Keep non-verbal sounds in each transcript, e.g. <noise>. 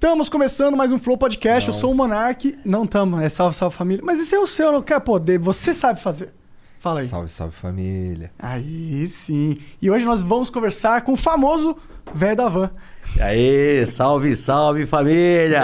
Estamos começando mais um Flow Podcast. Eu sou o Monark. Não tamo, é salve, salve família. Mas esse é o seu, não quer poder. Você sabe fazer. Fala aí. Salve, salve família. Aí sim. E hoje nós vamos conversar com o famoso velho da van. E aí, salve, salve família!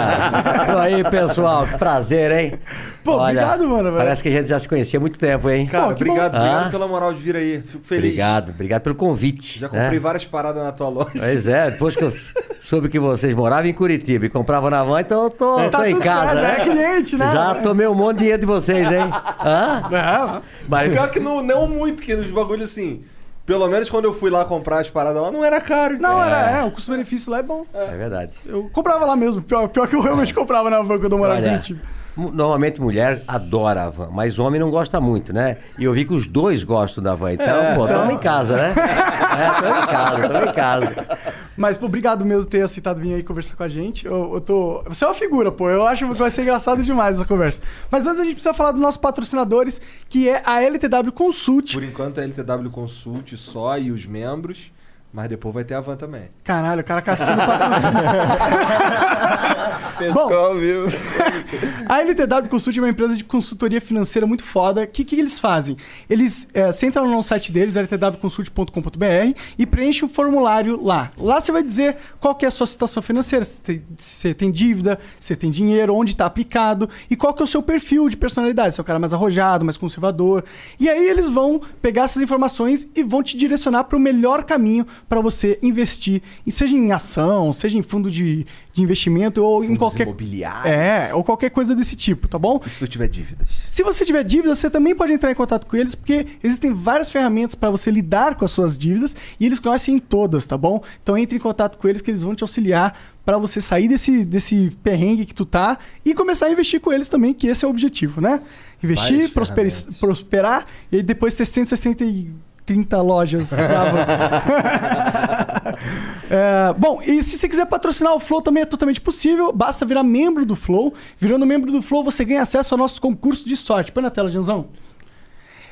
E aí, pessoal, que prazer, hein? Pô, obrigado, mano, velho. Parece que a gente já se conhecia há muito tempo, hein? Cara, que obrigado, bom. obrigado Ah. pela moral de vir aí. Fico feliz. Obrigado, obrigado pelo convite. Já né? comprei várias paradas na tua loja. Pois é, depois que eu soube que vocês moravam em Curitiba e compravam na van, então eu tô, Tá tô em tudo casa, certo, né? é cliente, né? Já tomei um monte de dinheiro de vocês, hein? Hã? É, Mas, Pior que não, não muito, que nos bagulhos assim. Pelo menos quando eu fui lá comprar as paradas lá, não era caro. não, cara. era, é, o custo-benefício lá é bom. é verdade. Eu comprava lá mesmo. Pior, pior que eu realmente comprava na van quando eu morava em Curitiba. normalmente mulher adora a van, mas homem não gosta muito, né? E eu vi que os dois gostam da van, então, pô, tamo em casa, né? É, tamo em casa, tamo em casa. Mas, pô, obrigado mesmo por ter aceitado vir aí conversar com a gente. Eu, eu tô. Você é uma figura, pô. Eu acho que vai ser engraçado demais essa conversa. Mas antes a gente precisa falar dos nossos patrocinadores, que é a LTW Consult. Por enquanto é LTW Consult só e os membros. Mas depois vai ter a van também. Caralho, o cara caçando patrocínio. <laughs> Bom, viu? A LTW Consult é uma empresa de consultoria financeira muito foda. O que, que eles fazem? Eles é, você entra no site deles, ltwconsult.com.br, e preenche um formulário lá. Lá você vai dizer qual que é a sua situação financeira, se tem, se tem dívida, se você tem dinheiro, onde está aplicado e qual que é o seu perfil de personalidade. Se é o cara mais arrojado, mais conservador. E aí eles vão pegar essas informações e vão te direcionar para o melhor caminho para você investir, seja em ação, seja em fundo de, de investimento ou em Fundos qualquer imobiliários. é, ou qualquer coisa desse tipo, tá bom? E se tu tiver dívidas? Se você tiver dívidas, você também pode entrar em contato com eles, porque existem várias ferramentas para você lidar com as suas dívidas e eles conhecem todas, tá bom? Então entre em contato com eles que eles vão te auxiliar para você sair desse, desse perrengue que tu tá e começar a investir com eles também, que esse é o objetivo, né? Investir, ferramentas. prosperar e depois ter 160 e 30 lojas. <laughs> É, bom, e se você quiser patrocinar o Flow também é totalmente possível. Basta virar membro do Flow. Virando membro do Flow, você ganha acesso ao nosso concurso de sorte. Põe na tela, Janzão.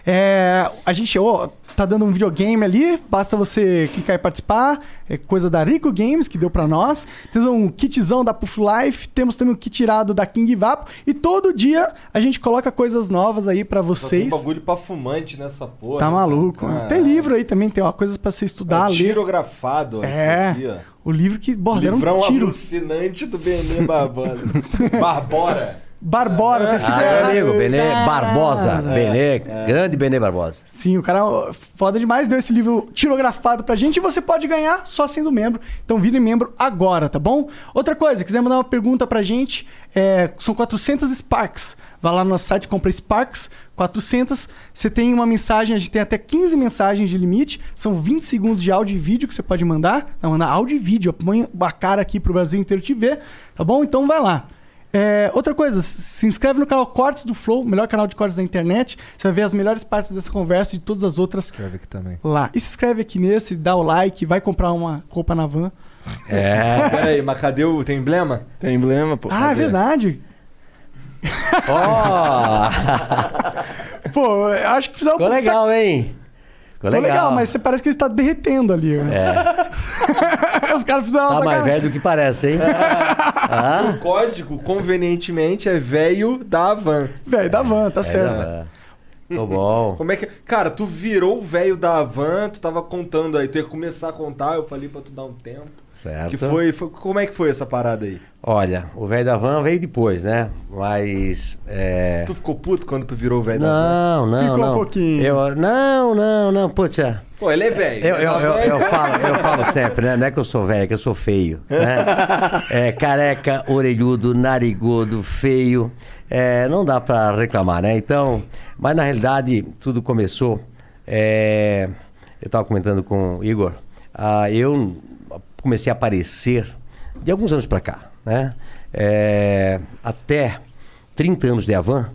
É, a gente ó, tá dando um videogame ali, basta você clicar e participar. É coisa da Rico Games que deu pra nós. Temos um kitzão da Puff Life, temos também um kit tirado da King Vapo e todo dia a gente coloca coisas novas aí pra Só tem vocês. bagulho pra fumante nessa porra. Tá né, maluco. cara? Tem livro aí também, tem uma coisa pra você estudar, É ler. tirografado, É. esse aqui, ó. O livro que, Livrão um tiro. alucinante do Benê <laughs> Barbora. Barbora. Barbora, tá escrito Ah, amigo, Benê. Barbosa. Benê, grande Benê Barbosa. Sim, o cara ó, foda demais, deu esse livro tirografado pra gente e você pode ganhar só sendo membro. Então vire membro agora, tá bom? Outra coisa, quiser mandar uma pergunta pra gente, é, são 400 Sparks. Vai lá no nosso site, compra Sparks, 400. Você tem uma mensagem, a gente tem até 15 mensagens de limite. São 20 segundos de áudio e vídeo que você pode mandar. Não, mandar áudio e vídeo. Põe a cara aqui pro Brasil inteiro te ver, tá bom? Então vai lá. É, outra coisa, se inscreve no canal Cortes do Flow, melhor canal de cortes da internet. Você vai ver as melhores partes dessa conversa e de todas as outras Escreve aqui também. lá. E se inscreve aqui nesse, dá o like, vai comprar uma roupa na van. É. <laughs> Pera aí, mas cadê o... Tem emblema? Tem emblema, pô. Ah, é verdade. Ó, <laughs> Pô, eu acho que precisava ficou legal, hein? Ficou legal, legal. mas você parece que ele está derretendo ali. né? É, <laughs> Os caras fizeram tá mais sacanagem. velho do que parece, hein? <laughs> Ah, O código, convenientemente, é velho da van. Velho, da van, tá certo. é, Ficou bom. Como é que... Cara, tu virou o velho da van, tu tava contando aí, tu ia começar a contar, eu falei pra tu dar um tempo. Certo. Que foi, foi- Como é que foi essa parada aí? Olha, o velho da van veio depois, né? Mas. É... Tu ficou puto quando tu virou o velho da van? Não, não, Ficou um não. pouquinho. Eu, não, não, não, puxa. Pô, ele é velho. Eu, né? eu, eu, eu falo, eu falo sempre, né? Não é que eu sou velho, é que eu sou feio. Né? <laughs> É, careca, orelhudo, narigudo, feio. É, não dá pra reclamar, né? Então, mas na realidade, tudo começou. é, eu tava comentando com o Igor. ah, eu comecei a aparecer de alguns anos pra cá, né? É, até 30 anos de Avan,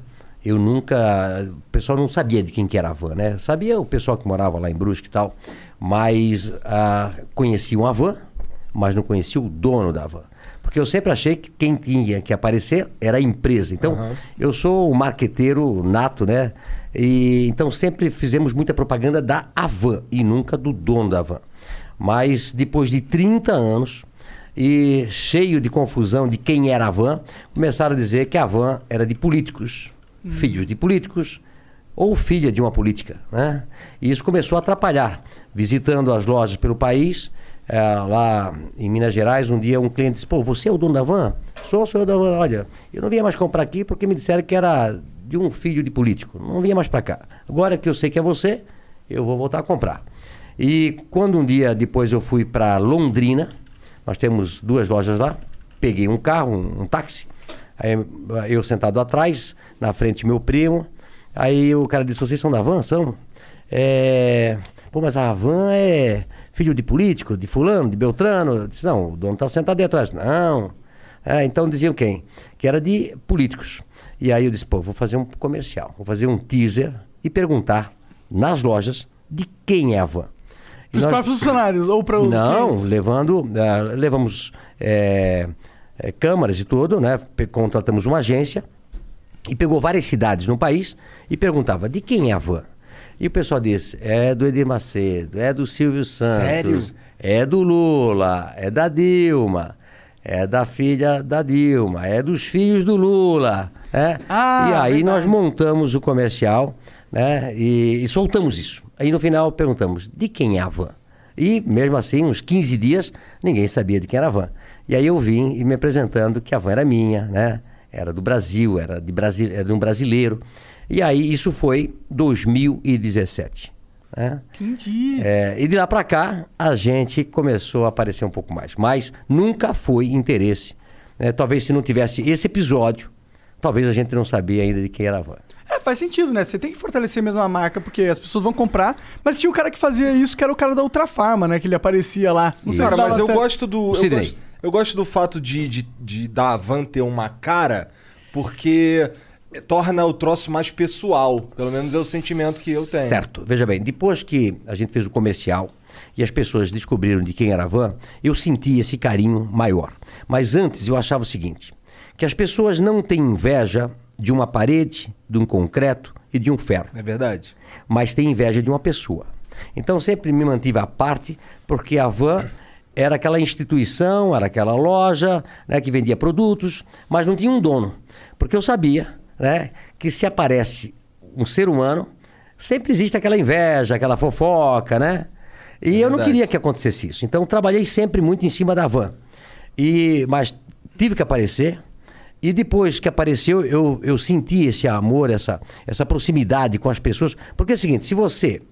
eu nunca. O pessoal não sabia de quem que era a van, né? Sabia o pessoal que morava lá em Brusque e tal, mas ah, conheciam a van, mas não conhecia o dono da van. Porque eu sempre achei que quem tinha que aparecer era a empresa. Então, eu sou um marqueteiro nato, né? E, então, sempre fizemos muita propaganda da Avan e nunca do dono da van. Mas depois de 30 anos, e cheio de confusão de quem era a van, começaram a dizer que a van era de políticos, filhos de políticos ou filha de uma política. Né? E isso começou a atrapalhar. Visitando as lojas pelo país, eh, lá em Minas Gerais, um dia um cliente disse: Pô, você é o dono da van? Sou, sou eu da van. Olha, eu não vinha mais comprar aqui porque me disseram que era de um filho de político. Não vinha mais para cá. Agora que eu sei que é você, eu vou voltar a comprar. E quando um dia depois eu fui para Londrina, nós temos duas lojas lá, peguei um carro, um, um táxi, aí eu sentado atrás, na frente meu primo, aí o cara disse, vocês são da van? São? É... Pô, mas a van é filho de político, de fulano, de Beltrano? Eu disse, não, o dono está sentado aí atrás. Não. É, então diziam quem? Que era de políticos. E aí eu disse, pô, vou fazer um comercial, vou fazer um teaser e perguntar nas lojas de quem é a van. E Pros nós- próprios funcionários ou para os não, clientes? levando, ah, levamos é, é, câmaras e tudo, né? Contratamos uma agência e pegou várias cidades no país e perguntava de quem é a van. E o pessoal disse, é do Edir Macedo, é do Silvio Santos, Sério? é do Lula, é da Dilma, é da filha da Dilma, é dos filhos do Lula. né? Ah, e aí verdade. nós montamos o comercial né? e, e soltamos isso. Aí no final perguntamos, de quem é a van? E mesmo assim, uns 15 dias, ninguém sabia de quem era a van. E aí eu vim e me apresentando que a van era minha, né? Era do Brasil, era de, Brasi era de um brasileiro. E aí isso foi 2017. Né? Entendi. É, e de lá para cá, a gente começou a aparecer um pouco mais. Mas nunca foi interesse. né? Talvez se não tivesse esse episódio, talvez a gente não sabia ainda de quem era a van. É, faz sentido, né? Você tem que fortalecer mesmo a marca, porque as pessoas vão comprar. Mas tinha um cara que fazia isso, que era o cara da Ultra Farma, né? Que ele aparecia lá. Não sei Cara, se mas eu certo. gosto do. Eu gosto, eu gosto do fato de, de, de da Van ter uma cara, porque torna o troço mais pessoal. Pelo menos é o sentimento que eu tenho. Certo. Veja bem, depois que a gente fez o comercial e as pessoas descobriram de quem era a van, eu senti esse carinho maior. Mas antes eu achava o seguinte: que as pessoas não têm inveja de uma parede, de um concreto e de um ferro. É verdade. mas tem inveja de uma pessoa. Então sempre me mantive à parte, porque a van era aquela instituição, era aquela loja né, que vendia produtos, mas não tinha um dono. Porque eu sabia né, que se aparece um ser humano, sempre existe aquela inveja, aquela fofoca, né? E eu não queria que acontecesse isso. Então trabalhei sempre muito em cima da van. E, mas tive que aparecer. E depois que apareceu, eu, eu senti esse amor, essa, essa proximidade com as pessoas. Porque é o seguinte: se você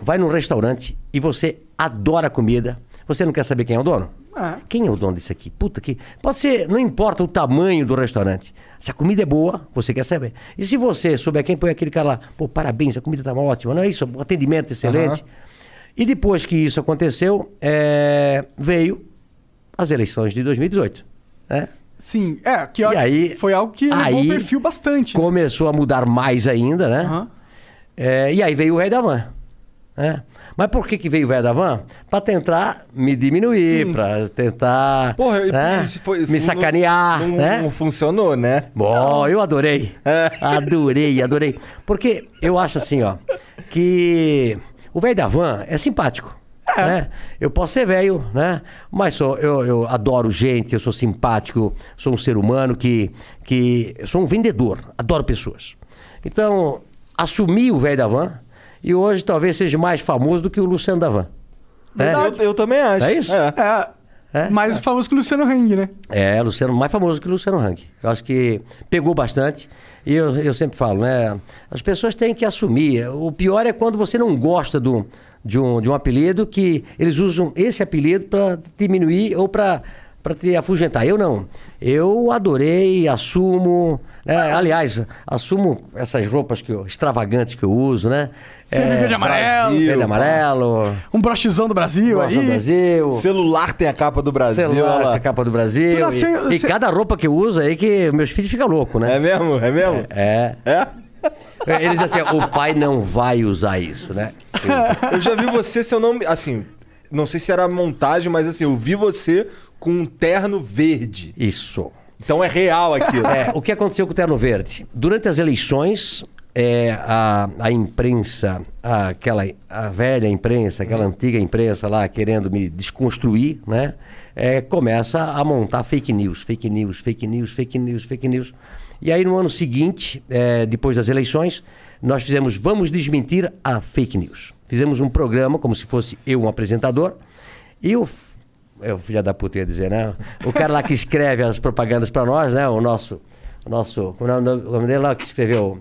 vai num restaurante e você adora a comida, você não quer saber quem é o dono? Ah. Quem é o dono disso aqui? Puta que. Pode ser, não importa o tamanho do restaurante. Se a comida é boa, você quer saber. E se você souber quem põe aquele cara lá, pô, parabéns, a comida estava ótima, não é isso? O atendimento excelente. E depois que isso aconteceu, é, veio as eleições de 2018. Né? Sim, é, que aí- foi algo que aí o perfil bastante. né? Começou a mudar mais ainda, né? Aham. É, e aí veio o rei da van. né? Mas por que, que veio o velho da van? Pra tentar me diminuir, pra tentar Porra, né? se foi- me sacanear, Não, né? não funcionou, né? Bom, eu adorei. É. Adorei, adorei. Porque eu acho assim, ó, que o velho da van é simpático. Né? Eu posso ser velho, né? Mas sou, eu, eu adoro gente, eu sou simpático, sou um ser humano que, que. Eu sou um vendedor, adoro pessoas. Então, assumi o velho da van e hoje talvez seja mais famoso do que o Luciano da van. Né? Eu, eu também acho. É isso? É. É, É? Mais famoso que o Luciano Hang, né? É, Luciano, mais famoso que o Luciano Hang. Eu acho que pegou bastante. E eu, eu sempre falo, né? As pessoas têm que assumir. O pior é quando você não gosta do, de, um, de um apelido que eles usam esse apelido para diminuir ou para para te afugentar. Eu não. Eu adorei, assumo. Né? Aliás, assumo essas roupas que eu, extravagantes que eu uso, né? Sempre verde e amarelo. Brasil. Verde e amarelo. Um brochizão do Brasil Gosto do aí. Brasil. Celular tem a capa do Brasil. celular com lá. a capa do Brasil. Nasceu- e, e você- cada roupa que eu uso aí que meus filhos ficam loucos, né? É mesmo? É mesmo? É. É? Eles assim, o pai não vai usar isso, né? Eu já vi você, se eu não me. Assim, não sei se era montagem, mas assim, eu vi você com um terno verde. Isso. Então é real aquilo. É, o que aconteceu com o Terno Verde? Durante as eleições, é, a, a imprensa, a- aquela a velha imprensa, aquela antiga imprensa lá querendo me desconstruir, né? é, começa a montar fake news, fake news, fake news, fake news, fake news. E aí no ano seguinte, é, depois das eleições, nós fizemos Vamos Desmentir a Fake News. Fizemos um programa como se fosse eu um apresentador e o é o filho da puta ia dizer, né? O cara lá que escreve as propagandas para nós, né? O nosso, o nosso, como é o nome dele lá que escreveu?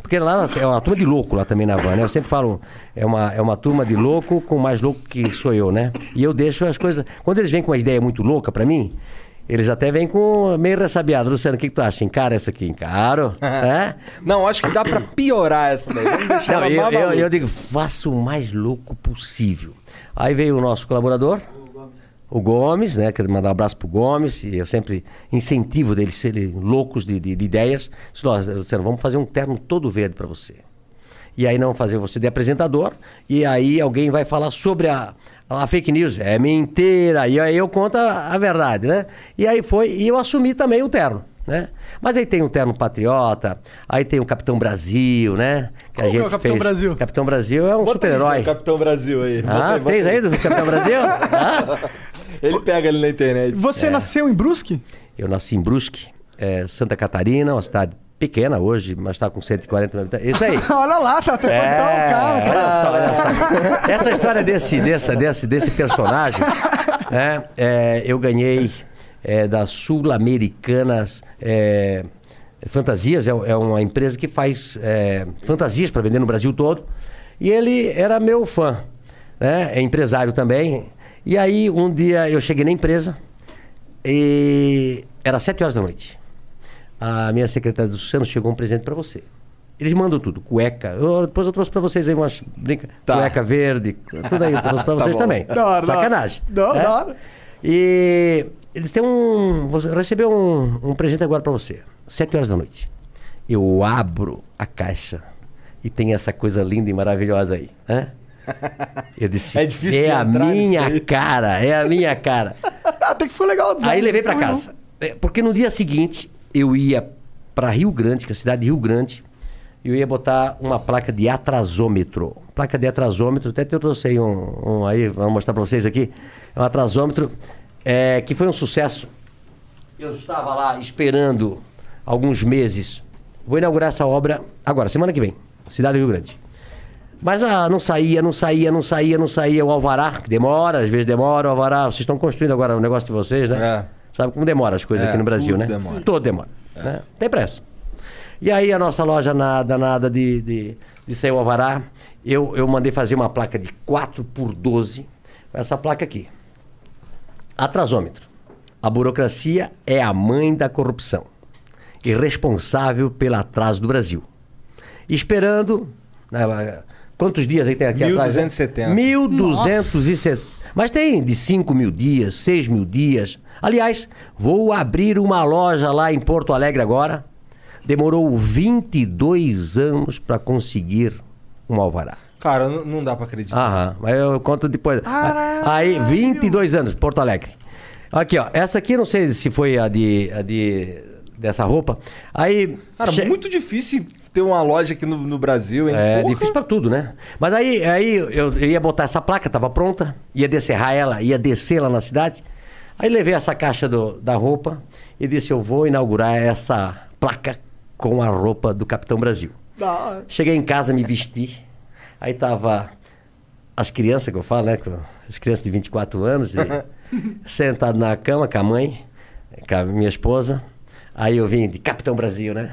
Porque lá é uma turma de louco lá também na van, né? Eu sempre falo, é uma, é uma turma de louco com mais louco que sou eu, né? E eu deixo as coisas... Quando eles vêm com uma ideia muito louca para mim, eles até vêm com meio ressabiado. Luciano, o que, que tu acha? Encara essa aqui? Encaro. <laughs> é? Não, acho que dá pra piorar essa daí. Vamos deixar Não, eu, eu, eu digo, faça o mais louco possível. Aí veio o nosso colaborador, o Gomes, né? Quero mandar um abraço pro Gomes, e eu sempre incentivo deles serem loucos de, de, de ideias. Disse, "Ó, Luciano, vamos fazer um terno todo verde para você. E aí não fazer você de apresentador, e aí alguém vai falar sobre a, a fake news. É mentira. E aí eu conto a, a verdade, né? E aí foi, e eu assumi também o terno. Né? Mas aí tem o terno patriota, aí tem o Capitão Brasil, né? Que Qual que é o Capitão Brasil? Capitão Brasil é um super-herói. Capitão Brasil aí. Ah, aí, tens aí do Capitão Brasil? <laughs> Ah? Ele pega ali na internet. Você nasceu em Brusque? Eu nasci em Brusque, é, Santa Catarina, uma cidade pequena hoje, mas está com 140 mil habitantes. Isso aí. <laughs> Olha lá, tá até É, cara. olha só, olha só. Essa história desse, dessa, desse, desse personagem, né, é, eu ganhei é, da Sul-Americanas é, Fantasias, é, é uma empresa que faz é, fantasias para vender no Brasil todo. E ele era meu fã, né? é empresário também. E aí, um dia eu cheguei na empresa e era sete horas da noite. A minha secretária do Luciano chegou um presente para você. Eles mandam tudo, cueca. Eu- depois eu trouxe para vocês aí umas brinca, Tá. cueca verde, tudo aí eu trouxe para <laughs> vocês bom. também. Hora. Sacanagem. Hora, né? hora. E eles têm um. Você recebeu um, um presente agora para você. Sete horas da noite. Eu abro a caixa e tem essa coisa linda e maravilhosa aí. Né? <laughs> Eu disse, É difícil é a minha aí." cara, é a minha cara. <laughs> Até que foi legal. Aí levei pra Foi casa. É, Porque no dia seguinte eu ia pra Rio Grande, que é a cidade de Rio Grande, eu ia botar uma placa de atrasômetro. Placa de atrasômetro, até eu trouxe um, um aí, vou mostrar pra vocês aqui. É um atrasômetro é, que foi um sucesso. Eu estava lá esperando alguns meses. Vou inaugurar essa obra agora, semana que vem, cidade do Rio Grande. Mas ah, não saía, não saía, não saía, não saía. O alvará, que demora, às vezes demora o alvará. Vocês estão construindo agora o negócio de vocês, né? É. Sabe como demora as coisas É, aqui no Brasil, né? demora. Todo demora. Né? Tem pressa. E aí a nossa loja nada, nada de, de, de o alvará. Eu, eu mandei fazer uma placa de 4 por 12 com essa placa aqui. Atrasômetro. A burocracia é a mãe da corrupção e responsável pelo atraso do Brasil. Esperando. né, quantos dias aí tem aqui atrás? né? 1270. 1270. Mas tem de 5 mil dias, 6 mil dias. Aliás, vou abrir uma loja lá em Porto Alegre agora. Demorou 22 anos para conseguir um alvará. Cara, não, não dá pra acreditar. Aham, mas eu conto depois. Caralho! Aí, 22 anos, Porto Alegre. Aqui, ó. Essa aqui, não sei se foi a de. A de dessa roupa. Aí. Cara, che- muito difícil ter uma loja aqui no, no Brasil, hein? É Porra. difícil pra tudo, né? Mas aí, aí eu, eu ia botar essa placa, tava pronta, ia descerrar ela, ia descer lá na cidade. Aí levei essa caixa do- da roupa e disse: Eu vou inaugurar essa placa com a roupa do Capitão Brasil. Cheguei em casa, me vesti. Aí tava as crianças que eu falo, né? As crianças de 24 anos. E <laughs> Sentado na cama com a mãe, com a minha esposa. Aí eu vim de Capitão Brasil, né?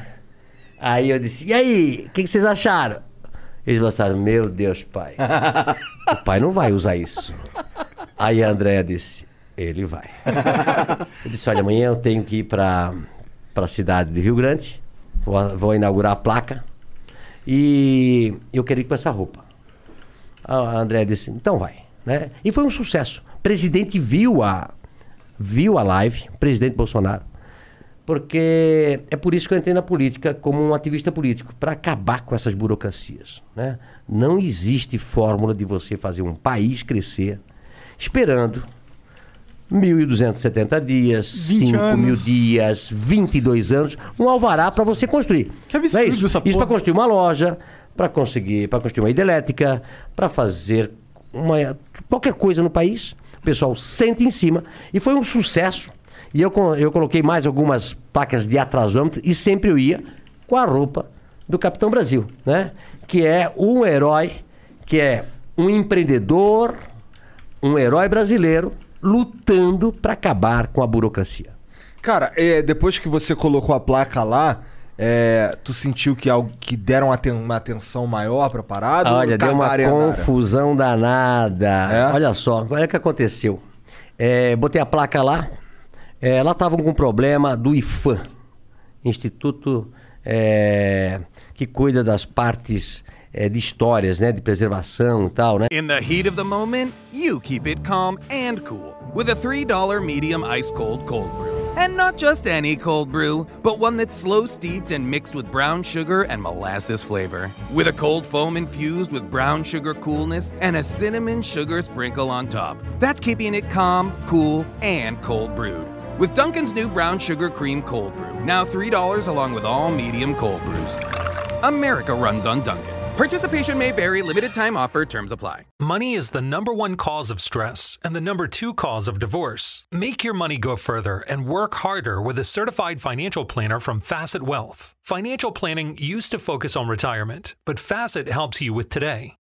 Aí eu disse, e aí, o que, que vocês acharam? Eles pensaram, meu Deus, pai. o pai não vai usar isso. Aí a Andréa disse, ele vai. Eu disse, olha, amanhã eu tenho que ir para a cidade de Rio Grande. Vou, vou inaugurar a placa. E eu queria ir com essa roupa. A André disse, então vai. Né? E foi um sucesso. O presidente viu a, viu a live, presidente Bolsonaro. Porque é por isso que eu entrei na política como um ativista político, para acabar com essas burocracias. Né? Não existe fórmula de você fazer um país crescer esperando 1.270 dias, 20 5 anos. mil dias, 22 anos, um alvará para você construir. Que absurdo é isso? essa Isso porra. para construir uma loja, para conseguir, para construir uma hidrelétrica, para fazer uma, qualquer coisa no país. O pessoal senta em cima e foi um sucesso. E eu, eu coloquei mais algumas placas de atrasômetro e sempre eu ia com a roupa do Capitão Brasil, né? Que é um herói, que é um empreendedor, um herói brasileiro lutando para acabar com a burocracia. Cara, é, depois que você colocou a placa lá, é, tu sentiu que, algo, que deram uma atenção maior pra parada? Olha, deu uma confusão danada. É? Olha só, olha o que aconteceu. É, botei a placa lá, é, lá estavam com problema do IFAM, Instituto é, que cuida das partes é, de histórias, né, de preservação e tal, né? In the heat of the moment, you keep it calm and cool with a $3 medium ice cold cold brew. And not just any cold brew, but one that's slow steeped and mixed with brown sugar and molasses flavor. With a cold foam infused with brown sugar coolness and a cinnamon sugar sprinkle on top. That's keeping it calm, cool, and cold brewed. With Duncan's new brown sugar cream cold brew, now $3 along with all medium cold brews. America runs on Duncan. Participation may vary, limited time offer, terms apply. Money is the number one cause of stress and the number two cause of divorce. Make your money go further and work harder with a certified financial planner from Facet Wealth. Financial planning used to focus on retirement, but Facet helps you with today.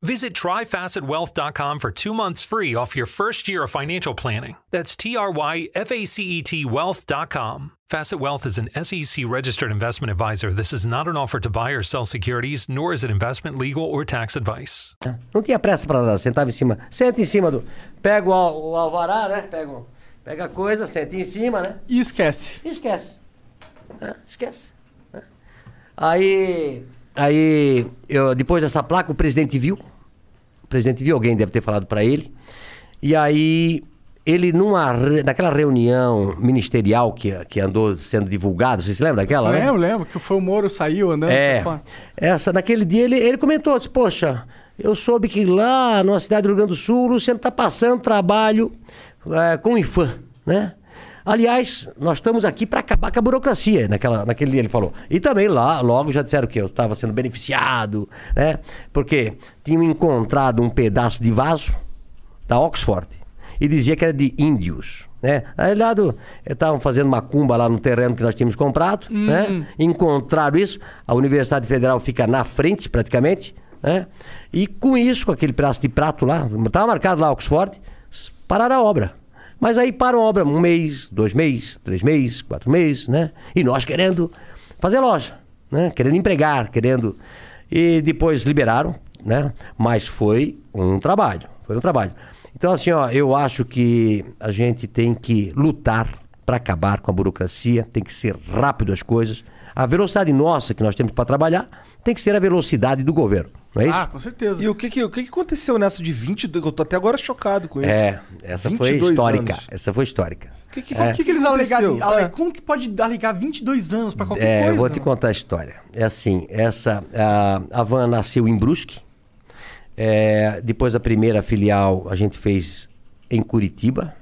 Visit tryfacetwealth.com for two months free off your first year of financial planning. That's T R Y F A C E T wealth.com. Facet Wealth is an SEC registered investment advisor. This is not an offer to buy or sell securities, nor is it investment, legal, or tax advice. Não tinha pressa para nada, sentava em cima. Senta em cima do. Pega o, al- o alvará, né? Pega, o- pega a coisa, senta em cima, né? E esquece. E esquece. É, esquece. É. Aí, aí eu, depois dessa placa, o presidente viu. O presidente viu, alguém deve ter falado para ele. E aí, ele, numa, naquela reunião ministerial que, que andou sendo divulgada, você se lembra daquela, né? Lembro, lembro, que foi o Moro saiu andando É, essa, naquele dia ele, ele comentou, disse, poxa, eu soube que lá na cidade do Rio Grande do Sul o Luciano está passando trabalho é, com o IFAM, né? Aliás, nós estamos aqui para acabar com a burocracia, naquela, naquele dia ele falou. E também lá, logo já disseram que eu estava sendo beneficiado, né? Porque tinham encontrado um pedaço de vaso da Oxford e dizia que era de índios. Né? Aí lá estavam fazendo macumba lá no terreno que nós tínhamos comprado, né? encontraram isso, a Universidade Federal fica na frente praticamente, né? e com isso, com aquele pedaço de prato lá, estava marcado lá Oxford, pararam a obra. Mas aí param a obra um mês, dois meses, três meses, quatro meses, né? E nós querendo fazer loja, né? Querendo empregar, querendo... E depois liberaram, né? Mas foi um trabalho, foi um trabalho. Então, assim, ó, eu acho que a gente tem que lutar para acabar com a burocracia, tem que ser rápido as coisas. A velocidade nossa que nós temos para trabalhar tem que ser a velocidade do governo, não é isso? Ah, com certeza. E o que que, o que que aconteceu nessa de 22? Eu tô até agora chocado com isso. é, essa foi 22 histórica. anos. Essa foi histórica. O que que, Por que, que eles alegaram? ale- É. Como que pode alegar 22 anos pra qualquer É, coisa? eu vou te contar a história. É assim, essa a, a Van nasceu em Brusque. É, depois da primeira filial, a gente fez em Curitiba,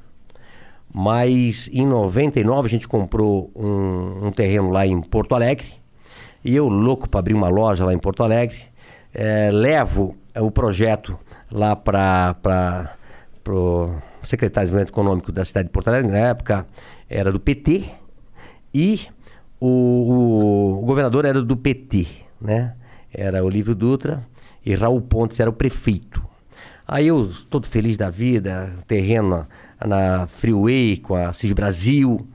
mas em 99 a gente comprou um, um terreno lá em Porto Alegre. E eu, louco para abrir uma loja lá em Porto Alegre, eh, levo eh, o projeto lá para o secretário de Desenvolvimento Econômico da cidade de Porto Alegre, na época era do PT, e o, o- o governador era do PT, né? Era Olívio Dutra e Raul Pontes era o prefeito. Aí eu, todo feliz da vida, terreno na, Freeway com a CIS Brasil.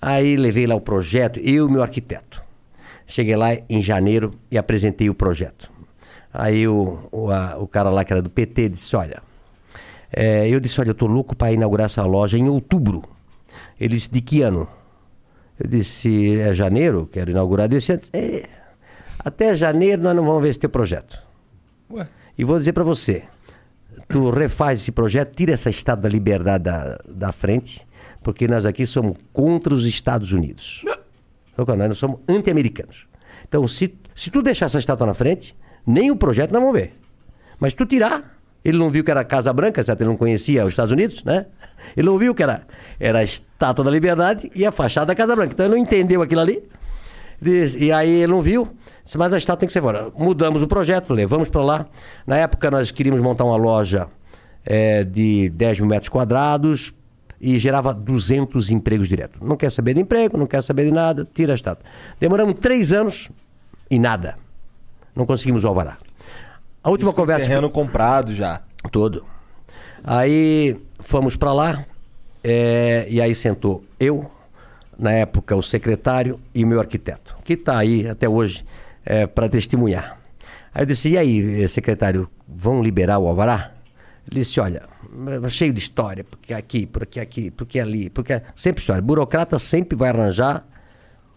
Aí levei lá o projeto, eu e meu arquiteto. Cheguei lá em janeiro e apresentei o projeto. Aí o, o, a- o cara lá que era do PT disse, olha, é, eu disse, olha, eu tô louco para inaugurar essa loja em outubro. Ele disse, de que ano? Eu disse, é janeiro, quero inaugurar desse ano. É, até janeiro nós não vamos ver esse teu projeto. Ué. E vou dizer para você, tu refaz esse projeto, tira essa Estado da Liberdade da, da frente, porque nós aqui somos contra os Estados Unidos. Nós somos anti-americanos. Então, se, se tu deixar essa estátua na frente, nem o projeto nós vamos ver. Mas tu tirar, ele não viu que era Casa Branca, certo? Ele não conhecia os Estados Unidos, né? Ele não viu que era, era a Estátua da Liberdade e a fachada da Casa Branca. Então ele não entendeu aquilo ali. E aí ele não viu, mas a estátua tem que ser fora. Mudamos o projeto, levamos para lá. Na época nós queríamos montar uma loja eh, de 10 mil metros quadrados e gerava 200 empregos direto. Não quer saber de emprego, não quer saber de nada, tira a estátua. Demoramos três anos e nada. Não conseguimos o alvará. A última Isso conversa... que- terreno comprado já. Todo. Aí fomos para lá é, e aí sentou eu, na época o secretário e o meu arquiteto, que está aí até hoje para testemunhar. Aí eu disse, e aí, eh, secretário, vão liberar o alvará? Ele disse, olha, é cheio de história, porque aqui, porque aqui, porque ali, porque... Sempre história. Burocrata sempre vai arranjar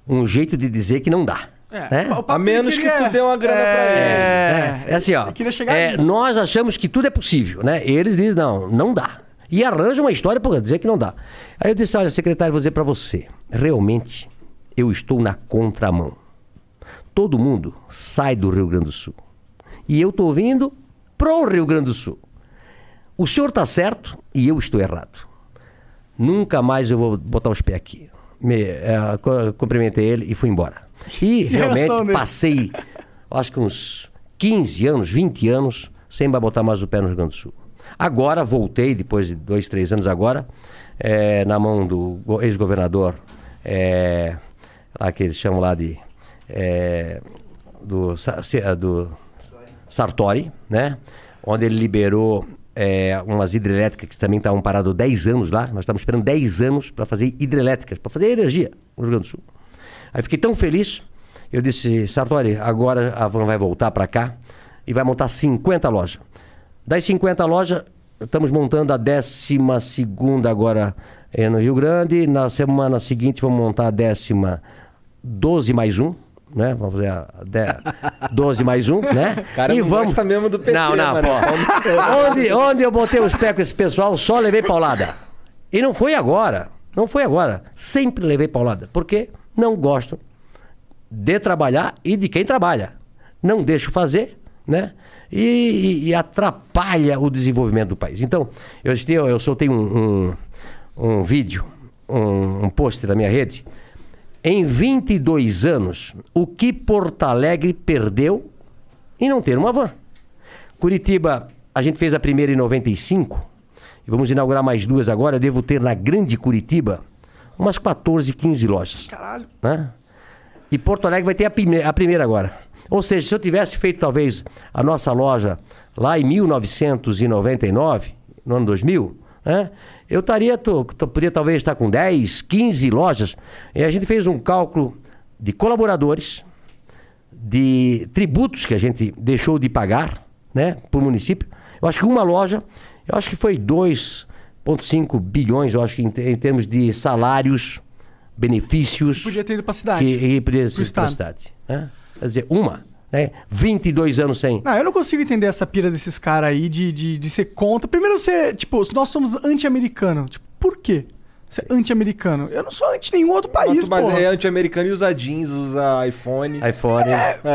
um jeito de dizer que não dá. né? o papo A menos ele que tu dê uma grana pra é... É, é assim, ó. ele queria chegar é, nós achamos que tudo é possível, né? Eles dizem, não, não dá. E arranjam uma história para dizer que não dá. Aí eu disse, olha, secretário, vou dizer para você. Realmente, eu estou na contramão. Todo mundo sai do Rio Grande do Sul. E eu estou vindo pro Rio Grande do Sul. O senhor está certo e eu estou errado. Nunca mais eu vou botar os pés aqui. Me, co- cumprimentei ele e fui embora. E realmente dele? passei, acho que uns 15 anos, 20 anos, sem botar mais o pé no Rio Grande do Sul. Agora voltei, depois de dois, três anos agora, eh, na mão do go- ex-governador, eh, lá que eles chamam lá de. Eh, do, eh, do Sartori, né? Onde ele liberou é, umas hidrelétricas que também estavam paradas 10 anos lá. Nós estávamos esperando 10 anos para fazer hidrelétricas, para fazer energia no Rio Grande do Sul. Aí fiquei tão feliz, eu disse, Sartori, agora a Van vai voltar para cá e vai montar 50 lojas. Das 50 lojas, estamos montando a 12 agora é, no Rio Grande. Na semana seguinte vamos montar a décima 12 mais um. Né? Vamos fazer a de- 12 mais um, né? <laughs> cara não gosta mesmo do PT, Não, não, mano. pô. onde, onde eu botei os pés com esse pessoal, só levei paulada. E não foi agora. Não foi agora. Sempre levei paulada. Porque não gosto de trabalhar e de quem trabalha. Não deixo fazer, né? E, e- e atrapalha o desenvolvimento do país. Então, eu, eu, eu soltei um, um, um vídeo, um, um post na minha rede. Em 22 anos, o que Porto Alegre perdeu em não ter uma van? Curitiba, a gente fez a primeira em 95 e vamos inaugurar mais duas agora. Eu devo ter na grande Curitiba umas 14, 15 lojas. Caralho. Né? E Porto Alegre vai ter a, prime- a primeira agora. Ou seja, se eu tivesse feito talvez a nossa loja lá em 1999, no ano 2000, né? Eu estaria, tô, tô- poderia talvez estar com 10, 15 lojas. E a gente fez um cálculo de colaboradores, de tributos que a gente deixou de pagar né, para o município. Eu acho que uma loja, eu acho que foi 2,5 bilhões, eu acho que em, em termos de salários, benefícios. Podia ter ido pra cidade. Que, que podia Pro ser para a cidade. Né? Quer dizer, uma, né? 22 anos sem. Não, eu não consigo entender essa pira desses caras aí de, de, de ser contra. Primeiro, você, tipo, nós somos anti-americano. Tipo, por quê? Você é anti-americano. Eu não sou anti nenhum outro país, Mas pô. é anti-americano e usa jeans, usa iPhone. iPhone.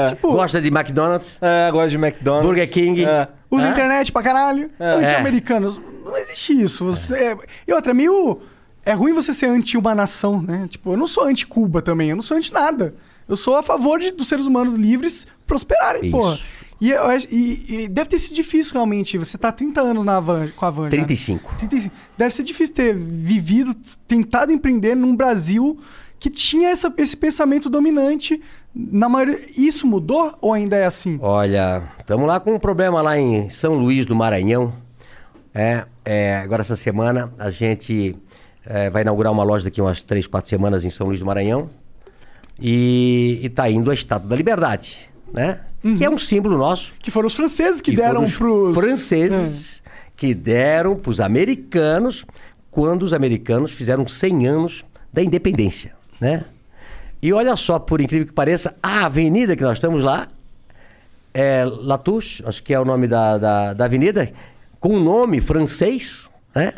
tipo- Gosta de McDonald's, É, gosta de McDonald's. Burger King. É. Usa Hã? internet pra caralho. Anti-americanos. não existe isso. É- e outra, é meio. É ruim você ser anti uma nação, né? Tipo, eu não sou anti-Cuba também, eu não sou anti nada. Eu sou a favor de, dos seres humanos livres prosperarem, Isso. porra. E, e- e deve ter sido difícil, realmente. Você tá há 30 anos na Van, com a Van. já. 35. 35. Deve ser difícil ter vivido, tentado empreender num Brasil que tinha essa- esse pensamento dominante. Na maioria. Isso mudou ou ainda é assim? Olha, estamos lá com um problema lá em São Luís do Maranhão. É, é, agora essa semana a gente é, vai inaugurar uma loja daqui umas três, quatro semanas em São Luís do Maranhão. E, está indo a Estátua da Liberdade, né? Que é um símbolo nosso. Que foram os franceses que, que deram foram os franceses que deram para os americanos quando os americanos fizeram 100 anos da independência, né? E olha só, por incrível que pareça, a avenida que nós estamos lá é Latouche, acho que é o nome da, da, da avenida, com nome francês, né?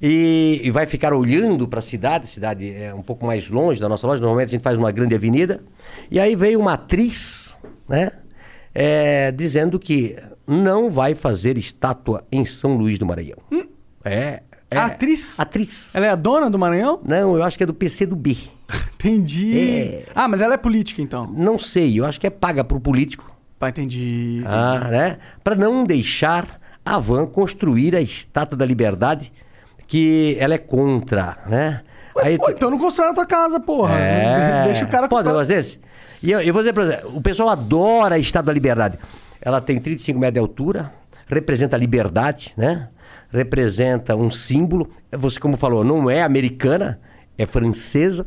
E, e vai ficar olhando para a cidade, a cidade é um pouco mais longe da nossa loja, normalmente a gente faz uma grande avenida. E aí veio uma atriz, né? É, dizendo que não vai fazer estátua em São Luís do Maranhão. É, é. A atriz? Atriz. Ela é a dona do Maranhão? Não, eu acho que é do PC do B. <laughs> Entendi. É. Ah, mas ela é política, então. Não sei, eu acho que é paga pro político. Pá, entendi. Ah, né? Para não deixar a Van construir a Estátua da Liberdade, que ela é contra, né? Ué, pô, então não constrói na tua casa, porra. É. <laughs> Deixa o cara Pode um negócio desse? E eu, eu vou dizer pra você, o pessoal adora a Estátua da Liberdade. Ela tem 35 metros de altura, representa a liberdade, né? Representa um símbolo. Você, como falou, não é americana, é francesa,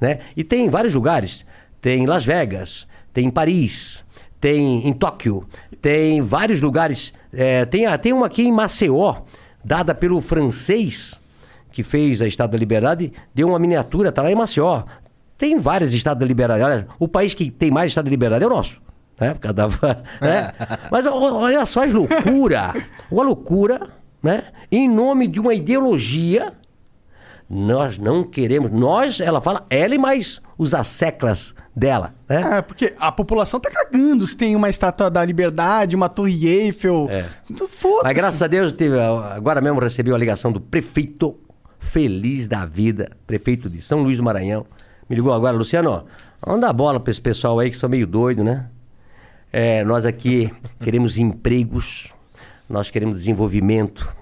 né? E tem em vários lugares. Tem em Las Vegas, tem em Paris, tem em Tóquio, tem vários lugares. É, tem, a- tem uma aqui em Maceió, dada pelo francês que fez a Estado da Liberdade, deu uma miniatura, tá lá em Maceió. Tem vários Estados da Liberdade. Olha, o país que tem mais Estado da Liberdade é o nosso. Né? Por causa da- né? <laughs> Mas olha só as loucura. Uma loucura, né? Em nome de uma ideologia, nós não queremos. Nós, ela fala, ela e mais os asseclas dela. Né? É, porque a população tá cagando se tem uma estátua da liberdade, uma torre Eiffel. É. Foda-se. Mas graças a Deus, teve, agora mesmo recebi uma ligação do prefeito feliz da vida, prefeito de São Luís do Maranhão. Me ligou agora, Luciano, vamos dar bola para esse pessoal aí que são meio doido, né? É, nós aqui queremos empregos, nós queremos desenvolvimento.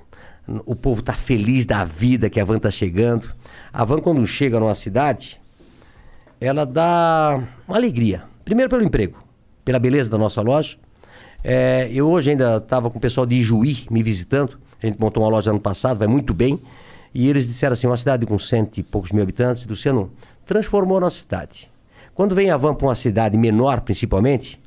O povo está feliz da vida que a van está chegando. A van, quando chega numa cidade, ela dá uma alegria. Primeiro pelo emprego, pela beleza da nossa loja. É, eu hoje ainda estava com o pessoal de Ijuí me visitando. A gente montou uma loja ano passado, vai muito bem. E eles disseram assim, uma cidade com cento e poucos mil habitantes, Luciano, transformou a nossa cidade. Quando vem a van para uma cidade menor, principalmente,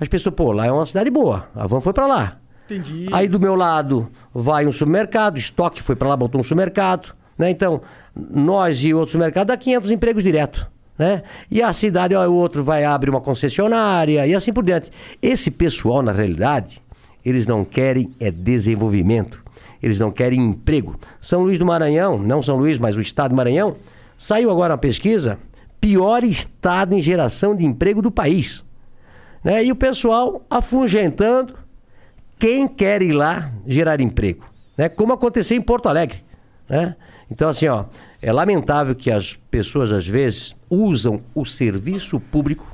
as pessoas, pô, lá é uma cidade boa. A van foi para lá. Entendi. Aí do meu lado vai um supermercado, estoque foi para lá, botou um supermercado, né? Então, nós e outros supermercados dá 500 empregos direto, né? E a cidade, ó, o outro vai abrir uma concessionária e assim por diante. Esse pessoal, na realidade, eles não querem é desenvolvimento, eles não querem emprego. São Luís do Maranhão, não São Luís, mas o estado do Maranhão, saiu agora uma pesquisa, pior estado em geração de emprego do país. Né? E o pessoal afugentando quem quer ir lá gerar emprego, né? Como aconteceu em Porto Alegre, né? Então assim, ó, é lamentável que as pessoas às vezes usam o serviço público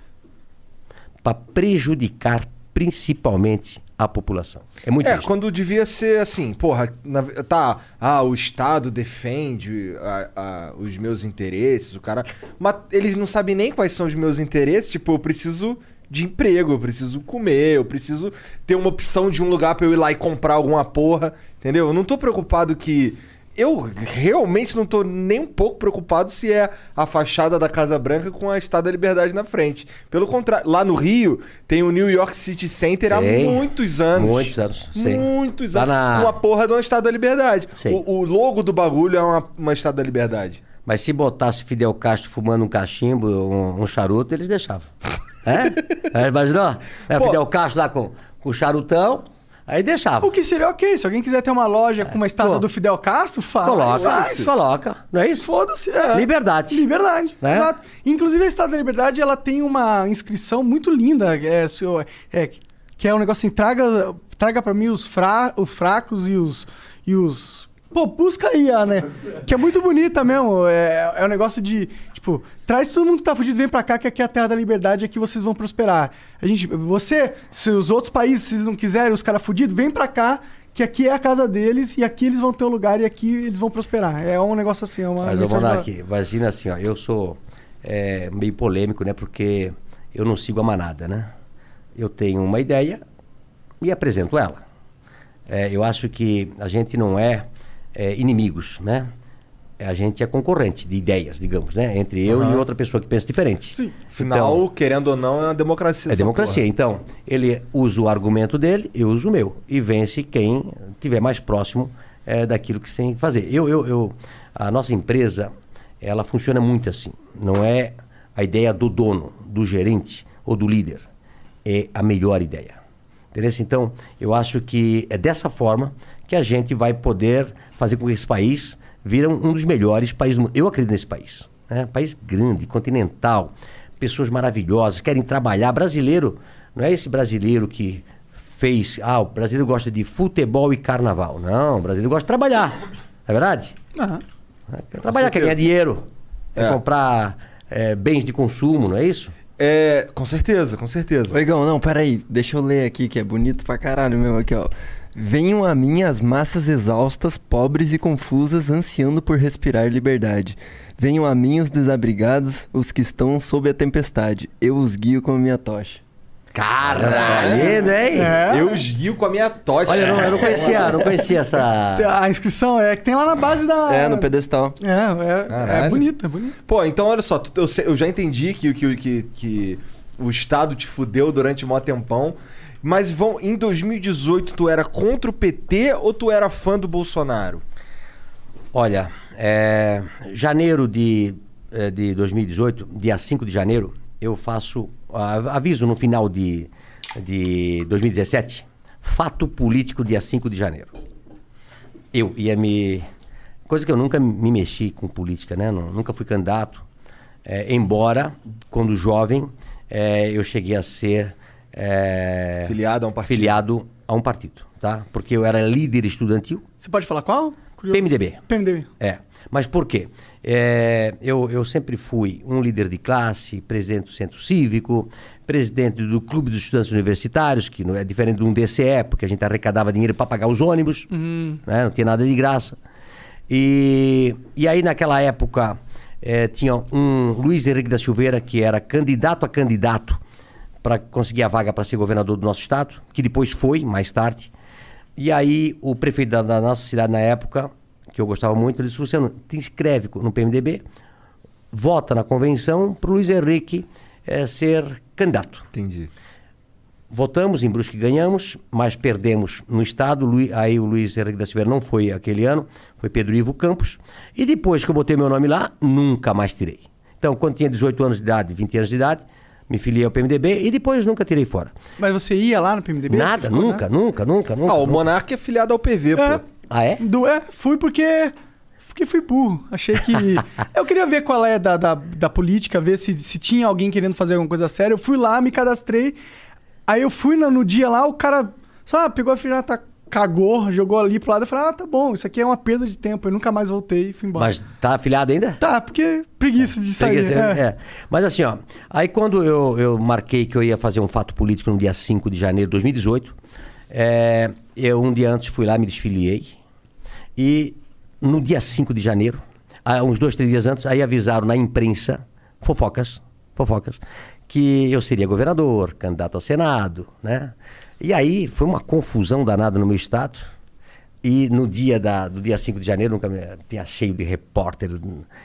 para prejudicar principalmente a população. É muito É, quando devia ser assim, porra, na- tá, ah, o Estado defende a- a- os meus interesses, o cara. Mas eles não sabem nem quais são os meus interesses, tipo, eu preciso de emprego, eu preciso comer, eu preciso ter uma opção de um lugar pra eu ir lá e comprar alguma porra, entendeu? Eu não tô preocupado que. Eu realmente não tô nem um pouco preocupado se é a fachada da Casa Branca com a Estátua da Liberdade na frente. Pelo contrário, lá no Rio tem o New York City Center há muitos anos. Muitos anos, sei. Muitos Lá anos. na- Uma porra de uma Estátua da Liberdade. O, o logo do bagulho é uma, uma Estátua da Liberdade. Mas se botasse Fidel Castro fumando um cachimbo, um, um charuto, eles deixavam. <laughs> É? <laughs> é imaginou? É, Pô. Fidel Castro lá com, com o charutão, aí deixava. O que seria ok. Se alguém quiser ter uma loja com uma estátua Pô. do Fidel Castro, fala. Coloca, faz. coloca. Não é isso? Foda-se. é. Liberdade. Liberdade. Né? Exato. Inclusive, a Estátua da Liberdade, ela tem uma inscrição muito linda. É, seu- é, que é um negócio assim, traga, traga pra mim os, fra, os fracos e os, e os. Pô, busca aí, né? Que é muito bonita mesmo. É, é um negócio de. Tipo, traz todo mundo que tá fudido, vem pra cá, que aqui é a terra da liberdade, aqui vocês vão prosperar. A gente, você, se os outros países vocês não quiserem, os caras fudidos, vem pra cá, que aqui é a casa deles, e aqui eles vão ter um lugar e aqui eles vão prosperar. É um negócio assim, é uma. Mas, Monark, imagina assim, ó, eu sou é, meio polêmico, né? Porque eu não sigo a manada, né? Eu tenho uma ideia e apresento ela. É, eu acho que a gente não é, é, inimigos, né? A gente é concorrente de ideias, digamos, né? Entre eu e outra pessoa que pensa diferente. Sim. Afinal, Então, querendo ou não, é uma democracia. é democracia. porra. Então, ele usa o argumento dele, eu uso o meu. E vence quem estiver mais próximo eh, daquilo que tem que fazer. Eu, eu, eu, a nossa empresa, ela funciona muito assim. Não é a ideia do dono, do gerente ou do líder. É a melhor ideia. Entendeu? Então, eu acho que é dessa forma que a gente vai poder fazer com que esse país vira um dos melhores países do mundo. Eu acredito nesse país. Né? País grande, continental, pessoas maravilhosas, querem trabalhar. Brasileiro, não é esse brasileiro que fez. Ah, o brasileiro gosta de futebol e carnaval. Não, o brasileiro gosta de trabalhar. Não é verdade? Aham. Quer trabalhar, quer ganhar dinheiro, quer É. comprar eh, bens de consumo, não é isso? É, com certeza, com certeza. Oigão, não, peraí, deixa eu ler aqui, que é bonito pra caralho mesmo aqui, ó. Venham a mim as massas exaustas, pobres e confusas, ansiando por respirar liberdade. Venham a mim os desabrigados, os que estão sob a tempestade. Eu os guio com a minha tocha. Cara, lindo, hein? É. Eu os guio com a minha tocha. Olha, eu não, eu não conhecia, não conhecia essa. A inscrição é que tem lá na base da. É, no pedestal. É, é, é bonito, é bonito. Pô, então olha só, eu, já entendi que, que, que, que o Estado te fudeu durante mó tempão. Mas vão, em 2018, tu era contra o PT ou tu era fã do Bolsonaro? Olha, é, janeiro de, eh, de 2018, dia 5 de janeiro, eu faço. aviso no final de, de 2017, fato político, dia 5 de janeiro. Eu ia me. Coisa que eu nunca me mexi com política, né? Nu- Nunca fui candidato. É, embora, quando jovem, é, eu cheguei a ser. É, Filiado a um partido? Filiado a um partido, tá? Porque eu era líder estudantil, Você pode falar qual? Curioso. PMDB. PMDB. É. Mas por quê? É, eu, eu sempre fui um líder de classe, presidente do centro cívico, presidente do clube dos estudantes universitários, que não é diferente de um DCE, porque a gente arrecadava dinheiro para pagar os ônibus, né? não tinha nada de graça. E, e aí, naquela época, eh, tinha um Luiz Henrique da Silveira, que era candidato a candidato para conseguir a vaga para ser governador do nosso estado, que depois foi, mais tarde. E aí, o prefeito da, da nossa cidade na época, que eu gostava muito, ele disse: Luciano, te inscreve no PMDB, vota na convenção para o Luiz Henrique eh, ser candidato. Entendi. Votamos em Brusque, ganhamos, mas perdemos no estado. Lui- Aí o Luiz Henrique da Silveira não foi aquele ano, foi Pedro Ivo Campos. E depois que eu botei meu nome lá, nunca mais tirei. Então, quando tinha 18 anos de idade, 20 anos de idade, me filiei ao PMDB e depois nunca tirei fora. Mas você ia lá no PMDB? Nada, ficou, nunca, né? nunca, nunca, nunca. Ah, o. Monark é filiado ao PV, É. pô. Ah, é? Do, é, fui porque. Porque fui burro. Achei que. <laughs> eu queria ver qual é da, da, da política, ver se, se tinha alguém querendo fazer alguma coisa séria. Eu fui lá, me cadastrei. Aí eu fui no, no dia lá, o cara só ah, pegou a filhata, cagou, jogou ali pro lado. Eu falei, ah, tá bom, isso aqui é uma perda de tempo. Eu nunca mais voltei e fui embora. Mas tá afiliado ainda? Tá, porque preguiça de sair. Preguiça, é. é. Mas assim, ó, aí quando eu, eu marquei que eu ia fazer um fato político no dia 5 de janeiro de 2018, é, eu um dia antes fui lá, me desfiliei. E no dia 5 de janeiro, uns dois, três dias antes, aí avisaram na imprensa, fofocas, fofocas, que eu seria governador, candidato ao Senado, né? E aí foi uma confusão danada no meu estado. E no dia da, do dia 5 de janeiro, nunca me, tinha cheio de repórter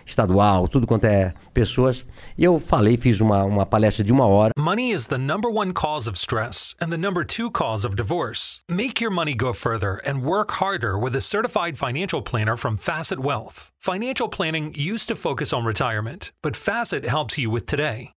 estadual, tudo quanto é pessoas. E eu falei, fiz uma, uma palestra de uma hora. Money is the number one cause of stress and the number two cause of divorce. Make your money go further and work harder with a certified financial planner from Facet Wealth. Financial planning used to focus on retirement, but Facet helps you with today.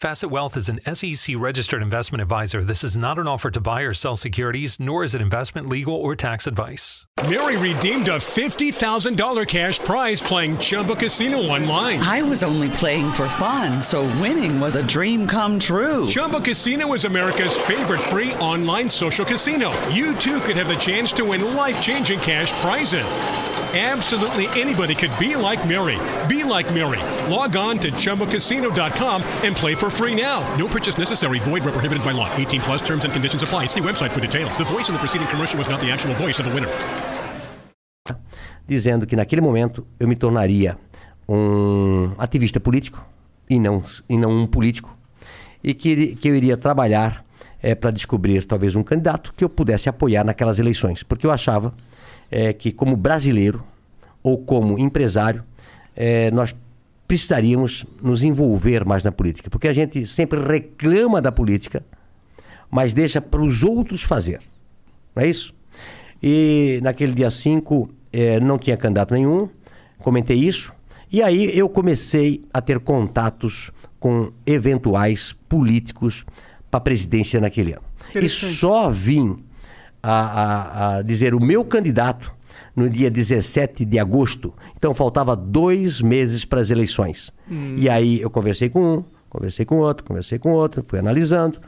Facet Wealth is an SEC registered investment advisor. This is not an offer to buy or sell securities, nor is it investment, legal, or tax advice. Mary redeemed a $50,000 cash prize playing Chumba Casino online. I was only playing for fun, so winning was a dream come true. Chumba Casino is America's favorite free online social casino. You too could have the chance to win life changing cash prizes. Absolutely anybody could be like Mary. Be like Mary. Log on to ChumboCasino.com and play for free now. No purchase necessary. Void where prohibited by law. 18 plus terms and conditions apply. See website for details. The voice the preceding commercial was not the actual voice of the winner. dizendo que naquele momento eu me tornaria um ativista político e não, e não um político, e que, que eu iria trabalhar é, para descobrir talvez um candidato que eu pudesse apoiar naquelas eleições, porque eu achava é, que como brasileiro ou como empresário é, nós precisaríamos nos envolver mais na política, porque a gente sempre reclama da política, mas deixa para os outros fazer, não é isso? E naquele dia 5 eh, não tinha candidato nenhum, comentei isso. E aí eu comecei a ter contatos com eventuais políticos para a presidência naquele ano. E só vim a, a, a dizer o meu candidato no dia 17 de agosto. Então faltava dois meses para as eleições. E aí eu conversei com um, conversei com outro, conversei com outro, fui analisando.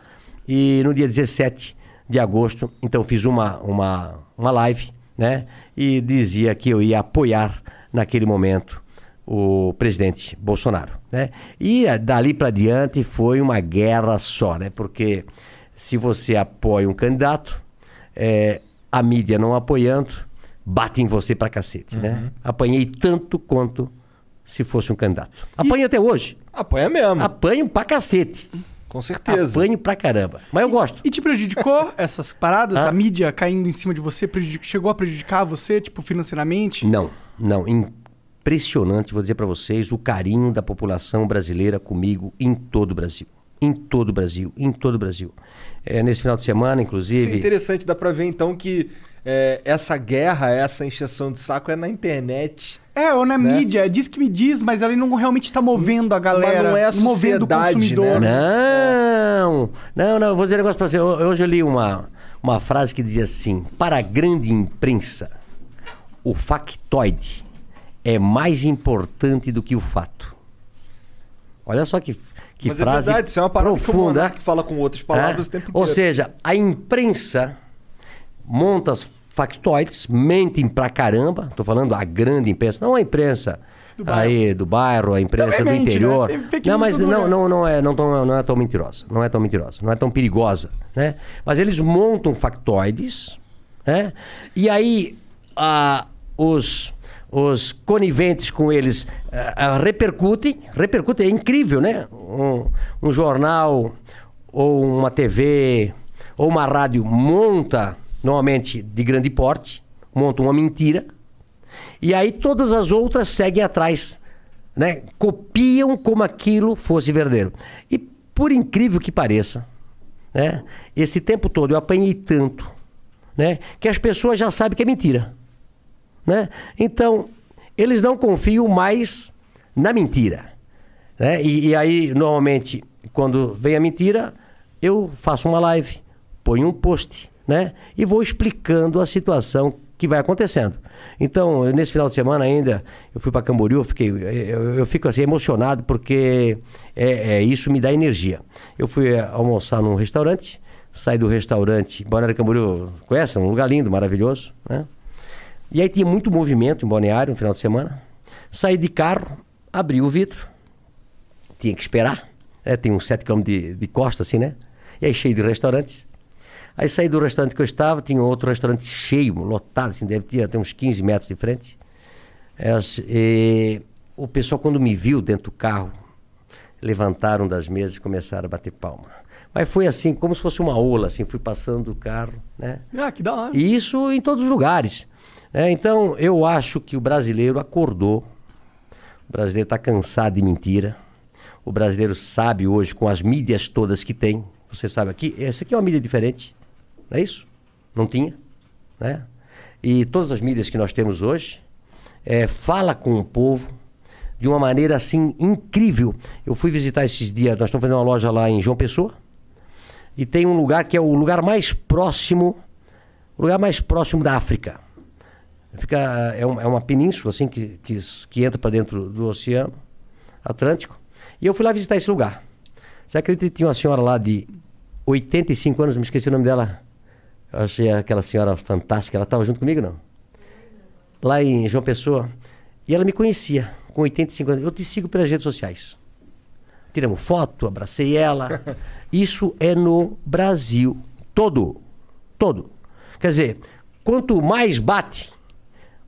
E no dia 17 de agosto, então fiz uma, uma, uma live, né? E dizia que eu ia apoiar naquele momento o presidente Bolsonaro, né? E eh, dali para diante foi uma guerra só, né? Porque se você apoia um candidato, eh, a mídia não apoiando, bate em você pra cacete, né? Apanhei tanto quanto se fosse um candidato. Apanho até hoje. Apanha mesmo. Apanho pra cacete. Com certeza. Apanho pra caramba. Mas eu gosto. E te prejudicou <laughs> essas paradas? Hã? A mídia caindo em cima de você? prejudic- Chegou a prejudicar você, tipo, financeiramente? Não, não. Impressionante, vou dizer pra vocês, o carinho da população brasileira comigo em todo o Brasil. Em todo o Brasil, em todo o Brasil. É, nesse final de semana, Isso é inclusive. interessante, dá pra ver então que é, essa guerra, essa encheção de saco é na internet. É, ou na Né? mídia. Diz que me diz, mas ela não realmente tá movendo a galera. não é a movendo o sociedade, consumidor. né? Não, não, não, eu vou dizer um negócio pra você. Ho- Hoje eu li uma, uma frase que dizia assim: para a grande imprensa, o factoide é mais importante do que o fato. Olha só que, que Mas frase é verdade, isso é uma parada que o profunda. Monark fala com outras palavras É? o tempo inteiro. Ou seja, a imprensa monta as factoides, mentem pra caramba. Tô falando a grande imprensa, não a imprensa aí do bairro, a imprensa Também do mente, interior. né? Não, mas não, não, não é, não, tão, não é tão mentirosa. Não é tão mentirosa, não é tão perigosa, né? Mas eles montam factoides, né? E aí ah, os os coniventes com eles ah, ah, repercutem, repercutem, é incrível, né? Um, um jornal ou uma TV ou uma rádio monta, normalmente de grande porte, monta uma mentira, e aí todas as outras seguem atrás, né? Copiam como aquilo fosse verdadeiro. E por incrível que pareça, né? Esse tempo todo eu apanhei tanto, né? Que as pessoas já sabem que é mentira, né? Então eles não confiam mais na mentira, né? E, e aí normalmente quando vem a mentira eu faço uma live, ponho um post, né? E vou explicando a situação que vai acontecendo. Então, eu, nesse final de semana ainda, eu fui para Camboriú, eu, fiquei, eu, eu fico assim emocionado porque é, é, isso me dá energia. Eu fui eh, almoçar num restaurante, saí do restaurante, Balneário Camboriú, conhece? Um lugar lindo, maravilhoso, né? E aí tinha muito movimento em Balneário no final de semana. Saí de carro, abri o vidro, tinha que esperar. É, tem uns 7 km de, de costa, assim, né? E aí cheio de restaurantes. Aí saí do restaurante que eu estava, tinha outro restaurante cheio, lotado, assim, deve ter até uns 15 metros de frente. É, assim, e o pessoal, quando me viu dentro do carro, levantaram das mesas e começaram a bater palma. Mas foi assim, como se fosse uma ola, assim, fui passando o carro, né? Ah, que da hora. E isso em todos os lugares. né? então, eu acho que o brasileiro acordou. O brasileiro está cansado de mentira. O brasileiro sabe hoje, com as mídias todas que tem, você sabe aqui, essa aqui é uma mídia diferente, não é isso? Não tinha, né? E todas as mídias que nós temos hoje, é, fala com o povo de uma maneira assim incrível. Eu fui visitar esses dias, nós estamos fazendo uma loja lá em João Pessoa, e tem um lugar que é o lugar mais próximo, o lugar mais próximo da África. Fica, é, um- é uma península assim que, que, que entra para dentro do Oceano Atlântico. E eu fui lá visitar esse lugar. Você acredita que tinha uma senhora lá de 85 anos, me esqueci o nome dela. Eu achei aquela senhora fantástica. Ela estava junto comigo, não? Lá em João Pessoa. E ela me conhecia, com 85 anos. Eu te sigo pelas redes sociais. Tiramos foto, abracei ela. <laughs> Isso é no Brasil todo. Todo. Quer dizer, quanto mais bate,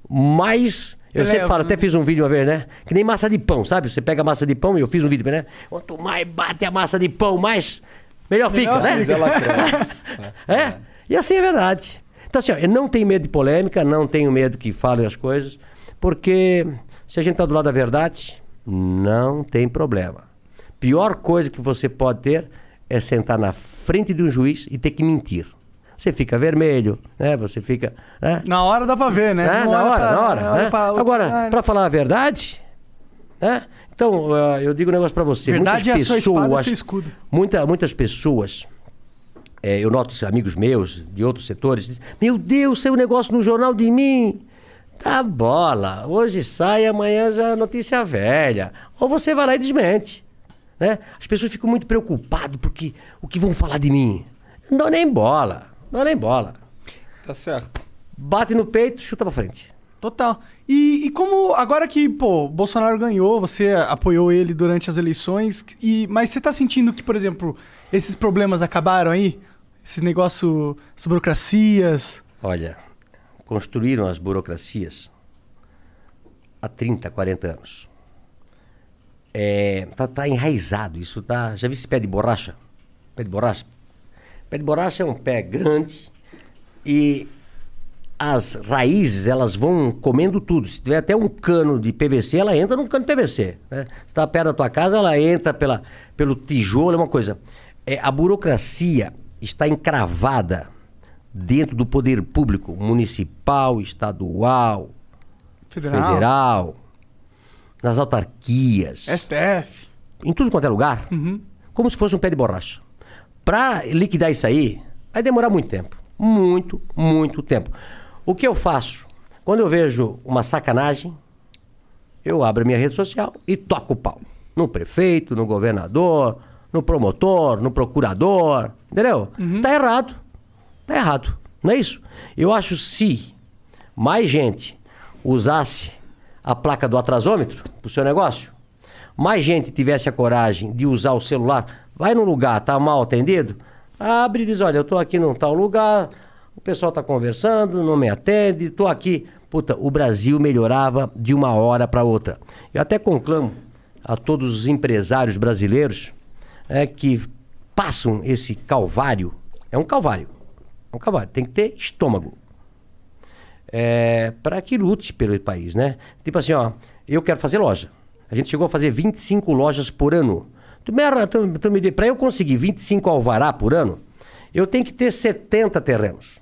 mais. Eu sempre falo, né? até fiz um vídeo uma vez, né? Que nem massa de pão, sabe? Você pega a massa de pão e eu fiz um vídeo, né? Quanto mais bate a massa de pão, mais. Melhor fica, né? Mas <laughs> ela cresce. É, e assim é verdade. Então, assim, ó, eu não tenho medo de polêmica, não tenho medo que falem as coisas, porque se a gente está do lado da verdade, não tem problema. Pior coisa que você pode ter é sentar na frente de um juiz e ter que mentir. Você fica vermelho, né? Você fica. Né? Na hora dá pra ver, né? Né? Na hora, pra- na hora. olha né? pra Agora, para falar a verdade, né? Então, ah, eu digo um negócio para você. Verdade é a muitas sua espada pessoas, seu escudo. muita, muitas pessoas, é, eu noto amigos meus de outros setores, dizem, meu Deus, saiu um negócio no jornal de mim. Tá bola, hoje sai, amanhã já é notícia velha. Ou você vai lá e desmente. Né? As pessoas ficam muito preocupadas porque o que vão falar de mim. Não dou nem bola, não dou nem bola. Tá certo. Bate no peito, chuta pra frente. Total. E, e como agora que, pô, Bolsonaro ganhou, você apoiou ele durante as eleições, e, mas você tá sentindo que, por exemplo, esses problemas acabaram aí? Esses negócios, as burocracias. Olha, construíram as burocracias há 30, 40 anos. É, tá, tá enraizado, isso tá. Já viu esse pé de borracha? Pé de borracha? Pé de borracha é um pé grande e as raízes elas vão comendo tudo. Se tiver até um cano de PVC, ela entra num cano de PVC. Né? Se está perto da tua casa, ela entra pela, pelo tijolo, é uma coisa. É, a burocracia está encravada dentro do poder público, municipal, estadual, Federal. federal, nas autarquias, STF. em tudo quanto é lugar, como se fosse um pé de borracha. Para liquidar isso aí, vai demorar muito tempo. Muito, muito tempo. O que eu faço? Quando eu vejo uma sacanagem, eu abro a minha rede social e toco o pau. No prefeito, no governador, no promotor, no procurador. Entendeu? Tá errado. Tá errado. Não é isso? Eu acho se mais gente usasse a placa do atrasômetro pro seu negócio, mais gente tivesse a coragem de usar o celular, vai num lugar, tá mal atendido, abre e diz, olha, eu tô aqui num tal lugar, o pessoal tá conversando, não me atende, tô aqui. Puta, o Brasil melhorava de uma hora para outra. Eu até conclamo a todos os empresários brasileiros é, que passam esse calvário. É um calvário. É um calvário. Tem que ter estômago é, para que lute pelo país, né? Tipo assim, ó, eu quero fazer loja. A gente chegou a fazer 25 lojas por ano. Tu me, arra- tu, tu me para eu conseguir 25 alvará por ano, eu tenho que ter 70 terrenos.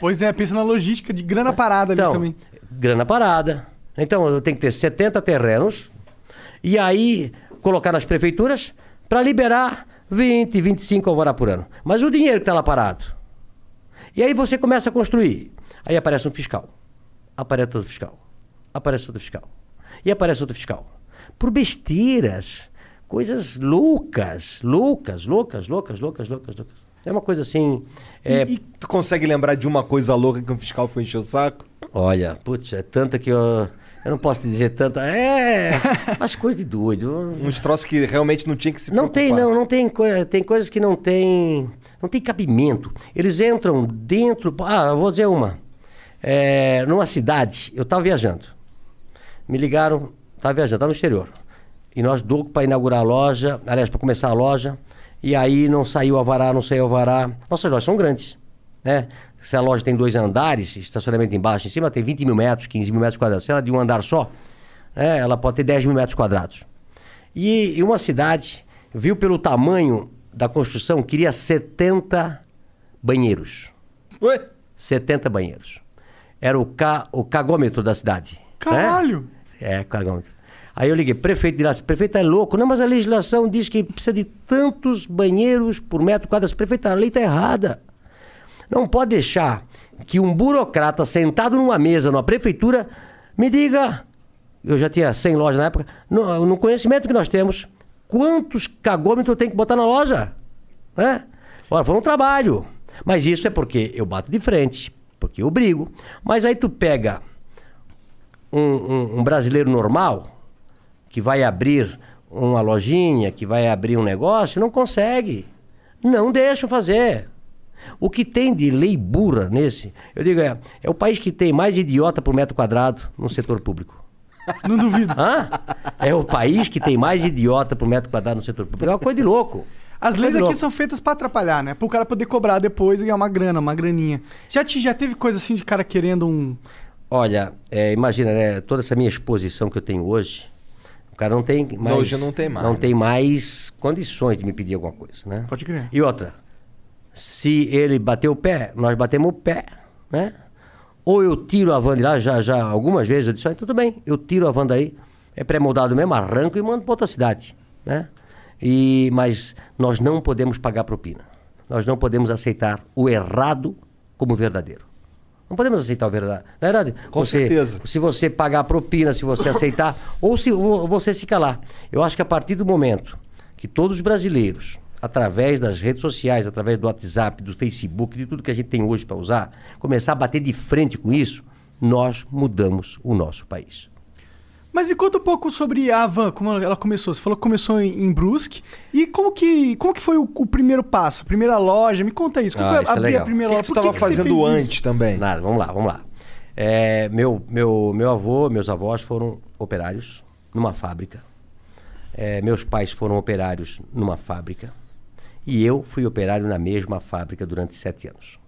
Pois é, pensa na logística de grana parada ali Então, também. grana parada. Então, eu tenho que ter 70 terrenos e aí colocar nas prefeituras para liberar 20, 25 alvará por ano. Mas o dinheiro que está lá parado. E aí você começa a construir. Aí aparece um fiscal. Aparece outro fiscal. Aparece outro fiscal. E aparece outro fiscal. Por besteiras. Coisas loucas. Loucas, loucas, loucas, loucas, loucas, loucas. É uma coisa assim. é, E, e tu consegue lembrar de uma coisa louca que um fiscal foi encher o saco? Olha, putz, é tanta que eu. Eu não posso te dizer tanta. É. <laughs> As coisas de doido. Uns troços que realmente não tinha que se Não tem, preocupar. não, não tem coisa. Tem coisas que não tem. Não tem cabimento. Eles entram dentro. Ah, eu vou dizer uma. É, numa cidade, eu estava viajando. Me ligaram, estava viajando, estava no exterior. E nós, louco para inaugurar a loja, aliás, para começar a loja, E aí não saiu alvará, não saiu alvará. Nossas lojas são grandes, né? Se a loja tem dois andares, estacionamento embaixo, em cima tem 20 mil metros, 15 mil metros quadrados. Se ela é de um andar só, né, ela pode ter 10 mil metros quadrados. E, e uma cidade, viu pelo tamanho da construção, queria 70 banheiros. Ué? 70 banheiros. Era o, ca, o cagômetro da cidade. né? Caralho! É, cagômetro. Aí eu liguei, prefeito de lá, prefeito é louco. Não, mas a legislação diz que precisa de tantos banheiros por metro quadrado. Prefeito, a lei está errada. Não pode deixar que um burocrata sentado numa mesa numa prefeitura me diga, eu já tinha 100 lojas na época, no, no conhecimento que nós temos, quantos cagômetros eu tenho que botar na loja? Né? Ora, foi um trabalho. Mas isso é porque eu bato de frente, porque eu brigo. Mas aí tu pega um, um- um brasileiro normal, que vai abrir uma lojinha, que vai abrir um negócio, não consegue. Não deixa fazer. O que tem de lei burra nesse, eu digo, é, é o país que tem mais idiota por metro quadrado no setor público. <laughs> Não duvido. Hã? É o país que tem mais idiota por metro quadrado no setor público. É uma coisa de louco. As leis aqui são feitas pra atrapalhar, né? Pro cara poder cobrar depois e ganhar uma grana, uma graninha. Já, te, já teve coisa assim de cara querendo um. Olha, é, imagina, né? Toda essa minha exposição que eu tenho hoje, o cara não tem mais. Hoje não tem mais, Não né? tem mais condições de me pedir alguma coisa, né? Pode crer. E outra, se ele bater o pé, nós batemos o pé, né? Ou eu tiro a van de lá, já, já algumas vezes eu disse, "Ah, tudo bem, eu tiro a van daí, é pré-moldado mesmo, arranco e mando para outra cidade, né? E, mas nós não podemos pagar propina. Nós não podemos aceitar o errado como verdadeiro. Não podemos aceitar o verdade. Não é verdade? Com Você- certeza. Se você pagar a propina, se você aceitar, <laughs> ou se ou você se calar. Eu acho que a partir do momento que todos os brasileiros, através das redes sociais, através do WhatsApp, do Facebook, de tudo que a gente tem hoje para usar, começar a bater de frente com isso, nós mudamos o nosso país. Mas me conta um pouco sobre a van, como ela começou. Você falou que começou em, em Brusque. E como que, como que foi o, o primeiro passo? A primeira loja? Me conta isso. Como Ah, foi isso é abrir a legal. primeira O que, loja? que tava que você fazendo fez antes isso? também? Nada, vamos lá, vamos lá. É, meu, meu, meu avô, meus avós foram operários numa fábrica. É, meus pais foram operários numa fábrica. E eu fui operário na mesma fábrica durante sete anos.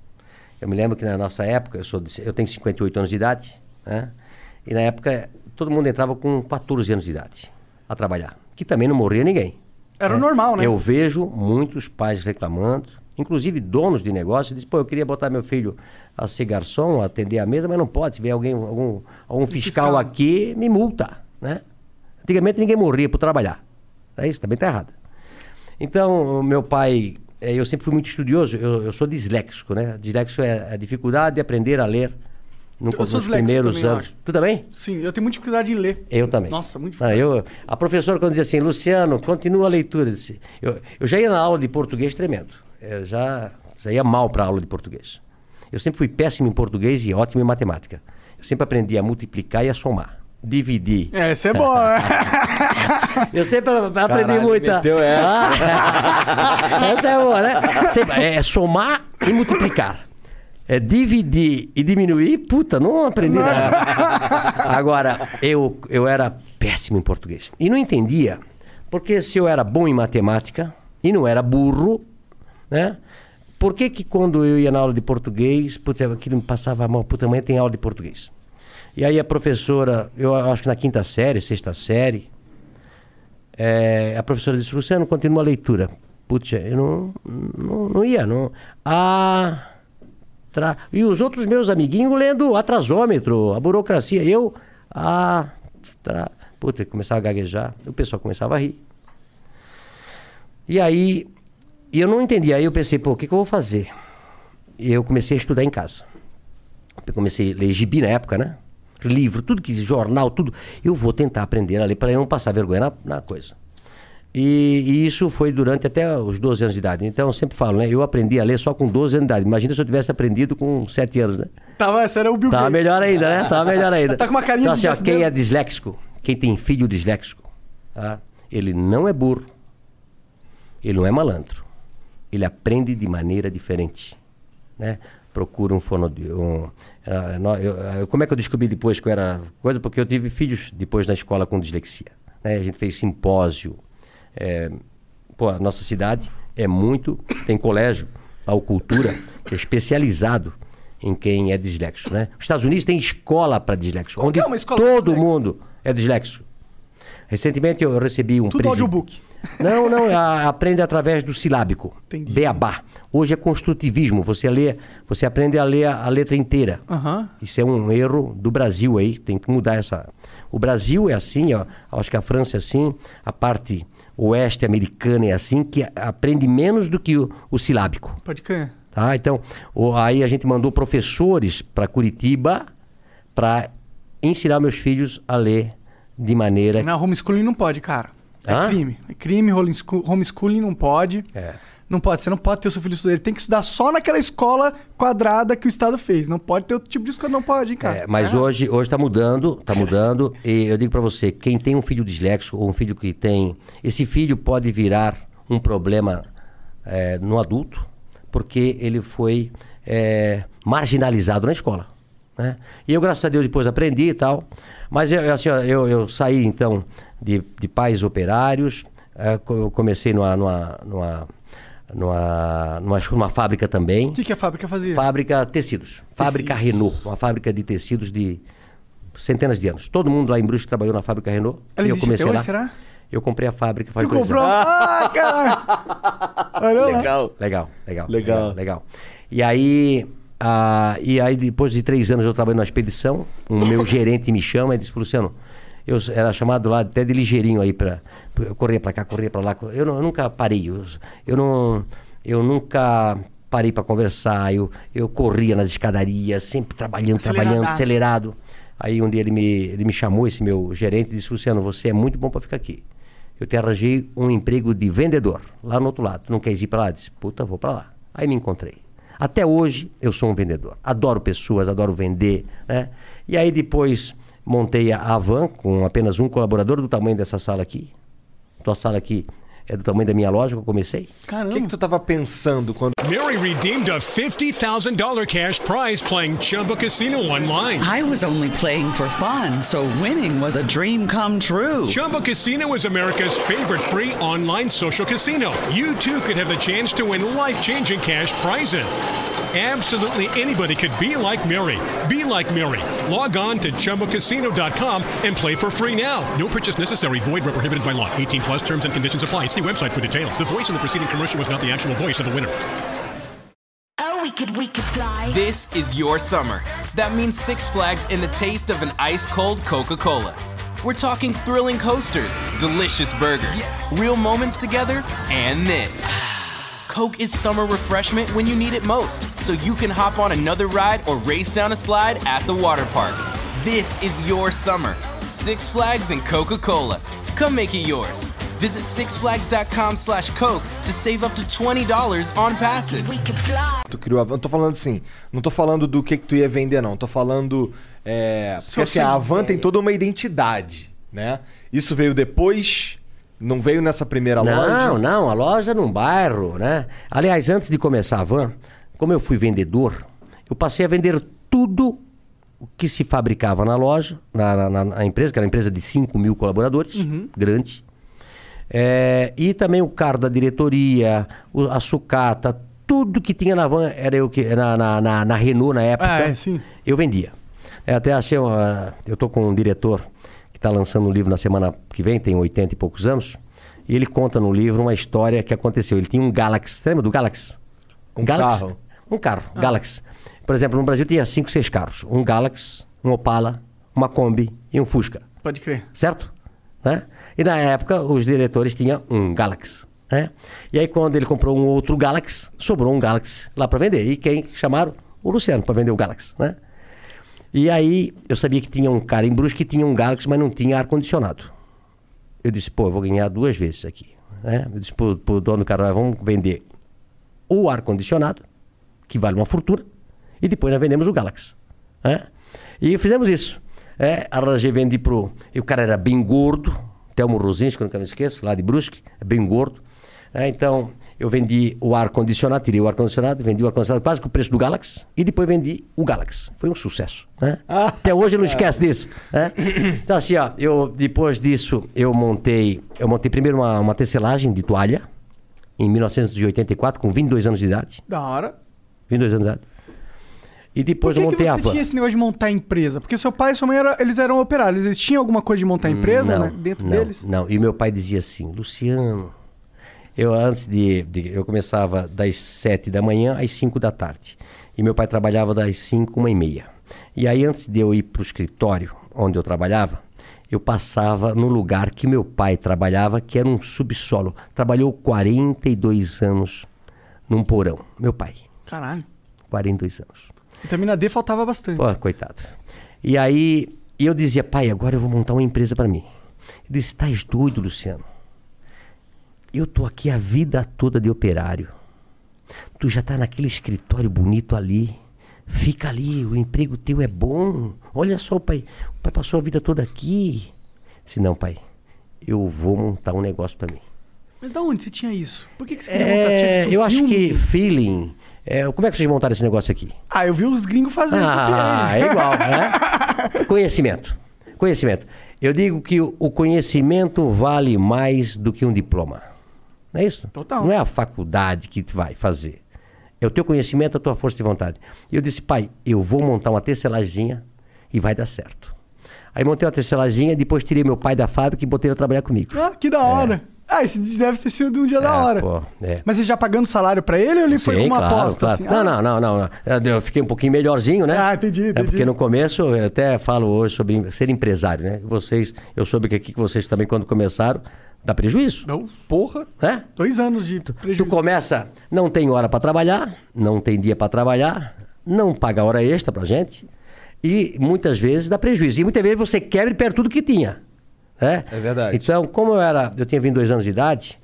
Eu me lembro que na nossa época, eu, sou de- eu tenho 58 anos de idade, né? e na época todo mundo entrava com 14 anos de idade a trabalhar, que também não morria ninguém. Era o É. normal, né? Eu vejo muitos pais reclamando, inclusive donos de negócio, dizem, pô, eu queria botar meu filho a ser garçom, a atender a mesa, mas não pode. Se vier alguém, algum, algum fiscal, fiscal. aqui, me multa, né? Antigamente ninguém morria por trabalhar. É isso, também tá errado. Então, meu pai, eh, eu sempre fui muito estudioso, eu, eu sou disléxico, né? Disléxico é a dificuldade de aprender a ler no, nos disléxico primeiros também, anos. acho. Tu também? Sim, eu tenho muita dificuldade em ler. Eu também. Nossa, muito Ah, eu, a professora, quando dizia assim, Luciano, continua a leitura. eu disse- Eu, eu já ia na aula de português tremendo. Eu já, já ia mal para a aula de português. Eu sempre fui péssimo em português e ótimo em matemática. Eu sempre aprendi a multiplicar e a somar. Dividir. É, essa é boa. <laughs> Eu sempre aprendi Caralho, muito. meteu essa. Ah, <laughs> essa é boa, né? Sempre- é somar e multiplicar. É dividir e diminuir, puta, não aprendi nada. Agora, eu, eu era péssimo em português. E não entendia, porque se eu era bom em matemática e não era burro, né? Por que que quando eu ia na aula de português, putz, aquilo me passava mal, puta, amanhã tem aula de português. E aí a professora, eu acho que na quinta série, sexta série, é, a professora disse, Luciano, continua a leitura. Putz, eu não, não, não ia, não. Ah, tra... E os outros meus amiguinhos lendo atrasômetro, a burocracia. Eu, ah, tra... Puta, começava a gaguejar, o pessoal começava a rir. E aí, eu não entendia. Aí eu pensei, pô, o que, que eu vou fazer? E eu comecei a estudar em casa. Eu comecei a ler gibi na época, né? Livro, tudo que jornal, tudo. Eu vou tentar aprender a ler para eu não passar vergonha na, na coisa. E, e isso foi durante até os 12 anos de idade. Então eu sempre falo, né? Eu aprendi a ler só com 12 anos de idade. Imagina se eu tivesse aprendido com 7 anos, né? Tava, essa era o Bill Tava Gates. melhor ainda, né? Tava melhor ainda. <laughs> Tá com uma carinha então, assim, ó, quem é disléxico, quem tem filho disléxico, tá? ele não é burro, ele não é malandro, ele aprende de maneira diferente, né? Procura um fono... Um, como é que eu descobri depois que eu era coisa? Porque eu tive filhos depois na escola com dislexia. Né? A gente fez simpósio. é, pô, a nossa cidade é muito. Tem colégio, a Cultura, que é especializado em quem é disléxico, né? Os Estados Unidos tem escola para disléxico, onde é escola todo mundo é disléxico. Recentemente eu recebi um Tudo audiobook. Não, não, a- aprende através do silábico. Entendi. Beabá. Hoje é construtivismo, você lê, você aprende a ler a, a letra inteira. Aham. Isso é um erro do Brasil aí, tem que mudar essa. O Brasil é assim, ó, acho que a França é assim, a parte oeste americana é assim, que aprende menos do que o, o silábico. Pode crer. Tá? Então, o- aí a gente mandou professores para Curitiba para ensinar meus filhos a ler de maneira. Não, homeschooling não pode, cara. É crime. É crime, homeschool- homeschooling não pode. É. Não pode, você não pode ter o seu filho estudar. Ele tem que estudar só naquela escola quadrada que o Estado fez. Não pode ter outro tipo de escola, não pode, hein, cara. É, mas hoje hoje está mudando, está mudando. e eu digo para você, quem tem um filho disléxico ou um filho que tem, esse filho pode virar um problema é, no adulto, porque ele foi é, marginalizado na escola. Né? E eu, graças a Deus, depois aprendi e tal. Mas eu, assim, ó, eu, eu saí então de, de pais operários, é, co- eu comecei numa, numa, numa, numa, numa, numa fábrica também. O que, que a fábrica fazia? Fábrica tecidos. Fábrica Renault. Uma fábrica de tecidos de centenas de anos. Todo mundo lá em Brusque trabalhou na fábrica Renault. Ela E eu existe comecei lá. hoje, será? Eu comprei a fábrica faz Tu comprou? anos. Ah, caralho! Olha lá. Legal. Legal, legal. Legal. Legal. E aí, ah, e aí, depois de três anos eu trabalhei numa expedição, o meu gerente me chama e disse, Luciano, eu era chamado lá até de ligeirinho aí para eu corria para cá, corria para lá. Eu, não- eu nunca parei. Eu, eu não, eu nunca parei para conversar. Eu, eu corria nas escadarias, sempre trabalhando, trabalhando, acelerado. Aí um dia ele me, ele me chamou, esse meu gerente, e disse, Luciano, você é muito bom para ficar aqui. Eu te arranjei um emprego de vendedor lá no outro lado. Não quer ir para lá? Eu Disse, puta, vou para lá. Aí me encontrei. Até hoje eu sou um vendedor. Adoro pessoas, adoro vender, né? E aí depois montei a Avan com apenas um colaborador do tamanho dessa sala aqui. Tua sala aqui é do tamanho da minha loja que eu comecei. O que, que tu tava pensando quando. Mary redeemed a $50,000 cash prize playing Chumba Casino online. I was only playing for fun, so winning was a dream come true. Chumba Casino is America's favorite free online social casino. You too could have the chance to win life changing cash prizes. Absolutely anybody could be like Mary. Be like Mary. Log on to ChumbaCasino.com and play for free now. No purchase necessary. Void where prohibited by law. 18 plus terms and conditions apply. See website for details. The voice in the preceding commercial was not the actual voice of the winner. Oh, we could, we could fly. This is your summer. That means Six Flags and the taste of an ice cold Coca Cola. We're talking thrilling coasters, delicious burgers, real moments together, and this. <sighs> Coke is summer refreshment when you need it most, so you can hop on another ride or race down a slide at the water park. This is your summer. Six Flags and Coca Cola. Come make it yours. Visit sixflags.com slash Coke to save up to $20 on passes. We could fly. Tu criou a Van. Não tô falando assim. Não tô falando do que, que tu ia vender, não. Tô falando. É... Porque assim, a Van tem toda uma identidade, né? Isso veio depois. Não veio nessa primeira Não, loja. não, a loja num bairro, né? Aliás, antes de começar a van, como eu fui vendedor, eu passei a vender tudo o que se fabricava na loja, na, na- na empresa, que era uma empresa de 5 mil colaboradores, grande. É, e também o carro da diretoria, o- a sucata, tudo que tinha na van, era eu que. Na, na, na- na Renault na época. Ah, é, sim. Eu vendia. É, até achei. Uma, eu tô com um diretor que está lançando um livro na semana que vem, tem 80 e poucos anos. E ele conta no livro uma história que aconteceu. Ele tinha um Galaxy. Você lembra do Galaxy? Um Galaxy? carro. Um carro, Galaxy. Por exemplo, no Brasil tinha cinco, seis carros. Um Galaxy, um Opala, uma Kombi e um Fusca. Pode crer. Certo? Né? E na época, os diretores tinham um Galaxy. Né? E aí, quando ele comprou um outro Galaxy, sobrou um Galaxy lá para vender. E quem chamaram? O Luciano para vender o Galaxy. Né? E aí, eu sabia que tinha um cara em Brusque que tinha um Galaxy, mas não tinha ar-condicionado. Eu disse, pô, eu vou ganhar duas vezes aqui. Né? Eu disse pro, pro dono do cara, "Olha, vamos vender o ar-condicionado, que vale uma fortuna, e depois nós vendemos o Galaxy. né? E fizemos isso. É, arranjei, vendi pro. E o cara era bem gordo, Telmo Rosinski, que eu nunca me esqueço, lá de Brusque, é bem gordo. É, então, eu vendi o ar-condicionado, tirei o ar-condicionado, vendi o ar-condicionado quase que o preço do Galaxy, e depois vendi o Galaxy. Foi um sucesso. Né? Até hoje eu não esqueço disso. né? Então, assim, ó, eu, depois disso, eu montei. Eu montei primeiro uma, uma tecelagem de toalha em 1984, com 22 anos de idade. Da hora. 22 anos de idade. E Por depois que, eu que montei você a van. tinha esse negócio de montar empresa? Porque seu pai e sua mãe era, eles eram operários. Eles tinham alguma coisa de montar empresa não, né, dentro não, deles? Não, e meu pai dizia assim, Luciano, eu antes de, de- Eu começava das 7 da manhã às 5 da tarde. E meu pai trabalhava das 5, uma e meia. E aí, antes de eu ir para o escritório onde eu trabalhava, eu passava no lugar que meu pai trabalhava, que era um subsolo. Trabalhou 42 anos num porão. Meu pai, Caralho. 42 anos. Vitamina D faltava bastante. Pô, coitado. E aí eu dizia, pai, agora eu vou montar uma empresa para mim. Ele disse, estás doido, Luciano? Eu tô aqui a vida toda de operário. Tu já tá naquele escritório bonito ali. Fica ali, o emprego teu é bom. Olha só, pai, o pai passou a vida toda aqui. Se não, pai, eu vou montar um negócio para mim. Mas da onde você tinha isso? Por que, que você queria montar? Você É, eu acho filme? que feeling. É, como é que vocês montaram esse negócio aqui? Ah, eu vi os gringos fazendo. Ah, é igual, <laughs> né? Conhecimento. Conhecimento. Eu digo que o conhecimento vale mais do que um diploma. Não é isso? Total. Não é a faculdade que vai fazer. É o teu conhecimento, a tua força de vontade. E eu disse, pai, eu vou montar uma tecelaginha e vai dar certo. Aí montei uma tecelaginha, depois tirei meu pai da fábrica e botei ele a trabalhar comigo. Ah, que da hora. Ah, esse deve ter sido um dia da É, hora. pô, é. Mas você já pagando salário pra ele ou ele foi Sim, uma claro, aposta? claro. assim? Não, Ah, não, não, não. Eu fiquei um pouquinho melhorzinho, né? Ah, entendi, É entendi. porque no começo, eu até falo hoje sobre ser empresário, né? Vocês, eu soube que aqui que vocês também, quando começaram, dá prejuízo. Não, Porra. Né? dois anos de Tu prejuízo. começa, não tem hora para trabalhar, não tem dia para trabalhar, não paga hora extra pra gente e muitas vezes dá prejuízo. E muitas vezes você quebra e perde tudo que tinha. Né? É verdade. Então, como eu era, eu tinha 22 anos de idade,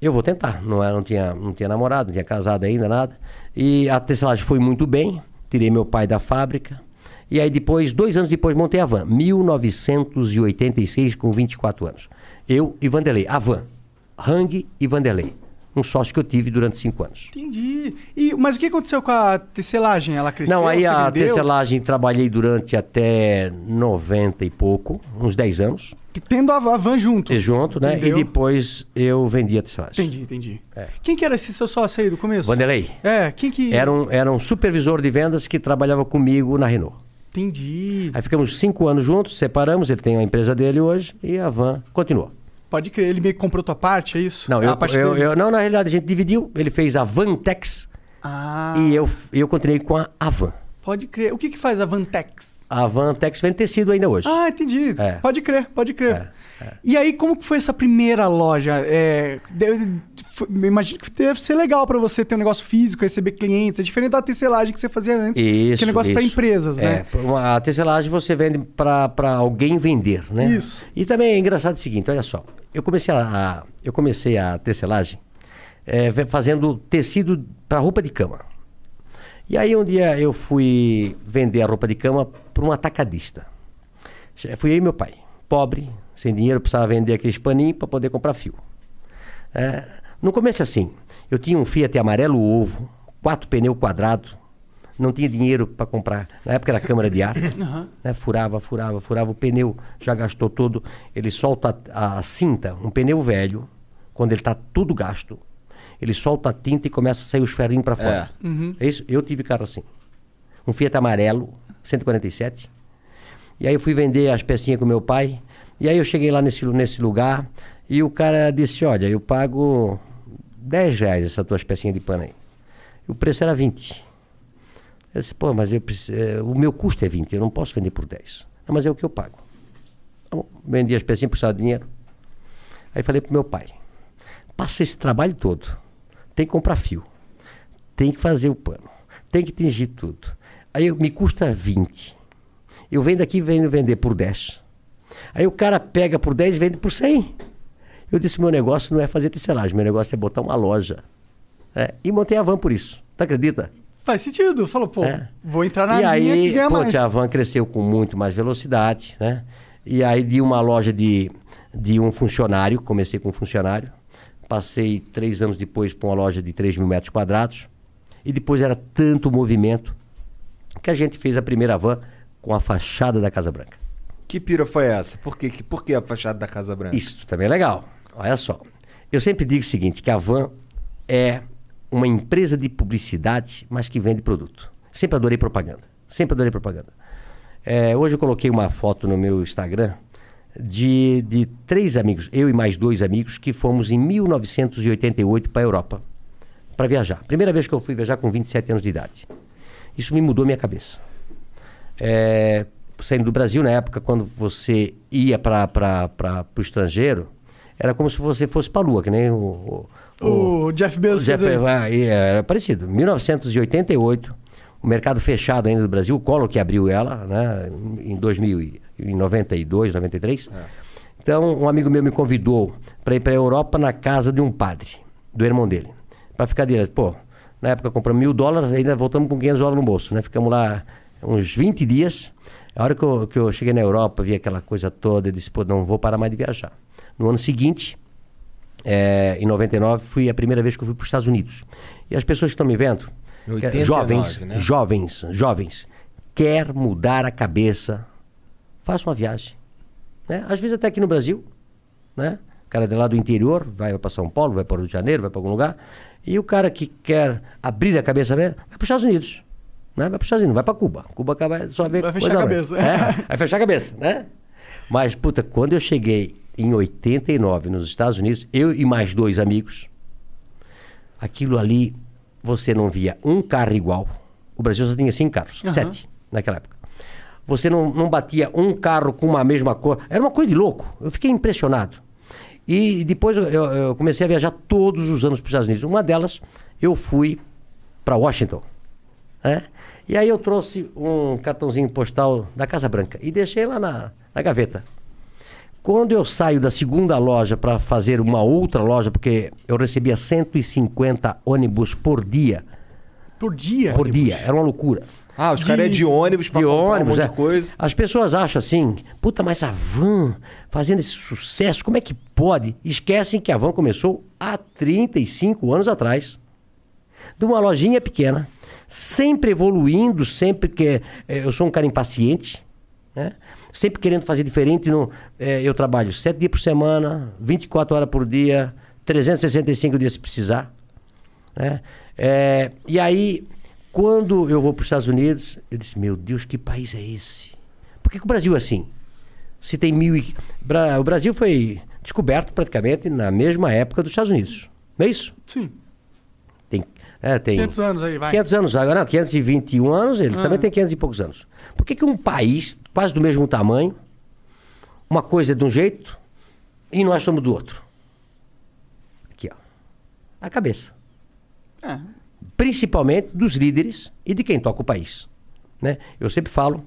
eu vou tentar. Não, era, não, tinha, não tinha namorado, não tinha casado ainda, nada. E a tecelagem foi muito bem, tirei meu pai da fábrica. E aí depois, dois anos depois, montei a van. 1986, com 24 anos. Eu e Vanderlei. A van. Hang e Vanderlei. Um sócio que eu tive durante cinco anos. Entendi. E, mas o que aconteceu com a tecelagem? Ela cresceu? Não, aí Você a vendeu? tecelagem trabalhei durante até 90 e pouco, uns 10 anos, Tendo a a van junto. e junto, né? Entendeu? E depois eu vendi a tecelagem. Entendi, entendi. É. Quem que era esse seu sócio aí do começo? Vanderlei. É, quem que... Era um, era um supervisor de vendas que trabalhava comigo na Renault. Entendi. Aí ficamos cinco anos juntos, separamos, ele tem a empresa dele hoje e a van continuou. Pode crer, ele meio que comprou tua parte, é isso? Não, É eu, parte eu- eu- não, na realidade a gente dividiu, ele fez a Vantex Ah, e eu, eu continuei com a Avan. Pode crer. O que que faz a Vantex? A Vantex vende tecido ainda hoje. Ah, entendi. É. Pode crer, pode crer. E aí, como que foi essa primeira loja? É, deve- foi- imagino que deve ser legal pra você ter um negócio físico, receber clientes. É diferente da tecelagem que você fazia antes, Isso, que é negócio pra isso. empresas, né? É, uma- a tecelagem você vende para alguém vender, né? Isso. E também é engraçado o seguinte, olha só. Eu comecei a, eu comecei a tecelagem é, fazendo tecido para roupa de cama. E aí um dia eu fui vender a roupa de cama para um atacadista. Fui eu e meu pai, pobre, sem dinheiro, precisava vender aqueles paninhos para poder comprar fio. É, no começo assim, eu tinha um Fiat amarelo ovo, quatro pneus quadrados, não tinha dinheiro para comprar. Na época era câmara de ar, <laughs> né? furava, furava, furava, o pneu já gastou todo. Ele solta a, a cinta, um pneu velho, quando ele está tudo gasto, ele solta a tinta e começa a sair os ferrinhos para fora. É isso? Eu tive carro assim. Um Fiat amarelo, 147. E aí eu fui vender as pecinhas com meu pai. E aí eu cheguei lá nesse, nesse lugar e o cara disse, olha, eu pago 10 reais essas tuas pecinhas de pano aí. E o preço era 20. Eu disse, pô, mas eu preciso, eh, o meu custo é 20, eu não posso vender por 10. Não, mas é o que eu pago. Tá vendi as pecinhas, de dinheiro. Aí falei pro meu pai, passa esse trabalho todo, tem que comprar fio, tem que fazer o pano, tem que tingir tudo. Aí eu- me custa 20. Eu venho daqui venho vender por 10. Aí o cara pega por 10 e vende por 100. Eu disse, meu negócio não é fazer tecelagem, meu negócio é botar uma loja. É, e montei a van por isso. Tu acredita? Faz sentido. Falou, pô, É. vou entrar na e linha que aí, ganha pô, mais. a van cresceu com muito mais velocidade, né? E aí de uma loja de, de um funcionário, comecei com um funcionário, passei três anos depois para uma loja de 3 mil metros quadrados, e depois era tanto movimento que a gente fez a primeira van com a fachada da Casa Branca. Que pira foi essa? Por, que, por que a fachada da Casa Branca? Isso também é legal. Olha só. Eu sempre digo o seguinte, que a van é uma empresa de publicidade, mas que vende produto. Sempre adorei propaganda. Sempre adorei propaganda. É, hoje eu coloquei uma foto no meu Instagram de, de três amigos, eu e mais dois amigos, que fomos em 1988 para a Europa para viajar. Primeira vez que eu fui viajar com 27 anos de idade. Isso me mudou minha cabeça. É, saindo do Brasil, na época, quando você ia para o estrangeiro, era como se você fosse para a Lua, que nem o, o, O Jeff Bezos o Jeff, ah, era parecido. 1988, o mercado fechado ainda do Brasil, o Collor que abriu ela, né, em 2000, e- em 92, 93. Então, um amigo meu me convidou para ir para a Europa na casa de um padre, do irmão dele, para ficar direto. Pô, na época compramos mil dólares, ainda voltamos com 500 dólares no bolso, né? Ficamos lá uns 20 dias. A hora que eu, que eu cheguei na Europa, vi aquela coisa toda, eu disse, pô, não vou parar mais de viajar. No ano seguinte, é, em 99, foi a primeira vez que eu fui para os Estados Unidos. E as pessoas que estão me vendo, 89, jovens, né? jovens, jovens, quer mudar a cabeça, faça uma viagem. Né? Às vezes até aqui no Brasil, né? O cara de lá do interior vai para São Paulo, vai para o Rio de Janeiro, vai para algum lugar. E o cara que quer abrir a cabeça, vai para os Estados Unidos. Né? Vai para os Estados Unidos, vai para Cuba. Cuba acaba só ver Vai fechar a cabeça. É, vai fechar a cabeça, né? Mas, puta, quando eu cheguei em 89 nos Estados Unidos, eu e mais dois amigos, aquilo ali, você não via um carro igual. O Brasil só tinha cinco carros, Aham. sete naquela época. Você não, não batia um carro com uma mesma cor. Era uma coisa de louco. Eu fiquei impressionado. E depois eu, eu- eu comecei a viajar todos os anos para os Estados Unidos. Uma delas, eu fui para Washington. né? E aí eu trouxe um cartãozinho postal da Casa Branca e deixei lá na, na gaveta. Quando eu saio da segunda loja para fazer uma outra loja, porque eu recebia 150 ônibus por dia. Por dia? Por dia, era uma loucura. Ah, os caras é de ônibus De comprar ônibus, um monte é. de coisa. As pessoas acham assim, puta, mas a van fazendo esse sucesso, como é que pode? Esquecem que a van começou há 35 anos atrás. De uma lojinha pequena, sempre evoluindo, sempre que. eh, eu sou um cara impaciente, né? Sempre querendo fazer diferente. No, eh, eu trabalho sete dias por semana, 24 horas por dia, 365 dias se precisar. né? É, e aí, quando eu vou para os Estados Unidos, eu disse, meu Deus, que país é esse? Por que, que o Brasil é assim? Se tem mil e... Bra- O Brasil foi descoberto praticamente na mesma época dos Estados Unidos. Não é isso? Sim. Tem, é, tem 500 anos aí, vai. 500 anos agora, não, 521 anos, eles Ah. também têm 500 e poucos anos. Por que, que um país quase do mesmo tamanho, uma coisa é de um jeito e nós somos do outro? Aqui, ó. A cabeça. É. Principalmente dos líderes e de quem toca o país. Né? Eu sempre falo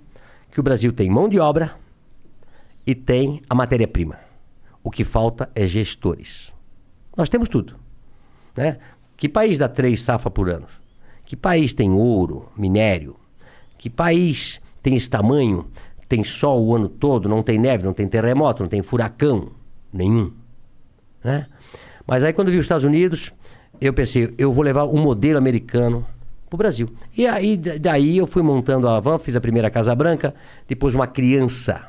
que o Brasil tem mão de obra e tem a matéria-prima. O que falta é gestores. Nós temos tudo. Né? Que país dá três safra por ano? Que país tem ouro, minério? Que país tem esse tamanho, tem sol o ano todo, não tem neve, não tem terremoto, não tem furacão? Nenhum. Né? Mas aí quando vi os Estados Unidos, eu pensei, eu vou levar um modelo americano para o Brasil. E aí da- daí eu fui montando a van, fiz a primeira Casa Branca, depois uma criança,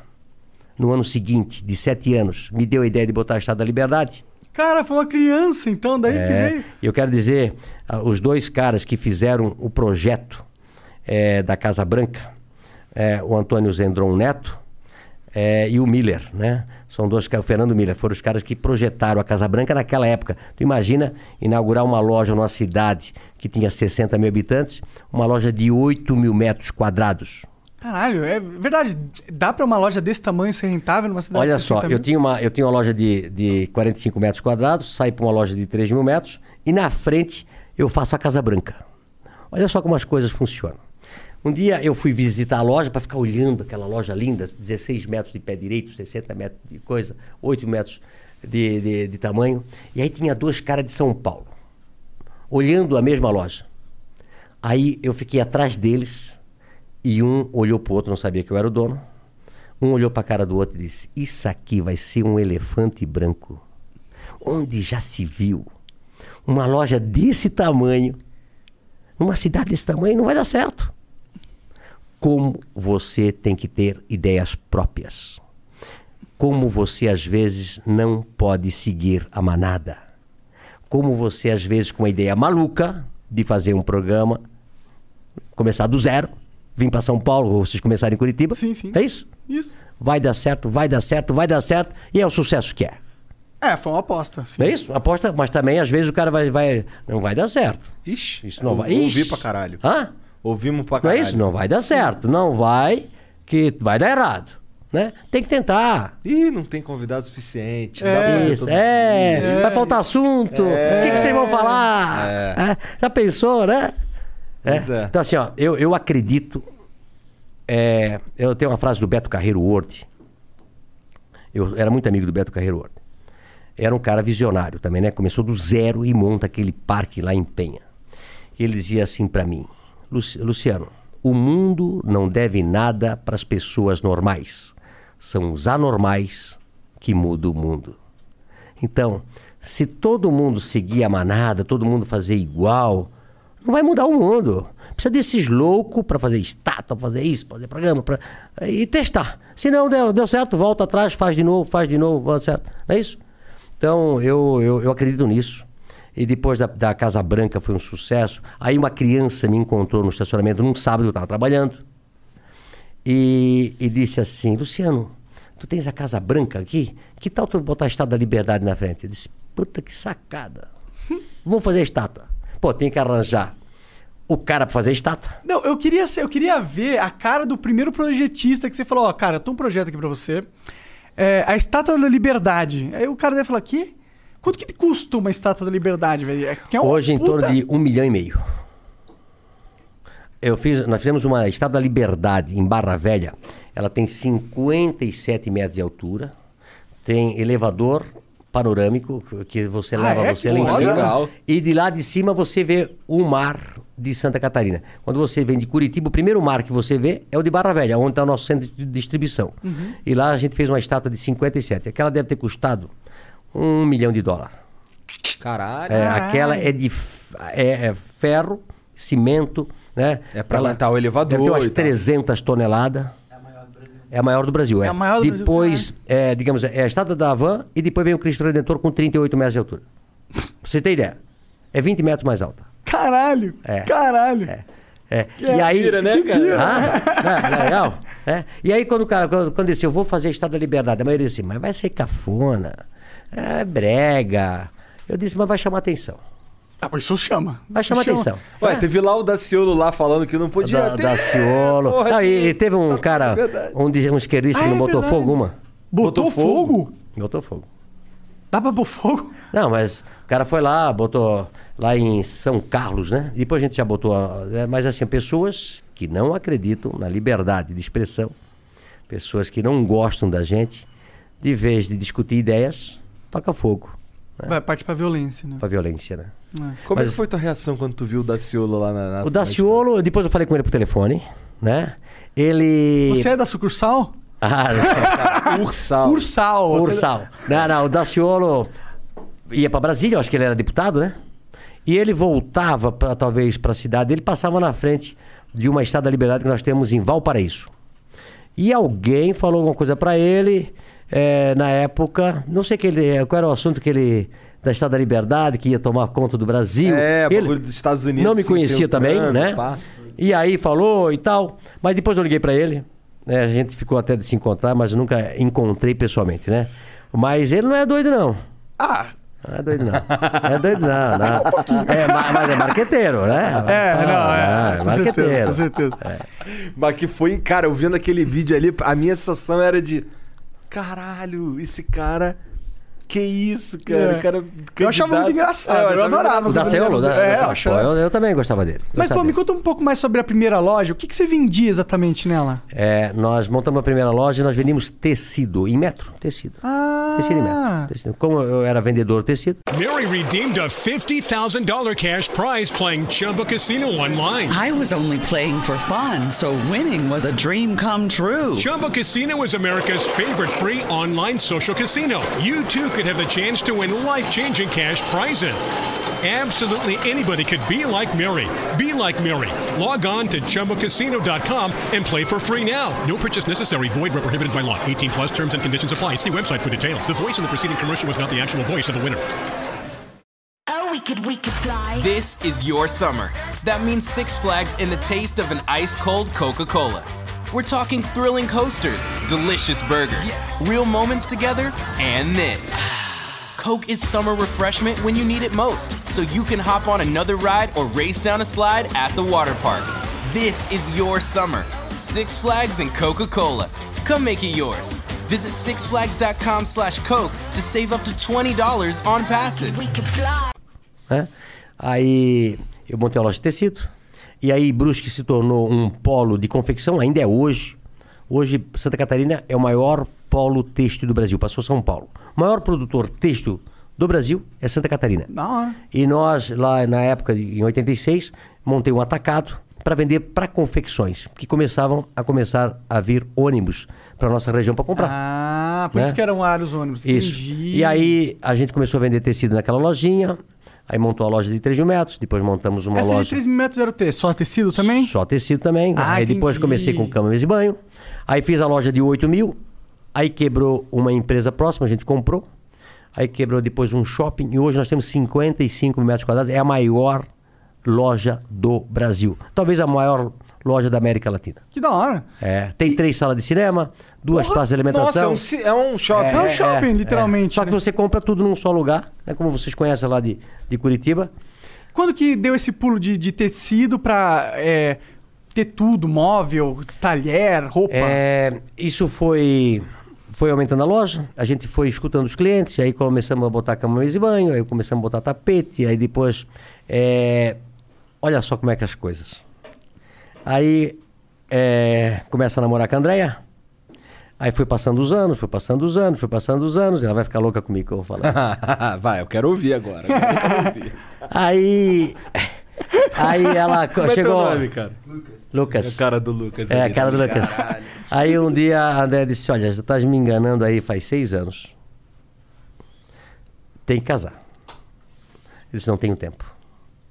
no ano seguinte, de sete anos, me deu a ideia de botar a Estado da Liberdade. Cara, foi uma criança, então, daí que É, veio. eu quero dizer, ah, os dois caras que fizeram o projeto eh, da Casa Branca, eh, o Antônio Zendron Neto eh, e o Miller, né? São dois caras, o Fernando Miller, foram os caras que projetaram a Casa Branca naquela época. Tu imagina inaugurar uma loja numa cidade que tinha 60 mil habitantes, uma loja de 8 mil metros quadrados. Caralho, é verdade. Dá pra uma loja desse tamanho ser rentável numa cidade Olha de só, 60 eu mil? tinha, uma, eu tinha uma loja de, de 45 metros quadrados, saí para uma loja de 3 mil metros e na frente eu faço a Casa Branca. Olha só como as coisas funcionam. Um dia eu fui visitar a loja para ficar olhando aquela loja linda, 16 metros de pé direito, 60 metros de coisa, 8 metros de, de, de tamanho. E aí tinha dois caras de São Paulo, olhando a mesma loja. Aí eu fiquei atrás deles e um olhou pro outro, não sabia que eu era o dono. Um olhou para a cara do outro e disse: Isso aqui vai ser um elefante branco. Onde já se viu uma loja desse tamanho, numa cidade desse tamanho, não vai dar certo. Como você tem que ter ideias próprias. Como você às vezes não pode seguir a manada. como você, às vezes, com uma ideia maluca de fazer um programa, começar do zero, vir para São Paulo, ou vocês começarem em Curitiba. Sim, sim. É isso? Isso. Vai dar certo, vai dar certo, vai dar certo, e é o sucesso que é. É, foi uma aposta. sim. É isso? Aposta, mas também às vezes o cara vai. vai não vai dar certo. Ixi, Isso não eu vai. Ouvi Ixi. pra caralho. Hã? Ouvimos pra Não caralho. é isso? Não vai dar certo. Não vai, que vai dar errado. Né? Tem que tentar. Ih, não tem convidado suficiente. não fazer Isso, é, dia. vai faltar assunto. O que, que vocês vão falar? É, Já pensou, né? É. É. Então, assim, ó, eu, eu acredito. é, eu tenho uma frase do Beto Carreiro Ward. Eu era muito amigo do Beto Carreiro Ward. Era um cara visionário também, né? Começou do zero e monta aquele parque lá em Penha. Ele dizia assim pra mim: "Luci- Luciano, o mundo não deve nada para as pessoas normais. São os anormais que mudam o mundo. Então, se todo mundo seguir a manada, todo mundo fazer igual, não vai mudar o mundo. Precisa desses loucos para fazer estátua, fazer isso, fazer programa, pra... e testar. Se não deu, deu certo, volta atrás, faz de novo, faz de novo, volta certo. Não é isso? Então, eu, eu, eu acredito nisso. E depois da, da Casa Branca foi um sucesso. Aí uma criança me encontrou no estacionamento num sábado, eu estava trabalhando. E, e disse assim, Luciano, tu tens a Casa Branca aqui? Que tal tu botar a Estátua da Liberdade na frente? Eu disse, puta que sacada. <laughs> Vamos fazer a estátua. Pô, tem que arranjar o cara para fazer a estátua. Não, eu queria, ser- eu queria ver a cara do primeiro projetista que você falou, ó, cara, eu tenho um projeto aqui pra você. É, a Estátua da Liberdade. Aí o cara deve falar, que? Quanto que custa uma Estátua da Liberdade, velho? É, é Hoje em puta- torno de um milhão e meio. Eu fiz, nós fizemos uma Estátua da Liberdade em Barra Velha. Ela tem 57 metros de altura, tem elevador panorâmico que você Ah, leva é? você Que lá em cima Legal. e de lá de cima você vê o mar de Santa Catarina. Quando você vem de Curitiba, o primeiro mar que você vê é o de Barra Velha, onde está o nosso centro de distribuição. E lá a gente fez uma estátua de 57. Aquela deve ter custado um milhão de dólares. Caralho. É, aquela é de f- é, é ferro, cimento, né? É pra Ela aguentar o elevador Deve ter umas e tal. 300 toneladas. É a maior do Brasil. É É a maior do Brasil, Depois, é, digamos, é a estátua da Havan e depois vem o Cristo Redentor com 38 metros de altura. Pra você ter ideia. É 20 metros mais alta. Caralho! É. Caralho! É. E aí. pira, né, que cara? Ah, é legal? É. E aí, quando o cara, quando, quando disse, eu vou fazer a Estátua da Liberdade, a maioria disse, mas vai ser cafona, é brega. Eu disse, mas vai chamar atenção. Ah, mas isso chama. Vai chamar Chama. atenção. Ué, teve lá o Daciolo lá falando que não podia Da, ter. Daciolo. Porra, Não, e, que- e teve um tá cara, um, um esquerdista que Ah, não é botou verdade. fogo uma. Botou, Botou fogo? fogo? Botou fogo. Dá pra pôr fogo? Não, mas o cara foi lá, botou lá em São Carlos, né? Depois a gente já botou. é, Mas assim, pessoas que não acreditam na liberdade de expressão, pessoas que não gostam da gente, de vez de discutir ideias, toca fogo Vai, parte pra violência, né? pra violência, né? Como é Mas- que foi tua reação quando tu viu o Daciolo lá na. na O Daciolo, depois eu falei com ele por telefone, né? Ele. Você é da sucursal? Ah, na- <laughs> Ursal. Ursal. você- Ursal. Não, não, o Daciolo ia para Brasília, eu acho que ele era deputado, né? E ele voltava para talvez para a cidade, ele passava na frente de uma estátua da liberdade que nós temos em Valparaíso. E alguém falou alguma coisa para ele eh, na época, não sei que ele, qual era o assunto que ele da Estátua da Liberdade que ia tomar conta do Brasil. É, ele dos Estados Unidos. não me conhecia também, infiltrando, né? pá. E aí falou e tal. Mas depois eu liguei pra ele. né? A gente ficou até de se encontrar, mas nunca encontrei pessoalmente, né? Mas ele não é doido, não. Ah, Não é doido, não. Não é doido, não. <laughs> não. É, ma- mas é marqueteiro, né? é, não, é. é com certeza, marqueteiro. com certeza. Mas que foi, cara, eu vendo aquele vídeo ali, a minha sensação era de. Caralho, esse cara. Que isso, cara? É. O cara Eu achava candidato- muito engraçado, É, eu adorava. O engraçado. Daciolo? Da, É, da- eu pô, achava- eu, eu também gostava dele. Mas, pô, me dele. conta um pouco mais sobre a primeira loja. O que, que você vendia exatamente nela? É, nós montamos a primeira loja e nós vendíamos tecido, em metro, tecido. Ah, Tecido em metro. tecido. Como eu era vendedor de tecido, Mary redeemed a $50,000 cash prize playing Chumba Casino online. I was only playing for fun, so winning was a dream come true. Chumba Casino is America's favorite free online social casino. You too could have the chance to win life changing cash prizes. Absolutely anybody could be like Mary. Be like Mary. Log on to ChumbaCasino.com and play for free now. No purchase necessary. Void where prohibited by law. 18 plus terms and conditions apply. See website for details. The voice in the preceding commercial was not the actual voice of the winner. Oh, we could, we could fly. This is your summer. That means Six Flags and the taste of an ice cold Coca Cola. We're talking thrilling coasters, delicious burgers, real moments together, and this. <sighs> Coke is summer refreshment when you need it most, so you can hop on another ride or race down a slide at the water park. This is your summer. Six Flags and Coca Cola. Come make it yours. Visit sixflags.com slash Coke to save up to $20 on passes. We né? Aí eu montei uma loja de tecido. E aí Brusque se tornou um polo de confecção, ainda é hoje. Hoje Santa Catarina é o maior polo têxtil do Brasil, passou São Paulo. O maior produtor têxtil do Brasil é Santa Catarina. Da hora. E nós, lá na época, em 86, montei um atacado para vender para confecções, que começavam a começar a vir ônibus para nossa região para comprar. Ah, por Né? isso que eram vários ônibus. Isso. Entendi. E aí a gente começou a vender tecido naquela lojinha, aí montou a loja de 3 mil metros, depois montamos uma Essa loja... de 3 mil metros era o T, só tecido também? Só tecido também. Ah, aí depois entendi. comecei com cama, mesa e banho. Aí fiz a loja de 8 mil. Aí quebrou uma empresa próxima, a gente comprou. Aí quebrou depois um shopping. E hoje nós temos 55 mil metros quadrados. É a maior loja do Brasil. Talvez a maior loja da América Latina. Que da hora. É, tem três salas de cinema, duas Porra, praças de alimentação. Nossa, é um, é um shopping. É um shopping, literalmente, Só que né? você compra tudo num só lugar, né? como vocês conhecem lá de, de Curitiba. Quando que deu esse pulo de, de tecido pra é, ter tudo, móvel, talher, roupa? É, isso foi foi aumentando a loja, a gente foi escutando os clientes, aí começamos a botar cama, mesa e banho, aí começamos a botar tapete, aí depois... é, olha só como é que é as coisas. Aí é, começa a namorar com a Andréia, aí foi passando os anos, foi passando os anos, foi passando os anos, ela vai ficar louca comigo que eu vou falar. <laughs> Vai, eu quero ouvir agora. Eu quero ouvir. aí... Aí ela Como é teu chegou... nome, cara? Lucas. É a cara do Lucas. É, a cara do tá Lucas. Aí um dia a André disse: Olha, você estás me enganando aí faz seis anos. Tem que casar. Eu disse: Não tenho tempo.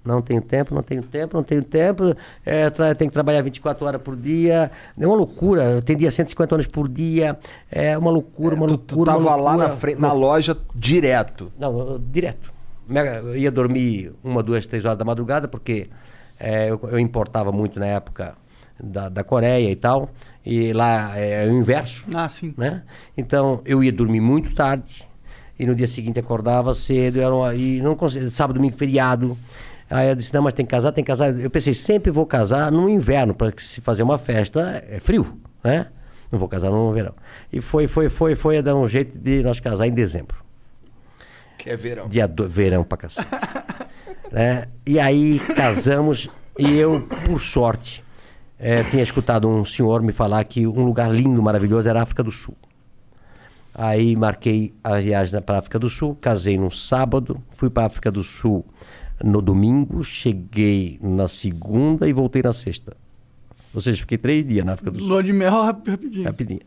Não tenho tempo, não tenho tempo, não tenho tempo. É, tem que trabalhar 24 horas por dia. É uma loucura. Eu atendia 150 horas por dia. É uma loucura, uma Tu, loucura. tu tava uma lá loucura. na frente, na loja direto. Não, eu- direto. Eu ia dormir uma, duas, três horas da madrugada, porque eh, eu, eu importava muito na época da, da Coreia e tal, e lá é o inverso, Ah, sim. né? Então eu ia dormir muito tarde, e no dia seguinte acordava cedo, era uma, e não conseguia, sábado, domingo, feriado. Aí eu disse, não, mas tem que casar, tem que casar. Eu pensei, sempre vou casar no inverno, para se fazer uma festa é frio, né? Não vou casar no verão. E foi, foi, foi, foi a dar um jeito de nós casar em dezembro. Que é verão. Dia do verão pra cacete. <laughs> né? E aí casamos e eu, por sorte, eh, tinha escutado um senhor me falar que um lugar lindo, maravilhoso era a África do Sul. Aí marquei a viagem para a África do Sul, casei no sábado, fui para a África do Sul no domingo, cheguei na segunda e voltei na sexta. Ou seja, fiquei três dias na África do Sul. Lua de mel rap- <laughs> rapidinho. Rapidinho.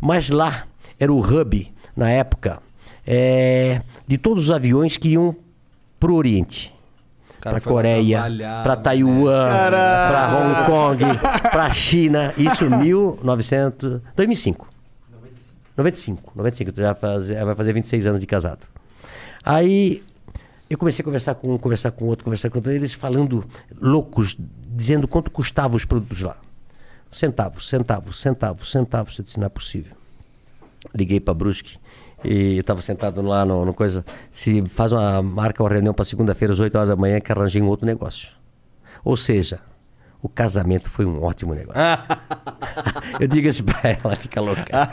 Mas lá era o hub, na época, é, de todos os aviões que iam pro Oriente. cara Para Coreia, para Taiwan, para Hong Kong, para China. Isso 1900, 2005. 95. 95, tu já faz, vai fazer 26 anos de casado. Aí eu comecei a conversar com um, conversar com outro, conversar com outro, eles falando loucos, dizendo quanto custavam os produtos lá. Centavos, centavos, centavos, centavos. Disse, não é possível. Liguei para Brusque e estava sentado lá no, no coisa. Se faz uma marca uma reunião para segunda-feira às 8 horas da manhã que arranjei um outro negócio. Ou seja, o casamento foi um ótimo negócio. <laughs> Eu digo isso pra ela, ela fica louca.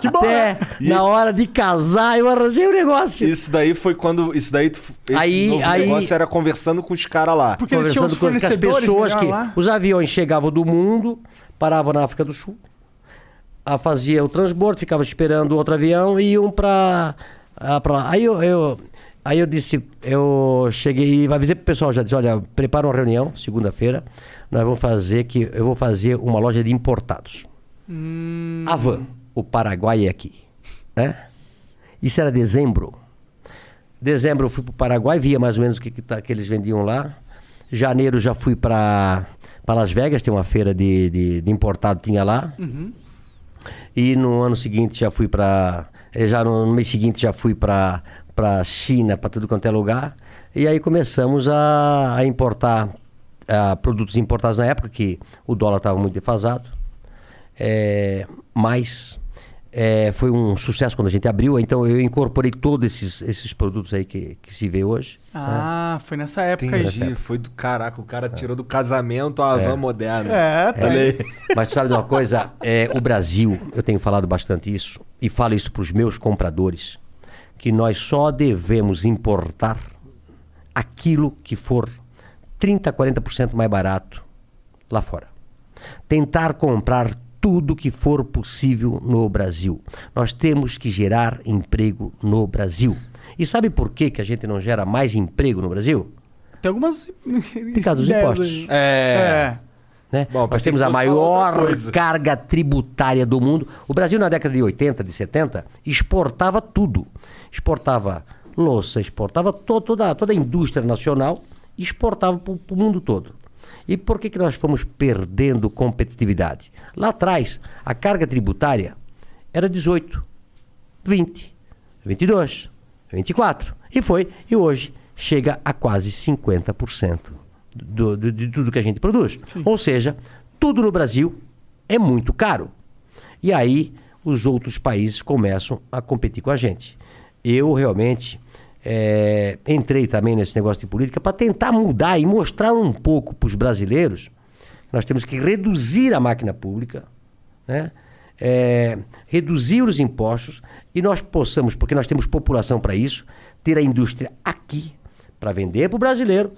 que bom, Até né? na hora de casar eu arranjei o negócio. Isso daí foi quando. Isso daí. Esse Aí- novo aí- negócio era conversando com os caras lá. Porque eles tinham os conversando com, com as pessoas que lá. os aviões chegavam do mundo, paravam na África do Sul, a fazia o transbordo, ficava esperando outro avião e iam para lá. Aí eu, eu aí eu disse, eu cheguei e avisei pro pessoal já disse, olha, prepara uma reunião segunda-feira, nós vamos fazer que eu vou fazer uma loja de importados. A van, o Paraguai é aqui, né? Isso era dezembro. Dezembro eu fui para o Paraguai, via mais ou menos o que, que, tá- que eles vendiam lá. Janeiro já fui para Las Vegas, tem uma feira de, de, de importado, tinha lá. E no ano seguinte já fui para. Já no, no mês seguinte já fui para para China, para tudo quanto é lugar. E aí começamos a, a importar ah, produtos importados na época, que o dólar estava muito defasado. É, mas é, foi um sucesso quando a gente abriu, então eu incorporei todos esses, esses produtos aí que, que se vê hoje. Ah, foi nessa época aí. Entendi. Foi do caraca. O cara tirou do casamento a van moderna. É, tá aí. <laughs> Mas tu sabe de uma coisa? É, o Brasil, eu tenho falado bastante isso, e falo isso para os meus compradores, que nós só devemos importar aquilo que for 30%, 40% mais barato lá fora. Tentar comprar tudo que for possível no Brasil. Nós temos que gerar emprego no Brasil. E sabe por que, que a gente não gera mais emprego no Brasil? Tem algumas. Por causa dos <laughs> impostos. É. É. né? Bom, Nós temos a maior carga tributária do mundo. O Brasil, na década de 80, de 70, exportava tudo. Exportava louça, exportava to- toda, toda a indústria nacional, exportava para o mundo todo. E por que, que nós fomos perdendo competitividade? Lá atrás, a carga tributária era 18, 20, 22, 24. E foi, e hoje chega a quase 50% do, do- de tudo que a gente produz. Ou seja, tudo no Brasil é muito caro. E aí os outros países começam a competir com a gente. Eu realmente eh, entrei também nesse negócio de política para tentar mudar e mostrar um pouco para os brasileiros que nós temos que reduzir a máquina pública, né? Eh, reduzir os impostos e nós possamos, porque nós temos população para isso, ter a indústria aqui para vender para o brasileiro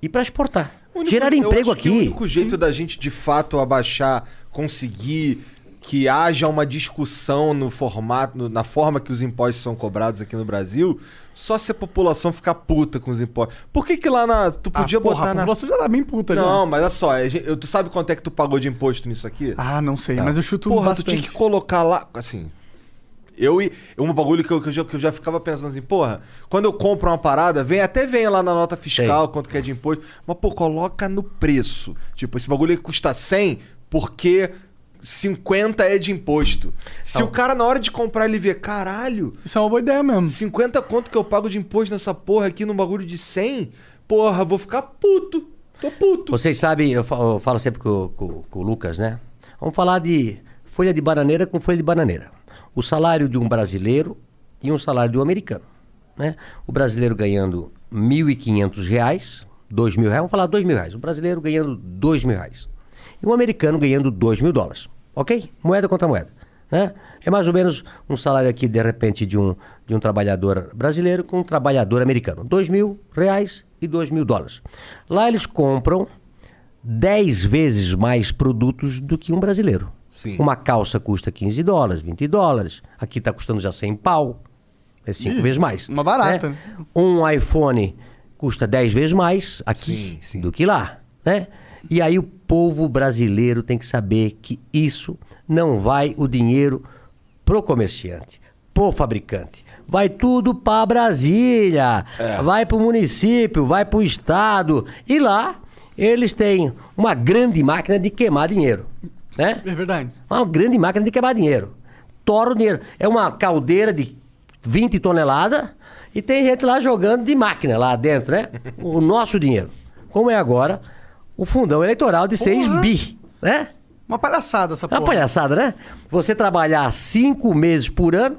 e para exportar. Único- Gerar eu emprego que O aqui. único jeito da gente de fato abaixar, conseguir que haja uma discussão no formato, no- na forma que os impostos são cobrados aqui no Brasil, só se a população ficar puta com os impostos. Por que que lá na tu Ah, podia porra, botar a na população já tá bem puta já. Não, mas olha só, gente- eu- tu sabe quanto é que tu pagou de imposto nisso aqui? Ah, não sei, mas eu chuto Porra, bastante. tu tinha que colocar lá, assim. Eu e um bagulho que eu, que eu já, que eu já ficava pensando assim, porra, quando eu compro uma parada, vem até vem lá na nota fiscal quanto que é de imposto, mas pô, coloca no preço. Tipo, esse bagulho aí custa 100 porque 50 é de imposto. Se o cara na hora de comprar ele vê, caralho, Isso é uma boa ideia mesmo. 50 conto que eu pago de imposto nessa porra aqui num bagulho de 100, porra, vou ficar puto. Tô puto. Vocês sabem, eu fa- eu falo sempre com, com- com o Lucas, né? Vamos falar de folha de bananeira com folha de bananeira. O salário de um brasileiro e um salário de um americano. Né? O brasileiro ganhando 1.500 reais, dois mil reais, vamos falar dois mil reais. O brasileiro ganhando dois mil reais. E um americano ganhando dois mil dólares. Ok? Moeda contra moeda. Né? É mais ou menos um salário aqui, de repente, de um, de um trabalhador brasileiro com um trabalhador americano. Dois mil reais e dois mil dólares. Lá eles compram 10 vezes mais produtos do que um brasileiro. Sim. Uma calça custa 15 dólares, 20 dólares. Aqui está custando já 100 pau. É cinco Ih, vezes mais. uma barata, né? Um iPhone custa 10 vezes mais aqui Sim, sim. do que lá. Né? E aí o povo brasileiro tem que saber que isso não vai o dinheiro pro comerciante, pro fabricante. Vai tudo para Brasília, vai para o município, vai para o estado. E lá eles têm uma grande máquina de queimar dinheiro. Né? É verdade. Uma grande máquina de queimar dinheiro. Tora o dinheiro. É uma caldeira de 20 toneladas e tem gente lá jogando de máquina lá dentro, né? <laughs> O nosso dinheiro. Como é agora o fundão eleitoral de 6 Porra. bi, né? Uma palhaçada essa É uma porra. palhaçada, né? Você trabalhar cinco meses por ano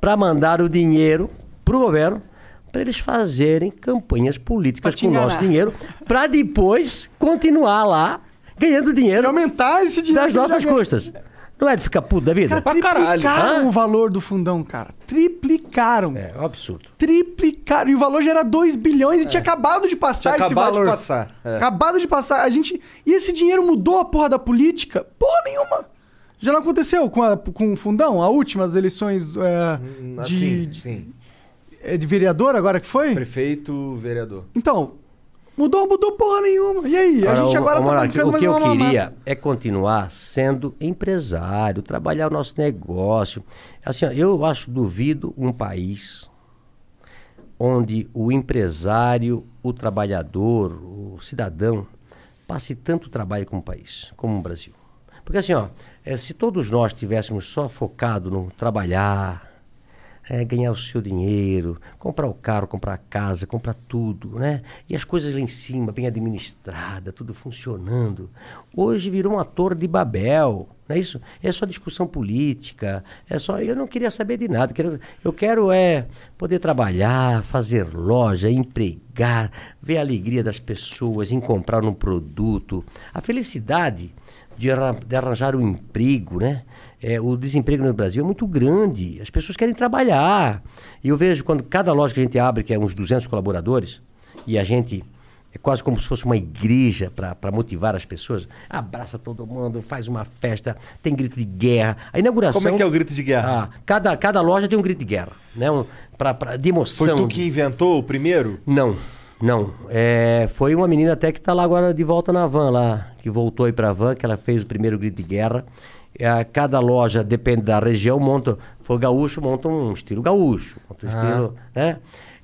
para mandar o dinheiro pro governo para eles fazerem campanhas políticas com o nosso dinheiro para depois continuar lá ganhando E dinheiro aumentar esse dinheiro. das nossas custas. Não é de ficar puto da vida? Pra caralho. Triplicaram Hã? o valor do fundão, cara. Triplicaram. É, é um absurdo. Triplicaram. E o valor já era 2 bilhões e tinha acabado de passar Tinha esse acabado de valor. passar, é. Acabado de passar. A gente... E esse dinheiro mudou a porra da política? Porra nenhuma. Já não aconteceu com, a, com o fundão? A última, as eleições é, de, Sim, de, sim. é, de vereador agora que foi? Prefeito, vereador. Então, mudou, mudou porra nenhuma. E aí? a gente agora o tá Monark, bancando O que eu uma mamata. queria é continuar sendo empresário, trabalhar o nosso negócio. Assim, ó, eu acho, duvido um país onde o empresário, o trabalhador, o cidadão passe tanto trabalho como o país, como o Brasil. Porque assim, ó, eh, se todos nós tivéssemos só focado no trabalhar, é, ganhar o seu dinheiro, comprar o carro, comprar a casa, comprar tudo, né? E as coisas lá em cima, bem administrada, tudo funcionando. Hoje virou uma torre de Babel, não é isso? É só discussão política, é só... Eu não queria saber de nada, eu quero é poder trabalhar, fazer loja, empregar, ver a alegria das pessoas em comprar um produto. A felicidade de arranjar um emprego, né? É, o desemprego no Brasil é muito grande. As pessoas querem trabalhar. E eu vejo quando cada loja que a gente abre, que é uns 200 colaboradores, e a gente é quase como se fosse uma igreja para motivar as pessoas. Abraça todo mundo, faz uma festa, tem grito de guerra. A inauguração. Como é que é o grito de guerra? Ah, cada, cada loja tem um grito de guerra, né? Um, pra, pra, de emoção. Foi tu que inventou o primeiro? Não, não. É, foi uma menina até que está lá agora de volta na van lá, que voltou aí para a van, que ela fez o primeiro grito de guerra. É, cada loja, depende da região, monta, for gaúcho, monta um estilo gaúcho, monta um Ah. estilo, né?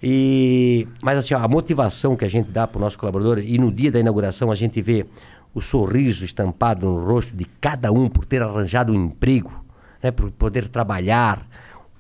E, mas assim, ó, a motivação que a gente dá para o nosso colaborador, e no dia da inauguração a gente vê o sorriso estampado no rosto de cada um por ter arranjado um emprego, né, por poder trabalhar.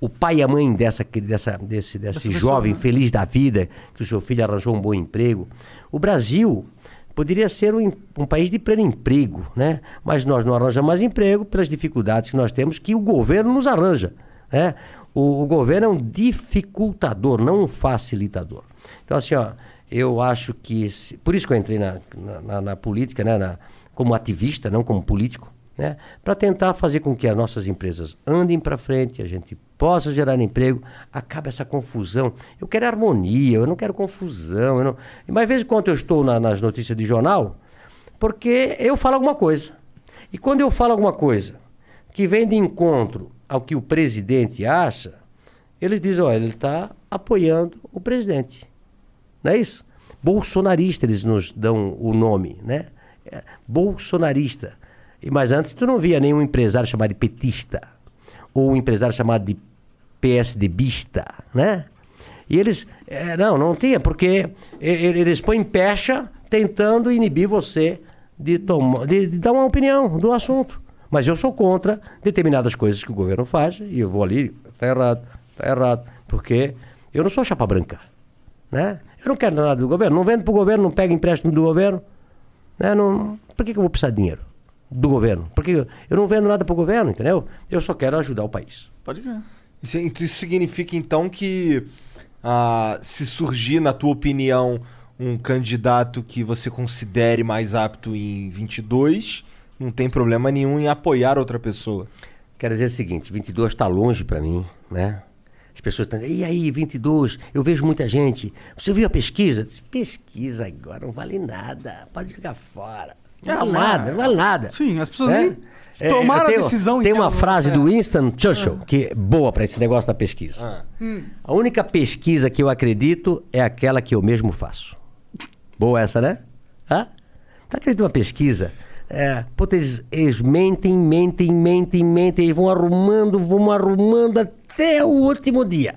O pai e a mãe dessa, dessa, desse, desse pessoa, jovem né? feliz da vida, que o seu filho arranjou um bom emprego. O Brasil poderia ser um, um país de pleno emprego, né? mas nós não arranjamos mais emprego pelas dificuldades que nós temos, que o governo nos arranja. Né? O, o governo é um dificultador, não um facilitador. Então, assim, ó, eu acho que. se- por isso que eu entrei na, na, na- na política, né? na- como ativista, não como político, né? para tentar fazer com que as nossas empresas andem para frente, a gente possa gerar emprego, acabe essa confusão. Eu quero harmonia, eu não quero confusão. Eu não... Mas, vezes, quando eu estou na- nas notícias de jornal, porque eu falo alguma coisa. E quando eu falo alguma coisa que vem de encontro ao que o presidente acha, eles dizem, olha, ele está apoiando o presidente. Não é isso? Bolsonarista, eles nos dão o nome, né? É, bolsonarista. Mas antes tu não via nenhum empresário chamado de petista. Ou um empresário chamado de PSDBista, né? E eles, é, não, não tinha, porque eles põem pecha tentando inibir você de, tomar, de, de dar uma opinião do assunto. Mas eu sou contra determinadas coisas que o governo faz e eu vou ali, tá errado, tá errado, porque eu não sou chapa branca, né? Eu não quero nada do governo, não vendo para o governo, não pego empréstimo do governo, né? Não, por que, que eu vou precisar de dinheiro do governo? Porque eu não vendo nada para o governo, entendeu? Eu só quero ajudar o país. Pode crer. Isso, isso significa então que ah, se surgir, na tua opinião, um candidato que você considere mais apto em 22, não tem problema nenhum em apoiar outra pessoa. Quero dizer o seguinte, 22 está longe para mim, né? As pessoas estão e aí, 22, eu vejo muita gente. Você viu a pesquisa? Disse, Pesquisa agora não vale nada, pode jogar fora. Não É, vale nada, não vale nada. Sim, as pessoas É? nem É, tomaram tem- a decisão Tem uma frase é. do Winston Churchill que é boa para esse negócio da pesquisa. A única pesquisa que eu acredito é aquela que eu mesmo faço. Boa essa, né? Hã? Tu acredita numa pesquisa? É, puta, eles, eles mentem, mentem, mentem, mentem, eles vão arrumando, vão arrumando até o último dia.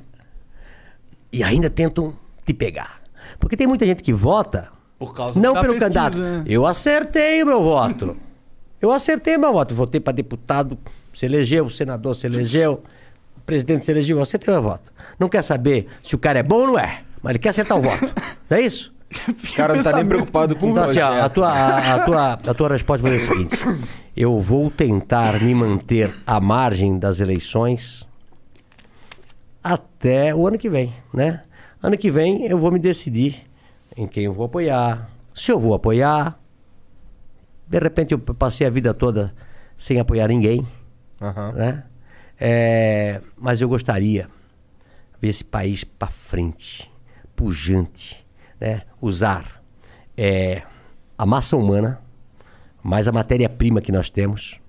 E ainda tentam te pegar. Porque tem muita gente que vota Por causa não da pelo pesquisa, candidato. Eu acertei o meu voto. Eu acertei meu voto. Votei para deputado, se elegeu, senador se elegeu, presidente se elegeu, eu acertei meu voto. Não quer saber se o cara é bom ou não é, mas ele quer acertar o voto. <laughs> Não é isso? O cara não tá nem preocupado com o Então, assim, ó, a, tua, a, a tua, a tua resposta foi a seguinte: eu vou tentar me manter à margem das eleições até o ano que vem, né? Ano que vem eu vou me decidir em quem eu vou apoiar. Se eu vou apoiar, de repente eu passei a vida toda sem apoiar ninguém, Aham. né? É, mas eu gostaria ver esse país para frente, pujante, né? Usar é, a massa humana, mais a matéria-prima que nós temos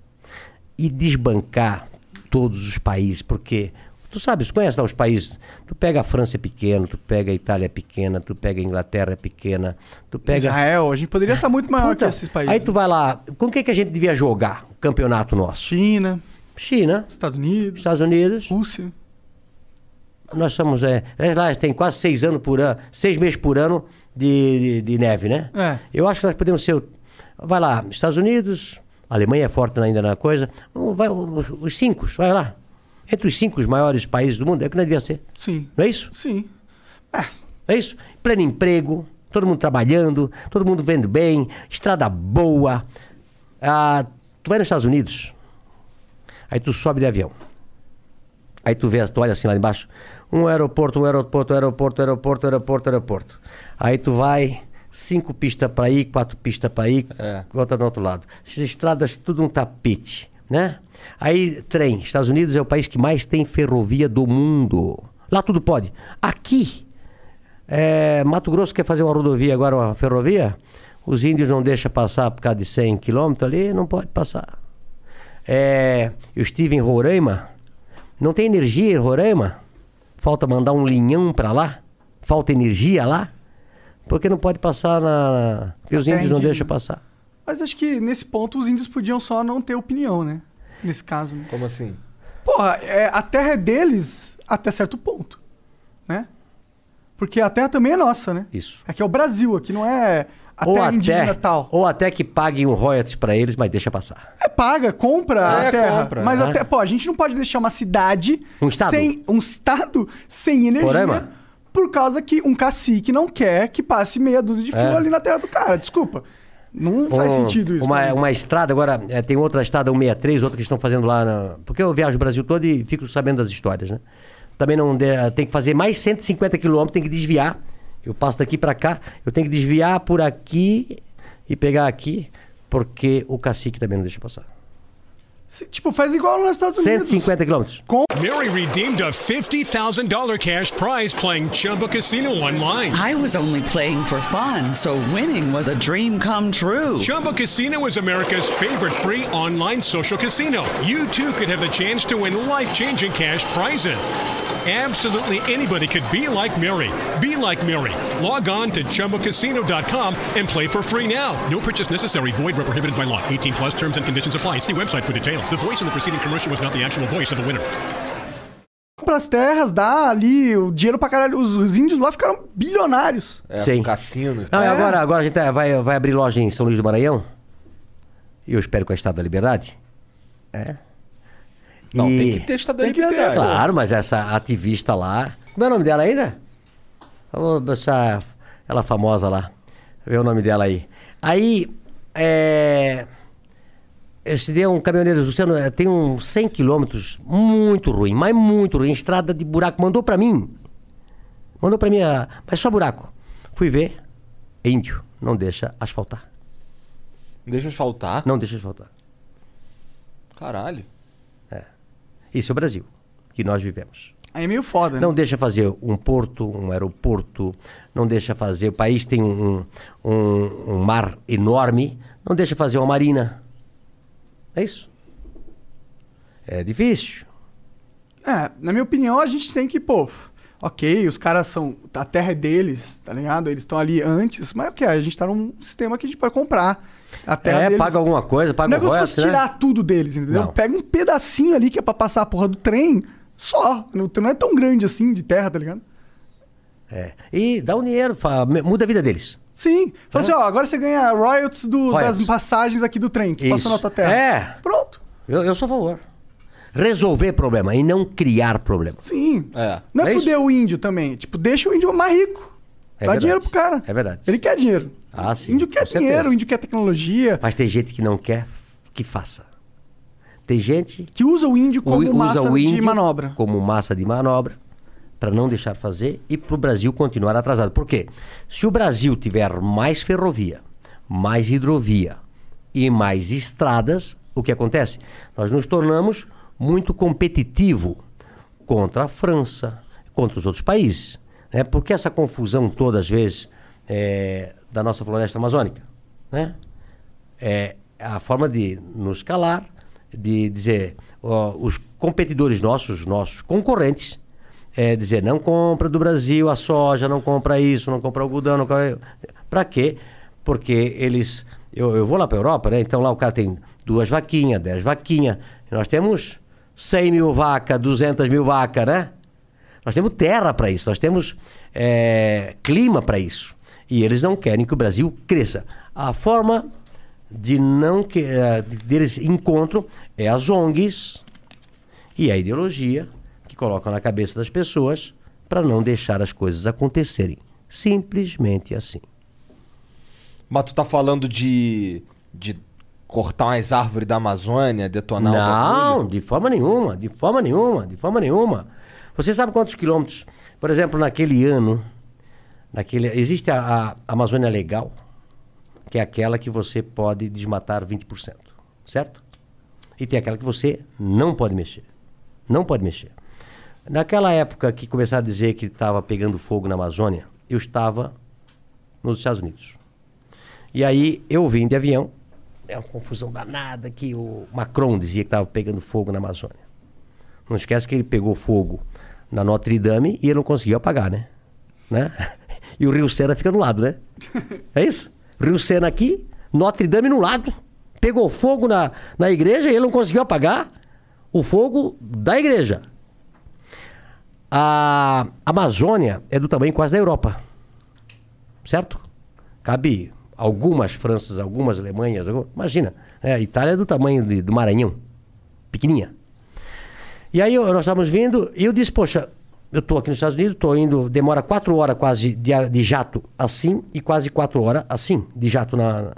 e desbancar todos os países, porque tu sabes, tu conhece lá os países, tu pega a França é pequeno, tu pega a Itália é pequena, tu pega a Inglaterra é pequena, tu pega Israel, a gente poderia estar muito maior Puta, que esses países. Aí tu vai lá, com quem que a gente devia jogar o campeonato nosso? China, China, Estados Unidos, Estados Unidos. Rússia. Nós somos, é, é lá, tem quase seis anos por ano, seis meses por ano de, de, de neve, né? É. Eu acho que nós podemos ser, o- vai lá, Estados Unidos, a Alemanha é forte ainda na coisa, o- vai, os cinco, vai lá. Entre os cinco maiores países do mundo, é o que nós devia ser. Sim. Não é isso? Sim. Não é isso? Pleno emprego, todo mundo trabalhando, todo mundo vendo bem, estrada boa. Ah, tu vai nos Estados Unidos, aí tu sobe de avião. Aí tu vê, tu olha assim lá embaixo, um aeroporto, um aeroporto, um aeroporto, um aeroporto, um aeroporto, um aeroporto. Aí tu vai, cinco pistas para ir, quatro pistas para ir, outra do outro lado. As estradas, tudo um tapete, né? Aí, trem. Estados Unidos é o país que mais tem ferrovia do mundo. Lá tudo pode. Aqui, é, Mato Grosso quer fazer uma rodovia agora, uma ferrovia, os índios não deixam passar por causa de 100 quilômetros ali, não pode passar. É, eu estive em Roraima, não tem energia em Roraima, falta mandar um linhão para lá, falta energia lá, porque não pode passar na... porque os índios não Entendi. deixam passar. Mas acho que nesse ponto os índios podiam só não ter opinião, né? Nesse caso. Né? Como assim? Porra, é, a terra é deles até certo ponto, né? Porque a terra também é nossa, né? Isso. Aqui é o Brasil, aqui não é a ou terra até, indígena tal. ou até que paguem um royalties para eles, mas deixa passar. É paga, compra É, a terra. compra. mas É. até, pô, a gente não pode deixar uma cidade Um estado. sem um estado sem energia. Roraima. Por causa que um cacique não quer que passe meia dúzia de fio É. ali na terra do cara. Desculpa. Não faz Um- sentido isso. Uma, mim. uma estrada, agora é, tem outra estrada 163, outra que estão fazendo lá. Na, porque eu viajo o Brasil todo e fico sabendo das histórias, né? Também não de- tem que fazer mais 150 quilômetros, tem que desviar. Eu passo daqui para cá, eu tenho que desviar por aqui e pegar aqui, porque o cacique também não deixa passar. Se- Tipo, faz igual nos Estados Unidos. 150 quilômetros. Mary redeemed a $50,000 cash prize playing Chumba Casino online. I was only playing for fun, so winning was a dream come true. Chumba Casino is America's favorite free online social casino. You too could have the chance to win life changing cash prizes. Absolutely anybody could be like Mary. Be like Mary. Log on to ChumbaCasino.com and play for free now. No purchase necessary. Void where prohibited by law. 18 plus terms and conditions apply. See website for details. The voice in the preceding commercial was not the actual voice of the winner. Terras, dá ali o dinheiro pra caralho. Os, os índios lá ficaram bilionários. É, Sim. cassino. Não, e agora, agora a gente tá- vai, vai abrir loja em São Luís do Maranhão. E eu espero com a Estado da Liberdade. É. Não, E- tem que ter estado da Tem que ter, liberdade. Claro, mas essa ativista lá. Como é o nome dela ainda? Eu vou deixar ela famosa lá. Ver o nome dela aí. Aí, é. Esse dia um caminhoneiro, Luciano, eh, tem uns 100 quilômetros, muito ruim, mas muito ruim, estrada de buraco. Mandou pra mim. Mandou pra mim, a- mas só buraco. Fui ver, índio, não deixa asfaltar. Deixa eu faltar. Não deixa asfaltar. Caralho. Isso é o Brasil, que nós vivemos. Aí é meio foda, né? Não deixa fazer um porto, um aeroporto, não deixa fazer. O país tem um, um, um mar enorme, não deixa fazer uma marina. É isso. É difícil. É, na minha opinião, a gente tem que, pô, ok, os caras são. A terra é deles, tá ligado? Eles estão ali antes, mas ok, a gente tá num sistema que a gente pode comprar. A terra é, deles. paga alguma coisa, O paga um negócio é você royalties, né? tirar tudo deles, entendeu? Não. Pega um pedacinho ali que é pra passar a porra do trem, só. Não, não é tão grande assim de terra, tá ligado? É. E dá um dinheiro, fa- muda a vida deles. Sim. Fala assim, ó, agora você ganha royalties, do- Royalties. das passagens aqui do trem, que passou na tua terra. É. Pronto. Eu, eu sou a favor. Resolver problema e não criar problema. Sim. É. Não é, É isso. fuder o índio também. Tipo, deixa o índio mais rico. É Dá verdade. dinheiro pro cara. É verdade. Ele quer dinheiro. Ah, sim. O índio quer com certeza. dinheiro, o índio quer tecnologia. Mas tem gente que não quer que faça. Tem gente Que usa o índio como usa massa o índio de manobra. Como massa de manobra para não deixar fazer e para o Brasil continuar atrasado. Por quê? Se o Brasil tiver mais ferrovia, mais hidrovia e mais estradas, o que acontece? Nós nos tornamos muito competitivo contra a França, contra os outros países. Né? Por que essa confusão toda, às vezes, é, da nossa floresta amazônica? Né? é a forma de nos calar, de dizer, ó, os competidores nossos, nossos concorrentes, é dizer, não compra do Brasil a soja, não compra isso, não compra algodão, não compra... Pra quê? Porque eles... Eu, eu vou lá para Europa, né? Então lá o cara tem duas vaquinhas, dez vaquinhas. Nós temos 100 mil vacas, 200 mil vacas, né? Nós temos terra para isso, nós temos é, clima para isso. E eles não querem que o Brasil cresça. A forma de não que eh, deles encontram é as ONGs E é a ideologia colocam na cabeça das pessoas para não deixar as coisas acontecerem. Simplesmente assim. Mas tu tá falando de. de cortar umas árvores da Amazônia, detonar o Não, de forma nenhuma, de forma nenhuma, de forma nenhuma. Você sabe quantos quilômetros? Por exemplo, naquele ano, naquele, existe a, a Amazônia Legal, que é aquela que você pode desmatar 20%, certo? E tem aquela que você não pode mexer. Não pode mexer. Naquela época que começaram a dizer que estava pegando fogo na Amazônia, eu estava nos Estados Unidos. E aí eu vim de avião, é uma confusão danada que o Macron dizia que estava pegando fogo na Amazônia. Não esquece que ele pegou fogo na Notre Dame e ele não conseguiu apagar, né? né? <laughs> E o Rio Sena fica do lado, né? É isso? Rio Sena aqui, Notre Dame no lado. Pegou fogo na, na igreja e ele não conseguiu apagar o fogo da igreja. A Amazônia é do tamanho quase da Europa. Certo? Cabe algumas Franças, algumas Alemanhas. algum- Imagina, é, a Itália é do tamanho de- do Maranhão. Pequenininha. E aí nós estávamos vindo e eu disse, poxa, eu estou aqui nos Estados Unidos, estou indo, demora quatro horas quase de, de jato assim e quase quatro horas assim de jato na,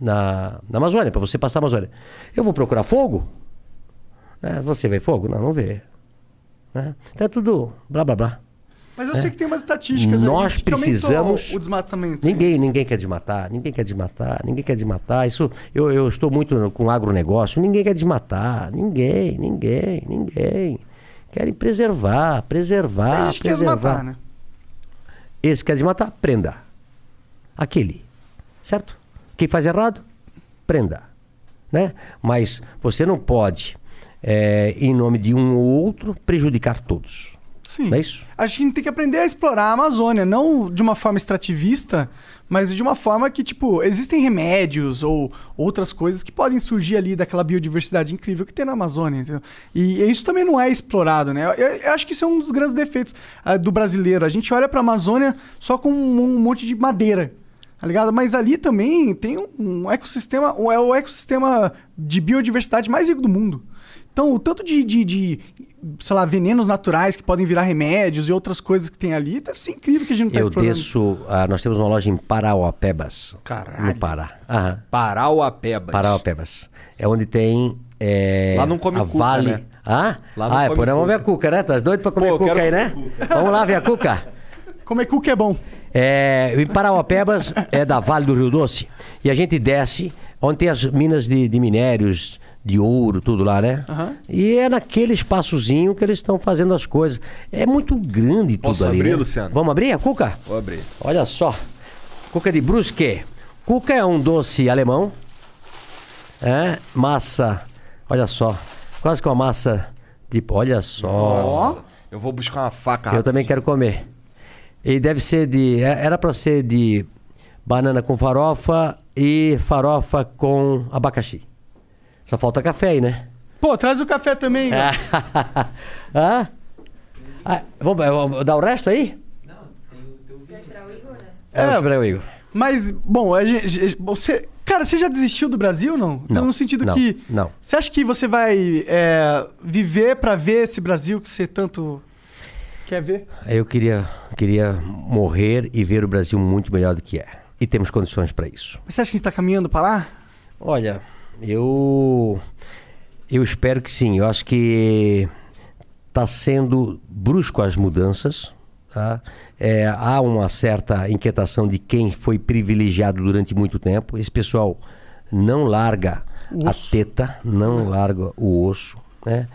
na, na Amazônia, para você passar a Amazônia. Eu vou procurar fogo? É, você vê fogo? Não, não vê. Né? Então é tudo blá blá blá. Mas eu É. sei que tem umas estatísticas Nós precisamos- o desmatamento. Ninguém, ninguém quer desmatar, ninguém quer desmatar, ninguém quer desmatar. Isso, eu, eu estou muito com agronegócio, ninguém quer desmatar, ninguém, ninguém, ninguém. Querem preservar, preservar, Tem gente que quer preservar. desmatar, né? Esse quer desmatar, prenda. Aquele, certo? Quem faz errado, prenda. Né? Mas você não pode, eh, em nome de um ou outro, prejudicar todos. Sim. Não é isso? A gente tem que aprender a explorar a Amazônia, não de uma forma extrativista, mas de uma forma que, tipo, existem remédios ou outras coisas que podem surgir ali daquela biodiversidade incrível que tem na Amazônia, entendeu? E isso também não é explorado, né? Eu, eu acho que isso é um dos grandes defeitos ah, do brasileiro. A gente olha pra Amazônia só com um, um monte de madeira. Tá ligado? Mas ali também tem um, um ecossistema, é o ecossistema de biodiversidade mais rico do mundo. Então, o tanto de, de, de, sei lá, venenos naturais que podem virar remédios e outras coisas que tem ali, deve ser incrível que a gente não tá Eu desço. ah, nós temos uma loja em Parauapebas. Caralho. No Pará. Aham. Parauapebas. Parauapebas. É onde tem. é, Lá não come a cuca, Vale. né? Ah? Lá não ah, é, come cuca. ver a cuca, né? Tá doido pra comer Pô, eu cuca quero aí, né? comer <laughs> Vamos lá ver a cuca. Comer cuca é bom. É, em Parauapebas é da Vale do Rio Doce. E a gente desce, onde tem as minas de, de minérios, de ouro, tudo lá, né? Aham. E é naquele espaçozinho que eles estão fazendo as coisas. É muito grande tudo Posso ali. abrir, né? Luciano? Vamos abrir a cuca? Vou abrir. Olha só. Cuca de Brusque. Cuca é um doce alemão. É, massa. Olha só. Quase com a massa de. Olha só. Nossa. Eu vou buscar uma faca. Eu rápido. também quero comer. E deve ser de. é- Era pra ser de banana com farofa e farofa com abacaxi. Só falta café aí, né? Pô, traz o café também. É. <laughs> Hã? Ah, vamos, vamos dar o resto aí? É. É, esperar o Igor. Mas, bom, a gente, você. Cara, você já desistiu do Brasil ou não? Então, Não, no sentido não, que. não. Você acha que você vai é, viver pra ver esse Brasil que você tanto quer ver? Eu queria, queria morrer e ver o Brasil muito melhor do que é. E temos condições para isso. Mas você acha que a gente tá caminhando pra lá? Olha, eu eu espero que sim. Eu acho que está sendo brusco as mudanças. Tá? É, há uma certa inquietação de quem foi privilegiado durante muito tempo. Esse pessoal não larga a teta, não larga o osso. Né?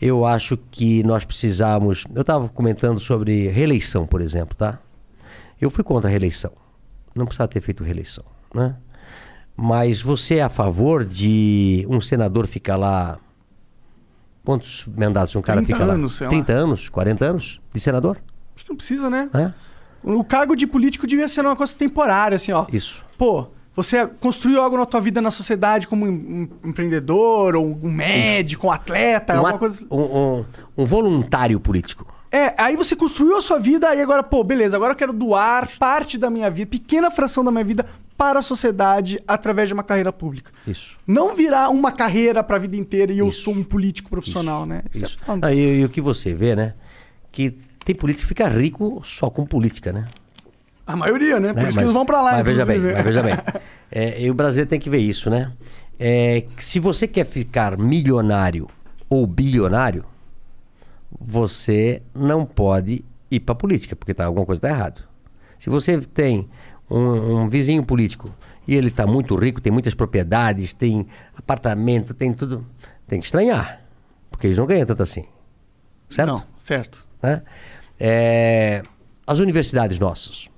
Eu acho que nós precisamos. Eu estava comentando sobre reeleição, por exemplo, tá? Eu fui contra a reeleição. Não precisava ter feito reeleição, né? Mas você é a favor de um senador ficar lá. Quantos mandatos um cara 30 fica anos, lá? sei lá. 30 anos, 40 anos de senador? Acho que não precisa, né? É? O cargo de político devia ser uma coisa temporária, assim, ó. Isso. Pô, você construiu algo na tua vida na sociedade como um empreendedor, ou um médico, um atleta, Um, alguma coisa. um- um- um voluntário político. É, aí você construiu a sua vida, aí agora, pô, beleza, agora eu quero doar parte da minha vida, pequena fração da minha vida para a sociedade através de uma carreira pública. Isso. Não virar uma carreira para a vida inteira e eu sou um político profissional, né? Isso, Isso. é. Ah, e, e o que você vê, né? Que tem político que fica rico só com política, né? A maioria, né? Por né? isso que eles vão para lá, Mas veja bem, mas veja bem. <laughs> É, e o brasileiro tem que ver isso, né? É, se você quer ficar milionário ou bilionário, você não pode ir para política, porque tá, alguma coisa está errado. Se você tem um, um vizinho político e ele está muito rico, tem muitas propriedades, tem apartamento, tem tudo, tem que estranhar, porque eles não ganham tanto assim. Certo? Não, certo. né? É, as universidades nossas.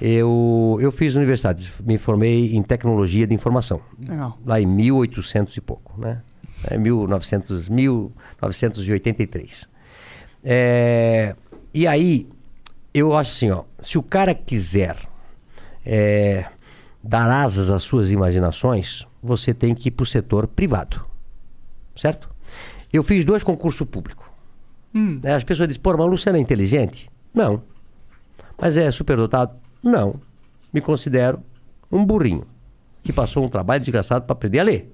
Eu, eu fiz universidade, me formei em tecnologia de informação. Legal. Lá em 1800 e pouco, né? É 1900, 1983. É, e aí, eu acho assim, ó, se o cara quiser é, dar asas às suas imaginações, você tem que ir para o setor privado, certo? Eu fiz dois concursos públicos. Né, As pessoas dizem, pô, mas o Luciano é inteligente? Não. Mas é superdotado? Não. Me considero um burrinho que passou um trabalho desgraçado para aprender a ler,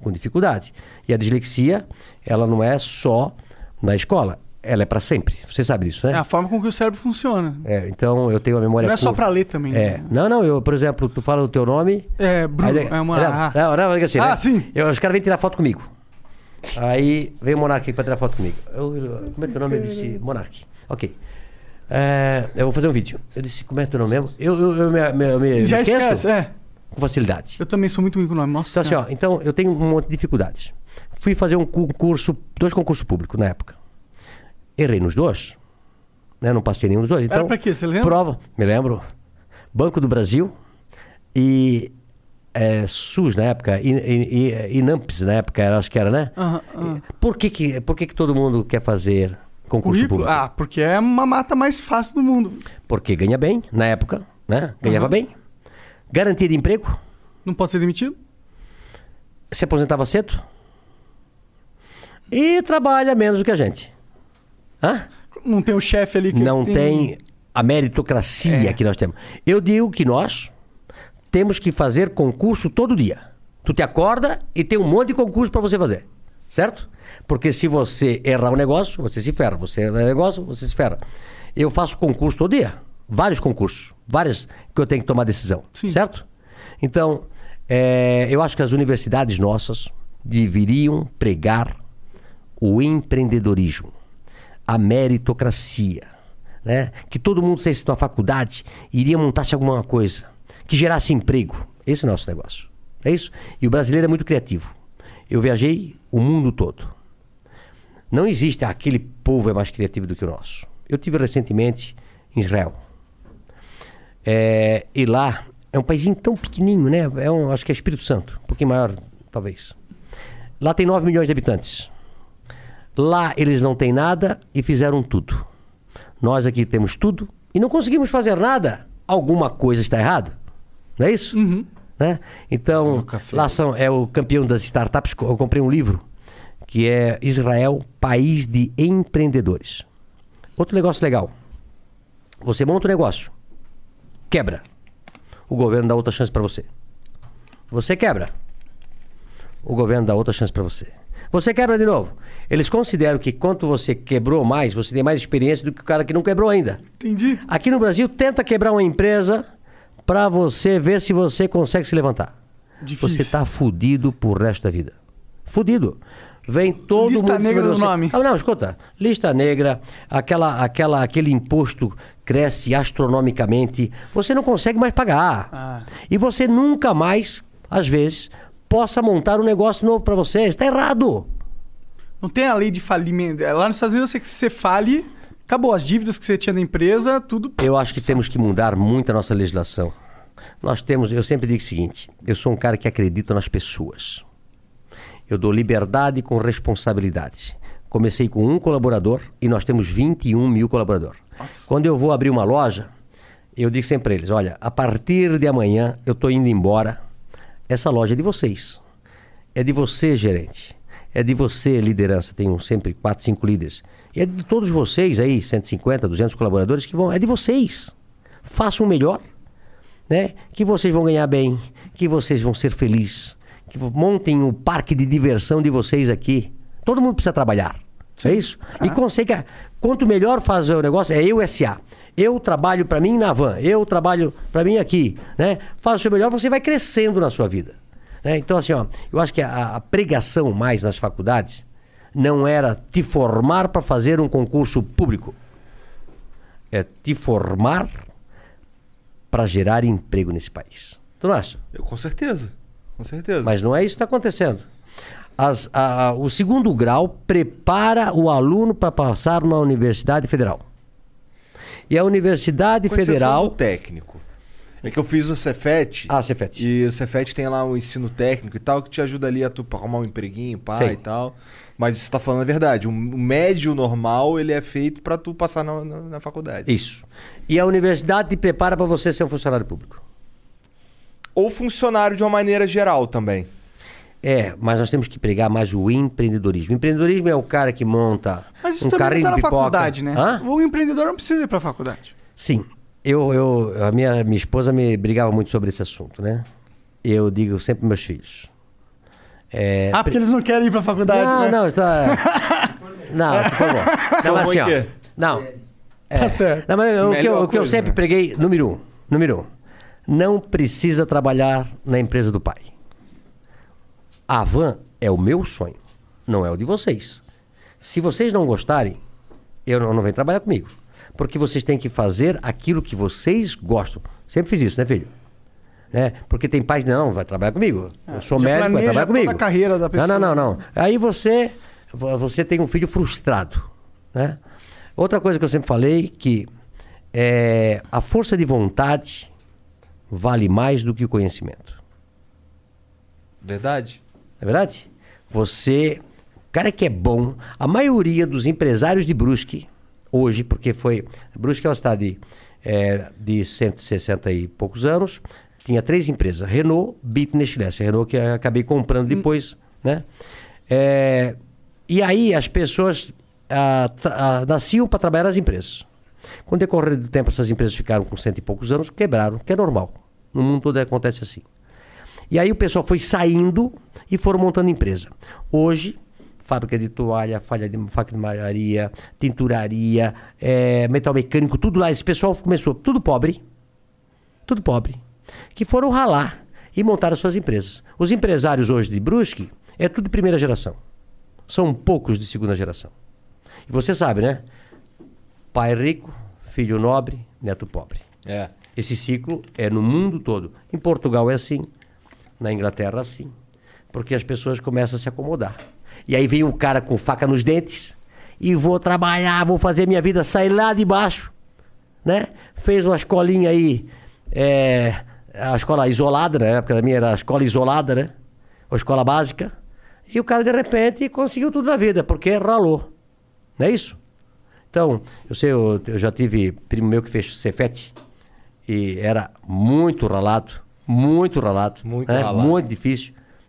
com dificuldade. E a dislexia, ela não é só na escola, ela é para sempre. Você sabe disso, né? É a forma com que o cérebro funciona. É, então eu tenho a memória Não é só curta. pra ler também, É. né? Não, não, eu, por exemplo, tu fala o teu nome. É, Bruno, aí- é uma- não, ah. não, não, é assim, Ah, né? sim. Eu, os caras vêm tirar foto comigo. Aí veio o Monark pra tirar foto comigo. Eu, eu- como é teu nome? Eu disse, Monark. Ok. É, eu vou fazer um vídeo. Eu disse, como é teu nome mesmo? Eu, eu, eu me, me, me Já esqueço esquece, é. com facilidade. Eu também sou muito ruim com o nome. Nossa. Então, assim, ó, então eu tenho um monte de dificuldades. Fui fazer um concurso, dois concursos públicos na época. Errei nos dois. Né? Não passei nenhum dos dois. Era Então, pra quê? Você lembra? Prova, me lembro. Banco do Brasil e é, SUS na época, e, e, e INAMPS na época, era- acho que era, né? Aham, aham. Por, que, que, por que, que todo mundo quer fazer concurso Currículo? público? Ah, porque é uma mata mais fácil do mundo. Porque ganha bem, na época, né? Ganhava Aham. bem. Garantia de emprego, Não pode ser demitido? se aposentava cedo. E trabalha menos do que a gente. Hã? Não tem o chefe ali que Não tem a meritocracia É. que nós temos. Eu digo que nós temos que fazer concurso todo dia. Tu te acorda e tem um monte de concurso para você fazer. Certo? Porque se você errar o negócio, você se ferra. Você erra o negócio, você se ferra. Eu faço concurso todo dia. Vários concursos. Várias que eu tenho que tomar decisão. Certo? Então, é, eu acho que as universidades nossas deveriam pregar o empreendedorismo, a meritocracia, né? Que todo mundo saísse da faculdade iria montar-se alguma coisa que gerasse emprego. Esse é o nosso negócio. É isso? E o brasileiro é muito criativo. Eu viajei o mundo todo. Não existe ah, aquele povo é mais criativo do que o nosso. Eu tive recentemente em Israel. É, e lá é um país tão pequenininho, né? É um, acho que é Espírito Santo, um pouquinho maior, talvez. Lá tem 9 milhões de habitantes. Lá eles não têm nada e fizeram tudo. Nós aqui temos tudo e não conseguimos fazer nada. Alguma coisa está errado. Não é isso? Né? Então, lá são, é o campeão das startups. Eu comprei um livro que é Israel, País de Empreendedores. Outro negócio legal. Você monta um negócio, quebra. O governo dá outra chance para você. Você quebra. O governo dá outra chance para você. Você quebra de novo. Eles consideram que quanto você quebrou mais, você tem mais experiência do que o cara que não quebrou ainda. Entendi. Aqui no Brasil, tenta quebrar uma empresa para você ver se você consegue se levantar. Difícil. Você tá fudido pro resto da vida. Fudido. Vem todo Lista mundo cima negra você. nome. Ah, não, escuta. Lista negra, aquela, aquela, aquele imposto cresce astronomicamente. Você não consegue mais pagar. Ah. E você nunca mais, às vezes, possa montar um negócio novo para você. Está errado. Não tem a lei de falimento. É, Lá nos Estados Unidos, você, se você fale, acabou. As dívidas que você tinha da empresa, tudo. Eu acho que temos que mudar muito a nossa legislação. Nós temos, eu sempre digo o seguinte: eu sou um cara que acredita nas pessoas. Eu dou liberdade com responsabilidade. Comecei com um colaborador e nós temos 21 mil colaboradores. Quando eu vou abrir uma loja, eu digo sempre para eles: olha, a partir de amanhã eu estou indo embora. Essa loja é de vocês. É de você, gerente. É de você, liderança. Tenho sempre quatro, cinco líderes. E é de todos vocês aí, 150, 200 colaboradores que vão. É de vocês. Façam o melhor né? Que vocês vão ganhar bem, que vocês vão ser felizes, que montem o parque de diversão de vocês aqui. Todo mundo precisa trabalhar. É isso? E consegue. Quanto melhor fazer o negócio, é eu SA. Eu trabalho para mim na van, eu trabalho para mim aqui, né? Faz o seu melhor, você vai crescendo na sua vida. Né? Então, assim, ó, eu acho que a, a pregação mais nas faculdades não era te formar para fazer um concurso público. É te formar para gerar emprego nesse país. Tu não acha? Eu, com certeza. Com certeza. Mas não é isso que está acontecendo. As- a- a- o segundo grau prepara o aluno para passar numa universidade federal. E a Universidade Com Federal. do técnico. É que eu fiz o Cefet. Ah, Cefet. E o Cefet tem lá o ensino técnico e tal, que te ajuda ali a tu arrumar um empreguinho, pá, Sei. e tal. Mas isso tá falando a verdade. O médio normal, ele é feito pra tu passar na, na, na faculdade. Isso. E a universidade te prepara para você ser um funcionário público. Ou funcionário de uma maneira geral também. É, mas nós temos que pregar mais o empreendedorismo. O empreendedorismo é o cara que monta Mas isso um também carrinho não tá de na pipoca. faculdade, né? Hã? O empreendedor não precisa ir pra faculdade. Sim. Eu, eu, a minha, minha esposa me brigava muito sobre esse assunto, né? Eu digo sempre aos meus filhos. É, Ah, porque eles não querem ir pra faculdade, não, né? não, está. <laughs> Não, por favor. Não, mas assim, ó. Não. É. Tá certo. Não, mas o que, eu, o que eu sempre né? preguei, número um, número um, não precisa trabalhar na empresa do pai. A van é o meu sonho, não é o de vocês. Se vocês não gostarem, eu não, não venho trabalhar comigo. Porque vocês têm que fazer aquilo que vocês gostam. Sempre fiz isso, né, filho? Né? Porque tem pais que não, vai trabalhar comigo. Eu sou médico, vai trabalhar toda comigo. a carreira da Não, pessoa. não, não, não. Aí você, vo- você tem um filho frustrado, né? Outra coisa que eu sempre falei que é, a força de vontade vale mais do que o conhecimento. Verdade? Não é verdade? Você, o cara que é bom, a maioria dos empresários de Brusque, hoje, porque foi. Brusque é uma cidade é, de 160 e poucos anos, tinha três empresas: Renault, Bit e Nestlé. Renault que acabei comprando depois, né? É, e aí as pessoas ah, tra- ah, nasciam para trabalhar nas empresas. Com o decorrer do tempo, essas empresas ficaram com cento e poucos anos, quebraram, que é normal. No mundo todo acontece assim. E aí o pessoal foi saindo e foram montando empresa. Hoje, fábrica de toalha, falha de, malharia, tinturaria, eh, metal mecânico, tudo lá. Esse pessoal começou, tudo pobre, tudo pobre, que foram ralar e montaram suas empresas. Os empresários hoje de Brusque é tudo de primeira geração. São poucos de segunda geração. E você sabe, né? Pai rico, filho nobre, neto pobre. É. Esse ciclo é no mundo todo. Em Portugal é assim, na Inglaterra assim, porque as pessoas começam a se acomodar. E aí vem um cara com faca nos dentes e vou trabalhar, vou fazer minha vida sair lá de baixo, né? Fez uma escolinha aí, é, a escola isolada, né? Porque a minha era a escola isolada, né? Ou escola básica. E o cara de repente conseguiu tudo na vida, porque ralou. Não é isso? Então, eu sei, eu, eu já tive primo meu que fez Cefete e era muito ralado, muito ralado, Muito né? ralado. muito difícil.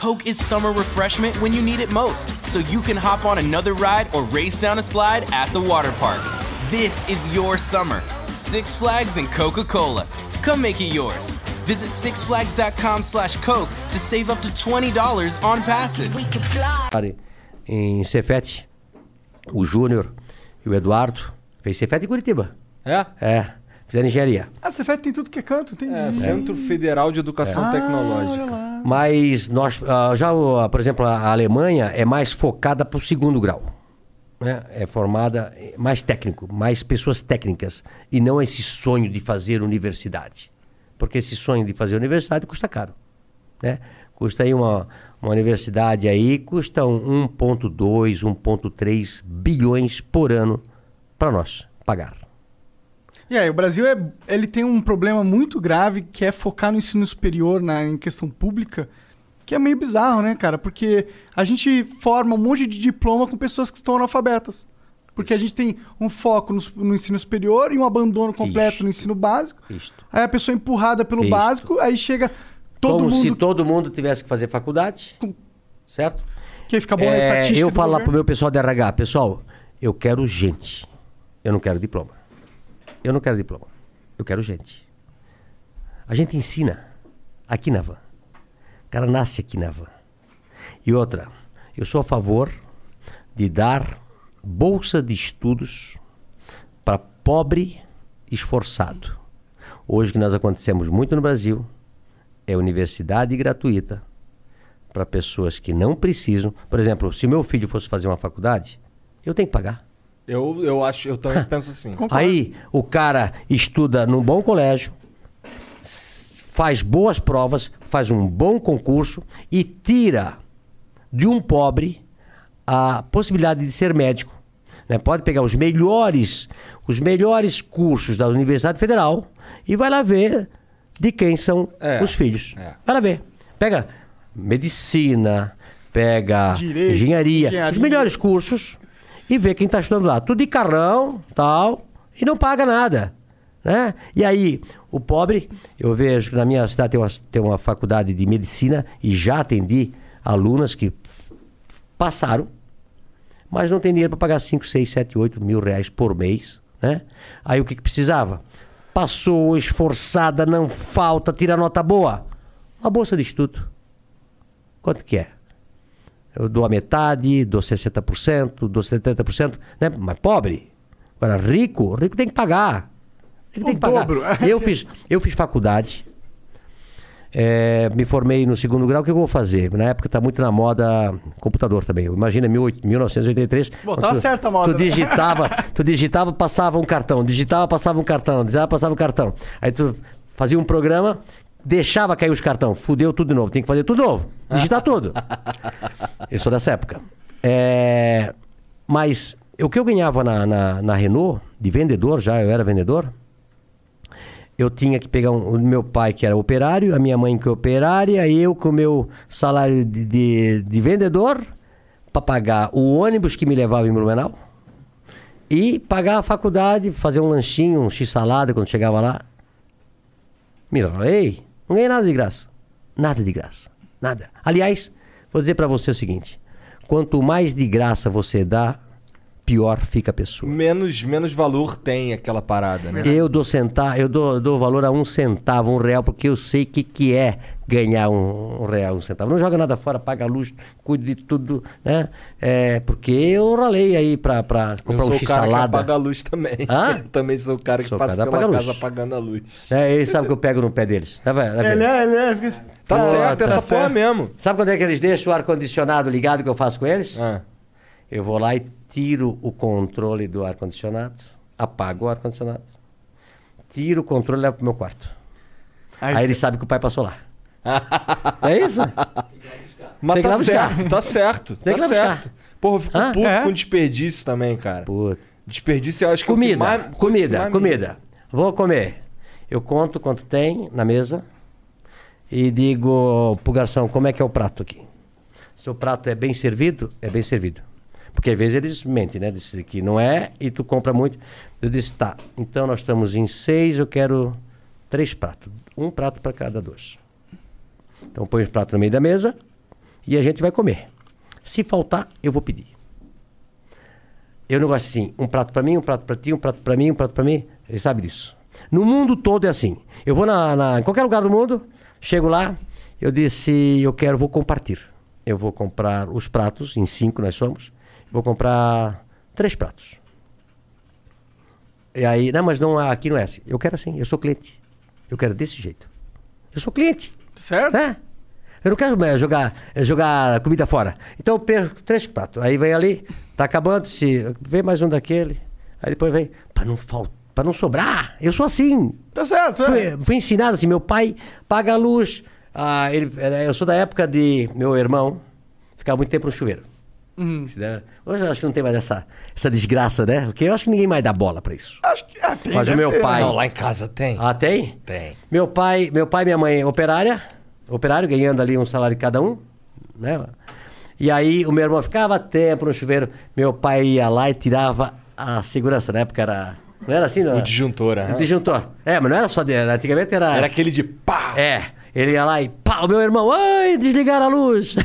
Coke is summer refreshment when you need it most, so you can hop on another ride or race down a slide at the water park. This is your summer. Six Flags and Coca-Cola. Come make it yours. Visit sixflags.com slash Coke to save up to $20 on passes. We could fly. em Cefete, o Júnior e o Eduardo fez Cefete em Curitiba. É? É, fizeram engenharia. Ah, você tem tudo que é canto, tem. É, Centro Federal de Educação Olha Tecnológica. lá. Mas nós, ah, já, o- por exemplo, a Alemanha é mais focada para o segundo grau. né? É formada eh, mais técnico, mais pessoas técnicas. E não esse sonho de fazer universidade. Porque esse sonho de fazer universidade custa caro. Né? Custa aí uma, uma universidade aí, custa um 1,2, 1,3 bilhões por ano para nós pagar. E aí, o Brasil é, ele tem um problema muito grave que é focar no ensino superior na, em questão pública, que é meio bizarro, né, cara? Porque a gente forma um monte de diploma com pessoas que estão analfabetas. Porque a gente tem um foco no, no ensino superior e um abandono completo Isto. no ensino básico. Isto. Aí a pessoa é empurrada pelo Isto. básico, aí chega todo Como mundo se todo mundo tivesse que fazer faculdade, certo? que fica bom na É, estatística. eu falo lá pro meu pessoal de RH, pessoal, eu quero gente. Eu não quero diploma. Eu não quero diploma. Eu quero gente. A gente ensina aqui na van. O cara nasce aqui na van. E outra, eu sou a favor de dar bolsa de estudos para pobre esforçado. Hoje que nós acontecemos muito no Brasil é universidade gratuita para pessoas que não precisam. Por exemplo, se meu filho fosse fazer uma faculdade, eu tenho que pagar. Eu, eu acho, eu também penso assim. <laughs> Aí o cara estuda num bom colégio, faz boas provas, faz um bom concurso e tira de um pobre a possibilidade de ser médico. né? Pode pegar os melhores, os melhores cursos da Universidade Federal e vai lá ver de quem são É, os filhos. é. Vai lá ver. Pega medicina, pega Direito, engenharia, os engenharia. melhores cursos e vê quem está estudando lá. Tudo de carrão, tal, e não paga nada. Né? E aí, o pobre, eu vejo que na minha cidade tem uma, tem uma faculdade de medicina e já atendi alunas que passaram, mas não tem dinheiro para pagar 5, 6, 7, 8 mil reais por mês. Né? Aí o que, que precisava? Passou, esforçada, não falta, tira nota boa. Uma bolsa de estudo. Quanto que é? Eu dou a metade, dou 60%, dou 70%, né? Mas pobre. Agora, rico, rico tem que pagar. Rico tem que pagar. dobro. <laughs> Eu fiz, eu fiz faculdade. é, me formei no segundo grau, o que eu vou fazer? Na época tá muito na moda computador também. Imagina 18 1983. Bom, quando tava tu- certa a moda, Tu né? digitava, <laughs> tu digitava, passava um cartão, digitava, passava um cartão, digitava, passava um cartão. Aí tu fazia um programa, deixava cair os cartão, fudeu tudo de novo, tem que fazer tudo de novo, digitar tudo. <laughs> Eu sou dessa época. É, mas o que eu ganhava na, na, na Renault, de vendedor já, eu era vendedor, eu tinha que pegar um, o meu pai, que era operário, a minha mãe, que é operária, eu com o meu salário de, de, de vendedor, para pagar o ônibus que me levava em Blumenau e pagar a faculdade, fazer um lanchinho, um x-salada quando chegava lá. Me ei, não ganhei nada de graça. Nada de graça. Nada. Aliás, vou dizer para você o seguinte: quanto mais de graça você dá, pior fica a pessoa. Menos, menos valor tem aquela parada, né? Eu dou centavo, eu dou, dou valor a um centavo, um real, porque eu sei o que, que é ganhar um, um real, um centavo. Não joga nada fora, paga a luz, cuido de tudo, né? É, porque eu ralei aí pra, pra comprar eu um sou o cara que x-salada. apaga a luz também. Hã? <laughs> Eu também sou o cara que Sou passa cara pela casa luz. apagando a luz. É, eles sabem que eu pego no pé deles. Tá vendo? Tá? Ele é, ele é. fica- Tá Pô, certo, tá essa porra certo. mesmo. Sabe quando é que eles deixam o ar-condicionado ligado que eu faço com eles? Ah. Eu vou lá e tiro o controle do ar-condicionado, apago o ar-condicionado, tiro o controle e levo pro meu quarto. Aí- Aí, eles sabem que o pai passou lá. É isso? Mas Tem que ir lá tá certo, tá certo, tá certo. Porra, eu fico Hã? puto É? com desperdício também, cara. Puta. Desperdício eu acho que é o que Comida, mais- comida, mais comida. Vou comer. Eu conto quanto tem na mesa e digo pro garçom como é que é o prato aqui. Se o prato é bem servido, é bem servido. Porque às vezes eles mentem, né? Dizem que não é e tu compra muito. Eu disse, tá, então nós estamos em seis, eu quero três pratos. Um prato para cada dois. Então põe os pratos no meio da mesa e a gente vai comer. Se faltar, eu vou pedir. Eu não gosto assim, um prato para mim, um prato para ti, um prato para mim, um prato para mim. Ele sabe disso. No mundo todo é assim. Eu vou na, na- em qualquer lugar do mundo, chego lá, eu disse, eu quero, vou compartilhar. Eu vou comprar os pratos, em cinco nós somos, vou comprar três pratos. E aí, não, mas não, aqui não é assim. Eu quero assim, eu sou cliente. Eu quero desse jeito. Eu sou cliente. Certo? né? Eu não quero eh, jogar, eh, jogar comida fora. Então eu perco três pratos. Aí vem ali, tá acabando, se vem mais um daquele. Aí depois vem, para não faltar Pra não sobrar. Eu sou assim. Tá certo, é. Fui, fui ensinado assim, meu pai paga a luz. Ah, ele, eu sou da época de meu irmão ficar muito tempo no chuveiro. Hum. Hoje eu acho que não tem mais essa, essa desgraça, né? Porque eu acho que ninguém mais dá bola pra isso. Acho que ah, tem, Mas o meu ter, pai. né? Não, lá em casa tem. Ah, tem? Tem. Meu pai, meu pai e minha mãe operária, operário, ganhando ali um salário cada um, né? E aí o meu irmão ficava tempo no chuveiro, meu pai ia lá e tirava a segurança, na época era... Não era assim, não? O disjuntor, aham. O disjuntor. É, mas não era só dele, antigamente era... Era aquele de pá! É, ele ia lá e pá, o meu irmão, ai, desligaram a luz. <laughs>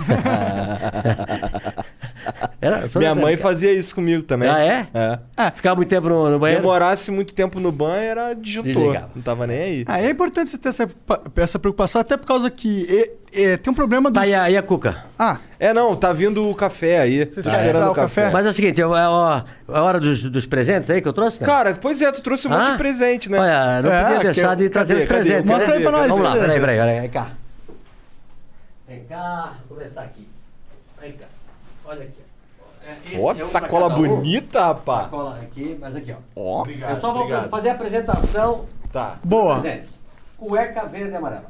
Era só Minha mãe fazia isso comigo também. Ah, é? É. Ficava muito tempo no, no banheiro? Demorasse muito tempo no banho, era disjuntor. Desligava. Não tava nem aí. Ah, é importante você ter essa, essa preocupação, até por causa que e- e, tem um problema dos... Tá, e a, e a Cuca? Ah, É, não, tá vindo o café aí. Tá quer esperando o café? café. Mas é o seguinte, é, ó, é a hora dos, dos presentes aí que eu trouxe, né? Cara, pois é, tu trouxe um monte Ah? de presente, né? Olha, não É, podia deixar de trazer cadê, os cadê? presentes. Mostra né? aí pra nós, Vamos lá, cadê? peraí, peraí, peraí, vem cá. Vem cá, vou começar aqui. Olha aqui. ó. É, Ó, é que um sacola cada um. bonita, rapaz. Sacola aqui, mas aqui, ó. Ó, eu só vou fazer a apresentação Tá. boa. presentes. Cueca verde e amarela.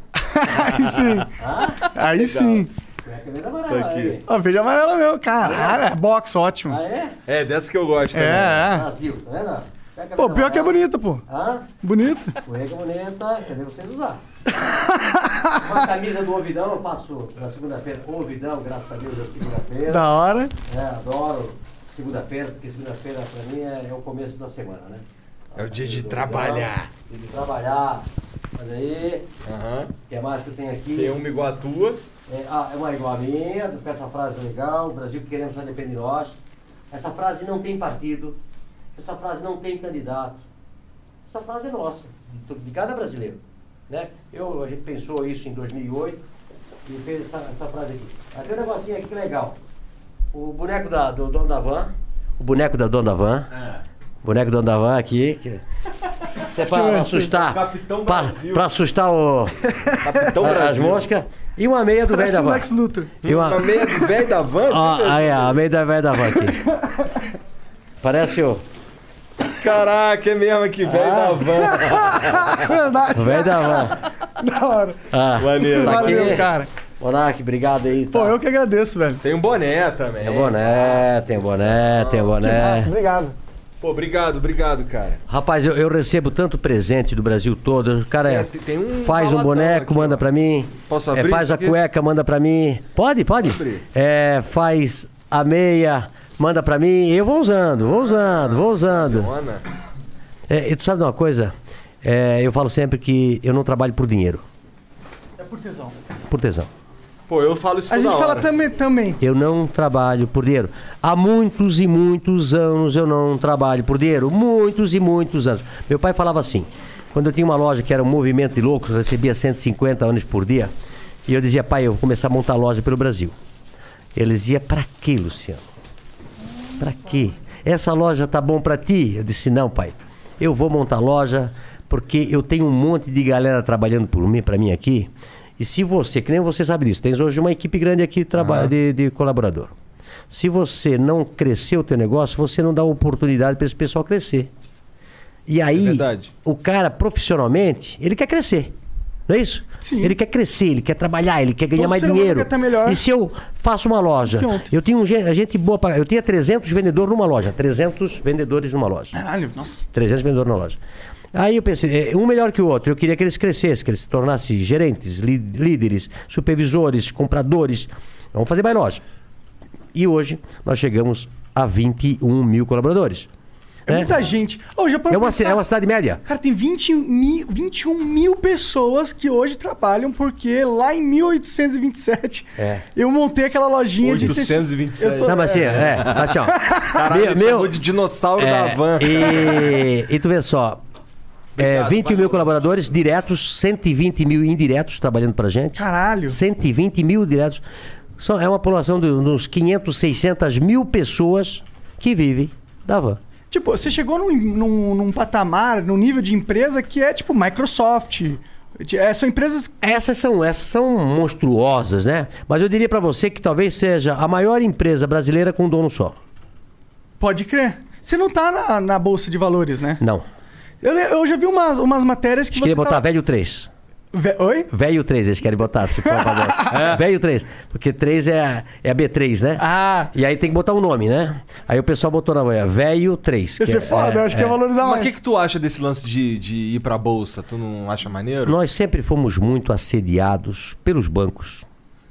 Aí sim. Hã? Aí sim. Cueca verde e amarela. Tá aqui. Ó, verde e amarela mesmo. Caralho, é box, ótimo. Ah, é? É, dessa que eu gosto também. É, é. Brasil, tá vendo? Cueca Pô, pior que é amarela. bonita, pô. Hã? Bonita. Cueca bonita, cadê vocês usar? <laughs> Uma camisa do Ouvidão, eu faço na segunda-feira. Ouvidão, graças a Deus, é segunda-feira. Da hora. É, adoro segunda-feira, porque segunda-feira pra mim é, é o começo da semana, né? É o dia de trabalhar. Dia de trabalhar. Mas aí, Aham. o que mais que eu tenho aqui? Tem uma igual a tua. É, ah, é uma igual a minha, com essa frase legal, o Brasil que queremos só depende de nós. Essa frase não tem partido, essa frase não tem candidato. Essa frase é nossa, de, de cada brasileiro. Né? Eu, a gente pensou isso em 2008 e fez essa, essa frase aqui. Tem um negocinho aqui que é legal. O boneco da, do dono da van, o boneco da dona da van, o boneco do dono da van aqui, que, <laughs> isso é pra assustar, Capitão pra, Brasil. pra assustar o, Capitão as Brasil. moscas, e uma meia do velho da o van. Lex Luthor. E uma, Uma meia do velho da van? <laughs> Ó, aí, a meia da velha da van aqui. <laughs> Parece o, Caraca, é mesmo que velho Ah. da van. <laughs> Verdade. velho da van. <laughs> Da hora. Ah, Maneiro. tá aqui. Valeu, cara. Monark, obrigado aí. Tá. Pô, eu que agradeço, velho. Tem um boné também. Tem boné, tem boné, tem boné. Nossa, obrigado. Pô, obrigado, obrigado, cara. Rapaz, eu, eu recebo tanto presente do Brasil todo. O cara É, é, tem- um faz um boneco, aqui, manda pra mim. Posso É, abrir faz isso a aqui? cueca, manda pra mim. Pode, pode. abrir. É, faz a meia, manda pra mim. Eu vou usando, vou usando, vou usando. É, e tu sabe de uma coisa? É, eu falo sempre que eu não trabalho por dinheiro, É por tesão. por tesão. Pô, eu falo isso A toda gente fala hora. também, também. Eu não trabalho por dinheiro. Há muitos e muitos anos eu não trabalho por dinheiro. Muitos e muitos anos. Meu pai falava assim: quando eu tinha uma loja que era um movimento de loucos, recebia 150 anos por dia. E eu dizia, pai, eu vou começar a montar loja pelo Brasil. Ele dizia, pra quê, Luciano? Pra quê? Essa loja tá bom pra ti? Eu disse, não, pai. Eu vou montar loja porque eu tenho um monte de galera trabalhando por mim, para mim aqui. E se você, que nem você sabe disso, tens hoje uma equipe grande aqui traba- de, de colaborador. Se você não crescer o teu negócio, você não dá oportunidade para esse pessoal crescer. E aí, verdade. o cara profissionalmente, ele quer crescer. Não é isso? Sim. Ele quer crescer, ele quer trabalhar, ele quer ganhar Todo mais dinheiro. E se eu faço uma loja, eu tinha um, gen- gente boa pra, eu tinha 300 vendedores numa loja, 300 vendedores numa loja. Caralho, nossa. 300 vendedores na loja. Aí eu pensei, eh, um melhor que o outro. Eu queria que eles crescessem, que eles se tornassem gerentes, lí- líderes, supervisores, compradores. Vamos fazer mais loja. E hoje nós chegamos a 21 mil colaboradores. É né? muita gente. Ô, já É uma, é uma cidade média. Cara, tem 20 mil, 21 mil pessoas que hoje trabalham, porque lá em 1827 É. eu montei aquela lojinha de. 827. Eu tô- Não, mas assim, é, mas assim, ó. Caralho, meu, chamou de dinossauro da é, van. E, e tu vê só. É, Obrigado, 21 mil colaboradores diretos, 120 mil indiretos trabalhando pra gente. Caralho. 120 mil diretos. Só é uma população de uns 500, 600 mil pessoas que vivem da van. Tipo, você chegou num, num, num patamar, num nível de empresa que é tipo Microsoft. É, são empresas. Essas são, essas são monstruosas, né? Mas eu diria pra você que talvez seja a maior empresa brasileira com um dono só. Pode crer. Você não tá na, na Bolsa de Valores, né? Não. Eu, eu já vi umas, umas matérias que você botar tava- velho 3. Ve- Oi? Velho 3, eles querem botar, se for fazer. <laughs> Velho 3. Porque 3 é a, é a B3, né? Ah, E aí tem que botar um nome, né? Aí o pessoal botou na manhã, velho 3. ia ser foda, eu acho que ia valorizar Mas o mais. que, que tu acha desse lance de, de ir pra bolsa? Tu não acha maneiro? Nós sempre fomos muito assediados pelos bancos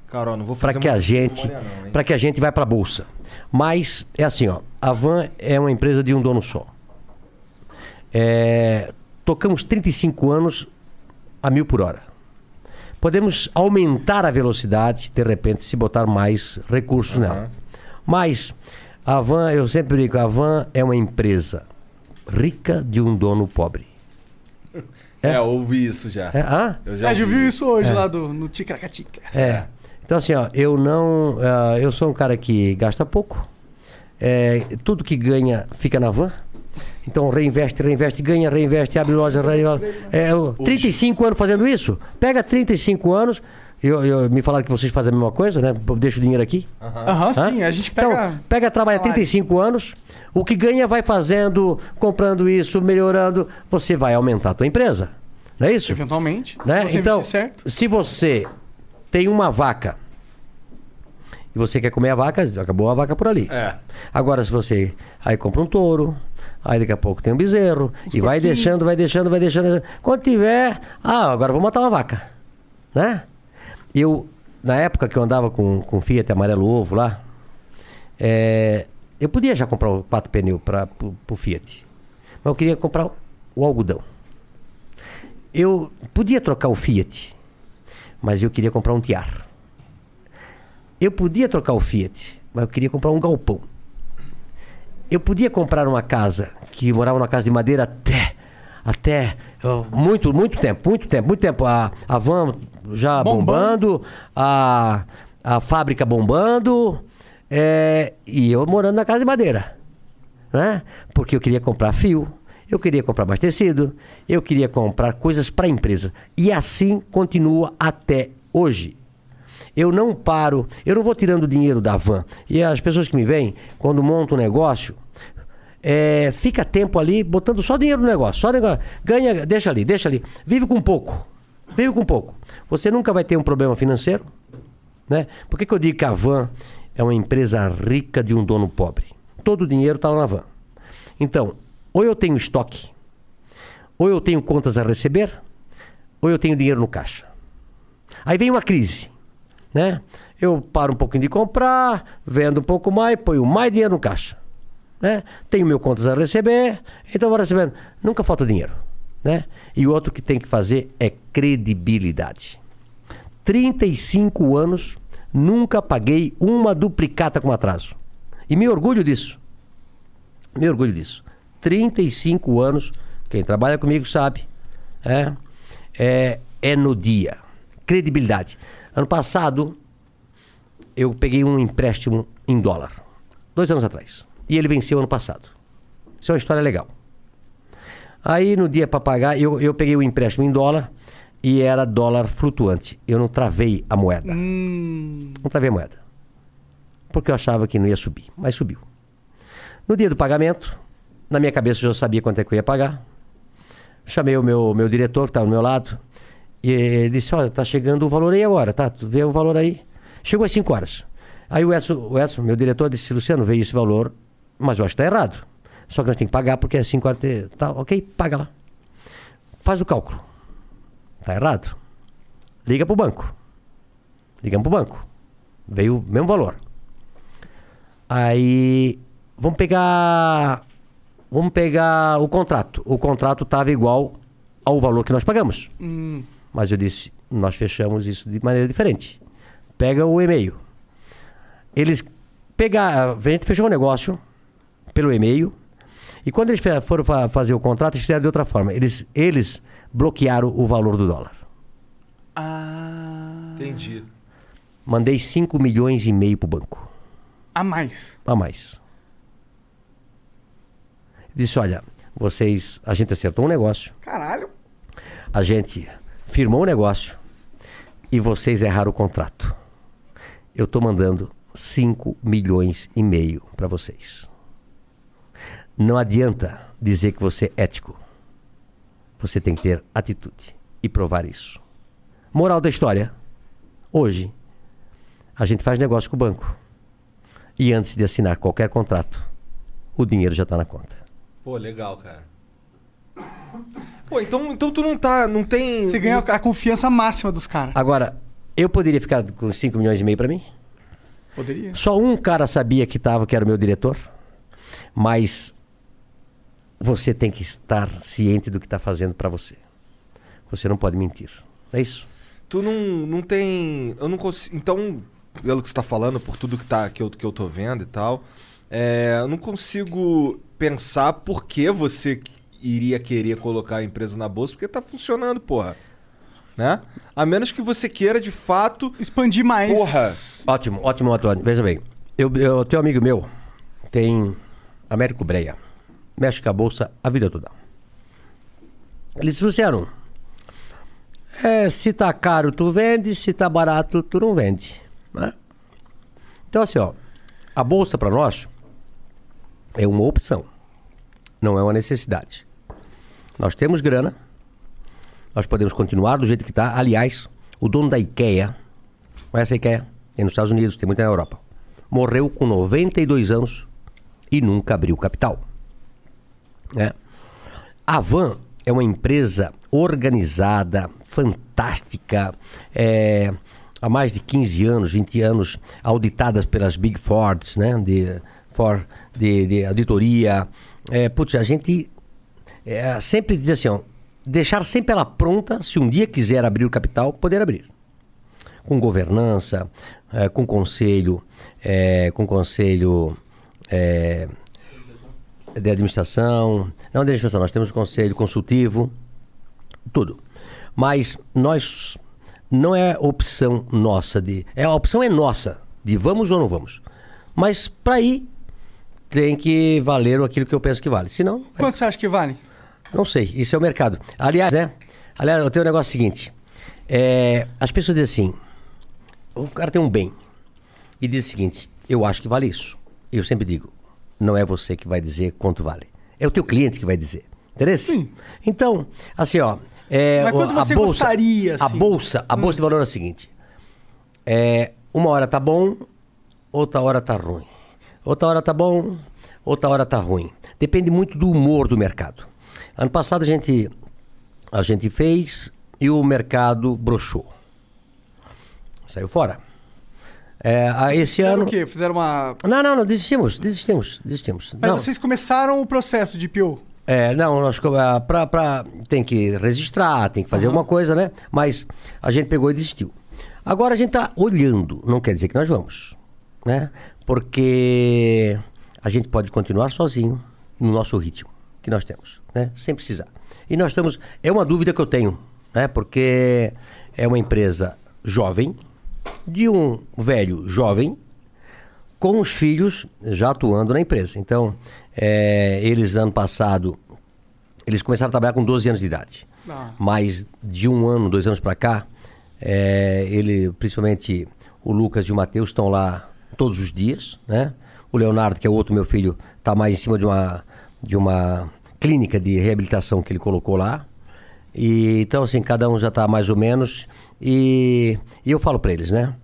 Carol, não vou para fazer que a gente para que a gente vai para a bolsa. Mas é assim, ó, a Van é uma empresa de um dono só. É, tocamos 35 anos a mil por hora. Podemos aumentar a velocidade, de repente, se botar mais recursos nela. Mas a Van, eu sempre digo, a Van é uma empresa rica de um dono pobre. <laughs> É, ouvi isso já. É, ah? Eu Já, viu isso hoje lá do, no Ticaracatica. É. Então, assim, ó, eu não. ah, eu sou um cara que gasta pouco. É, tudo que ganha fica na van. Então, reinveste, reinveste, ganha, reinveste, abre loja. reinveste. É, eu, 35 anos fazendo isso. Pega 35 anos. Eu, eu- me falaram que vocês fazem a mesma coisa, né? Deixa o dinheiro aqui. Aham, Hã? sim, a gente pega. Então, pega, trabalha salário. 35 anos, o que ganha vai fazendo, comprando isso, melhorando, você vai aumentar a tua empresa. Não é isso? Eventualmente. Né? Se você Então, se você tem uma vaca e você quer comer a vaca, acabou a vaca por ali. É. Agora, se você aí compra um touro, aí daqui a pouco tem um bezerro, e vai deixando, vai deixando, vai deixando. Quando tiver, ah, agora vou matar uma vaca. Né? Eu, na época que eu andava com, com Fiat amarelo ovo lá, é, eu podia já comprar o quatro pneu para o Fiat. Mas eu queria comprar o algodão. Eu podia trocar o Fiat, mas eu queria comprar um Tiar. Eu podia trocar o Fiat, mas eu queria comprar um galpão. Eu podia comprar uma casa que morava numa casa de madeira até até muito muito tempo, muito tempo, muito tempo. A, a van já bombando, a, a fábrica bombando, é, e eu morando na casa de madeira, né? Porque eu queria comprar fio, eu queria comprar mais tecido, eu queria comprar coisas para a empresa. E assim continua até hoje. Eu não paro, eu não vou tirando dinheiro da van. E as pessoas que me vêm, quando montam um negócio, é, fica tempo ali botando só dinheiro no negócio, só negócio. Ganha, deixa ali, deixa ali. Vive com pouco. Vive com pouco. Você nunca vai ter um problema financeiro. Né? Por que, que eu digo que a van é uma empresa rica de um dono pobre? Todo o dinheiro está lá na van. Então, ou eu tenho estoque, ou eu tenho contas a receber, ou eu tenho dinheiro no caixa. Aí vem uma crise, né? Eu paro um pouquinho de comprar, vendo um pouco mais, ponho mais dinheiro no caixa, né? Tenho meu contas a receber, então vou recebendo. Nunca falta dinheiro, né? E outro que tem que fazer é credibilidade. 35 anos, nunca paguei uma duplicata com atraso. E me orgulho disso. Me orgulho disso. 35 anos, quem trabalha comigo sabe, é, é, é no dia. Credibilidade. Ano passado, eu peguei um empréstimo em dólar, dois anos atrás. E ele venceu ano passado. Isso é uma história legal. Aí no dia para pagar, eu, eu peguei o empréstimo em dólar e era dólar flutuante. Eu não travei a moeda. Não travei a moeda. Porque eu achava que não ia subir, mas subiu. No dia do pagamento, na minha cabeça eu já sabia quanto é que eu ia pagar. Chamei o meu, meu diretor, que estava do meu lado, e ele disse: Olha, tá chegando o valor aí agora, tá? Tu vê o valor aí. Chegou às 5 horas. Aí o Edson, o Edson, meu diretor, disse: Luciano, veio esse valor, mas eu acho que está errado. Só que nós temos que pagar porque é 5 horas. Tá, ok, paga lá. Faz o cálculo. Tá errado. Liga pro banco. Ligamos pro banco. Veio o mesmo valor. Aí vamos pegar vamos pegar o contrato. O contrato estava igual ao valor que nós pagamos. Mas eu disse, nós fechamos isso de maneira diferente. Pega o e-mail. Eles pegaram, a gente fechou o negócio pelo e-mail. E quando eles foram fa- fazer o contrato, eles fizeram de outra forma. Eles, eles bloquearam o valor do dólar. Ah. Entendi. Mandei 5 milhões e meio pro banco. A mais. a mais. Disse, olha, vocês, a gente acertou um negócio, Caralho. a gente firmou um negócio e vocês erraram o contrato. Eu estou mandando 5 milhões e meio para vocês. Não adianta dizer que você é ético. Você tem que ter atitude e provar isso. Moral da história. Hoje, a gente faz negócio com o banco. E antes de assinar qualquer contrato, o dinheiro já está na conta. Pô, legal, cara. Pô, então, então tu não tá. Não tem. Você ganha a confiança máxima dos caras. Agora, eu poderia ficar com 5 milhões e meio para mim? Poderia. Só um cara sabia que tava, que era o meu diretor. Mas você tem que estar ciente do que está fazendo para você. Você não pode mentir. É isso. Tu não, não tem. Eu não consigo. Então, pelo que você tá falando, por tudo que, tá, que, eu, que eu tô vendo e tal, é, eu não consigo pensar por que você iria querer colocar a empresa na bolsa, porque tá funcionando, porra. Né? A menos que você queira, de fato. Expandir mais. Porra! Ótimo, ótimo, Antônio. Veja bem. Eu, eu tenho um amigo meu, tem Américo Breia. Mexe com a bolsa a vida toda. Eles disseram: é, se tá caro, tu vende, se tá barato, tu não vende. né? Então, assim, ó, a bolsa para nós é uma opção, não é uma necessidade. Nós temos grana, nós podemos continuar do jeito que está. Aliás, o dono da IKEA, conhece a IKEA? Tem nos Estados Unidos, tem muita na Europa. Morreu com 92 anos e nunca abriu capital. né? A Van é uma empresa organizada, fantástica, é, há mais de 15 anos, 20 anos, auditadas pelas Big Fords, né? De, for, de, de auditoria. É, putz, a gente é, sempre diz assim, ó, deixar sempre ela pronta, se um dia quiser abrir o capital, poder abrir. Com governança, é, com conselho, é, com conselho é, de administração, não de administração, nós temos conselho consultivo, tudo. Mas nós não é opção nossa de, é a opção é nossa de vamos ou não vamos. Mas para ir tem que valer aquilo que eu penso que vale. Senão, Quanto você acha que vale? Não sei, isso é o mercado. Aliás, né? Aliás, eu tenho um negócio seguinte. É, as pessoas dizem assim: o cara tem um bem e diz o seguinte: eu acho que vale isso. Eu sempre digo: não é você que vai dizer quanto vale. É o teu cliente que vai dizer. Entendeu? Sim. Então, assim, ó. é, Mas quanto a você bolsa, gostaria, A assim? bolsa, a bolsa de valor é o seguinte: é, uma hora tá bom, outra hora tá ruim. Outra hora tá bom, outra hora tá ruim. Depende muito do humor do mercado. Ano passado a gente, a gente fez e o mercado broxou. Saiu fora. É, a- esse Fizeram ano. o quê? Fizeram uma. Não, não, não, desistimos, desistimos, desistimos. Mas não. vocês começaram o processo de IPO. É, não, nós ah, pra, pra, tem que registrar, tem que fazer alguma coisa, né? Mas a gente pegou e desistiu. Agora a gente tá olhando, não quer dizer que nós vamos, né? Porque a gente pode continuar sozinho no nosso ritmo que nós temos, né? Sem precisar. E nós estamos, é uma dúvida que eu tenho, né? Porque é uma empresa jovem, de um velho jovem, com os filhos já atuando na empresa. Então, é, eles, ano passado, eles começaram a trabalhar com 12 anos de idade. Ah. Mas de um ano, dois anos para cá, é, ele, principalmente o Lucas e o Matheus estão lá todos os dias, né? O Leonardo, que é o outro meu filho, está mais em cima de uma, de uma clínica de reabilitação que ele colocou lá. E, então, assim, cada um já está mais ou menos. E, e eu falo para eles, né?